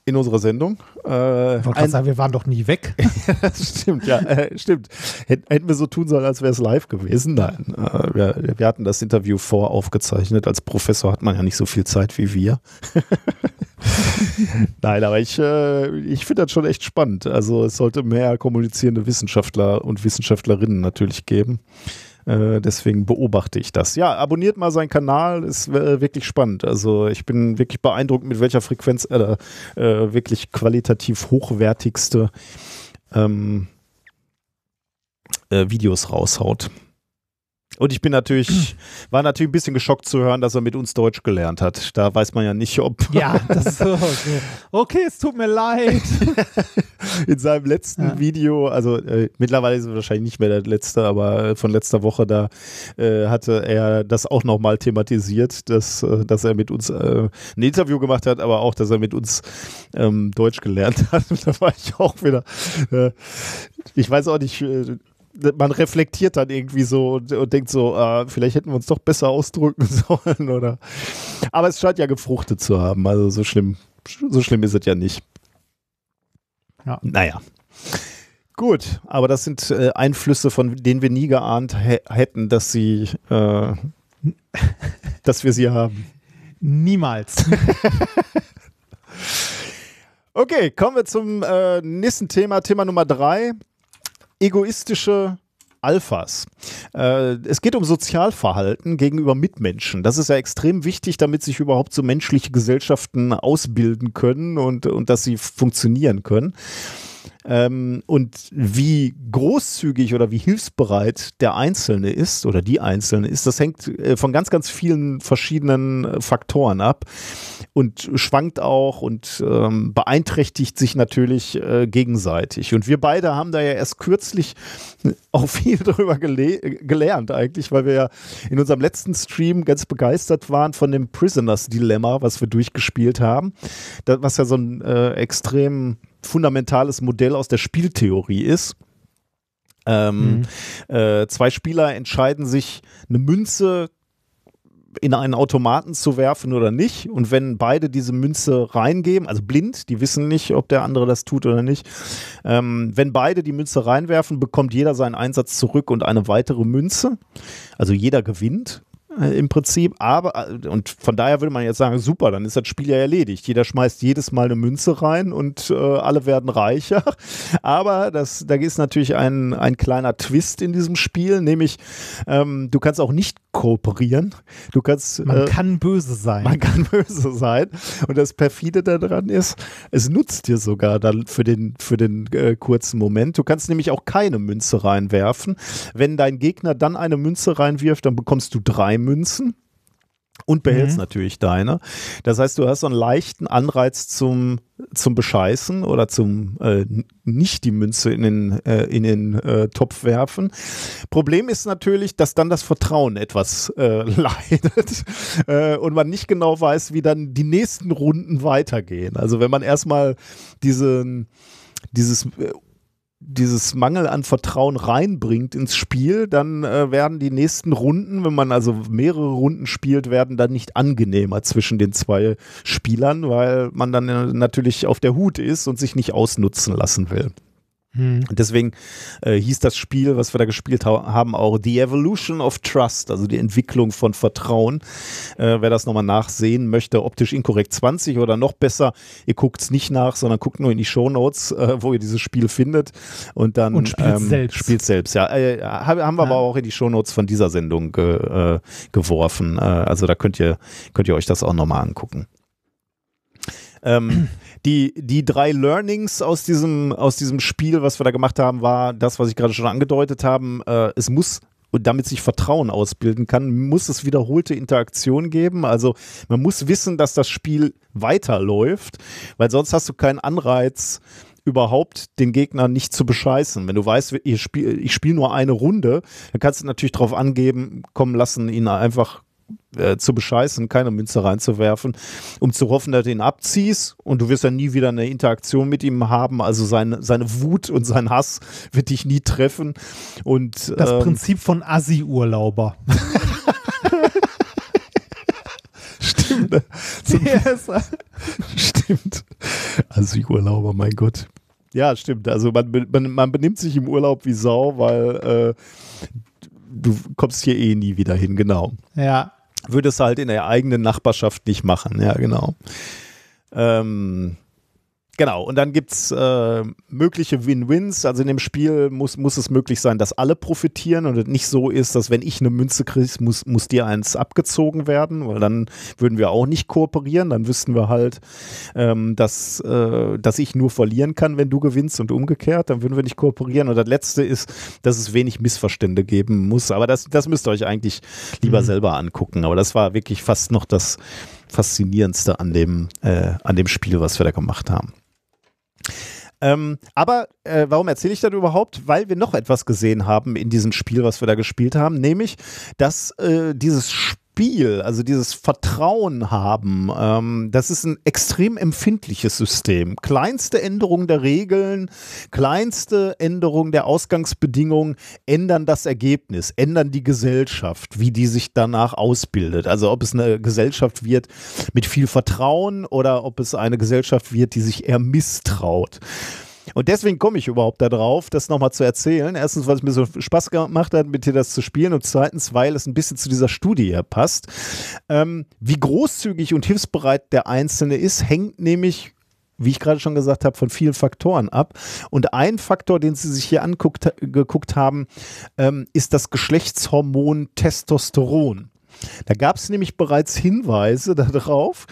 in unserer Sendung. Äh,
Ich wollte gerade
ein-
sagen, wir waren doch nie weg.
Das <laughs> stimmt, ja, äh, stimmt. Hätt- Hätten wir so tun sollen, als wäre es live gewesen. Nein, äh, wir, wir hatten das Interview voraufgezeichnet. Als Professor hat man ja nicht so viel Zeit wie wir. <laughs> <laughs> Nein, aber ich, äh, ich finde das schon echt spannend. Also es sollte mehr kommunizierende Wissenschaftler und Wissenschaftlerinnen natürlich geben. Äh, deswegen beobachte ich das. Ja, abonniert mal seinen Kanal, ist äh, wirklich spannend. Also ich bin wirklich beeindruckt, mit welcher Frequenz er da äh, wirklich qualitativ hochwertigste ähm, äh, Videos raushaut. Und ich bin natürlich, <clears throat> war natürlich ein bisschen geschockt zu hören, dass er mit uns Deutsch gelernt hat. Da weiß man ja nicht, ob <laughs>
Ja, das ist so. Okay, okay es tut mir leid. <laughs>
in seinem letzten
Ja.
Video, also äh, mittlerweile ist es wahrscheinlich nicht mehr der letzte, aber äh, von letzter Woche, da äh, hatte er das auch nochmal thematisiert, dass, äh, dass er mit uns äh, ein Interview gemacht hat, aber auch, dass er mit uns ähm, Deutsch gelernt <laughs> hat. Und da war ich auch wieder, äh, ich weiß auch nicht, man reflektiert dann irgendwie so und, und denkt so, ah, vielleicht hätten wir uns doch besser ausdrücken <laughs> sollen oder. Aber es scheint ja gefruchtet zu haben. Also so schlimm, so schlimm ist es ja nicht.
Ja.
Naja. Gut, aber das sind äh, Einflüsse, von denen wir nie geahnt hä hätten, dass sie, äh, <laughs> dass wir sie haben.
Niemals. <laughs>
Okay, kommen wir zum äh, nächsten Thema, Thema Nummer drei. Egoistische Alphas. Äh, es geht um Sozialverhalten gegenüber Mitmenschen. Das ist ja extrem wichtig, damit sich überhaupt so menschliche Gesellschaften ausbilden können und, und dass sie funktionieren können. Ähm, und wie großzügig oder wie hilfsbereit der Einzelne ist oder die Einzelne ist, das hängt äh, von ganz, ganz vielen verschiedenen äh, Faktoren ab und schwankt auch und ähm, beeinträchtigt sich natürlich äh, gegenseitig. Und wir beide haben da ja erst kürzlich <laughs> auch viel darüber gele gelernt eigentlich, weil wir ja in unserem letzten Stream ganz begeistert waren von dem Prisoners Dilemma, was wir durchgespielt haben, da, was ja so ein äh, extrem fundamentales Modell aus der Spieltheorie ist. Ähm,
Mhm.
äh, zwei Spieler entscheiden sich, eine Münze in einen Automaten zu werfen oder nicht. Und wenn beide diese Münze reingeben, also blind, die wissen nicht, ob der andere das tut oder nicht, ähm, wenn beide die Münze reinwerfen, bekommt jeder seinen Einsatz zurück und eine weitere Münze. Also jeder gewinnt äh, im Prinzip. Aber, äh, und von daher würde man jetzt sagen, super, dann ist das Spiel ja erledigt. Jeder schmeißt jedes Mal eine Münze rein und äh, alle werden reicher. <laughs> Aber das, da ist natürlich ein, ein kleiner Twist in diesem Spiel, nämlich ähm, du kannst auch nicht kooperieren. Du kannst
Man
äh,
kann böse sein.
man kann <laughs> böse sein. Und das perfide daran ist, es nutzt dir sogar dann für den, für den äh, kurzen Moment. Du kannst nämlich auch keine Münze reinwerfen. Wenn dein Gegner dann eine Münze reinwirft, dann bekommst du drei Münzen. Und behältst
Mhm.
natürlich deine. Das heißt, du hast so einen leichten Anreiz zum, zum Bescheißen oder zum äh, nicht die Münze in den, äh, in den äh, Topf werfen. Problem ist natürlich, dass dann das Vertrauen etwas äh, <laughs> leidet äh, und man nicht genau weiß, wie dann die nächsten Runden weitergehen. Also wenn man erstmal diesen, dieses äh, dieses Mangel an Vertrauen reinbringt ins Spiel, dann äh, werden die nächsten Runden, wenn man also mehrere Runden spielt, werden dann nicht angenehmer zwischen den zwei Spielern, weil man dann äh, natürlich auf der Hut ist und sich nicht ausnutzen lassen will.
Hm.
Und deswegen äh, hieß das Spiel, was wir da gespielt ha haben, auch The Evolution of Trust, also die Entwicklung von Vertrauen. Äh, wer das nochmal nachsehen möchte, optisch inkorrekt 20 oder noch besser, ihr guckt es nicht nach, sondern guckt nur in die Shownotes, äh, wo ihr dieses Spiel findet und dann
Und spielt's selbst.
Spielt selbst, ja. Äh, hab- haben wir aber
Ja.
auch in die Shownotes von dieser Sendung ge äh, geworfen. Äh, also da könnt ihr, könnt ihr euch das auch nochmal angucken. Ähm, die, die drei Learnings aus diesem, aus diesem Spiel, was wir da gemacht haben, war das, was ich gerade schon angedeutet habe. Äh, es muss und damit sich Vertrauen ausbilden kann, muss es wiederholte Interaktion geben. Also man muss wissen, dass das Spiel weiterläuft, weil sonst hast du keinen Anreiz, überhaupt den Gegner nicht zu bescheißen. Wenn du weißt, ich spiele spiel nur eine Runde, dann kannst du natürlich darauf angeben, kommen lassen, ihn einfach äh, zu bescheißen, keine Münze reinzuwerfen, um zu hoffen, dass du ihn abziehst und du wirst dann nie wieder eine Interaktion mit ihm haben. Also seine, seine Wut und sein Hass wird dich nie treffen. Und
Das
ähm,
Prinzip von Assi-Urlauber. <laughs>
stimmt. ne?
Yes. <laughs>
Stimmt. Asylurlauber, mein Gott. Ja, stimmt. Also man, man, man benimmt sich im Urlaub wie Sau, weil äh, du kommst hier eh nie wieder hin, genau.
ja.
Würdest du halt in der eigenen Nachbarschaft nicht machen, ja, genau. Ähm, genau, und dann gibt es äh, mögliche Win-Wins. Also in dem Spiel muss, muss es möglich sein, dass alle profitieren und es nicht so ist, dass wenn ich eine Münze kriege, muss, muss dir eins abgezogen werden, weil dann würden wir auch nicht kooperieren. Dann wüssten wir halt, ähm, dass, äh, dass ich nur verlieren kann, wenn du gewinnst und umgekehrt. Dann würden wir nicht kooperieren. Und das Letzte ist, dass es wenig Missverstände geben muss. Aber das, das müsst ihr euch eigentlich lieber selber angucken. Aber das war wirklich fast noch das Faszinierendste an dem, äh, an dem Spiel, was wir da gemacht haben. Ähm, aber äh, warum erzähle ich das überhaupt? Weil wir noch etwas gesehen haben in diesem Spiel, was wir da gespielt haben, nämlich, dass äh, dieses Spiel, also dieses Vertrauen haben, ähm, das ist ein extrem empfindliches System. Kleinste Änderung der Regeln, kleinste Änderung der Ausgangsbedingungen ändern das Ergebnis, ändern die Gesellschaft, wie die sich danach ausbildet. Also ob es eine Gesellschaft wird mit viel Vertrauen oder ob es eine Gesellschaft wird, die sich eher misstraut. Und deswegen komme ich überhaupt darauf, das nochmal zu erzählen. Erstens, weil es mir so Spaß gemacht hat, mit dir das zu spielen. Und zweitens, weil es ein bisschen zu dieser Studie passt. Ähm, wie großzügig und hilfsbereit der Einzelne ist, hängt nämlich wie ich gerade schon gesagt habe, von vielen Faktoren ab. Und ein Faktor, den Sie sich hier anguckt, geguckt haben, ähm, ist das Geschlechtshormon Testosteron. Da gab es nämlich bereits Hinweise <laughs> darauf,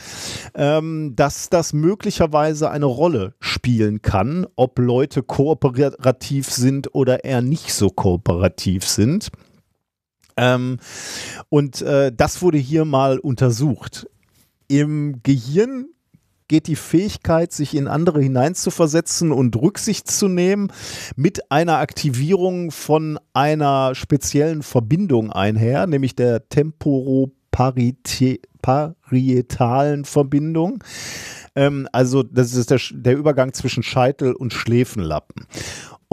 ähm, dass das möglicherweise eine Rolle spielen kann, ob Leute kooperativ sind oder eher nicht so kooperativ sind. Ähm, und äh, das wurde hier mal untersucht. Im Gehirn geht die Fähigkeit, sich in andere hineinzuversetzen und Rücksicht zu nehmen, mit einer Aktivierung von einer speziellen Verbindung einher, nämlich der temporoparietalen Verbindung. Ähm, also das ist der, der Übergang zwischen Scheitel und Schläfenlappen.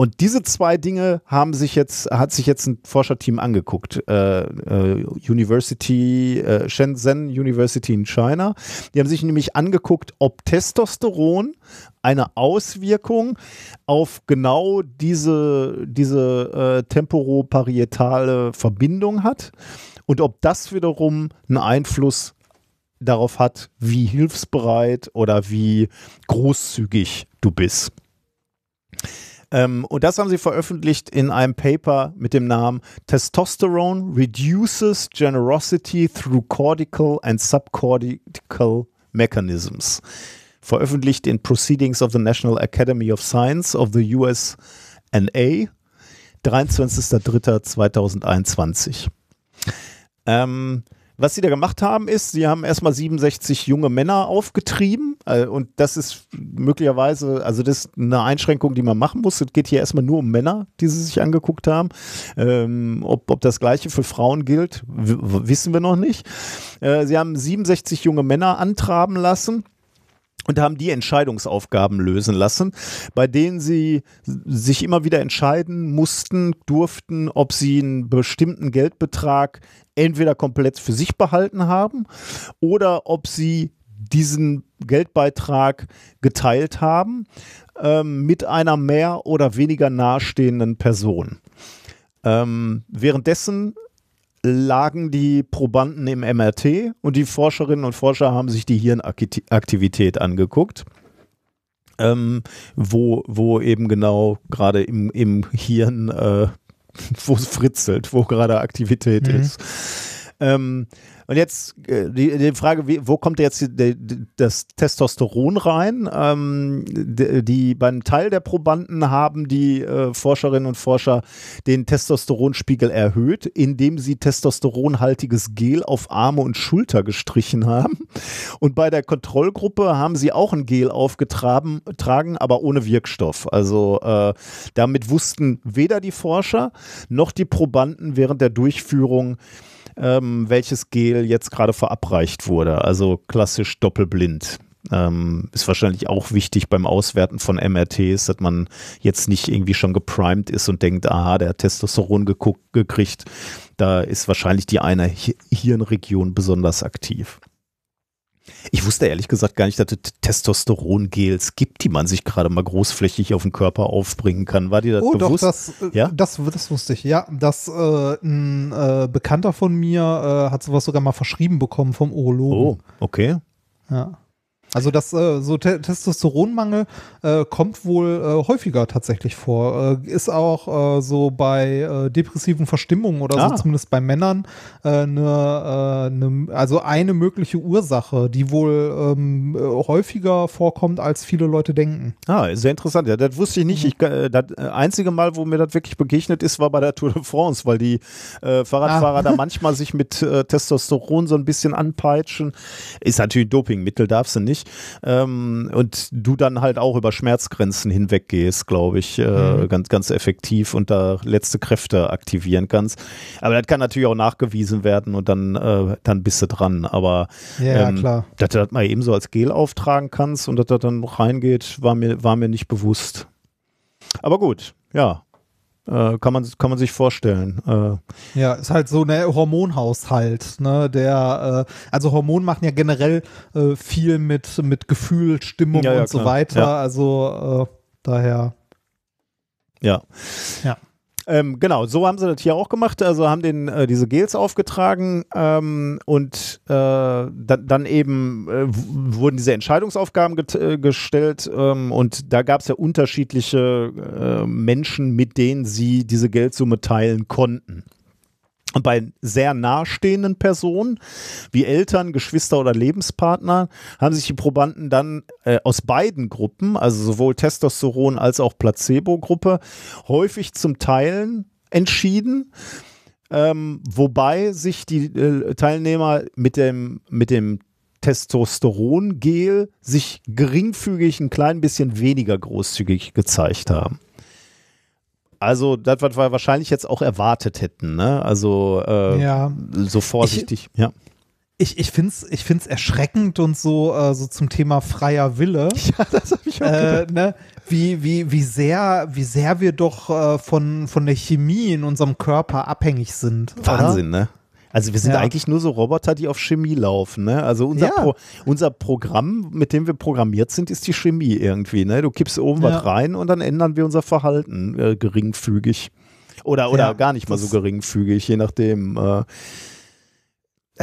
Und diese zwei Dinge haben sich jetzt, hat sich jetzt ein Forscherteam angeguckt. Äh, äh, University, äh, Shenzhen University in China. Die haben sich nämlich angeguckt, ob Testosteron eine Auswirkung auf genau diese, diese äh, temporoparietale Verbindung hat und ob das wiederum einen Einfluss darauf hat, wie hilfsbereit oder wie großzügig du bist. Ähm, und das haben sie veröffentlicht in einem Paper mit dem Namen Testosterone Reduces Generosity Through Cortical and Subcortical Mechanisms. Veröffentlicht in Proceedings of the National Academy of Science of the USA, 23.03.2021. Ähm, was sie da gemacht haben, ist, sie haben erstmal 67 junge Männer aufgetrieben äh, und das ist möglicherweise, also das ist eine Einschränkung, die man machen muss. Es geht hier erstmal nur um Männer, die sie sich angeguckt haben. Ähm, ob, ob das gleiche für Frauen gilt, wissen wir noch nicht. Äh, sie haben 67 junge Männer antraben lassen und haben die Entscheidungsaufgaben lösen lassen, bei denen sie sich immer wieder entscheiden mussten, durften, ob sie einen bestimmten Geldbetrag entweder komplett für sich behalten haben oder ob sie diesen Geldbeitrag geteilt haben ähm, mit einer mehr oder weniger nahestehenden Person. Ähm, währenddessen lagen die Probanden im MRT und die Forscherinnen und Forscher haben sich die Hirnaktivität angeguckt. Ähm, wo, wo eben genau gerade im, im Hirn, äh, <laughs> wo es fritzelt, wo gerade Aktivität mhm. ist. Ähm, und jetzt äh, die, die Frage, wie, wo kommt jetzt die, die, das Testosteron rein? Ähm, die, beim Teil der Probanden haben die äh, Forscherinnen und Forscher den Testosteronspiegel erhöht, indem sie testosteronhaltiges Gel auf Arme und Schulter gestrichen haben. Und bei der Kontrollgruppe haben sie auch ein Gel aufgetragen, tragen, aber ohne Wirkstoff. Also äh, damit wussten weder die Forscher noch die Probanden während der Durchführung, ähm, welches Gel jetzt gerade verabreicht wurde. Also klassisch doppelblind. Ähm, ist wahrscheinlich auch wichtig beim Auswerten von MRTs, dass man jetzt nicht irgendwie schon geprimed ist und denkt, aha, der hat Testosteron geguckt, gekriegt. Da ist wahrscheinlich die eine Hirnregion besonders aktiv. Ich wusste ehrlich gesagt gar nicht, dass es Testosterongels gibt, die man sich gerade mal großflächig auf den Körper aufbringen kann. War dir das oh, bewusst?
Doch, das, äh, ja? das, das wusste ich. Ja, das äh, ein äh, Bekannter von mir äh, hat sowas sogar mal verschrieben bekommen vom Urologen.
Oh, okay.
Ja. Also das äh, so Te Testosteronmangel äh, kommt wohl äh, häufiger tatsächlich vor. Äh, ist auch äh, so bei depressiven Verstimmungen oder ah. so, zumindest bei Männern, eine, ne, also eine mögliche Ursache, die wohl ähm, häufiger vorkommt, als viele Leute denken.
Ah, sehr interessant. Ja, das wusste ich nicht. Mhm. Ich, das einzige Mal, wo mir das wirklich begegnet ist, war bei der Tour de France, weil die Fahrradfahrer ah. da manchmal sich mit Testosteron so ein bisschen anpeitschen. Ist natürlich ein Dopingmittel, darfst du nicht nicht. Ähm, und du dann halt auch über Schmerzgrenzen hinweggehst, glaube ich, äh, mhm. ganz, ganz effektiv und da letzte Kräfte aktivieren kannst. Aber das kann natürlich auch nachgewiesen werden und dann, äh, dann bist du dran. Aber
ja, ähm, klar.
dass du das mal eben so als Gel auftragen kannst und dass das dann reingeht, war mir, war mir nicht bewusst. Aber gut, ja, äh, kann, man, kann man sich vorstellen.
Äh, ja, ist halt so ein Hormonhaushalt, ne? Der, äh, also Hormone machen ja generell äh, viel mit, mit Gefühl, Stimmung ja, ja, und so weiter. Ja. Also äh, daher.
Ja.
Ja.
Ähm, genau, so haben sie das hier auch gemacht. Also haben den äh, diese Gels aufgetragen ähm, und äh, da, dann eben äh, wurden diese Entscheidungsaufgaben äh, gestellt ähm, und da gab es ja unterschiedliche äh, Menschen, mit denen sie diese Geldsumme teilen konnten. Und bei sehr nahestehenden Personen, wie Eltern, Geschwister oder Lebenspartner, haben sich die Probanden dann äh, aus beiden Gruppen, also sowohl Testosteron als auch Placebo-Gruppe, häufig zum Teilen entschieden. Ähm, wobei sich die äh, Teilnehmer mit dem, mit dem Testosterongel sich geringfügig ein klein bisschen weniger großzügig gezeigt haben. Also, das, was wir wahrscheinlich jetzt auch erwartet hätten, ne? Also, äh, ja. so vorsichtig,
ich,
ja.
ich, ich finde es ich find's erschreckend und so, äh, so zum Thema freier Wille. <laughs>
Ja, das habe ich auch
äh, ne? wie, wie, wie, sehr, wie sehr wir doch äh, von, von der Chemie in unserem Körper abhängig sind.
Wahnsinn,
oder?
ne? Also wir sind
Ja.
eigentlich nur so Roboter, die auf Chemie laufen. Ne? Also unser,
Ja.
Pro, unser Programm, mit dem wir programmiert sind, ist die Chemie irgendwie. Ne? Du kippst oben
Ja.
was rein und dann ändern wir unser Verhalten äh, geringfügig. Oder, oder gar nicht mal so geringfügig, je nachdem. Äh,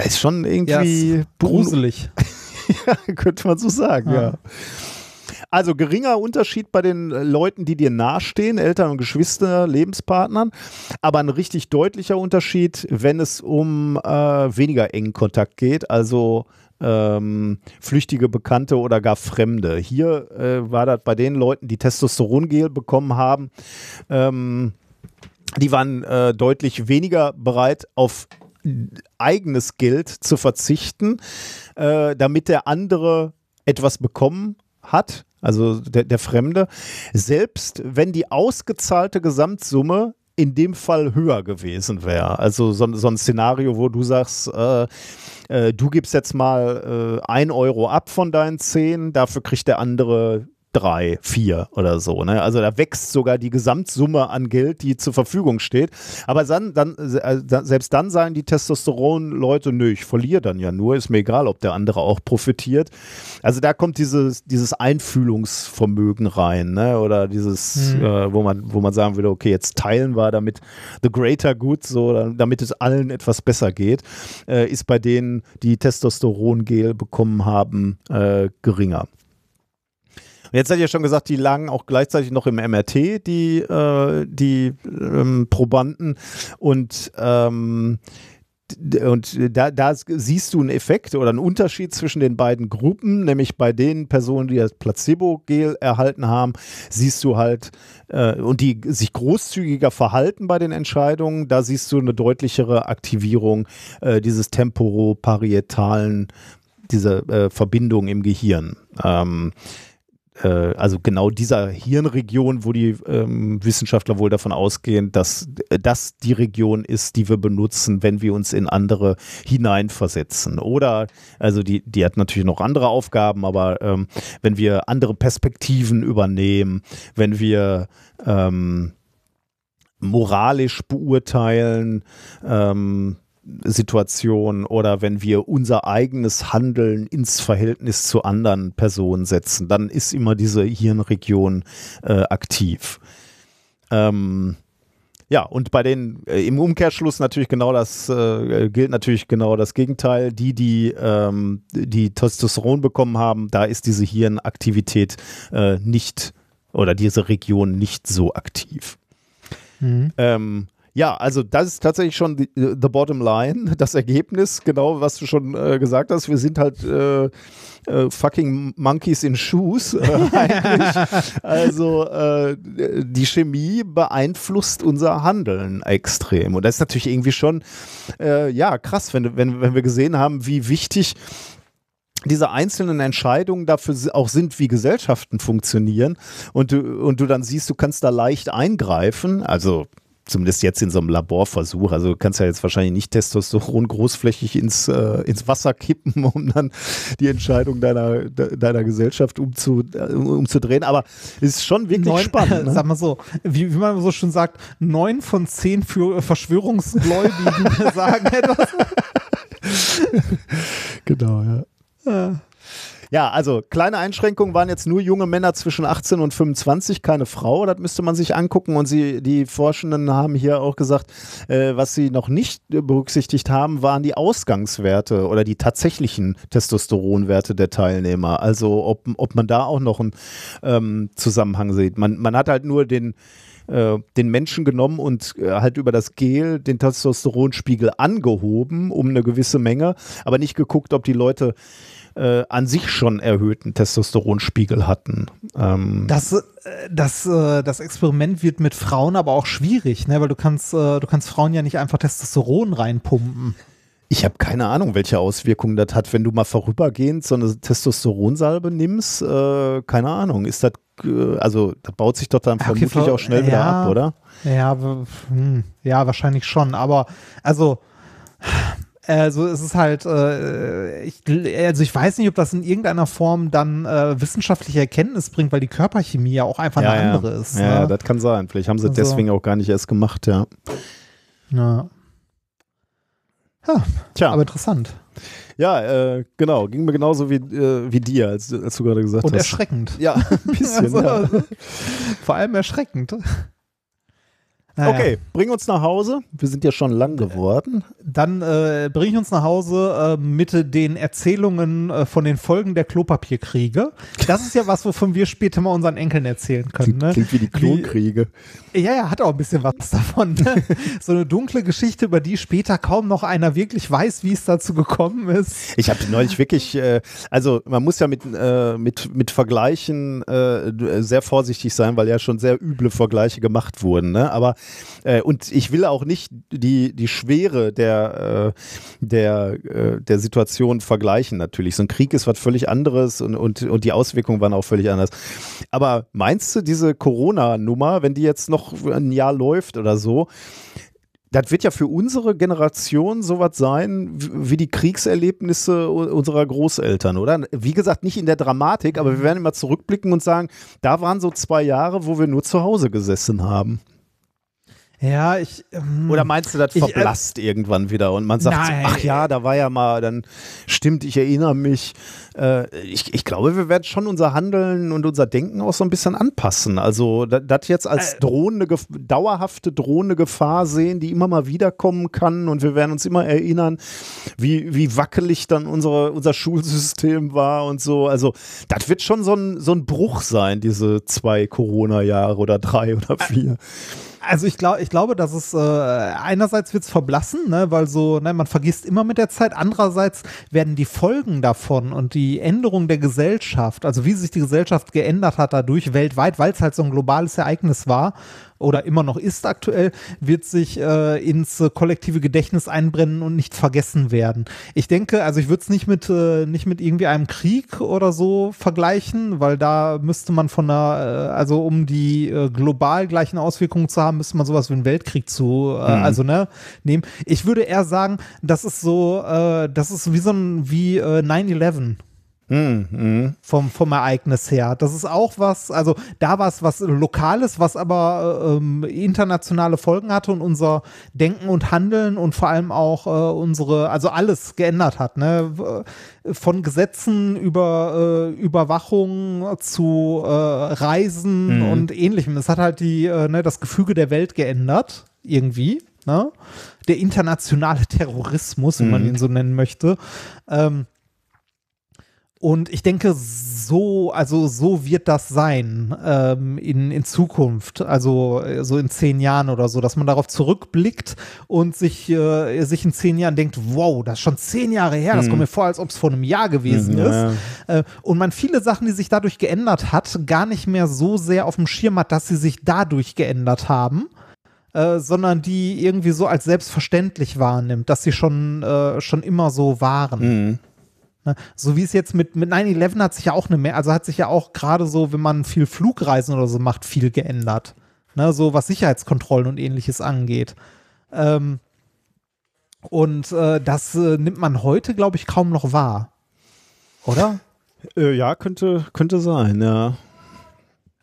ist schon irgendwie
gruselig. <laughs>
ja, könnte man so sagen, ja. Also geringer Unterschied bei den äh, Leuten, die dir nahestehen, Eltern und Geschwister, Lebenspartnern, aber ein richtig deutlicher Unterschied, wenn es um äh, weniger engen Kontakt geht, also ähm, flüchtige Bekannte oder gar Fremde. Hier äh, war das bei den Leuten, die Testosterongel bekommen haben, ähm, die waren äh, deutlich weniger bereit, auf eigenes Geld zu verzichten, äh, damit der andere etwas bekommen hat, also der, der Fremde, selbst wenn die ausgezahlte Gesamtsumme in dem Fall höher gewesen wäre. Also so, so ein Szenario, wo du sagst, äh, äh, du gibst jetzt mal äh, ein Euro ab von deinen zehn, dafür kriegt der andere drei, vier oder so. Ne? Also da wächst sogar die Gesamtsumme an Geld, die zur Verfügung steht. Aber dann, dann, äh, selbst dann sagen die Testosteron-Leute, nö, ich verliere dann ja nur, ist mir egal, ob der andere auch profitiert. Also da kommt dieses, dieses Einfühlungsvermögen rein, ne? oder dieses, äh, wo, man, wo man sagen würde, okay, jetzt teilen wir damit the greater good, so, damit es allen etwas besser geht, äh, ist bei denen, die Testosterongel bekommen haben, äh, geringer. Und jetzt hat ja schon gesagt, die lagen auch gleichzeitig noch im MRT, die, äh, die ähm, Probanden. Und, ähm, und da, da siehst du einen Effekt oder einen Unterschied zwischen den beiden Gruppen, nämlich bei den Personen, die das Placebo-Gel erhalten haben, siehst du halt, äh, und die sich großzügiger verhalten bei den Entscheidungen, da siehst du eine deutlichere Aktivierung äh, dieses temporoparietalen, dieser äh, Verbindung im Gehirn. Ähm, äh, also genau dieser Hirnregion, wo die ähm, Wissenschaftler wohl davon ausgehen, dass äh, das die Region ist, die wir benutzen, wenn wir uns in andere hineinversetzen. Oder, also die, die hat natürlich noch andere Aufgaben, aber ähm, wenn wir andere Perspektiven übernehmen, wenn wir ähm, moralisch beurteilen, ähm, Situation oder wenn wir unser eigenes Handeln ins Verhältnis zu anderen Personen setzen, dann ist immer diese Hirnregion äh, aktiv. Ähm, ja, und bei den äh, im Umkehrschluss natürlich genau das äh, gilt natürlich genau das Gegenteil. Die, die ähm, die Testosteron bekommen haben, da ist diese Hirnaktivität äh, nicht oder diese Region nicht so aktiv. Ähm, ja, also das ist tatsächlich schon die, the bottom line, <laughs> das Ergebnis, genau was du schon äh, gesagt hast. Wir sind halt äh, äh, fucking Monkeys in Shoes äh, <laughs> eigentlich. Also äh, die Chemie beeinflusst unser Handeln extrem. Und das ist natürlich irgendwie schon, äh, ja, krass, wenn, wenn, wenn wir gesehen haben, wie wichtig diese einzelnen Entscheidungen dafür auch sind, wie Gesellschaften funktionieren und du, und du dann siehst, du kannst da leicht eingreifen, also zumindest jetzt in so einem Laborversuch, also du kannst ja jetzt wahrscheinlich nicht Testosteron großflächig ins, äh, ins Wasser kippen, <laughs> um dann die Entscheidung deiner, de, deiner Gesellschaft umzu, äh, umzudrehen, aber es ist schon wirklich
Neun,
spannend. <laughs> Ne?
Sag mal so, wie, wie man so schon sagt, neun von zehn für Verschwörungsgläubigen <laughs> sagen etwas.
Genau, ja. Ja, also kleine Einschränkungen waren jetzt nur junge Männer zwischen 18 und 25, keine Frau. Das müsste man sich angucken. Und sie, die Forschenden haben hier auch gesagt, äh, was sie noch nicht berücksichtigt haben, waren die Ausgangswerte oder die tatsächlichen Testosteronwerte der Teilnehmer. Also ob, ob man da auch noch einen ähm, Zusammenhang sieht. Man, man hat halt nur den äh, den Menschen genommen und äh, halt über das Gel den Testosteronspiegel angehoben um eine gewisse Menge, aber nicht geguckt, ob die Leute äh, an sich schon erhöhten Testosteronspiegel hatten. Ähm,
Das, äh, das, äh, das Experiment wird mit Frauen aber auch schwierig, ne? weil du kannst, äh, du kannst Frauen ja nicht einfach Testosteron reinpumpen.
ich habe keine Ahnung, welche Auswirkungen das hat, wenn du mal vorübergehend so eine Testosteronsalbe nimmst. Äh, keine Ahnung, ist das, äh, also das baut sich doch dann
okay,
vermutlich
ver-
auch schnell wieder
ja.
ab, oder?
Ja, hm, ja, wahrscheinlich schon. Aber also Also es ist halt, äh, ich, also ich weiß nicht, ob das in irgendeiner Form dann äh, wissenschaftliche Erkenntnis bringt, weil die Körperchemie ja auch einfach
ja,
eine
ja.
andere ist.
Ja,
ne?
das kann sein. Vielleicht haben sie
Also-
deswegen auch gar nicht erst gemacht, ja.
ja. ja,
Tja,
aber interessant
ja, äh, genau. Ging mir genauso wie, äh, wie dir, als, als du gerade gesagt
und
hast.
erschreckend.
Ja, ein <laughs> bisschen.
Also,
ja.
Vor allem erschreckend. Naja.
Okay, bring uns nach Hause. Wir sind ja schon lang geworden.
Dann äh, bring ich uns nach Hause äh, mit den Erzählungen äh, von den Folgen der Klopapierkriege. Das ist ja was, wovon wir später mal unseren Enkeln erzählen können. Ne?
Klingt wie die Klonkriege.
Ja, ja, hat auch ein bisschen was davon. Ne? <laughs> so eine dunkle Geschichte, über die später kaum noch einer wirklich weiß, wie es dazu gekommen ist.
Ich habe neulich wirklich, äh, also man muss ja mit, äh, mit, mit Vergleichen äh, sehr vorsichtig sein, weil ja schon sehr üble Vergleiche gemacht wurden. Ne? Aber äh, und ich will auch nicht die, die Schwere der, äh, der, äh, der Situation vergleichen natürlich. So ein Krieg ist was völlig anderes und, und, und die Auswirkungen waren auch völlig anders. Aber meinst du, diese Corona-Nummer, wenn die jetzt noch ein Jahr läuft oder so, das wird ja für unsere Generation sowas sein wie die Kriegserlebnisse unserer Großeltern, oder? Wie gesagt, nicht in der Dramatik, aber wir werden immer zurückblicken und sagen, da waren so zwei Jahre, wo wir nur zu Hause gesessen haben.
Ja, ich. ähm,
Oder meinst du, das
Ich, äh,
verblasst irgendwann wieder und man sagt, so,
Nein.
ach ja, da war ja mal, dann stimmt, ich erinnere mich. Äh, ich, ich glaube, wir werden schon unser Handeln und unser Denken auch so ein bisschen anpassen. Also da- das jetzt als
Äh.
drohende, dauerhafte drohende Gefahr sehen, die immer mal wiederkommen kann und wir werden uns immer erinnern, wie, wie wackelig dann unsere, unser Schulsystem war und so. Also das wird schon so ein, so ein Bruch sein, diese zwei Corona-Jahre oder drei oder vier.
Also ich glaube, ich glaube, dass es äh, einerseits wird es verblassen, ne, weil so, ne, man vergisst immer mit der Zeit. Andererseits werden die Folgen davon und die Änderung der Gesellschaft, also wie sich die Gesellschaft geändert hat dadurch weltweit, weil es halt so ein globales Ereignis war oder immer noch ist aktuell, wird sich äh, ins äh, kollektive Gedächtnis einbrennen und nicht vergessen werden. Ich denke, also ich würde es nicht mit äh, nicht mit irgendwie einem Krieg oder so vergleichen, weil da müsste man von einer, äh, also um die äh, global gleichen Auswirkungen zu haben, müsste man sowas wie einen Weltkrieg zu, äh, also ne, nehmen. Ich würde eher sagen, das ist so, äh, das ist wie so ein wie äh, 9/11 vom, vom Ereignis her. Das ist auch was, also da war es was Lokales, was aber äh, ähm, internationale Folgen hatte und unser Denken und Handeln und vor allem auch äh, unsere, also alles geändert hat. Ne? Von Gesetzen über äh, Überwachung zu äh, Reisen und ähnlichem. Es hat halt die, äh, ne, das Gefüge der Welt geändert, irgendwie. Ne? Der internationale Terrorismus, wenn man ihn so nennen möchte. Ähm, und ich denke, so, also so wird das sein ähm, in, in Zukunft, also äh, so in zehn Jahren oder so, dass man darauf zurückblickt und sich, äh, sich in zehn Jahren denkt, wow, das ist schon zehn Jahre her, das kommt mir vor, als ob es vor einem Jahr gewesen
Mhm, ja,
ist. Äh, und man viele Sachen, die sich dadurch geändert hat, gar nicht mehr so sehr auf dem Schirm hat, dass sie sich dadurch geändert haben. Äh, sondern die irgendwie so als selbstverständlich wahrnimmt, dass sie schon, äh, schon immer so waren.
Mhm.
Ne? So wie es jetzt mit, mit 9-11 hat sich ja auch eine mehr, also hat sich ja auch gerade so, wenn man viel Flugreisen oder so macht, viel geändert. Ne? So was Sicherheitskontrollen und ähnliches angeht. Ähm, und äh, das äh, nimmt man heute, glaube ich, kaum noch wahr. Oder?
Äh, ja, könnte, könnte sein, ja.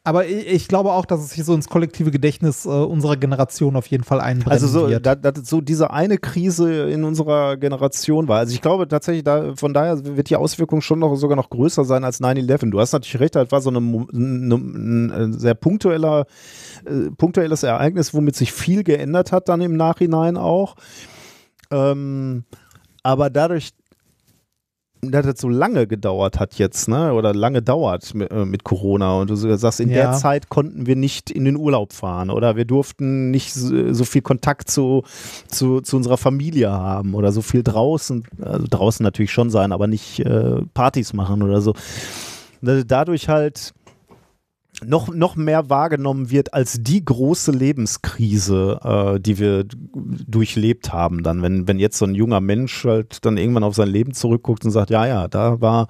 Aber ich, glaube auch, dass es sich so ins kollektive Gedächtnis äh, unserer Generation auf jeden Fall einbrennen
Also so, da, da, so diese eine Krise in unserer Generation war. Also ich glaube tatsächlich, da, von daher wird die Auswirkung schon noch sogar noch größer sein als 9-11. Du hast natürlich recht, das war so eine, eine, ein sehr punktueller, äh, punktuelles Ereignis, womit sich viel geändert hat dann im Nachhinein auch. Ähm, aber dadurch, dass das so lange gedauert hat jetzt, ne, oder lange dauert mit, äh, mit Corona und du sagst, in
Ja.
der Zeit konnten wir nicht in den Urlaub fahren oder wir durften nicht so, so viel Kontakt zu, zu, zu unserer Familie haben oder so viel draußen, also draußen natürlich schon sein, aber nicht äh, Partys machen oder so. Da- Dadurch halt noch, noch mehr wahrgenommen wird als die große Lebenskrise, äh, die wir durchlebt haben. Dann, wenn, wenn jetzt so ein junger Mensch halt dann irgendwann auf sein Leben zurückguckt und sagt, ja, ja, da war,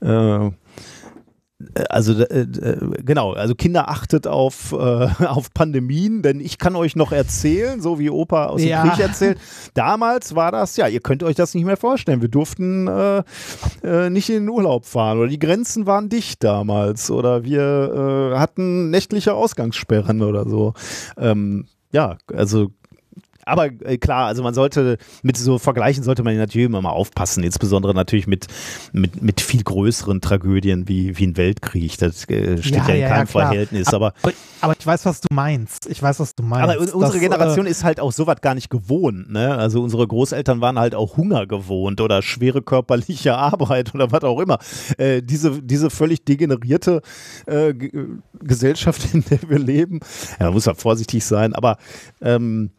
äh, also äh, äh, genau, also Kinder achtet auf, äh, <laughs> auf Pandemien, denn ich kann euch noch erzählen, so wie Opa aus dem
Ja.
Krieg erzählt. Damals war das, ja, ihr könnt euch das nicht mehr vorstellen. Wir durften äh, äh, nicht in den Urlaub fahren oder die Grenzen waren dicht damals oder wir äh, hatten nächtliche Ausgangssperren oder so. Ähm, ja, also aber äh, klar, also man sollte mit so Vergleichen sollte man natürlich immer mal aufpassen, insbesondere natürlich mit, mit, mit viel größeren Tragödien wie, wie ein Weltkrieg. Das äh, steht ja, in keinem
klar.
Verhältnis. Aber,
aber, aber ich weiß, was du meinst. Ich weiß, was du meinst.
aber un- unsere
Das,
Generation
äh,
ist halt auch sowas gar nicht gewohnt. Ne? Also unsere Großeltern waren halt auch Hunger gewohnt oder schwere körperliche <laughs> Arbeit oder was auch immer. Äh, diese, diese völlig degenerierte äh, Gesellschaft, <laughs> in der wir leben, ja, man muss halt vorsichtig sein, aber ähm,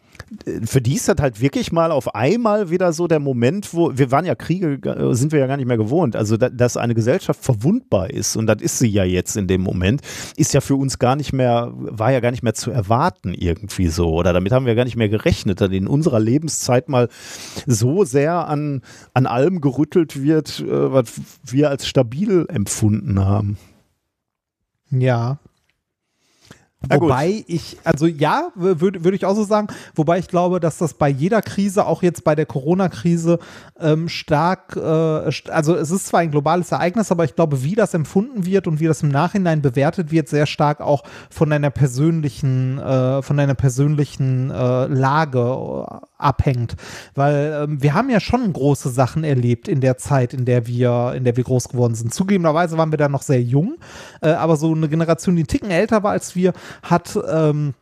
für die ist das halt wirklich mal auf einmal wieder so der Moment, wo wir waren ja Kriege, äh, sind wir ja gar nicht mehr gewohnt. Also, da, dass eine Gesellschaft verwundbar ist und das ist sie ja jetzt in dem Moment, ist ja für uns gar nicht mehr, war ja gar nicht mehr zu erwarten irgendwie so. Oder damit haben wir gar nicht mehr gerechnet, dass in unserer Lebenszeit mal so sehr an, an allem gerüttelt wird, äh, was wir als stabil empfunden haben.
Ja. Wobei ich, also ja, würde würd ich auch so sagen, wobei ich glaube, dass das bei jeder Krise, auch jetzt bei der Corona-Krise, ähm, stark, äh, st- also es ist zwar ein globales Ereignis, aber ich glaube, wie das empfunden wird und wie das im Nachhinein bewertet wird, sehr stark auch von deiner persönlichen, äh, von deiner persönlichen äh, Lage äh, abhängt. Weil ähm, wir haben ja schon große Sachen erlebt in der Zeit, in der wir, in der wir groß geworden sind. Zugegebenerweise waren wir da noch sehr jung, äh, aber so eine Generation, die einen Ticken älter war als wir, hat ähm,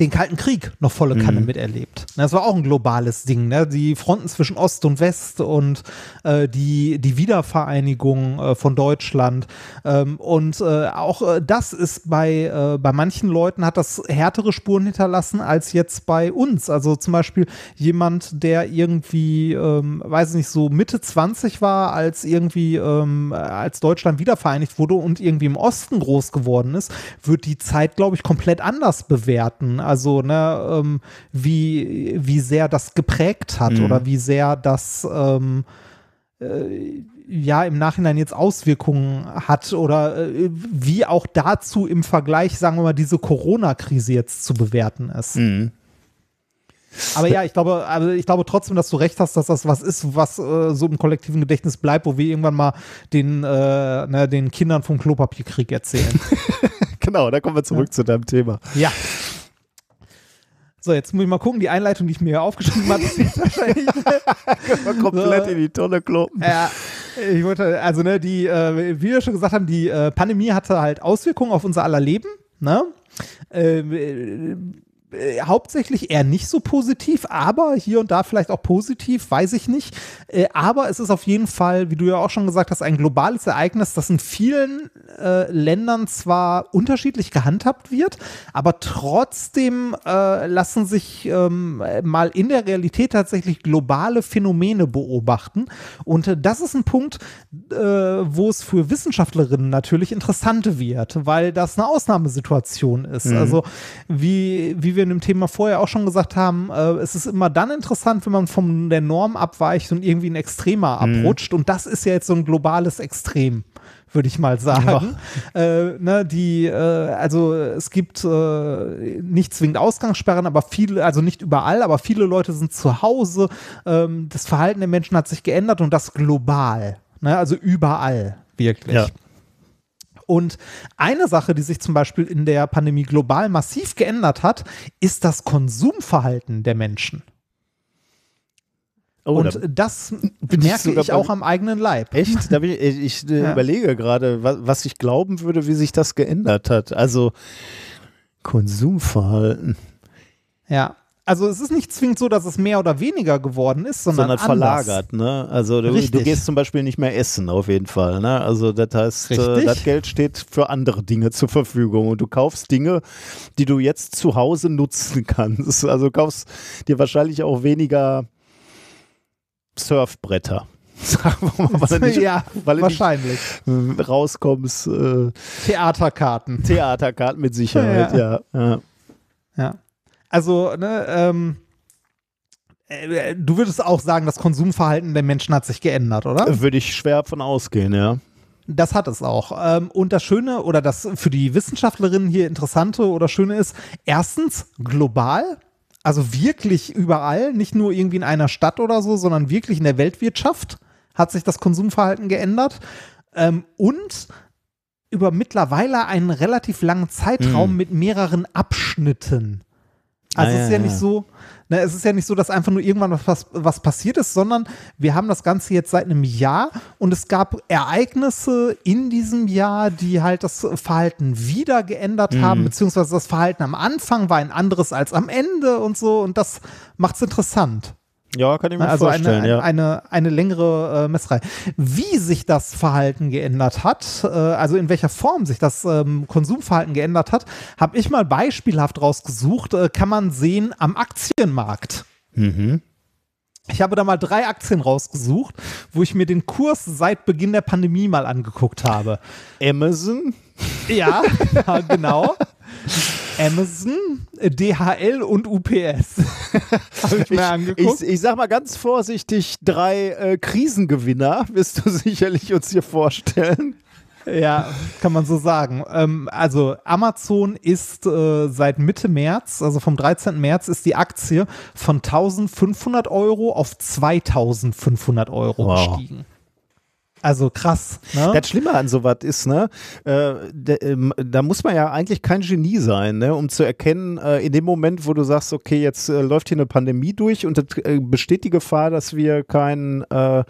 den Kalten Krieg noch volle Kanne miterlebt. Das war auch ein globales Ding, ne? Die Fronten zwischen Ost und West und äh, die, die Wiedervereinigung äh, von Deutschland. Ähm, und äh, auch äh, das ist bei, äh, bei manchen Leuten hat das härtere Spuren hinterlassen als jetzt bei uns. Also zum Beispiel jemand, der irgendwie, ähm, weiß nicht, so Mitte 20 war, als irgendwie, ähm, als Deutschland wiedervereinigt wurde und irgendwie im Osten groß geworden ist, wird die Zeit, glaube ich, komplett anders bewerten. Also, ne, ähm, wie, wie sehr das geprägt hat oder wie sehr das ähm, äh, ja im Nachhinein jetzt Auswirkungen hat oder äh, wie auch dazu im Vergleich, sagen wir mal, diese Corona-Krise jetzt zu bewerten ist. Aber ja, ich glaube, also ich glaube trotzdem, dass du recht hast, dass das was ist, was äh, so im kollektiven Gedächtnis bleibt, wo wir irgendwann mal den, äh, ne, den Kindern vom Klopapierkrieg erzählen. <laughs>
Genau, da kommen wir zurück zu deinem Thema.
ja. So, jetzt muss ich mal gucken, die Einleitung, die ich mir hier aufgeschrieben habe, ist jetzt wahrscheinlich.
Mal <laughs> komplett in die Tonne kloppen.
Ja, ich wollte, also ne, die, äh, wie wir schon gesagt haben, die äh, Pandemie hatte halt Auswirkungen auf unser aller Leben, ne? Ähm, äh, äh, hauptsächlich eher nicht so positiv, aber hier und da vielleicht auch positiv, weiß ich nicht. Äh, aber es ist auf jeden Fall, wie du ja auch schon gesagt hast, ein globales Ereignis, das in vielen äh, Ländern zwar unterschiedlich gehandhabt wird, aber trotzdem äh, lassen sich ähm, mal in der Realität tatsächlich globale Phänomene beobachten. Und äh, das ist ein Punkt, äh, wo es für Wissenschaftlerinnen natürlich interessant wird, weil das eine Ausnahmesituation ist. Also wie, wie wir in dem Thema vorher auch schon gesagt haben, äh, es ist immer dann interessant, wenn man von der Norm abweicht und irgendwie ein Extremer abrutscht. Und das ist ja jetzt so ein globales Extrem würde ich mal sagen. Äh, ne, die, äh, also es gibt äh, nicht zwingend Ausgangssperren, aber viele, also nicht überall, aber viele Leute sind zu Hause. Ähm, das Verhalten der Menschen hat sich geändert und das global. Ne, also überall, wirklich.
Ja.
Und eine Sache, die sich zum Beispiel in der Pandemie global massiv geändert hat, ist das Konsumverhalten der Menschen.
Oh, da
und das
ich
merke ich
bei-
auch am eigenen Leib.
Echt? Da ich ich äh,
Ja.
überlege gerade, was, was ich glauben würde, wie sich das geändert hat. Also Konsumverhalten,
Ja. Also es ist nicht zwingend so, dass es mehr oder weniger geworden ist, sondern,
sondern verlagert. Ne? Also du, du gehst zum Beispiel nicht mehr essen, auf jeden Fall. Ne? Also das heißt, äh, das Geld steht für andere Dinge zur Verfügung und du kaufst Dinge, die du jetzt zu Hause nutzen <laughs> kannst. Also du kaufst dir wahrscheinlich auch weniger Surfbretter. <laughs> Sagen wir mal, weil nicht,
ja,
weil du nicht
wahrscheinlich.
äh, rauskommst. Äh,
Theaterkarten.
Theaterkarten mit Sicherheit, <laughs> ja. ja.
Ja. Also, ne, ähm, äh, du würdest auch sagen, das Konsumverhalten der Menschen hat sich geändert, oder?
Würde ich schwer von ausgehen, ja.
Das hat es auch. Ähm, und das Schöne oder das für die Wissenschaftlerinnen hier Interessante oder Schöne ist, erstens global, also wirklich überall, nicht nur irgendwie in einer Stadt oder so, sondern wirklich in der Weltwirtschaft hat sich das Konsumverhalten geändert. Ähm, und über mittlerweile einen relativ langen Zeitraum
Hm.
mit mehreren Abschnitten. Also
Ah,
es ist
ja,
ja nicht so, ne, es ist ja nicht so, dass einfach nur irgendwann was, was passiert ist, sondern wir haben das Ganze jetzt seit einem Jahr und es gab Ereignisse in diesem Jahr, die halt das Verhalten wieder geändert
Mhm.
haben, beziehungsweise das Verhalten am Anfang war ein anderes als am Ende und so und das macht es interessant.
Ja, kann ich mir
Also
vorstellen,
eine,
ja.
eine, eine längere äh, Messerei. Wie sich das Verhalten geändert hat, äh, also in welcher Form sich das ähm, Konsumverhalten geändert hat, habe ich mal beispielhaft rausgesucht, äh, kann man sehen am Aktienmarkt.
Mhm.
Ich habe da mal drei Aktien rausgesucht, wo ich mir den Kurs seit Beginn der Pandemie mal angeguckt habe.
Amazon?
Ja, <laughs> genau. Amazon, äh, DHL und UPS. <laughs> habe ich mir angeguckt.
Ich, ich sag mal ganz vorsichtig, drei äh, Krisengewinner <laughs> wirst du sicherlich uns hier vorstellen.
Ja, kann man so sagen. Ähm, also Amazon ist äh, seit Mitte März, also vom 13. März, ist die Aktie von 1500 Euro auf 2500 Euro
Wow.
gestiegen. Also krass. Ne?
Das Schlimme an sowas ist, ne, äh, de, ähm, da muss man ja eigentlich kein Genie sein, ne, um zu erkennen, äh, in dem Moment, wo du sagst, okay, jetzt äh, läuft hier eine Pandemie durch und es äh, besteht die Gefahr, dass wir keinen äh,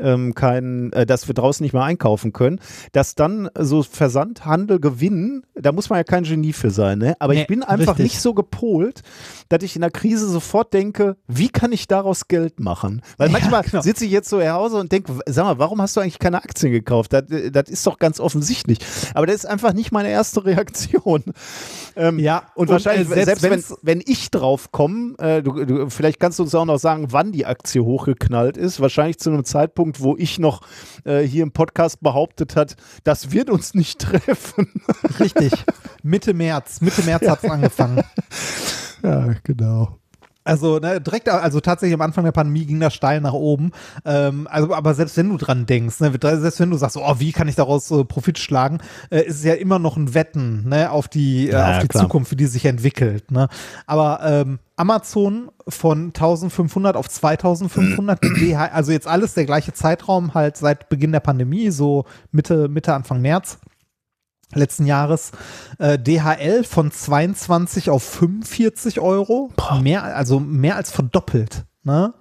ähm, kein, äh, dass wir draußen nicht mehr einkaufen können, dass dann so Versandhandel gewinnen, da muss man ja kein Genie für sein, ne? Aber
Nee,
ich bin einfach
richtig.
nicht so gepolt, dass ich in der Krise sofort denke, wie kann ich daraus Geld machen? Weil
Ja,
manchmal
genau.
sitze ich jetzt so zu Hause und denke, sag mal, warum hast du eigentlich keine Aktien gekauft? Das, das ist doch ganz offensichtlich. Aber das ist einfach nicht meine erste Reaktion. <laughs> Ähm,
Ja,
und,
und,
wahrscheinlich,
äh, selbst
selbst, wenn, wenn ich drauf komme, äh, du, du, vielleicht kannst du uns auch noch sagen, wann die Aktie hochgeknallt ist. Wahrscheinlich zu einem Zeitpunkt, wo ich noch äh, hier im Podcast behauptet hat, das wird uns nicht <laughs> treffen.
Richtig. Mitte März. Mitte März hat es <laughs> angefangen.
ja, genau.
Also ne, direkt, also tatsächlich am Anfang der Pandemie ging das steil nach oben. Ähm, also, aber selbst wenn du dran denkst, ne, selbst wenn du sagst, oh, wie kann ich daraus äh, Profit schlagen, äh, ist es ja immer noch ein Wetten ne, auf die, äh,
Ja,
auf die
klar.
Zukunft, wie die sich entwickelt. Ne? Aber ähm, Amazon von 1500 auf 2500, <clears throat> DH, also jetzt alles der gleiche Zeitraum, halt seit Beginn der Pandemie, so Mitte, Mitte, Anfang März letzten Jahres äh, DHL von 22 auf 45 Euro, mehr, also mehr als verdoppelt. Ne?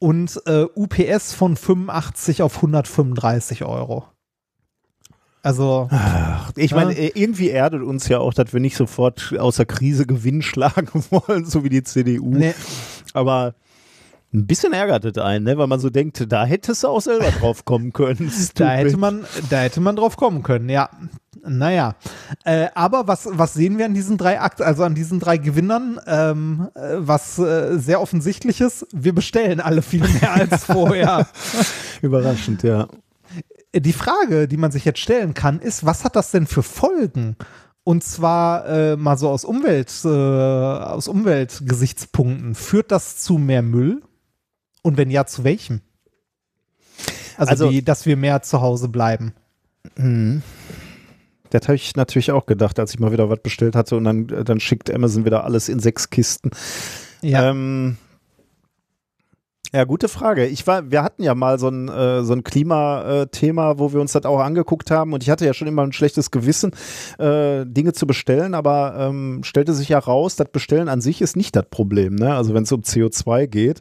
Und äh, UPS von 85 auf 135 Euro. Also,
Ich meine,
Ja.
äh, irgendwie erdet uns ja auch, dass wir nicht sofort aus der Krise Gewinn schlagen <laughs> wollen, so wie die CDU.
nee,
Aber ein bisschen ärgert es einen, ne? weil man so denkt, da hättest du auch selber drauf kommen können. <laughs>
da hätte man, da hätte man drauf kommen können, ja. Naja, äh, aber was, was sehen wir an diesen drei Akt, also an diesen drei Gewinnern? Ähm, äh, was äh, sehr offensichtlich ist, wir bestellen alle viel mehr als <laughs> vorher.
Überraschend, ja.
die Frage, die man sich jetzt stellen kann, ist, was hat das denn für Folgen? Und zwar äh, mal so aus Umwelt, äh, aus Umweltgesichtspunkten. Führt das zu mehr Müll? Und wenn ja, zu welchem? Also,
Also-
wie, dass wir mehr zu Hause bleiben.
Das habe ich natürlich auch gedacht, als ich mal wieder was bestellt hatte und dann, dann schickt Amazon wieder alles in sechs Kisten.
Ja,
Ähm, ja, gute Frage. Ich war, wir hatten ja mal so ein, äh, so ein Klimathema, wo wir uns das auch angeguckt haben und ich hatte ja schon immer ein schlechtes Gewissen, äh, Dinge zu bestellen, aber ähm, stellte sich ja raus, das Bestellen an sich ist nicht das Problem, ne? Also wenn es um CO2 geht,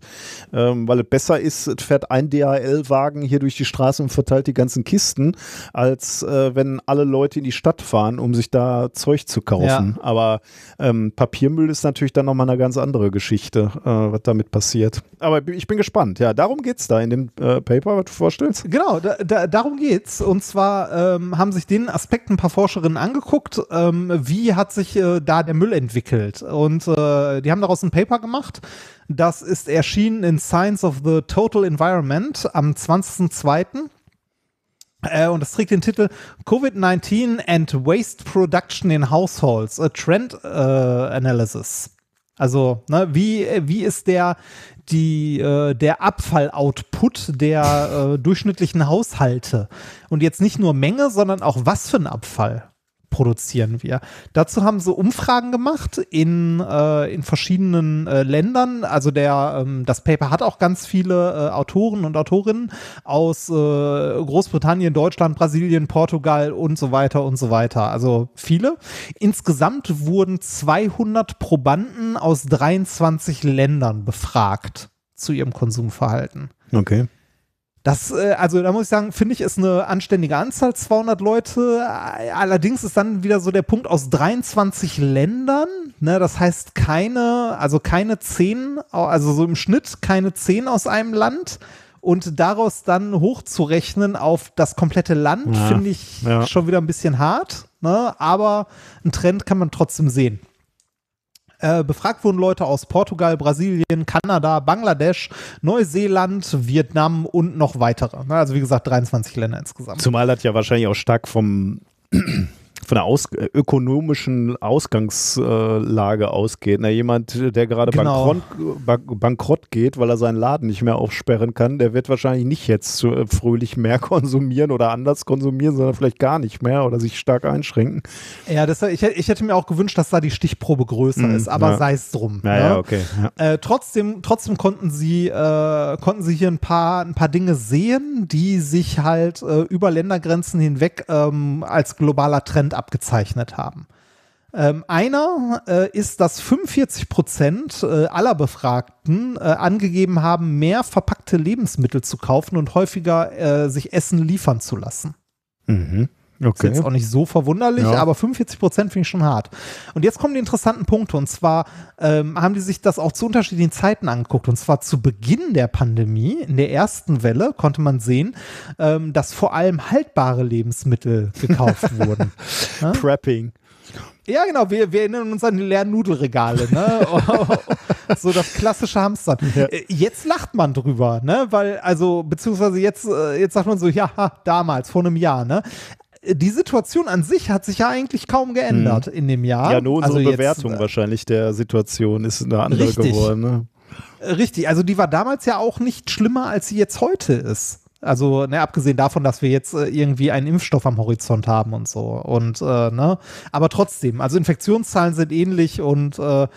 ähm, weil es besser ist, es fährt ein DHL-Wagen hier durch die Straße und verteilt die ganzen Kisten, als äh, wenn alle Leute in die Stadt fahren, um sich da Zeug zu kaufen. Aber ähm, Papiermüll ist natürlich dann nochmal eine ganz andere Geschichte, äh, was damit passiert. Aber ich bin gespannt. Ja, darum geht es da in dem äh, Paper, was du vorstellst.
Genau, da, da, darum geht's. Und zwar ähm, haben sich den Aspekt ein paar Forscherinnen angeguckt, ähm, wie hat sich äh, da der Müll entwickelt. Und äh, die haben daraus ein Paper gemacht. Das ist erschienen in Science of the Total Environment am 20.02. Äh, und das trägt den Titel COVID-19 and Waste Production in Households, a Trend äh, Analysis. Also, ne, wie, wie ist der, die, äh, der Abfalloutput der äh, durchschnittlichen Haushalte? Und jetzt nicht nur Menge, sondern auch was für ein Abfall produzieren wir. Dazu haben sie Umfragen gemacht in, äh, in verschiedenen äh, Ländern. Also der, ähm, das Paper hat auch ganz viele äh, Autoren und Autorinnen aus äh, Großbritannien, Deutschland, Brasilien, Portugal und so weiter und so weiter. Also viele. Insgesamt wurden 200 Probanden aus 23 Ländern befragt zu ihrem Konsumverhalten.
Okay.
Das, äh, also da muss ich sagen, finde ich, ist eine anständige Anzahl, 200 Leute. Allerdings ist dann wieder so der Punkt aus 23 Ländern. Ne, das heißt keine, also keine 10, also so im Schnitt keine 10 aus einem Land. Und daraus dann hochzurechnen auf das komplette Land,
Ja,
finde ich
ja.
schon wieder ein bisschen hart. Ne? Aber einen Trend kann man trotzdem sehen. Äh, befragt wurden Leute aus Portugal, Brasilien, Kanada, Bangladesch, Neuseeland, Vietnam und noch weitere. Also wie gesagt, 23 Länder insgesamt.
Zumal das ja wahrscheinlich auch stark vom von der Aus ökonomischen Ausgangslage ausgeht. Na, jemand, der gerade
Genau.
bankrott, ba- bankrott geht, weil er seinen Laden nicht mehr aufsperren kann, der wird wahrscheinlich nicht jetzt äh, fröhlich mehr <laughs> konsumieren oder anders konsumieren, sondern vielleicht gar nicht mehr oder sich stark einschränken.
Ja, das, ich, ich hätte mir auch gewünscht, dass da die Stichprobe größer
Mhm,
ist, aber
ja.
sei es drum.
Ja,
ne?
ja, okay. Ja.
Äh, trotzdem, trotzdem konnten sie, äh, konnten sie hier ein paar, ein paar Dinge sehen, die sich halt äh, über Ländergrenzen hinweg ähm, als globaler Trend abgezeichnet haben. Ähm, einer äh, ist, dass 45 Prozent äh, aller Befragten äh, angegeben haben, mehr verpackte Lebensmittel zu kaufen und häufiger äh, sich Essen liefern zu lassen.
Mhm.
Ist
Okay.
jetzt auch nicht so verwunderlich,
Ja.
aber 45 Prozent finde ich schon hart. Und jetzt kommen die interessanten Punkte. Und zwar ähm, haben die sich das auch zu unterschiedlichen Zeiten angeguckt. Und zwar zu Beginn der Pandemie, in der ersten Welle, konnte man sehen, ähm, dass vor allem haltbare Lebensmittel gekauft <laughs> wurden.
Prepping.
Ja, genau, wir, wir erinnern uns an die leeren Nudelregale, ne? <laughs> so das klassische Hamstern. Äh, Jetzt lacht man drüber, ne? Weil, also, beziehungsweise jetzt, äh, jetzt sagt man so, ja, damals, vor einem Jahr, ne? Äh, Die Situation an sich hat sich ja eigentlich kaum geändert in dem Jahr.
Ja, nur unsere
also jetzt,
Bewertung
äh,
wahrscheinlich der Situation ist eine andere
Richtig.
geworden. Ne?
Richtig, also die war damals ja auch nicht schlimmer, als sie jetzt heute ist. Also, ne, abgesehen davon, dass wir jetzt äh, irgendwie einen Impfstoff am Horizont haben und so. Und, äh, ne, aber trotzdem, also Infektionszahlen sind ähnlich und äh,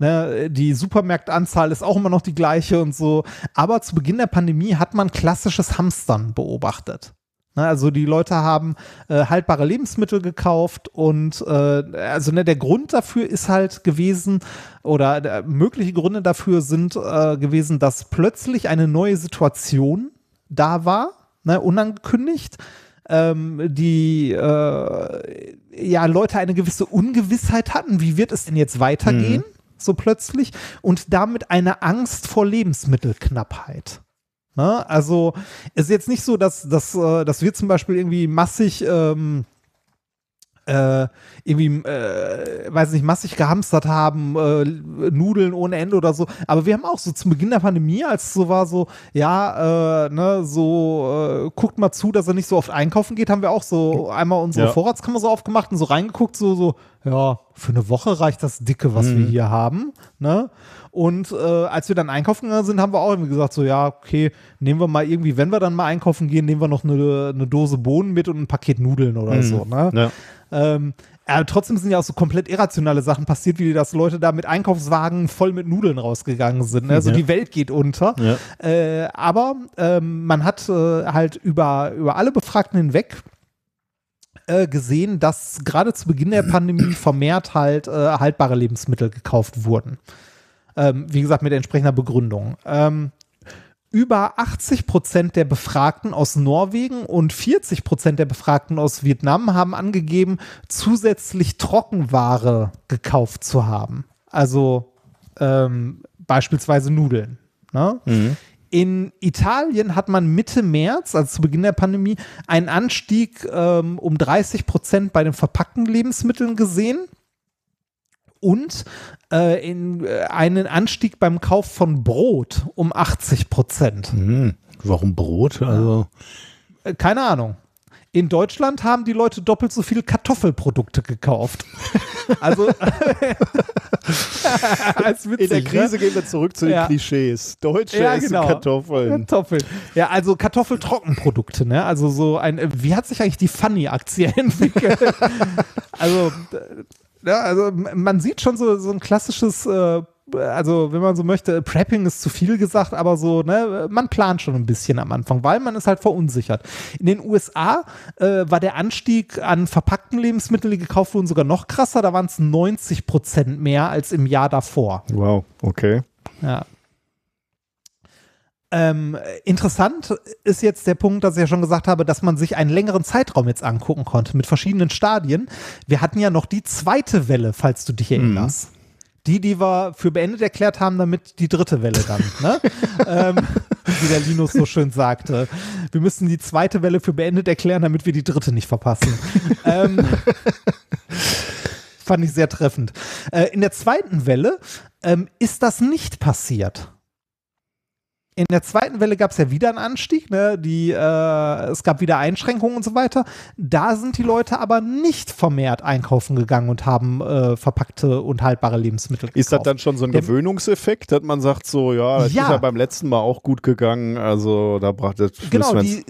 ne, die Supermarktanzahl ist auch immer noch die gleiche und so. Aber zu Beginn der Pandemie hat man klassisches Hamstern beobachtet. Ne, Also die Leute haben äh, haltbare Lebensmittel gekauft und äh, also ne, der Grund dafür ist halt gewesen oder äh, mögliche Gründe dafür sind äh, gewesen, dass plötzlich eine neue Situation da war, ne, unangekündigt. Ähm, die äh, ja Leute eine gewisse Ungewissheit hatten, wie wird es denn jetzt weitergehen, so plötzlich und damit eine Angst vor Lebensmittelknappheit. Ne? Also es ist jetzt nicht so, dass, dass, äh, dass wir zum Beispiel irgendwie massig ähm, äh, irgendwie, äh, weiß nicht, massig gehamstert haben, äh, Nudeln ohne Ende oder so. Aber wir haben auch so zum Beginn der Pandemie, als es so war, so, ja, äh, ne, so, äh, guckt mal zu, dass er nicht so oft einkaufen geht, haben wir auch so einmal unsere
Ja.
Vorratskammer so aufgemacht und so reingeguckt, so, so, ja, für eine Woche reicht das Dicke, was wir hier haben, ne? Und äh, als wir dann einkaufen gegangen sind, haben wir auch irgendwie gesagt, so, ja, okay, nehmen wir mal irgendwie, wenn wir dann mal einkaufen gehen, nehmen wir noch eine, eine Dose Bohnen mit und ein Paket Nudeln oder so, ne?
Ja.
Ähm, aber trotzdem sind ja auch so komplett irrationale Sachen passiert, wie dass Leute da mit Einkaufswagen voll mit Nudeln rausgegangen sind. Ne? Also
Ja.
die Welt geht unter.
Ja.
Äh, aber ähm, man hat äh, halt über, über alle Befragten hinweg äh, gesehen, dass gerade zu Beginn der Pandemie <clears throat> vermehrt halt äh, haltbare Lebensmittel gekauft wurden. Ähm, wie gesagt, mit entsprechender Begründung. Ähm, über 80 Prozent der Befragten aus Norwegen und 40 Prozent der Befragten aus Vietnam haben angegeben, zusätzlich Trockenware gekauft zu haben. Also ähm, beispielsweise Nudeln. Ne? In Italien hat man Mitte März, also zu Beginn der Pandemie, einen Anstieg ähm, um 30 Prozent bei den verpackten Lebensmitteln gesehen und äh, in, äh, einen Anstieg beim Kauf von Brot um 80 Prozent.
Hm. Warum Brot? Also,
Äh, keine Ahnung. In Deutschland haben die Leute doppelt so viel Kartoffelprodukte gekauft. <laughs> also <laughs>
als witzig, In der Krise ne? gehen wir zurück zu den ja. Klischees. Deutsche ja, essen genau. Kartoffeln.
Kartoffeln. Ja, also Kartoffeltrockenprodukte, ne? Also so ein, wie hat sich eigentlich die Funny-Aktie <laughs> entwickelt? also, ja, also man sieht schon so, so ein klassisches äh, also wenn man so möchte, Prepping ist zu viel gesagt, aber so, ne, man plant schon ein bisschen am Anfang, weil man ist halt verunsichert. In den USA äh, war der Anstieg an verpackten Lebensmitteln, die gekauft wurden, sogar noch krasser. Da waren es 90 Prozent mehr als im Jahr davor.
Wow, okay.
Ja. Ähm, interessant ist jetzt der Punkt, dass ich ja schon gesagt habe, dass man sich einen längeren Zeitraum jetzt angucken konnte mit verschiedenen Stadien. Wir hatten ja noch die zweite Welle, falls du dich erinnerst. Mhm die, die wir für beendet erklärt haben, damit die dritte Welle dann, ne? <laughs> ähm, wie der Linus so schön sagte. Wir müssen die zweite Welle für beendet erklären, damit wir die dritte nicht verpassen. <laughs> ähm, fand ich sehr treffend. Äh, in der zweiten Welle ähm, ist das nicht passiert. In der zweiten Welle gab es ja wieder einen Anstieg, ne? die, äh, es gab wieder Einschränkungen und so weiter. Da sind die Leute aber nicht vermehrt einkaufen gegangen und haben äh, verpackte und haltbare Lebensmittel gekauft.
Ist das dann schon so ein Gewöhnungseffekt, dass man sagt so, ja, das ja. ist ja beim letzten Mal auch gut gegangen, also da braucht es.
Genau, die,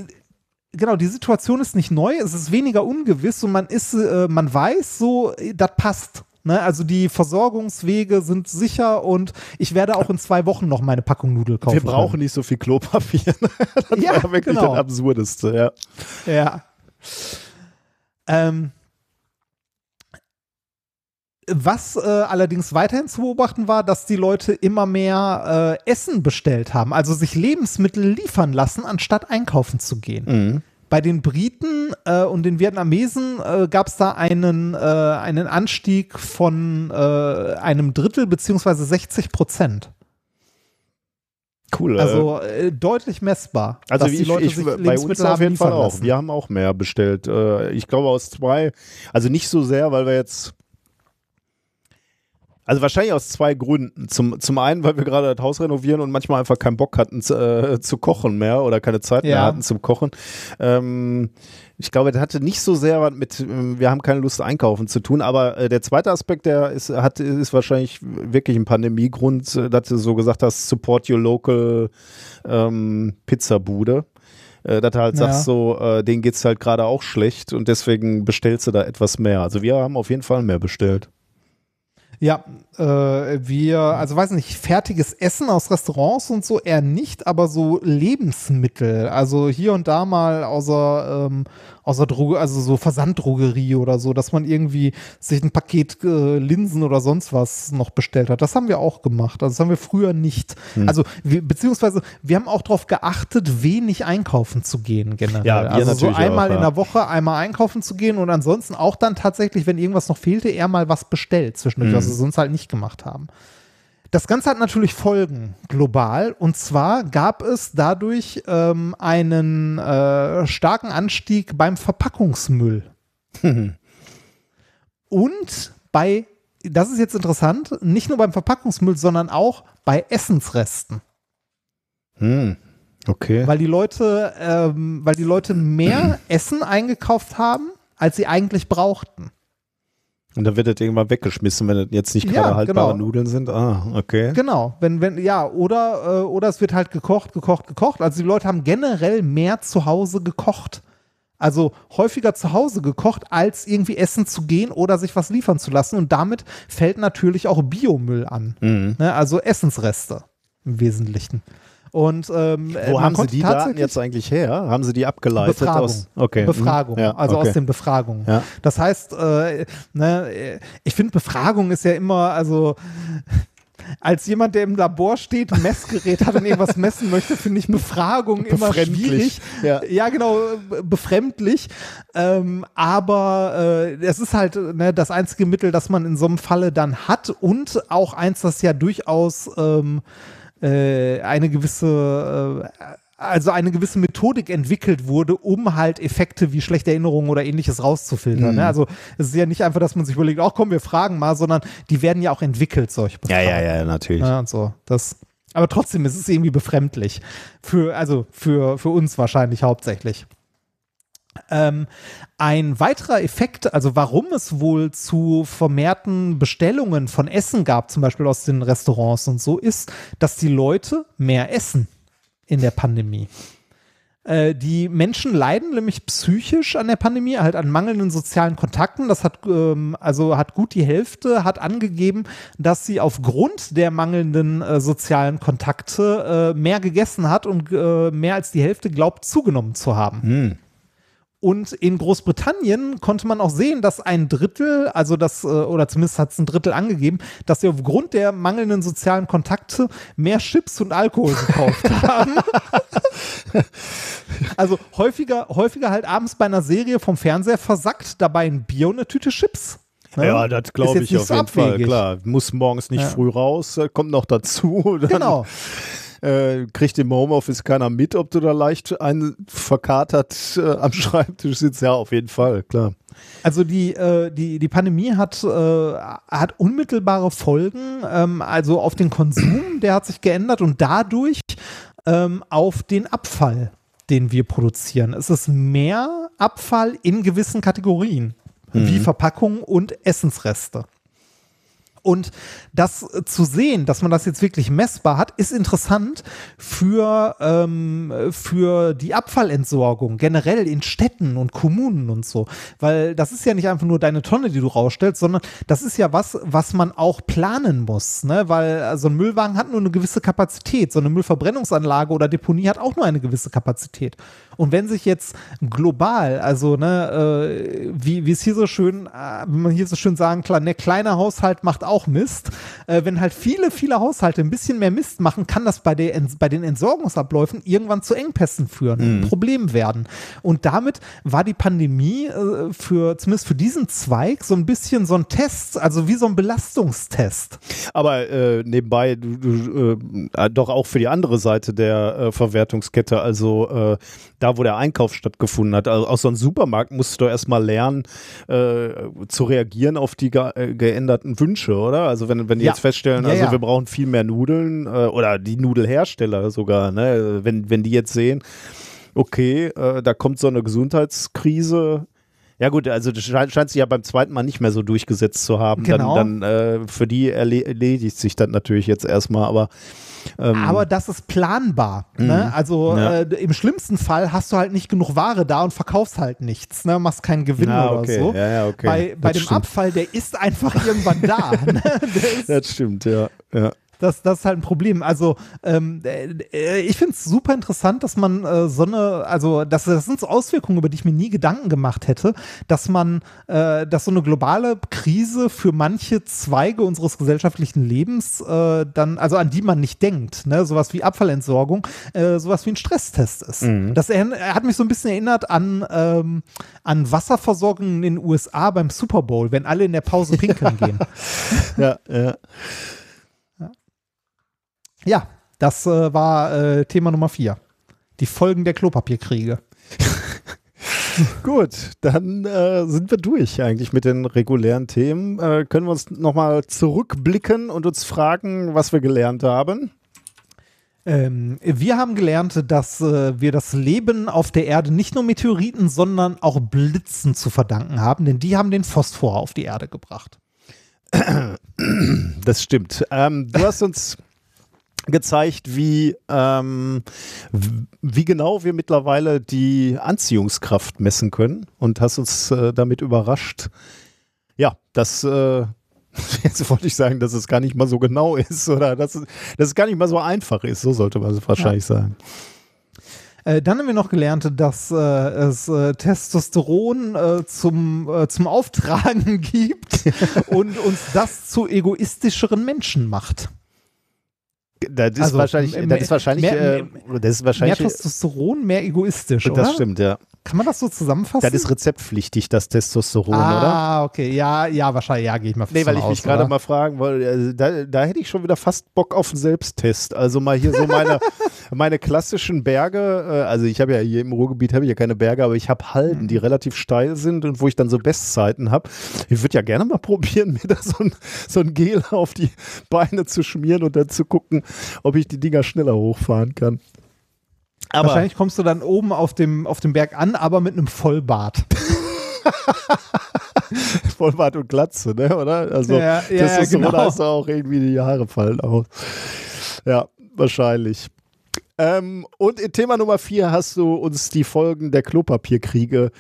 genau, die Situation ist nicht neu, es ist weniger ungewiss und man ist, äh, man weiß so, das passt. Ne, also die Versorgungswege sind sicher und ich werde auch in zwei Wochen noch meine Packung Nudeln kaufen.
Wir brauchen können. nicht so viel Klopapier. <laughs> das ja, war wirklich genau. das Absurdeste,
ja. Ja. Ähm, was äh, allerdings weiterhin zu beobachten war, dass die Leute immer mehr äh, Essen bestellt haben, also sich Lebensmittel liefern lassen, anstatt einkaufen zu gehen. Mhm. Bei den Briten äh, und den Vietnamesen äh, gab es da einen, äh, einen Anstieg von äh, einem Drittel beziehungsweise 60 Prozent.
Cool.
Also äh, deutlich messbar.
Also ich, ich, bei uns auf jeden Fall auch. Lassen. Wir haben auch mehr bestellt. Äh, ich glaube aus zwei, also nicht so sehr, weil wir jetzt also wahrscheinlich aus zwei Gründen. Zum, zum einen, weil wir gerade das Haus renovieren und manchmal einfach keinen Bock hatten zu, äh, zu kochen mehr oder keine Zeit ja. mehr hatten zum Kochen. Ähm, ich glaube, das hatte nicht so sehr was mit, äh, wir haben keine Lust einkaufen zu tun, aber äh, der zweite Aspekt, der ist, hat, ist wahrscheinlich wirklich ein Pandemiegrund, äh, dass du so gesagt hast, support your local ähm, Pizzabude. Äh, dass du halt ja. sagst, so, äh, denen geht es halt gerade auch schlecht und deswegen bestellst du da etwas mehr. Also wir haben auf jeden Fall mehr bestellt.
Ja, äh, wir, also weiß nicht, fertiges Essen aus Restaurants und so eher nicht, aber so Lebensmittel. Also hier und da mal außer, ähm, außer Droge, also so Versanddrogerie oder so, dass man irgendwie sich ein Paket äh, Linsen oder sonst was noch bestellt hat. Das haben wir auch gemacht. Also das haben wir früher nicht. Hm. Also wir, beziehungsweise wir haben auch darauf geachtet, wenig einkaufen zu gehen generell. Ja, also so einmal auch, ja. in der Woche einmal einkaufen zu gehen und ansonsten auch dann tatsächlich, wenn irgendwas noch fehlte, eher mal was bestellt zwischendurch, hm. was wir sonst halt nicht gemacht haben. Das Ganze hat natürlich Folgen global. Und zwar gab es dadurch ähm, einen äh, starken Anstieg beim Verpackungsmüll. <laughs> Und bei, das ist jetzt interessant, nicht nur beim Verpackungsmüll, sondern auch bei Essensresten.
Hm. Okay.
Weil die Leute, ähm, weil die Leute mehr <clears throat> Essen eingekauft haben, als sie eigentlich brauchten.
Und dann wird das irgendwann weggeschmissen, wenn das jetzt nicht gerade ja, haltbare genau. Nudeln sind. Ah, okay.
Genau, wenn, wenn, ja, oder, äh, oder es wird halt gekocht, gekocht, gekocht. Also die Leute haben generell mehr zu Hause gekocht. Also häufiger zu Hause gekocht, als irgendwie essen zu gehen oder sich was liefern zu lassen. Und damit fällt natürlich auch Biomüll an. Mhm. Ne? Also Essensreste im Wesentlichen. Und ähm,
wo haben Sie die Daten jetzt eigentlich her? Haben Sie die abgeleitet
Befragung.
aus? Okay.
Befragung, ja, also okay. aus den Befragungen. Ja. Das heißt, äh, ne, ich finde Befragung ist ja immer, also als jemand, der im Labor steht, ein Messgerät hat und irgendwas messen möchte, finde ich Befragung immer schwierig. Ja. ja, genau, befremdlich. Ähm, aber äh, es ist halt ne, das einzige Mittel, das man in so einem Falle dann hat und auch eins, das ja durchaus ähm, äh, eine gewisse äh, also eine gewisse Methodik entwickelt wurde, um halt Effekte wie schlechte Erinnerungen oder ähnliches rauszufiltern. Ne? Mhm. Ne? Also es ist ja nicht einfach, dass man sich überlegt, ach komm, wir fragen mal, sondern die werden ja auch entwickelt, solche
Befragungen. Ja, ja, ja, natürlich.
Ja, und so. Das, aber trotzdem ist es irgendwie befremdlich. Für, also für, für uns wahrscheinlich hauptsächlich. Ähm, ein weiterer Effekt, also warum es wohl zu vermehrten Bestellungen von Essen gab, zum Beispiel aus den Restaurants und so, ist, dass die Leute mehr essen in der Pandemie. Äh, die Menschen leiden nämlich psychisch an der Pandemie, halt an mangelnden sozialen Kontakten. Das hat ähm, also hat gut die Hälfte hat angegeben, dass sie aufgrund der mangelnden äh, sozialen Kontakte äh, mehr gegessen hat und mehr als die Hälfte glaubt zugenommen zu haben.
Hm.
Und in Großbritannien konnte man auch sehen, dass ein Drittel, also das, äh, oder zumindest hat es ein Drittel angegeben, dass sie aufgrund der mangelnden sozialen Kontakte mehr Chips und Alkohol gekauft <laughs> haben. also häufiger, häufiger halt abends bei einer Serie vom Fernseher versackt, dabei ein Bier und eine Tüte Chips. Ne?
Ja, das glaube ich auf
so
jeden Fall.
abwegig.
Klar, muss morgens nicht
Ja.
früh raus, kommt noch dazu. <laughs>
Genau.
Äh, kriegt im Homeoffice keiner mit, ob du da leicht ein verkatert äh, am <laughs> Schreibtisch sitzt. Ja, auf jeden Fall, klar.
Also die, äh, die, die Pandemie hat, äh, hat unmittelbare Folgen, ähm, also auf den Konsum, <clears throat> der hat sich geändert und dadurch ähm, auf den Abfall, den wir produzieren. Es ist mehr Abfall in gewissen Kategorien, wie Verpackung und Essensreste. Und das äh, zu sehen, dass man das jetzt wirklich messbar hat, ist interessant für, ähm, für die Abfallentsorgung generell in Städten und Kommunen und so. Weil das ist ja nicht einfach nur deine Tonne, die du rausstellst, sondern das ist ja was, was man auch planen muss. Ne? Weil äh, so ein Müllwagen hat nur eine gewisse Kapazität. So eine Müllverbrennungsanlage oder Deponie hat auch nur eine gewisse Kapazität. Und wenn sich jetzt global, also ne, äh, wie, wie es hier so schön, äh, wie man hier so schön sagen kann, der kleine Haushalt macht auch Mist. Äh, wenn halt viele, viele Haushalte ein bisschen mehr Mist machen, kann das bei, der, bei den Entsorgungsabläufen irgendwann zu Engpässen führen, und ein Problem werden. Und damit war die Pandemie äh, für, zumindest für diesen Zweig, so ein bisschen so ein Test, also wie so ein Belastungstest.
Aber äh, nebenbei, du, du, äh, doch auch für die andere Seite der äh, Verwertungskette, also äh, da, wo der Einkauf stattgefunden hat. Also aus so einem Supermarkt musst du erstmal lernen, äh, zu reagieren auf die ge äh, geänderten Wünsche, oder? Also wenn, wenn die
Ja.
jetzt feststellen,
Ja,
also
ja.
wir brauchen viel mehr Nudeln äh, oder die Nudelhersteller sogar, ne? wenn, wenn die jetzt sehen, okay, äh, da kommt so eine Gesundheitskrise. Ja gut, also das scheint, scheint sich ja beim zweiten Mal nicht mehr so durchgesetzt zu haben.
Genau.
Dann, dann äh, für die erle erledigt sich das natürlich jetzt erstmal, aber ähm,
Aber das ist planbar. Ne? Also
Mhm. Ja.
äh, im schlimmsten Fall hast du halt nicht genug Ware da und verkaufst halt nichts, ne? machst keinen Gewinn
Ah,
oder
okay.
so.
Ja, ja, okay.
Bei, bei dem
stimmt.
Abfall, der ist einfach <laughs> irgendwann da. Ne? Ist,
das stimmt, ja. ja.
Das, das ist halt ein Problem. Also ähm, äh, ich finde es super interessant, dass man äh, so eine, also das, das sind so Auswirkungen, über die ich mir nie Gedanken gemacht hätte, dass man, äh, dass so eine globale Krise für manche Zweige unseres gesellschaftlichen Lebens äh, dann, also an die man nicht denkt, ne, sowas wie Abfallentsorgung, äh, sowas wie ein Stresstest ist. Das er, er hat mich so ein bisschen erinnert an, ähm, an Wasserversorgung in den USA beim Super Bowl, wenn alle in der Pause pinkeln gehen. <laughs>
ja, ja.
Ja, das äh, war äh, Thema Nummer vier. Die Folgen der Klopapierkriege. <laughs>
Gut, dann äh, sind wir durch eigentlich mit den regulären Themen. Äh, können wir uns nochmal zurückblicken und uns fragen, was wir gelernt haben?
Ähm, wir haben gelernt, dass äh, wir das Leben auf der Erde nicht nur Meteoriten, sondern auch Blitzen zu verdanken haben, denn die haben den Phosphor auf die Erde gebracht.
Das stimmt. Ähm, du hast uns <laughs> gezeigt, wie, ähm, wie genau wir mittlerweile die Anziehungskraft messen können und hast uns äh, damit überrascht. Ja, das, äh, <laughs> jetzt wollte ich sagen, dass es gar nicht mal so genau ist oder dass es, dass es gar nicht mal so einfach ist, so sollte man es wahrscheinlich sagen.
Äh, dann haben wir noch gelernt, dass äh, es äh, Testosteron äh, zum, äh, zum Auftragen <laughs> gibt <laughs> und uns das zu egoistischeren Menschen macht.
Das ist
Also,
wahrscheinlich,
m-
das ist wahrscheinlich,
mehr-
äh, das ist
Mehr
wahrscheinlich,
Testosteron, mehr egoistisch, oder?
das stimmt, ja.
Kann man das so zusammenfassen?
Das ist rezeptpflichtig, das Testosteron, oder?
ah, okay. Ja, ja, wahrscheinlich. Ja, gehe ich mal
Nee, weil ich
aus,
mich gerade mal fragen wollte, also da, da hätte ich schon wieder fast Bock auf einen Selbsttest. Also mal hier so meine, <laughs> meine klassischen Berge, äh, also ich habe ja hier im Ruhrgebiet habe ich ja keine Berge, aber ich habe Halden, die
Mhm.
relativ steil sind und wo ich dann so Bestzeiten habe. Ich würde ja gerne mal <laughs> probieren, mir da so ein, so ein Gel auf die Beine zu schmieren und dann zu gucken, ob ich die Dinger schneller hochfahren kann. Aber
Wahrscheinlich kommst du dann oben auf dem, auf dem Berg an, aber mit einem Vollbart. <laughs>
Vollbart und Glatze, ne? Oder? Also
Ja, ja,
das ist
ja,
so,
genau.
da ist auch irgendwie die Haare fallen aus. Ja, wahrscheinlich. Ähm, und in Thema Nummer vier hast du uns die Folgen der Klopapierkriege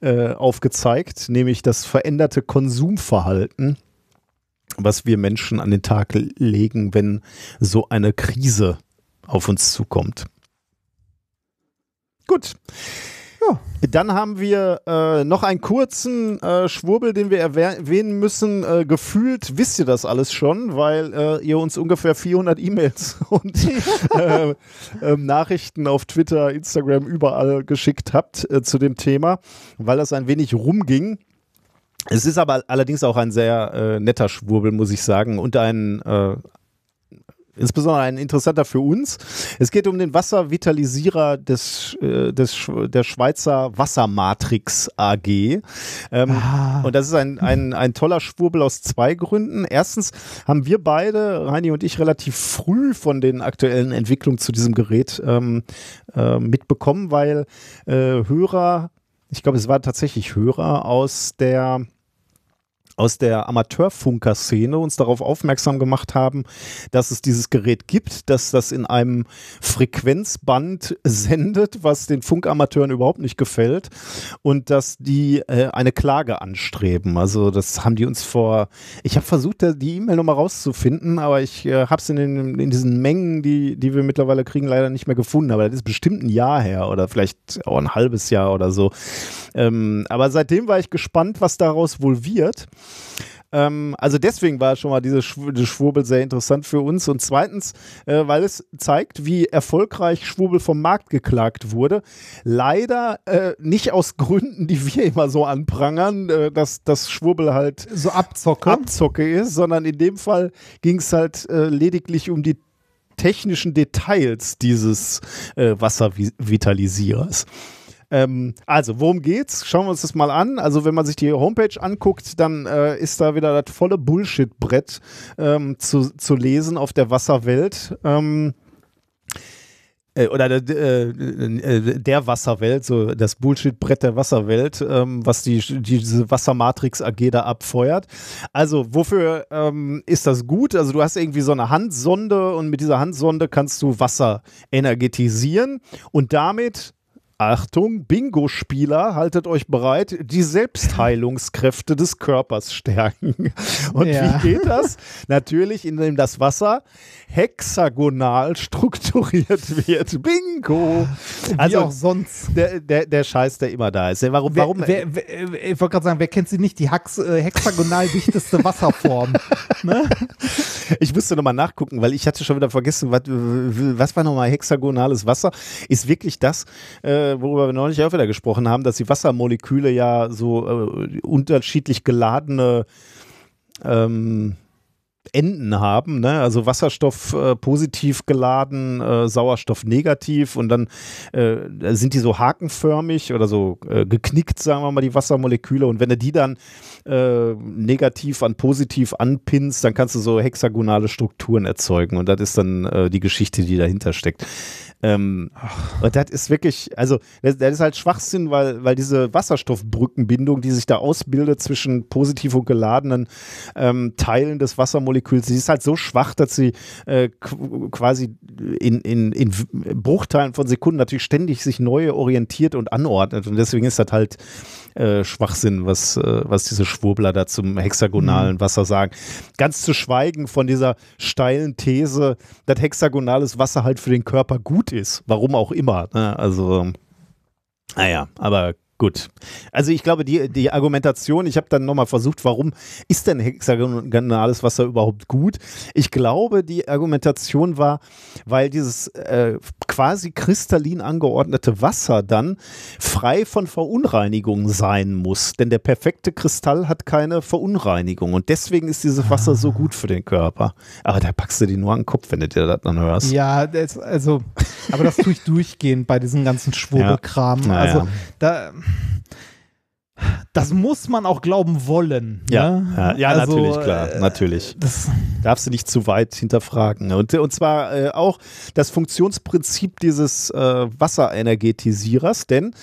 äh, aufgezeigt, nämlich das veränderte Konsumverhalten, was wir Menschen an den Tag legen, wenn so eine Krise auf uns zukommt. Gut.
Ja.
Dann haben wir äh, noch einen kurzen äh, Schwurbel, den wir erwäh- erwähnen müssen. Äh, gefühlt wisst ihr das alles schon, weil äh, ihr uns ungefähr 400 E-Mails <laughs> und äh, ähm, Nachrichten auf Twitter, Instagram, überall geschickt habt äh, zu dem Thema, weil das ein wenig rumging. Es ist aber allerdings auch ein sehr äh, netter Schwurbel, muss ich sagen, und ein äh, insbesondere ein interessanter für uns. Es geht um den Wasservitalisierer des, äh, des, der Schweizer Wassermatrix AG. Ähm,
Ah.
Und das ist ein, ein, ein toller Schwurbel aus zwei Gründen. Erstens haben wir beide, Heini und ich, relativ früh von den aktuellen Entwicklungen zu diesem Gerät ähm, äh, mitbekommen, weil äh, Hörer, ich glaube, es waren tatsächlich Hörer aus der aus der Amateurfunker-Szene uns darauf aufmerksam gemacht haben, dass es dieses Gerät gibt, dass das in einem Frequenzband sendet, was den Funkamateuren überhaupt nicht gefällt und dass die äh, eine Klage anstreben. Also das haben die uns vor, ich habe versucht, die E-Mail nochmal rauszufinden, aber ich äh, habe es in, in diesen Mengen, die, die wir mittlerweile kriegen, leider nicht mehr gefunden. Aber das ist bestimmt ein Jahr her oder vielleicht auch ein halbes Jahr oder so. Ähm, aber seitdem war ich gespannt, was daraus wohl wird. Ähm, also deswegen war schon mal diese Schw diese Schwurbel sehr interessant für uns. Und zweitens, äh, weil es zeigt, wie erfolgreich Schwurbel vom Markt geklagt wurde. Leider äh, nicht aus Gründen, die wir immer so anprangern, äh, dass das Schwurbel halt
So Abzocke.
Abzocke ist, sondern in dem Fall ging es halt äh, lediglich um die technischen Details dieses äh, Wasservitalisierers. Ähm, also, worum geht's? Schauen wir uns das mal an. Also, wenn man sich die Homepage anguckt, dann äh, ist da wieder das volle Bullshit-Brett ähm, zu, zu lesen auf der Wasserwelt. Ähm, äh, oder der, äh, äh, der Wasserwelt, so das Bullshit-Brett der Wasserwelt, ähm, was die, diese Wassermatrix AG da abfeuert. Also, wofür ähm, ist das gut? Also, du hast irgendwie so eine Handsonde und mit dieser Handsonde kannst du Wasser energetisieren und damit Achtung, Bingo-Spieler, haltet euch bereit, die Selbstheilungskräfte des Körpers stärken. <laughs> Und
Ja.
wie geht das? Natürlich, indem das Wasser hexagonal strukturiert wird. Bingo!
Wie
Also
auch sonst.
der, der, der Scheiß, der immer da ist. Warum?
Wer,
warum
wer, wer, äh, ich wollte gerade sagen, wer kennt sie nicht? Die Hax, äh, hexagonal dichteste Wasserform. <laughs> ne?
Ich musste nochmal nachgucken, weil ich hatte schon wieder vergessen, was, was war nochmal hexagonales Wasser? Ist wirklich das, äh, worüber wir neulich auch wieder gesprochen haben, dass die Wassermoleküle ja so äh, unterschiedlich geladene ähm, Enden haben, ne? also Wasserstoff äh, positiv geladen, äh, Sauerstoff negativ und dann äh, sind die so hakenförmig oder so äh, geknickt, sagen wir mal, die Wassermoleküle und wenn du die dann äh, negativ an positiv anpinnst, dann kannst du so hexagonale Strukturen erzeugen und das ist dann äh, die Geschichte, die dahinter steckt. Ähm, und das ist wirklich, also das, das ist halt Schwachsinn, weil, weil diese Wasserstoffbrückenbindung, die sich da ausbildet zwischen positiv und geladenen ähm, Teilen des Wassermoleküls, die ist halt so schwach, dass sie äh, qu- quasi in, in, in Bruchteilen von Sekunden natürlich ständig sich neu orientiert und anordnet. Und deswegen ist das halt äh, Schwachsinn, was, äh, was diese Schwurbler da zum hexagonalen Wasser sagen. Ganz zu schweigen von dieser steilen These, dass hexagonales Wasser halt für den Körper gut ist. Warum auch immer. Ne? Also, naja, aber gut. Also ich glaube, die, die Argumentation, ich habe dann nochmal versucht, warum ist denn hexagonales Wasser überhaupt gut? Ich glaube, die Argumentation war, weil dieses äh, quasi kristallin angeordnete Wasser dann frei von Verunreinigungen sein muss. Denn der perfekte Kristall hat keine Verunreinigung. Und deswegen ist dieses Wasser so gut für den Körper. Aber da packst du dir nur an den Kopf, wenn du dir das dann hörst.
Ja, das, also, aber das tue ich durchgehend bei diesem ganzen Schwurbelkram.
Ja. Naja.
Also, da, das muss man auch glauben wollen.
Ja,
ne?
ja, ja
Also,
natürlich, klar,
äh,
natürlich.
Das,
Darfst du nicht zu weit hinterfragen. Und, und zwar äh, auch das Funktionsprinzip dieses äh, Wasserenergetisierers, denn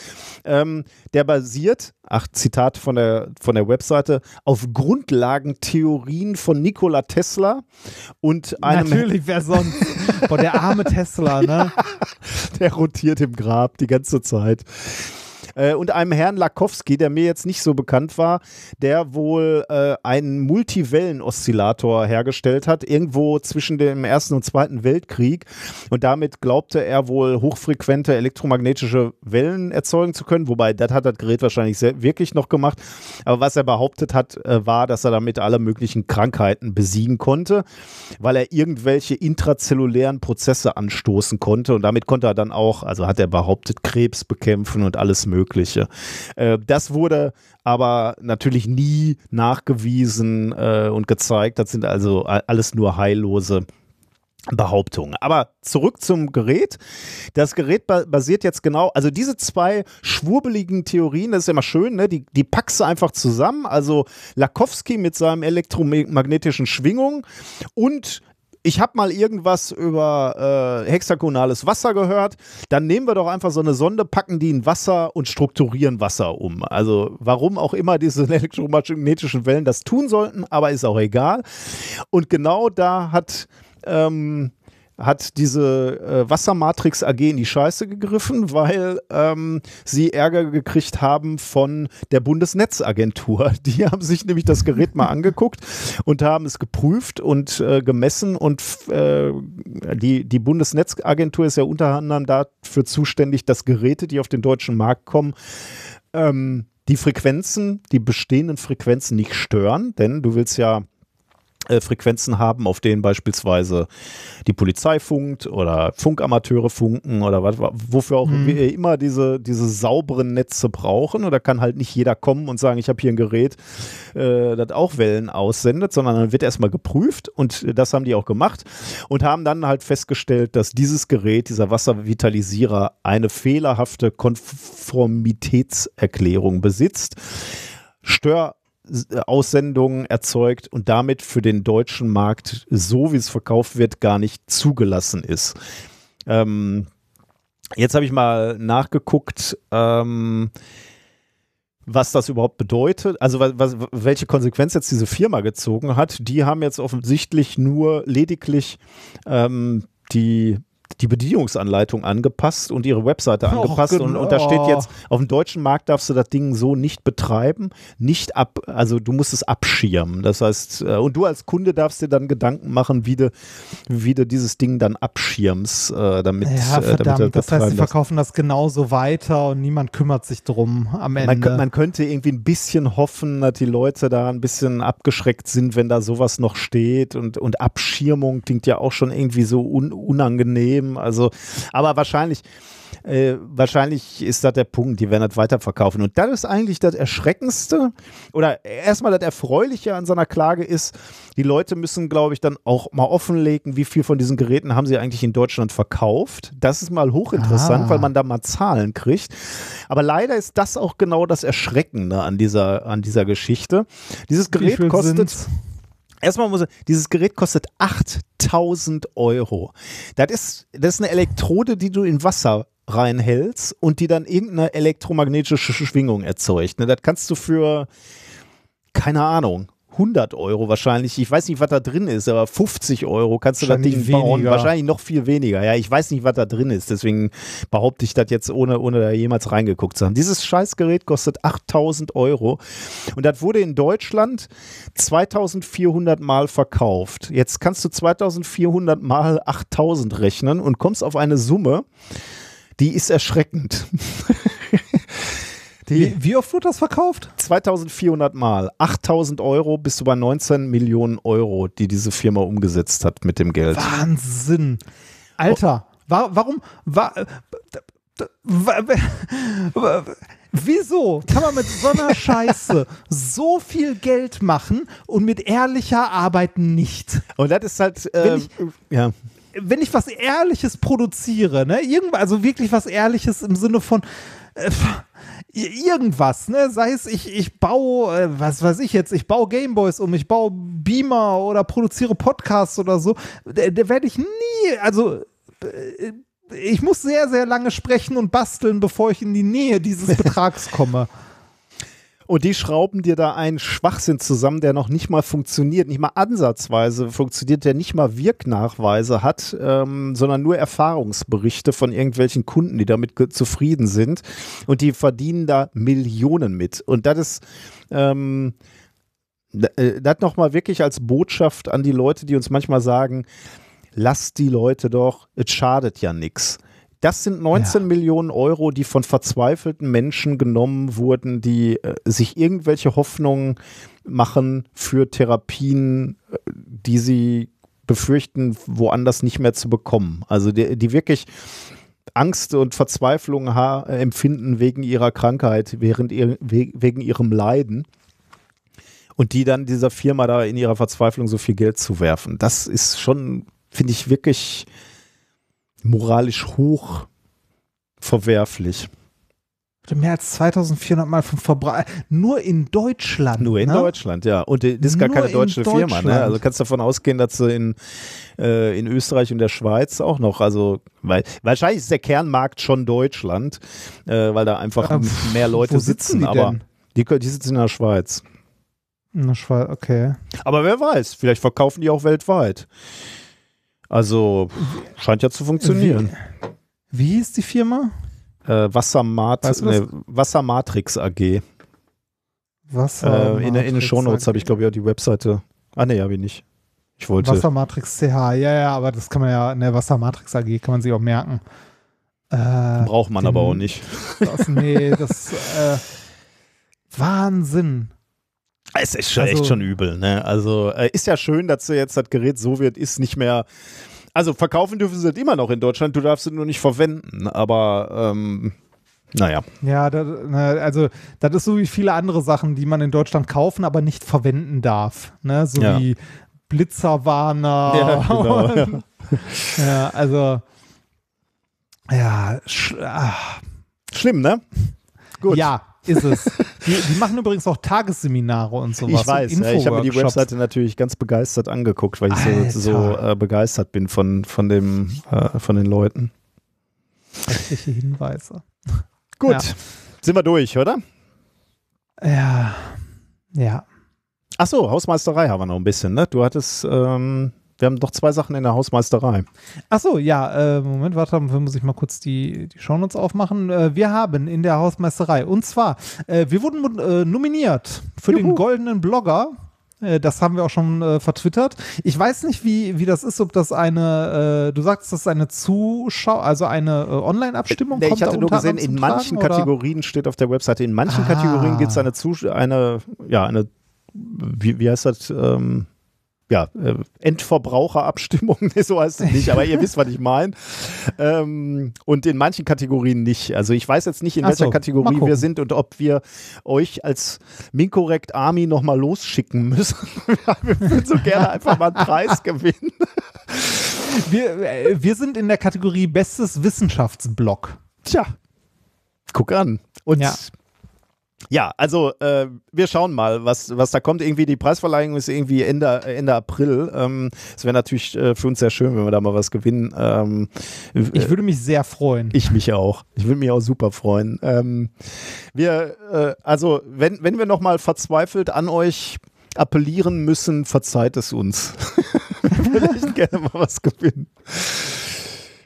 ähm, der basiert, ach, Zitat von der, von der Webseite, auf Grundlagentheorien von Nikola Tesla und einem,
natürlich, wer sonst? Boah, der arme Tesla, ne? <laughs>
der rotiert im Grab die ganze Zeit. Äh, und einem Herrn Lakowski, der mir jetzt nicht so bekannt war, der wohl äh, einen Multivellen-Oszillator hergestellt hat, irgendwo zwischen dem Ersten und Zweiten Weltkrieg. Und damit glaubte er wohl hochfrequente elektromagnetische Wellen erzeugen zu können, wobei das hat das Gerät wahrscheinlich sehr, wirklich noch gemacht. Aber was er behauptet hat, äh, war, dass er damit alle möglichen Krankheiten besiegen konnte, weil er irgendwelche intrazellulären Prozesse anstoßen konnte. Und damit konnte er dann auch, also hat er behauptet, Krebs bekämpfen und alles Mögliche. Äh, das wurde aber natürlich nie nachgewiesen äh, und gezeigt. Das sind also alles nur heillose Behauptungen. Aber zurück zum Gerät. Das Gerät ba basiert jetzt genau, also diese zwei schwurbeligen Theorien, das ist immer schön, ne? die, die packst du einfach zusammen. Also Lakowski mit seinem elektromagnetischen Schwingung und ich habe mal irgendwas über äh, hexagonales Wasser gehört. Dann nehmen wir doch einfach so eine Sonde, packen die in Wasser und strukturieren Wasser um. Also warum auch immer diese <laughs> elektromagnetischen Wellen das tun sollten, aber ist auch egal. Und genau da hat ähm, hat diese äh, Wassermatrix AG in die Scheiße gegriffen, weil ähm, sie Ärger gekriegt haben von der Bundesnetzagentur. <laughs> Die haben sich nämlich das Gerät mal angeguckt und haben es geprüft und äh, gemessen und äh, die, die Bundesnetzagentur ist ja unter anderem dafür zuständig, dass Geräte, die auf den deutschen Markt kommen, ähm, die Frequenzen, die bestehenden Frequenzen nicht stören, denn du willst ja äh, Frequenzen haben, auf denen beispielsweise die Polizei funkt oder Funkamateure funken oder was, wofür auch wir immer diese, diese sauberen Netze brauchen. Und da kann halt nicht jeder kommen und sagen, ich habe hier ein Gerät, äh, das auch Wellen aussendet, sondern dann wird erstmal geprüft und das haben die auch gemacht und haben dann halt festgestellt, dass dieses Gerät, dieser Wasservitalisierer, eine fehlerhafte Konformitätserklärung besitzt. Stör Aussendungen erzeugt und damit für den deutschen Markt, so wie es verkauft wird, gar nicht zugelassen ist. Ähm, jetzt habe ich mal nachgeguckt, ähm, was das überhaupt bedeutet, also was, welche Konsequenz jetzt diese Firma gezogen hat. Die haben jetzt offensichtlich nur lediglich ähm, die die Bedienungsanleitung angepasst und ihre Webseite <laughs> angepasst und, und da steht
genau.
jetzt, auf dem deutschen Markt darfst du das Ding so nicht betreiben, nicht ab, also du musst es abschirmen. Das heißt, äh, und du als Kunde darfst dir dann Gedanken machen, wie du, wie du dieses Ding dann abschirmst, äh, damit,
Ja,
äh, damit du
verdammt. Das heißt, sie verkaufen das genauso weiter und niemand kümmert sich drum am Ende.
Man, man könnte irgendwie ein bisschen hoffen, dass die Leute da ein bisschen abgeschreckt sind, wenn da sowas noch steht. Und, und Abschirmung klingt ja auch schon irgendwie so un, unangenehm. Also, aber wahrscheinlich, äh, wahrscheinlich ist das der Punkt, die werden das weiterverkaufen. Und das ist eigentlich das Erschreckendste oder erstmal das Erfreuliche an so einer Klage ist, die Leute müssen, glaube ich, dann auch mal offenlegen, wie viel von diesen Geräten haben sie eigentlich in Deutschland verkauft. Das ist mal hochinteressant,
Ah.
weil man da mal Zahlen kriegt. Aber leider ist das auch genau das Erschreckende an dieser, an dieser Geschichte. Dieses Gerät kostet.
sind's?
Erstmal muss dieses Gerät kostet 8000 Euro. Das ist, das ist eine Elektrode, die du in Wasser reinhältst und die dann irgendeine elektromagnetische Schwingung erzeugt. Ne, das kannst du für, keine Ahnung, 100 Euro wahrscheinlich, ich weiß nicht, was da drin ist, aber 50 Euro kannst du das Ding bauen.
weniger.
Wahrscheinlich noch viel weniger. Ja, ich weiß nicht, was da drin ist, deswegen behaupte ich das jetzt, ohne, ohne da jemals reingeguckt zu haben. Dieses Scheißgerät kostet 8000 Euro und das wurde in Deutschland 2400 Mal verkauft. Jetzt kannst du 2400 mal 8000 rechnen und kommst auf eine Summe, die ist erschreckend. <laughs>
Wie, wie oft wurde das verkauft?
2400 Mal, 8000 Euro bis zu bei 19 Millionen Euro, die diese Firma umgesetzt hat mit dem Geld.
Wahnsinn. Alter, wa warum? Wa wa wieso kann man mit so einer <laughs> Scheiße so viel Geld machen und mit ehrlicher Arbeit nicht?
Und das ist halt,
Wenn
äh,
ich-
ja.
wenn ich was Ehrliches produziere, ne, irgendwas, also wirklich was Ehrliches im Sinne von, äh, irgendwas, ne? Sei es, ich, ich baue, äh, was weiß ich jetzt, ich baue Gameboys um, ich baue Beamer oder produziere Podcasts oder so. Da, da werde ich nie, also äh, ich muss sehr, sehr lange sprechen und basteln, bevor ich in die Nähe dieses <laughs> Betrags komme.
Und die schrauben dir da einen Schwachsinn zusammen, der noch nicht mal funktioniert, nicht mal ansatzweise funktioniert, der nicht mal Wirknachweise hat, ähm, sondern nur Erfahrungsberichte von irgendwelchen Kunden, die damit zufrieden sind. Und die verdienen da Millionen mit. Und das ist, ähm, äh, das nochmal wirklich als Botschaft an die Leute, die uns manchmal sagen, lasst die Leute doch, es schadet ja nichts. Das sind 19 ja. Millionen Euro, die von verzweifelten Menschen genommen wurden, die äh, sich irgendwelche Hoffnungen machen für Therapien, äh, die sie befürchten, woanders nicht mehr zu bekommen. Also die, die wirklich Angst und Verzweiflung empfinden wegen ihrer Krankheit, während ihr, wegen ihrem Leiden. Und die dann dieser Firma da in ihrer Verzweiflung so viel Geld zu werfen. Das ist schon, finde ich, wirklich moralisch hoch verwerflich.
Mehr als 2400 Mal vom Verbrauch. Nur in Deutschland.
Nur in
ne?
Deutschland, ja. Und das ist gar Nur keine deutsche Firma. Ne? Also kannst du davon ausgehen, dass sie in, äh, in Österreich und der Schweiz auch noch, also, weil wahrscheinlich ist der Kernmarkt schon Deutschland, äh, weil da einfach äh, mehr Leute sitzen. sitzen aber die, die sitzen in der Schweiz.
In der Schweiz, okay.
Aber wer weiß, vielleicht verkaufen die auch weltweit. Also scheint ja zu funktionieren.
Wie, wie hieß die Firma?
Äh, Wassermat weißt du ne, Wassermatrix AG.
Wasser
äh, in, in den Shownotes habe ich, glaube ich, auch die Webseite. Ah, ne, habe ich nicht. Ich wollte.
Wassermatrix CH, ja, ja, aber das kann man ja, in der Wassermatrix AG kann man sich auch merken.
Äh, Braucht man den, aber auch nicht.
Das, nee, das äh, Wahnsinn.
Es ist schon also, echt schon übel, ne? Also äh, ist ja schön, dass jetzt das Gerät so wird, ist nicht mehr. Also verkaufen dürfen sie es immer noch in Deutschland, du darfst es nur nicht verwenden, aber ähm, naja.
Ja, das, also das ist so wie viele andere Sachen, die man in Deutschland kaufen, aber nicht verwenden darf. Ne? So ja. wie Blitzerwarner. <laughs> Ja, genau, und, ja. <laughs> ja, also ja, sch ach.
schlimm, ne?
Gut. Ja, ist es. Die, die, machen übrigens auch Tagesseminare und sowas.
Ich weiß, ja, ich habe mir die Webseite natürlich ganz begeistert angeguckt, weil ich Alter. so, so äh, begeistert bin von, von, dem, äh, von den Leuten.
Rechtliche Hinweise.
Gut, ja. sind wir durch, oder?
Ja, ja.
Ach so, Hausmeisterei haben wir noch ein bisschen, ne? Du hattest ähm, wir haben doch zwei Sachen in der Hausmeisterei.
Achso, ja, äh, Moment, warte, muss ich mal kurz die, die Shownotes aufmachen. Äh, wir haben in der Hausmeisterei, und zwar, äh, wir wurden äh, nominiert für Juhu. den Goldenen Blogger. Äh, das haben wir auch schon äh, vertwittert. Ich weiß nicht, wie, wie das ist, ob das eine, du sagst, das ist eine Zuschau, also eine Online-Abstimmung
nee, Ich hatte nur gesehen, in manchen tragen, Kategorien oder? steht auf der Webseite, in manchen ah. Kategorien gibt es eine, eine, ja, eine, wie, wie heißt das? Ähm, ja, äh, Endverbraucherabstimmung, <laughs> so heißt es nicht, aber ihr wisst, was ich meine. Ähm, und in manchen Kategorien nicht. Also ich weiß jetzt nicht, in Ach welcher so, Kategorie wir sind und ob wir euch als Minkorrekt Army nochmal losschicken müssen. <laughs> wir würden so gerne einfach mal einen Preis gewinnen.
wir, äh, wir sind in der Kategorie Bestes Wissenschaftsblog.
Tja, guck an. Und ja. Ja, also äh, wir schauen mal, was, was da kommt. Irgendwie die Preisverleihung ist irgendwie Ende, Ende April. Ähm, es wäre natürlich äh, für uns sehr schön, wenn wir da mal was gewinnen. Ähm,
ich würde mich sehr freuen.
Ich mich auch. Ich würde mich auch super freuen. Ähm, wir, äh, also wenn, wenn wir nochmal verzweifelt an euch appellieren müssen, verzeiht es uns. <laughs> würde ich gerne mal was gewinnen.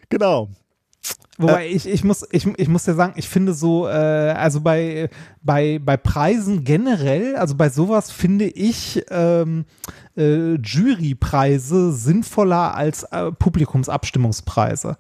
Genau.
Wobei äh, ich, ich, muss, ich, ich muss ja sagen, ich finde so, äh, also bei, bei, bei Preisen generell, also bei sowas finde ich ähm, äh, Jurypreise sinnvoller als äh, Publikumsabstimmungspreise.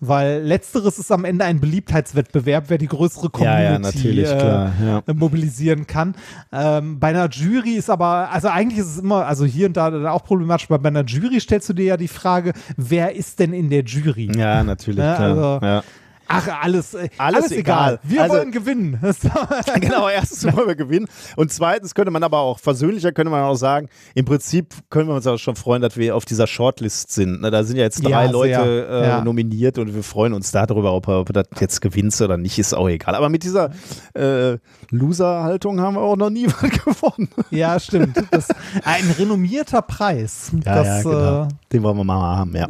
Weil letzteres ist am Ende ein Beliebtheitswettbewerb, wer die größere Community
ja, ja.
Äh, mobilisieren kann. Ähm, bei einer Jury ist aber, also eigentlich ist es immer, also hier und da auch problematisch, weil bei einer Jury stellst du dir ja die Frage, wer ist denn in der Jury?
Ja, natürlich.
Ne?
Klar. Also,
Ach, alles, äh,
Alles
alles, egal.
egal.
Wir
Also-
wollen gewinnen. <laughs>
genau, erstens wollen wir gewinnen. Und zweitens könnte man aber auch versöhnlicher, könnte man auch sagen, im Prinzip können wir uns auch schon freuen, dass wir auf dieser Shortlist sind. Ne, Da sind ja jetzt drei
Ja.
Leute äh,
Ja.
nominiert und wir freuen uns darüber, ob, ob das jetzt gewinnt oder nicht, ist auch egal. Aber mit dieser äh, Loser-Haltung haben wir auch noch nie <laughs> was gewonnen.
ja, stimmt. Das, ein renommierter Preis. das äh,
Den wollen wir mal haben, ja.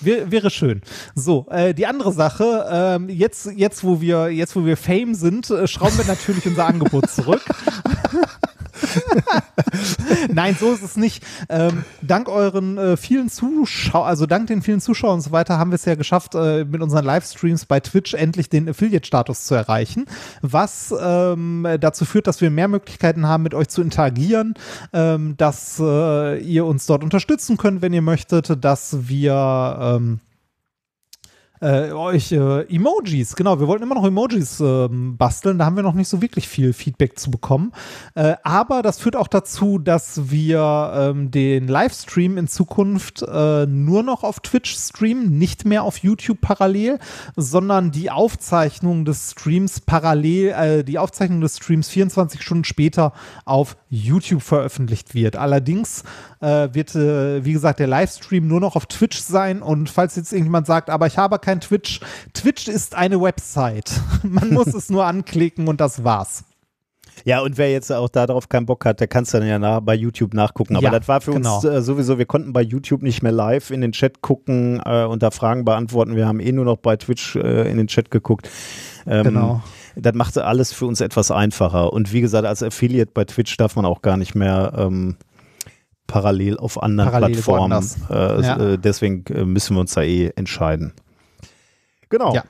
Wär, wäre schön. So, äh, die andere Sache, ähm, jetzt, jetzt, wo wir, jetzt, wo wir Fame sind, äh, schrauben wir natürlich unser Angebot zurück. <laughs> <laughs> Nein, so ist es nicht. Ähm, dank euren äh, vielen Zuschauern, also dank den vielen Zuschauern und so weiter, haben wir es ja geschafft, äh, mit unseren Livestreams bei Twitch endlich den Affiliate-Status zu erreichen, was ähm, dazu führt, dass wir mehr Möglichkeiten haben, mit euch zu interagieren, ähm, dass äh, ihr uns dort unterstützen könnt, wenn ihr möchtet, dass wir ähm, äh, euch äh, Emojis, genau, wir wollten immer noch Emojis ähm, basteln, da haben wir noch nicht so wirklich viel Feedback zu bekommen. Äh, aber das führt auch dazu, dass wir ähm, den Livestream in Zukunft äh, nur noch auf Twitch streamen, nicht mehr auf YouTube parallel, sondern die Aufzeichnung des Streams parallel, äh, die Aufzeichnung des Streams 24 Stunden später auf YouTube veröffentlicht wird. Allerdings äh, wird, äh, wie gesagt, der Livestream nur noch auf Twitch sein. Und falls jetzt irgendjemand sagt, aber ich habe kein Twitch, Twitch ist eine Website. <laughs> Man muss es nur anklicken und das war's.
Ja, und wer jetzt auch darauf keinen Bock hat, der kann es dann ja nach, bei YouTube nachgucken. Aber
Ja,
das war für uns
genau.
äh, sowieso, wir konnten bei YouTube nicht mehr live in den Chat gucken äh, und da Fragen beantworten. Wir haben eh nur noch bei Twitch äh, in den Chat geguckt. Ähm,
Genau.
Das machte alles für uns etwas einfacher. Und wie gesagt, als Affiliate bei Twitch darf man auch gar nicht mehr ähm, parallel auf anderen
Parallel
Plattformen. Äh,
Ja.
äh, deswegen äh, müssen wir uns da eh entscheiden. Genau.
Ja.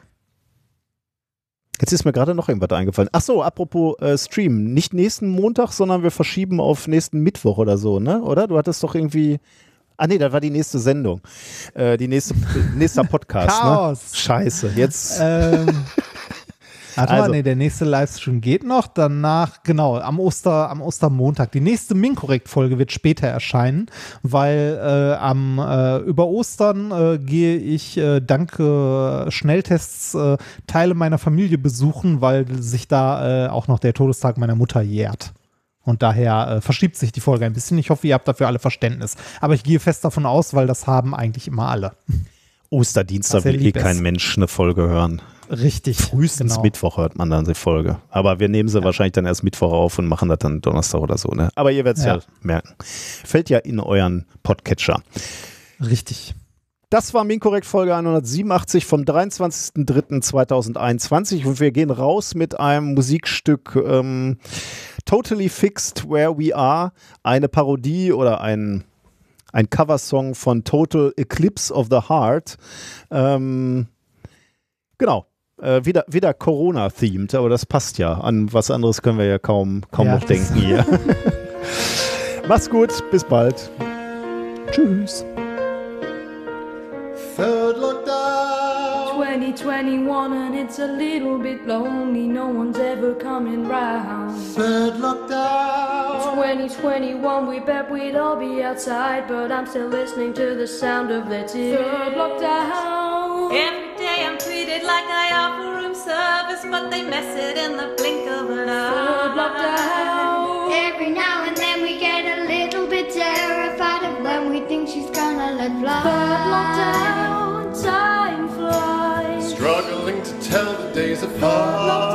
Jetzt ist mir gerade noch irgendwas eingefallen. Ach so, apropos äh, Stream. Nicht nächsten Montag, sondern wir verschieben auf nächsten Mittwoch oder so, ne? Oder? Du hattest doch irgendwie. Ah nee, das war die nächste Sendung. Äh, die nächste, <laughs> nächster Podcast,
Chaos.
ne? Scheiße. Jetzt.
Ähm, warte
Also.
mal, nee, der nächste Livestream geht noch. Danach, genau, am, Oster, am Ostermontag. Die nächste Minkorrekt-Folge wird später erscheinen, weil äh, am äh, über Ostern äh, gehe ich äh, dank Schnelltests äh, Teile meiner Familie besuchen, weil sich da äh, auch noch der Todestag meiner Mutter jährt. Und daher äh, verschiebt sich die Folge ein bisschen. Ich hoffe, ihr habt dafür alle Verständnis. Aber ich gehe fest davon aus, weil das haben eigentlich immer alle.
Osterdienstag
er
will eh kein Mensch eine Folge hören.
Richtig.
Frühestens
genau.
Mittwoch hört man dann die Folge. Aber wir nehmen sie wahrscheinlich dann erst Mittwoch auf und machen das dann Donnerstag oder so, ne? Aber ihr werdet es ja.
Ja.
merken. Fällt ja in euren Podcatcher.
Richtig.
Das war Minkorrekt Folge 187 vom 23.03.2021 und wir gehen raus mit einem Musikstück ähm, Totally Fixed Where We Are, eine Parodie oder ein, ein Coversong von Total Eclipse of the Heart. Ähm, genau. Äh, wieder wieder Corona-themed, aber das passt ja. An was anderes können wir ja kaum, kaum
Ja,
noch denken hier. <laughs> Macht's gut, bis bald.
Tschüss.
Third lockdown.
2021 and it's a little bit lonely, no one's ever coming round.
Third lockdown.
2021, we bet we'd all be outside, but I'm still listening to the sound of Let's Third lockdown.
Every day I'm treated like I offer room service, but they mess it in the blink of an eye.
Third
eye.
lockdown.
Every now and then we get a little bit terrified of when we think she's gonna let fly.
Third lockdown,
the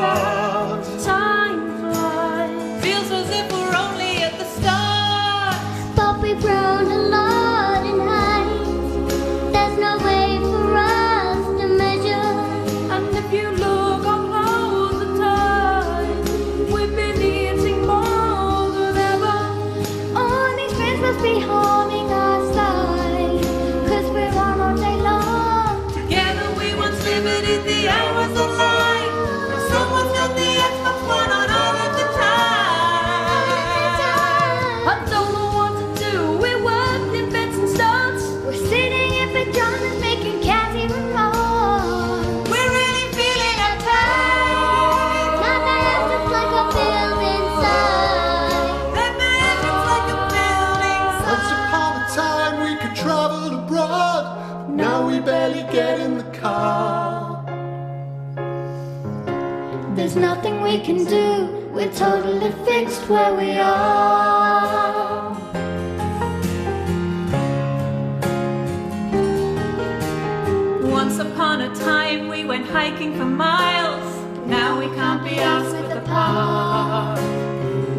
Nothing we can do, we're totally fixed where we are.
Once upon a time we went hiking for miles, now we can't be asked with the park.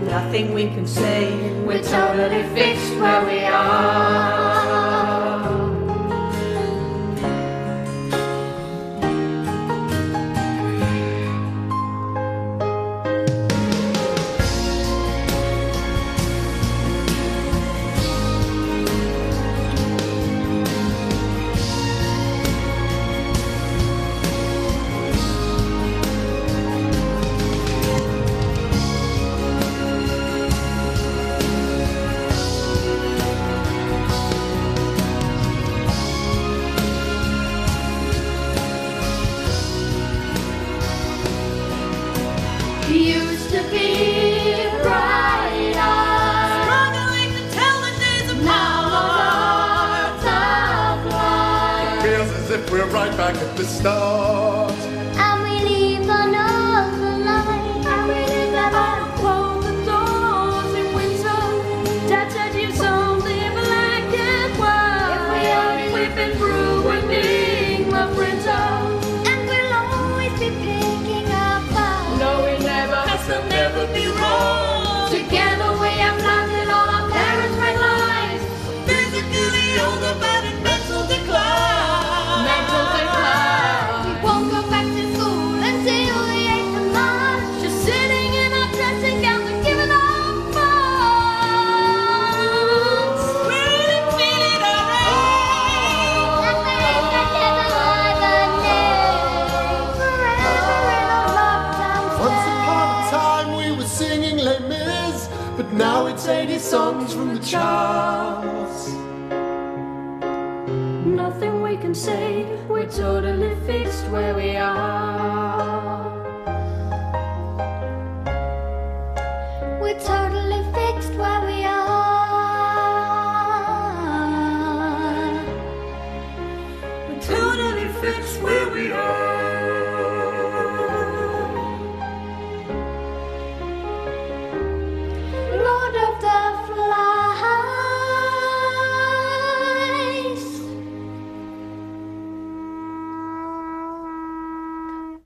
Nothing we can say, we're totally fixed where we are. like the
stars. where we